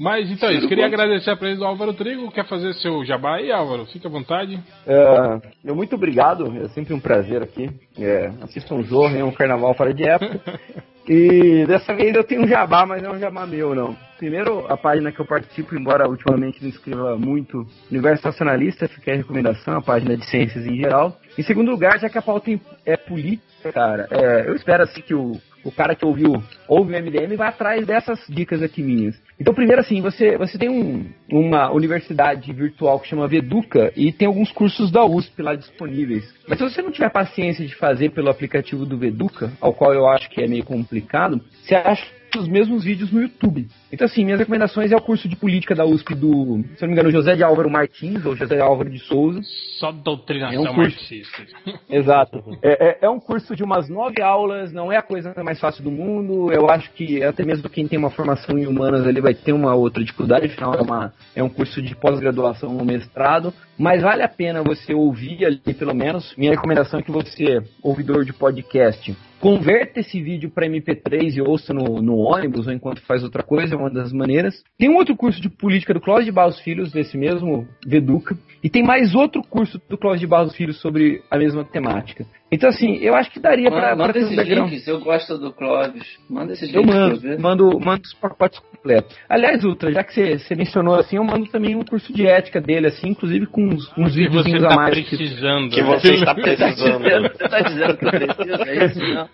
Mas então é isso, queria agradecer a presença do Álvaro Trigo. Quer fazer seu jabá aí, Álvaro? Fique à vontade. É, muito obrigado, é sempre um prazer aqui. É, assistam o Zorro, é um carnaval fora de época. E dessa vez eu tenho um jabá, mas não é um jabá meu, não. Primeiro, a página que eu participo, embora ultimamente não escreva muito, Universo Nacionalista, fica a recomendação, a página de ciências em geral. Em segundo lugar, já que a pauta é política, cara, é, eu espero assim que o, o cara que ouviu, ouve o MDM vai atrás dessas dicas aqui minhas. Então, primeiro assim, você, você tem um, uma universidade virtual que chama Veduca e tem alguns cursos da USP lá disponíveis. Mas se você não tiver paciência de fazer pelo aplicativo do Veduca, ao qual eu acho que é meio complicado, você acha os mesmos vídeos no YouTube. Então, assim, minhas recomendações é o curso de política da USP do, se não me engano, José de Álvaro Martins ou José de Álvaro de Souza. Só doutrinação É um curso. marxista. Exato. É, é- é um curso de umas nove aulas, não é a coisa mais fácil do mundo. Eu acho que até mesmo quem tem uma formação em humanas ele vai ter uma outra dificuldade, afinal é, uma, é um curso de pós-graduação ou mestrado. Mas vale a pena você ouvir ali, pelo menos. Minha recomendação é que você, ouvidor de podcast, converta esse vídeo para MP3 e ouça no, no ônibus ou enquanto faz outra coisa. É uma das maneiras. Tem um outro curso de política do Cláudio de Barros Filhos, desse mesmo Veduca, e tem mais outro curso do Cláudio de Barros Filhos sobre a mesma temática. Então, assim, eu acho que daria Manda, para manda um esses links, eu gosto do Clóvis. Manda esses Eu links pra mando, ver. mando, mando os pacotes completos. Aliás, Ultra, já que você, mencionou assim, eu mando também um curso de ética dele, assim, inclusive com uns, uns Que você videozinhos a tá mais. que- precisando. Que né? você está precisando. Você tá dizendo que eu preciso, é isso? Não.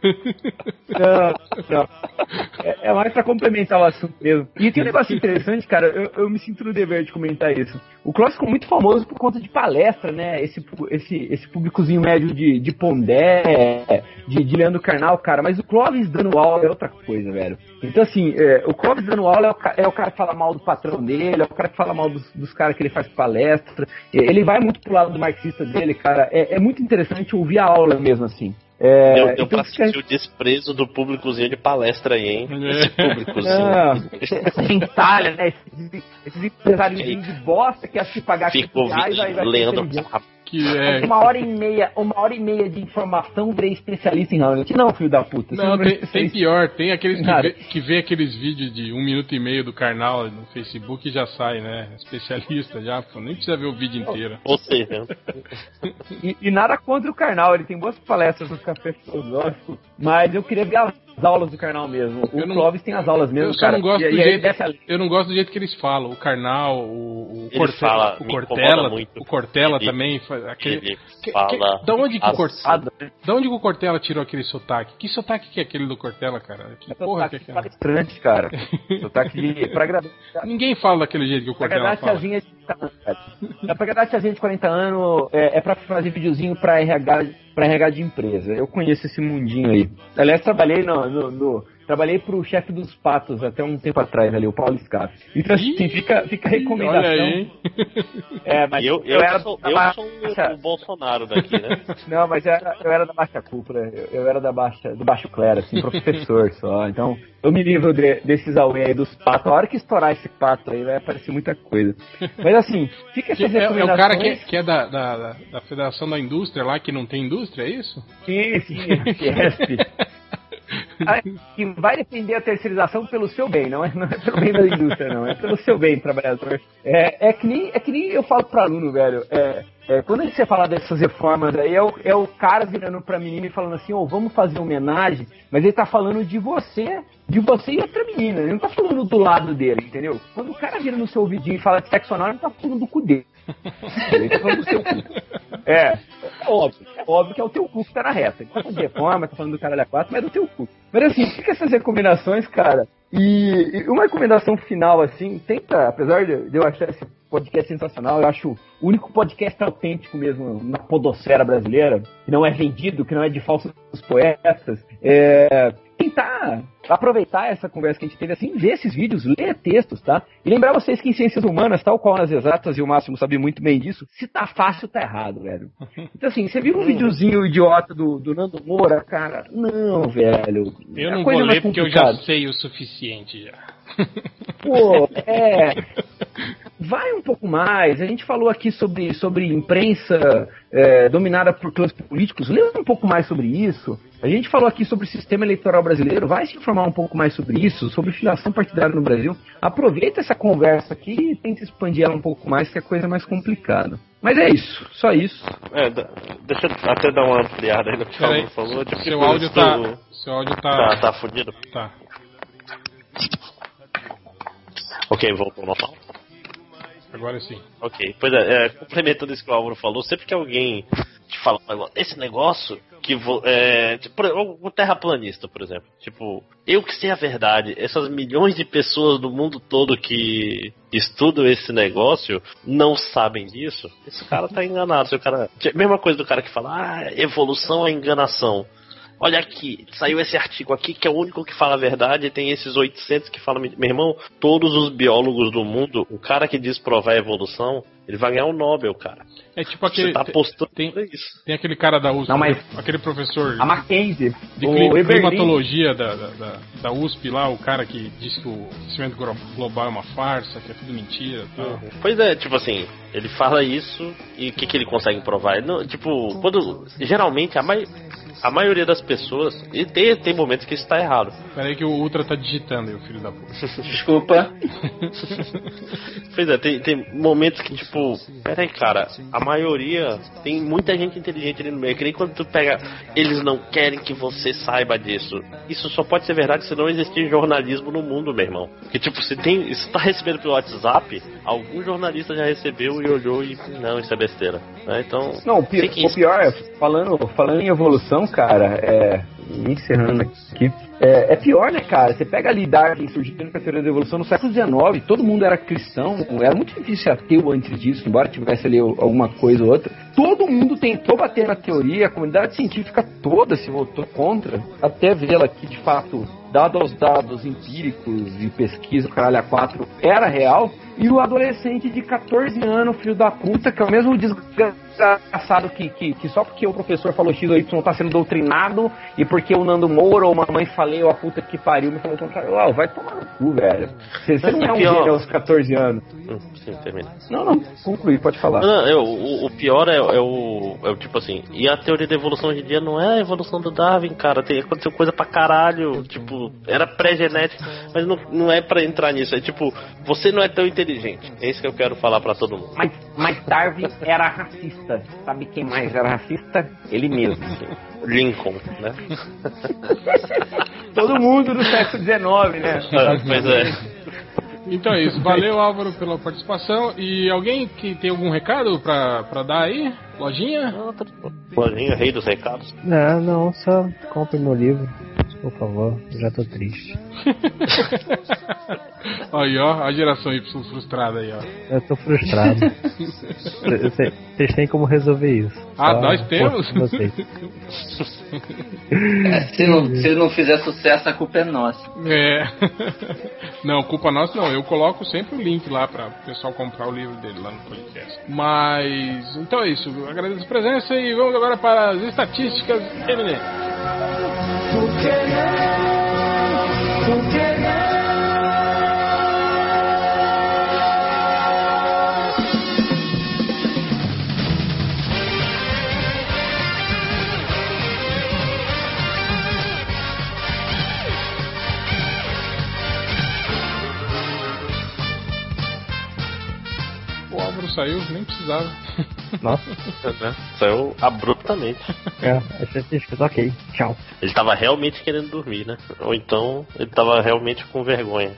Não, não. É, é mais pra complementar o assunto mesmo. E tem um negócio interessante, cara, eu, eu me sinto no dever de comentar isso. O Clóvis ficou muito famoso por conta de palestra, né? Esse, esse, esse públicozinho médio de, de Pondé, de, de Leandro Carnal, cara, mas o Clóvis dando aula é outra coisa, velho. Então, assim, é, o Clóvis dando aula é o, é o cara que fala mal do patrão dele, é o cara que fala mal dos, dos caras que ele faz palestra. É, Ele vai muito pro lado do marxista dele, cara. É, é muito interessante ouvir a aula mesmo, assim. É, Deu, deu então pra o desprezo do públicozinho de palestra aí, hein? É. Esse públicozinho. Essa gentalha, né? Esses, esses empresários de bosta que acham que pagar Ficou 5 reais vai, vai lendo. Que é. Uma hora e meia, uma hora e meia de informação virei especialista em Hamlet. Não, filho da puta. Não, tem, tem pior, tem aqueles que vê, que vê aqueles vídeos de um minuto e meio do carnal no Facebook e já sai, né? Especialista já, pô, nem precisa ver o vídeo inteiro. Ou seja, E, e nada contra o Karnal, ele tem boas palestras no Café Filosófico, mas eu queria ver as aulas do Karnal mesmo. O Eu não- Clóvis tem as aulas mesmo, Eu cara. não gosto e, do e jeito, desce a- eu não gosto do jeito que eles falam. O Karnal, o, o Cortella, fala, o Cortella, o Cortella Ele- também aquele. ele que- fala que- da onde que o Cortella, assim. da onde que o Cortella tirou aquele sotaque? Que sotaque que é aquele do Cortella, cara? Que É porra que é aquela? palestrante, cara. sotaque de. Pra agradar. Ninguém fala daquele jeito que o Cortella fala. tiazinha de 40 anos, cara. É pra agradar a tiazinha de 40 anos, é, é pra fazer videozinho pra RH, pra RH de empresa. Eu conheço esse mundinho aí. Aliás, trabalhei no. no- no- Trabalhei pro chefe dos patos até um tempo atrás ali, o Paulo Scaff. Então, assim, fica, fica a recomendação. Olha aí? É, mas E eu, eu, era sou, da eu sou baixa- o, o Bolsonaro daqui, né? Não, mas eu era, eu era da baixa cúpula, eu, eu era da baixa, do baixo clero, assim, professor só. Então, eu me livro de- desses auê aí dos patos. A hora que estourar esse pato aí, vai aparecer muita coisa. Mas assim, fica Que essas é, é o cara que, recomendações. que é da, da, da- Federação da Indústria lá, que não tem indústria, é isso? Sim, sim, esquece. Ah, Que vai defender a terceirização pelo seu bem, não é, não é pelo bem da indústria, não, é pelo seu bem, trabalhador. É, é, que, nem, é que nem eu falo pro aluno, velho. É, é, quando você fala dessas reformas aí, é o, é o cara virando pra menina e falando assim, ô, vamos fazer homenagem, mas ele tá falando de você, de você e outra menina. Ele não tá falando do lado dele, entendeu? Quando o cara vira no seu ouvidinho e fala de sexo anal, ele tá falando do cu dele. Ele tá falando do seu cu. É óbvio. Óbvio que é o teu cu que tá na reta. Ele tá falando de reforma, tá falando do caralho a quatro, mas é do teu cu. Mas assim, fica essas recomendações, cara. E, e uma recomendação final, assim, tenta, apesar de, eu achar esse podcast sensacional, eu acho o único podcast autêntico mesmo na podosfera brasileira, que não é vendido, que não é de falsos poetas, é tentar aproveitar essa conversa que a gente teve assim, ver esses vídeos, ler textos, tá? E lembrar vocês que em ciências humanas, tal qual nas exatas, e o Máximo sabe muito bem disso, se tá fácil, tá errado, velho. Então assim, você viu um videozinho idiota do, do Nando Moura, cara? Não, velho. Eu não coisa vou mais ler porque eu já sei o suficiente já. Pô, é. Vai um pouco mais. A gente falou aqui sobre, sobre imprensa é, dominada por clãs políticos. Lê um pouco mais sobre isso. A gente falou aqui sobre o sistema eleitoral brasileiro. Vai se informar um pouco mais sobre isso, sobre filiação partidária no Brasil. Aproveita essa conversa aqui e tenta expandir ela um pouco mais, que é coisa mais complicada. Mas é isso, só isso. É, deixa eu até dar uma ampliada aí no que o Peraí, falou. Tipo, seu áudio isso tá. do- Seu áudio Tá, tá. tá fudido? tá. Ok, voltou normal. Agora sim. Ok, pois é, é, complementando isso que o Álvaro falou, sempre que alguém te fala um esse negócio que vo, é, tipo, o terraplanista, por exemplo, tipo, eu que sei a verdade, essas milhões de pessoas do mundo todo que estudam esse negócio não sabem disso, esse cara tá enganado. O cara, mesma coisa do cara que fala, ah, evolução é enganação. Olha aqui, saiu esse artigo aqui que é o único que fala a verdade e tem esses 800 que falam. Meu irmão, todos os biólogos do mundo, o cara que diz provar a evolução, Ele vai ganhar o Nobel, cara. É tipo aquele. Você tá apostando tem, pra isso. tem aquele cara da USP, Não, mas- aquele professor A Mackenzie, de o cli- Eberlin, climatologia da, da, da- USP lá, o cara que diz que o aquecimento glo- global é uma farsa, que é tudo mentira e tal. Pois é, tipo assim, ele fala isso e o que, que ele consegue provar? Ele não- tipo, quando. Geralmente a, mai, a maioria das pessoas. E tem, tem momentos que isso tá errado. Peraí que o Ultra tá digitando aí, o filho da puta. Desculpa. Pois é, tem, tem momentos que, tipo, peraí, cara, a maioria tem muita gente inteligente ali no meio. Que nem quando tu pega, eles não querem que você saiba disso. Isso só pode ser verdade se não existir jornalismo no mundo, meu irmão. Que tipo, se tem. Se tá recebendo pelo WhatsApp, algum jornalista já recebeu e olhou e não, isso é besteira. Né? Então. Não, pi- o pior é, falando, falando em evolução, cara, é. Encerrando aqui. É, é pior, né, cara? Você pega ali Darwin surgindo com a teoria da evolução no século XIX, todo mundo era cristão, era muito difícil ser ateu antes disso, embora tivesse ali alguma coisa ou outra. Todo mundo tentou bater na teoria, a comunidade científica toda se votou contra, até vê-la que de fato, dado aos dados empíricos e pesquisa, caralho a quatro, era real. E o adolescente de 14 anos, filho da puta, que é o mesmo desgraçado que, que, que só porque o professor falou X ou Y tá sendo doutrinado e porque o Nando Moura ou mamãe falei ou a puta que pariu me falou contrário. Uau, vai tomar no cu, velho. Você, você não é um Pior. gênio aos 14 anos. Hum, Sim, termina. Não, não, conclui, pode falar. Não, é, o, o pior é, é o, é o tipo assim, e a teoria da evolução hoje em dia não é a evolução do Darwin, cara. Tem, aconteceu coisa pra caralho. Tipo, era pré-genética, mas não, não é pra entrar nisso. É tipo, você não é tão inteligente. É isso que eu quero falar pra todo mundo. Mas, mas Darwin era racista. Sabe quem mais era racista? Ele mesmo. Lincoln, né? Todo mundo do século XIX, né? Ah, pois é. Então é isso, valeu Álvaro pela participação. E alguém que tem algum recado pra dar aí? Lojinha? Lojinha, rei dos recados. Não, não, só compre meu livro, por favor. Já tô triste. aí ó, a geração Y frustrada aí ó. Eu tô frustrado. Cê- Vocês têm como resolver isso. Ah, Só nós temos? vocês. É, se, não, se não fizer sucesso, a culpa é nossa. É. Não, culpa nossa não. Eu coloco sempre o link lá para o pessoal comprar o livro dele lá no podcast. Mas, então é isso. Agradeço a presença e vamos agora para as estatísticas MD. O Álvaro saiu, nem precisava. Nossa, Né? Saiu abruptamente. é, as estatísticas, ok. Tchau. Ele tava realmente querendo dormir, né? Ou então ele tava realmente com vergonha.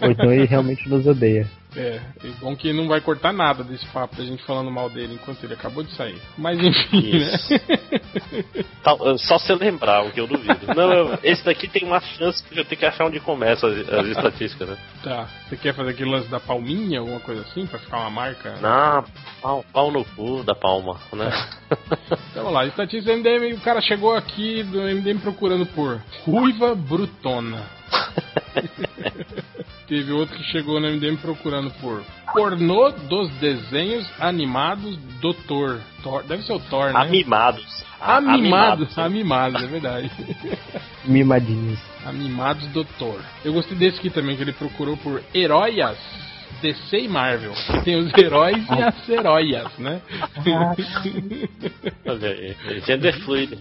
Ou então ele realmente nos odeia. É, é bom que não vai cortar nada desse papo da gente falando mal dele enquanto ele acabou de sair. Mas enfim, Isso. né? Tá, só se lembrar, o que eu duvido. Não, esse daqui tem uma chance que eu tenho que achar onde começa as, as estatísticas, né? Tá. Você quer fazer aquele lance da palminha, alguma coisa assim, pra ficar uma marca? Ah, pau, pau no cu da palma, né? Então vamos lá, estatística do MDM, o cara chegou aqui do MDM procurando por Ruiva Brutona. Teve outro que chegou no MDM procurando por Pornô dos desenhos animados do Thor. Thor deve ser o Thor, né? Amimados. Amimados, amimados, é verdade. Mimadinhos. Amimados do Thor. Eu gostei desse aqui também, que ele procurou por heróias DC e Marvel. Tem os heróis e as heróias, né? Olha aí, gender fluid.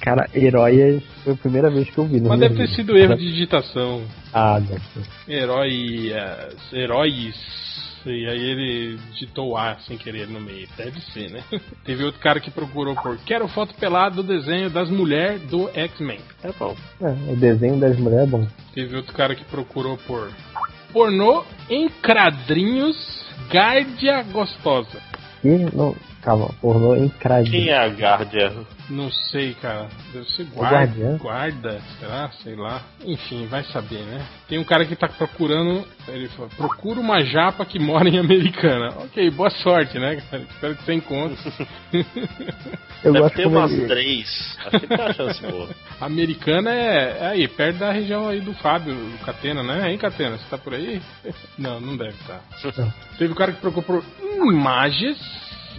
Cara, herói foi a primeira vez que eu vi. Mas deve ter sido erro de digitação. Ah, deve ser. Heróias, heróis. E aí ele digitou A sem querer no meio. Deve ser, né? Teve outro cara que procurou por Quero foto pelada do desenho das mulheres do X-Men. É bom. É, o desenho das mulheres é bom. Teve outro cara que procurou por Pornô em quadrinhos Gárdia Gostosa. E não. Calma, pornô em Quem cradinho. é a Guardia? Não sei, cara. Deve ser guardiã? guarda. Guarda, será? Sei lá. Enfim, vai saber, né? Tem um cara que tá procurando. Ele fala, procura uma japa que mora em Americana. Ok, boa sorte, né, cara? Espero que você encontre. Eu Deve gosto ter umas ele... três. Acho que uma chance boa. Americana é, é aí, perto da região aí do Fábio, do Catena, né? Hein, Catena? Você tá por aí? Não, não deve estar. Não. Teve um cara que procurou por imagens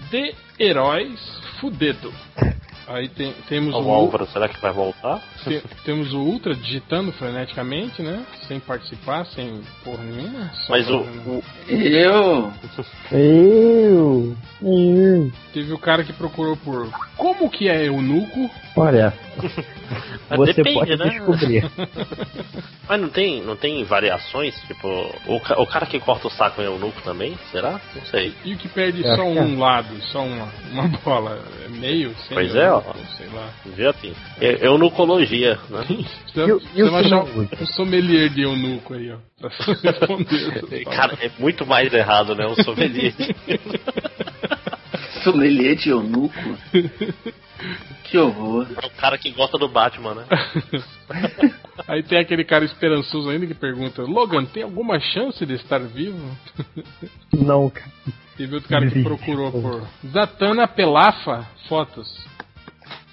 de heróis fudedo. Aí tem- temos O o, Álvaro, será que vai voltar? te- temos o Ultra digitando freneticamente, né? Sem participar, sem porra nenhuma. Mas o, o- Eu. Eu, eu. Teve o cara que procurou por como que é eunuco. Olha, você Depende, pode né? descobrir. Mas não tem, não tem variações? Tipo, o, o cara que corta o saco é eunuco também? Será? Não sei. E o que perde Eu só é. um lado, só uma, uma bola. É meio, sem Pois é, ó. Sei lá. Vê assim. É eunucologia, né? Precisa, E o- e o precisa achar um sommelier de eunuco aí, ó. Pra responder. essas Cara, é muito mais errado, né? Um sommelier. Sommelier de eunuco. Que horror. É o cara que gosta do Batman, né? Aí tem aquele cara esperançoso ainda que pergunta: Logan, tem alguma chance de estar vivo? Não, cara. Teve outro cara que procurou por Zatanna Pelafa Fotos.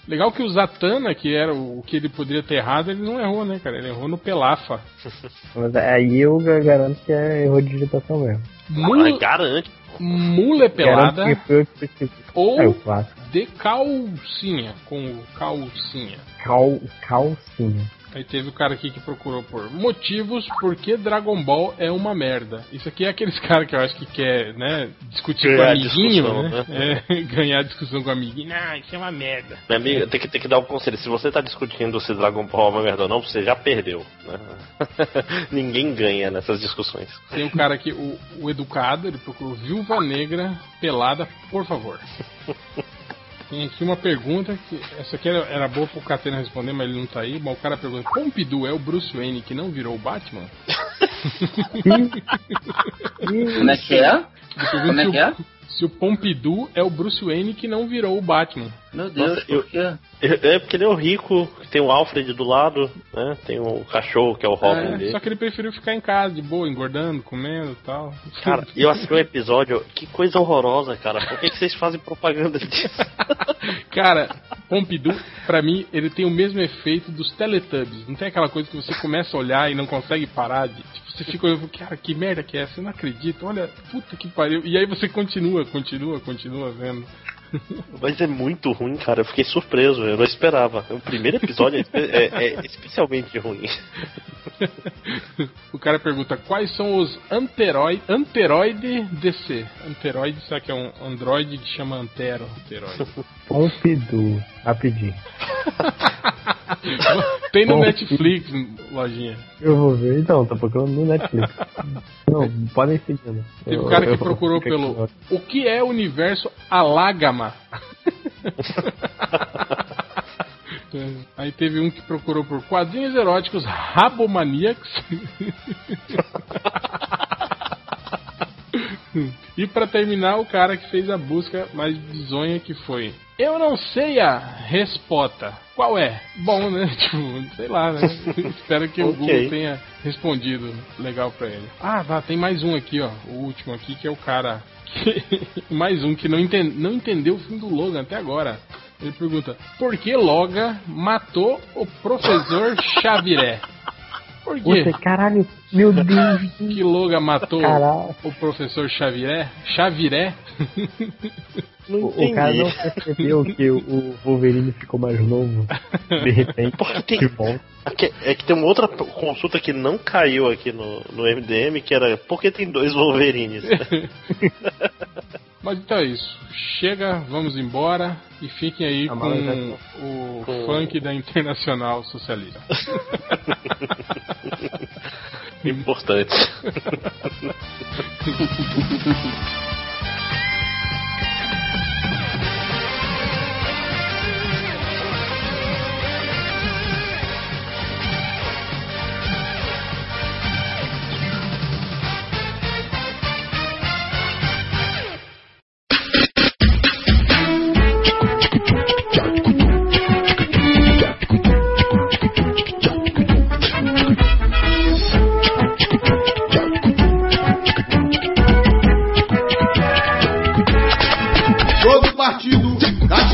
Legal que o Zatanna, que era o que ele poderia ter errado, ele não errou, né, cara? Ele errou no Pelafa. Mas aí eu garanto que é erro de digitação mesmo. Mas Mule, garante. mule pelada Garanto pesquisei. ou É o clássico. de calcinha, com o calcinha. Cal, calcinha. Aí teve o cara aqui que procurou por motivos por que Dragon Ball é uma merda. Isso aqui é aqueles caras que eu acho que quer, né, discutir Ganhar com amiguinho, discussão, né? É, ganhar discussão com amiguinho. Ah, isso é uma merda. Meu amigo, tem que, tem que dar um conselho. Se você tá discutindo se Dragon Ball é uma merda ou não, você já perdeu. Né? Ninguém ganha nessas discussões. Tem o cara aqui, o, o educado, ele procurou Viúva Negra pelada, por favor. Tem aqui uma pergunta que. Essa aqui era, era boa pro Catena responder, mas ele não tá aí. Mas o cara pergunta: Pompidou é o Bruce Wayne que não virou o Batman? Como é que é? Como é que é? O- Se o Pompidou é o Bruce Wayne que não virou o Batman. Meu Deus, Nossa, eu- por quê? É porque ele é o rico, tem o Alfred do lado, né? Tem o cachorro que é o Robin É, dele. só que ele preferiu ficar em casa, de boa, engordando, comendo e tal. Cara, eu assisti um episódio, que coisa horrorosa, cara. Por que, que vocês fazem propaganda disso? Cara, Pompidou, pra mim, ele tem o mesmo efeito dos Teletubbies. Não tem aquela coisa que você começa a olhar e não consegue parar de. Você fica olhando, cara, que merda que é essa? Eu não acredito, olha, puta que pariu. E aí você continua, continua, continua vendo. Mas é muito ruim, cara. Eu fiquei surpreso, eu não esperava. O primeiro episódio é, é- é especialmente ruim. o cara pergunta quais são os anteroid, anteroide DC. Anteroide, será que é um androide que chama Antero? Anteroide. Pompidou. Rapidinho. Tem no Bom. Netflix, lojinha. Eu vou ver. Então, tô procurando no Netflix. Não, podem seguir. né? Teve um cara que procurou pelo. O que é o universo Alágama? Aí teve um que procurou por quadrinhos eróticos Rabomaníacos. e pra terminar, o cara que fez a busca mais bizonha que foi. Eu não sei a resposta. Qual é? Bom, né? Tipo, sei lá, né? Espero que o Ok. Google tenha respondido legal pra ele. Ah, tá, tem mais um aqui, ó. O último aqui, que é o cara. que- mais um que não, enten- não entendeu o fim do Logan até agora. Ele pergunta: Por que Logan matou o professor Xaviré? Por quê? Puta, caralho, meu Deus. Que Logan matou Caralho. o professor Xaviré? Xaviré? Não O, o cara não entendi. percebeu que o Wolverine ficou mais novo. De repente, Porque tem- que bom. É que, é que tem uma outra consulta que não caiu aqui no, no MDM, que era por que tem dois Wolverines? Mas então é isso. Chega, vamos embora e fiquem aí com o Com- funk da Internacional Socialista. Importante.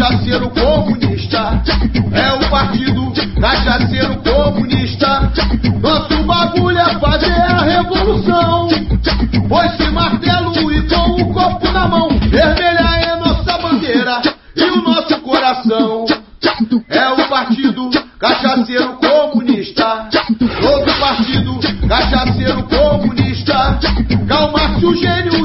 cachaceiro comunista. É o partido cachaceiro comunista. Nosso bagulho é fazer a revolução. Foi martelo e com o copo na mão. Vermelha é nossa bandeira e o nosso coração. É o partido cachaceiro comunista. Todo partido cachaceiro comunista. Calma-se o gênio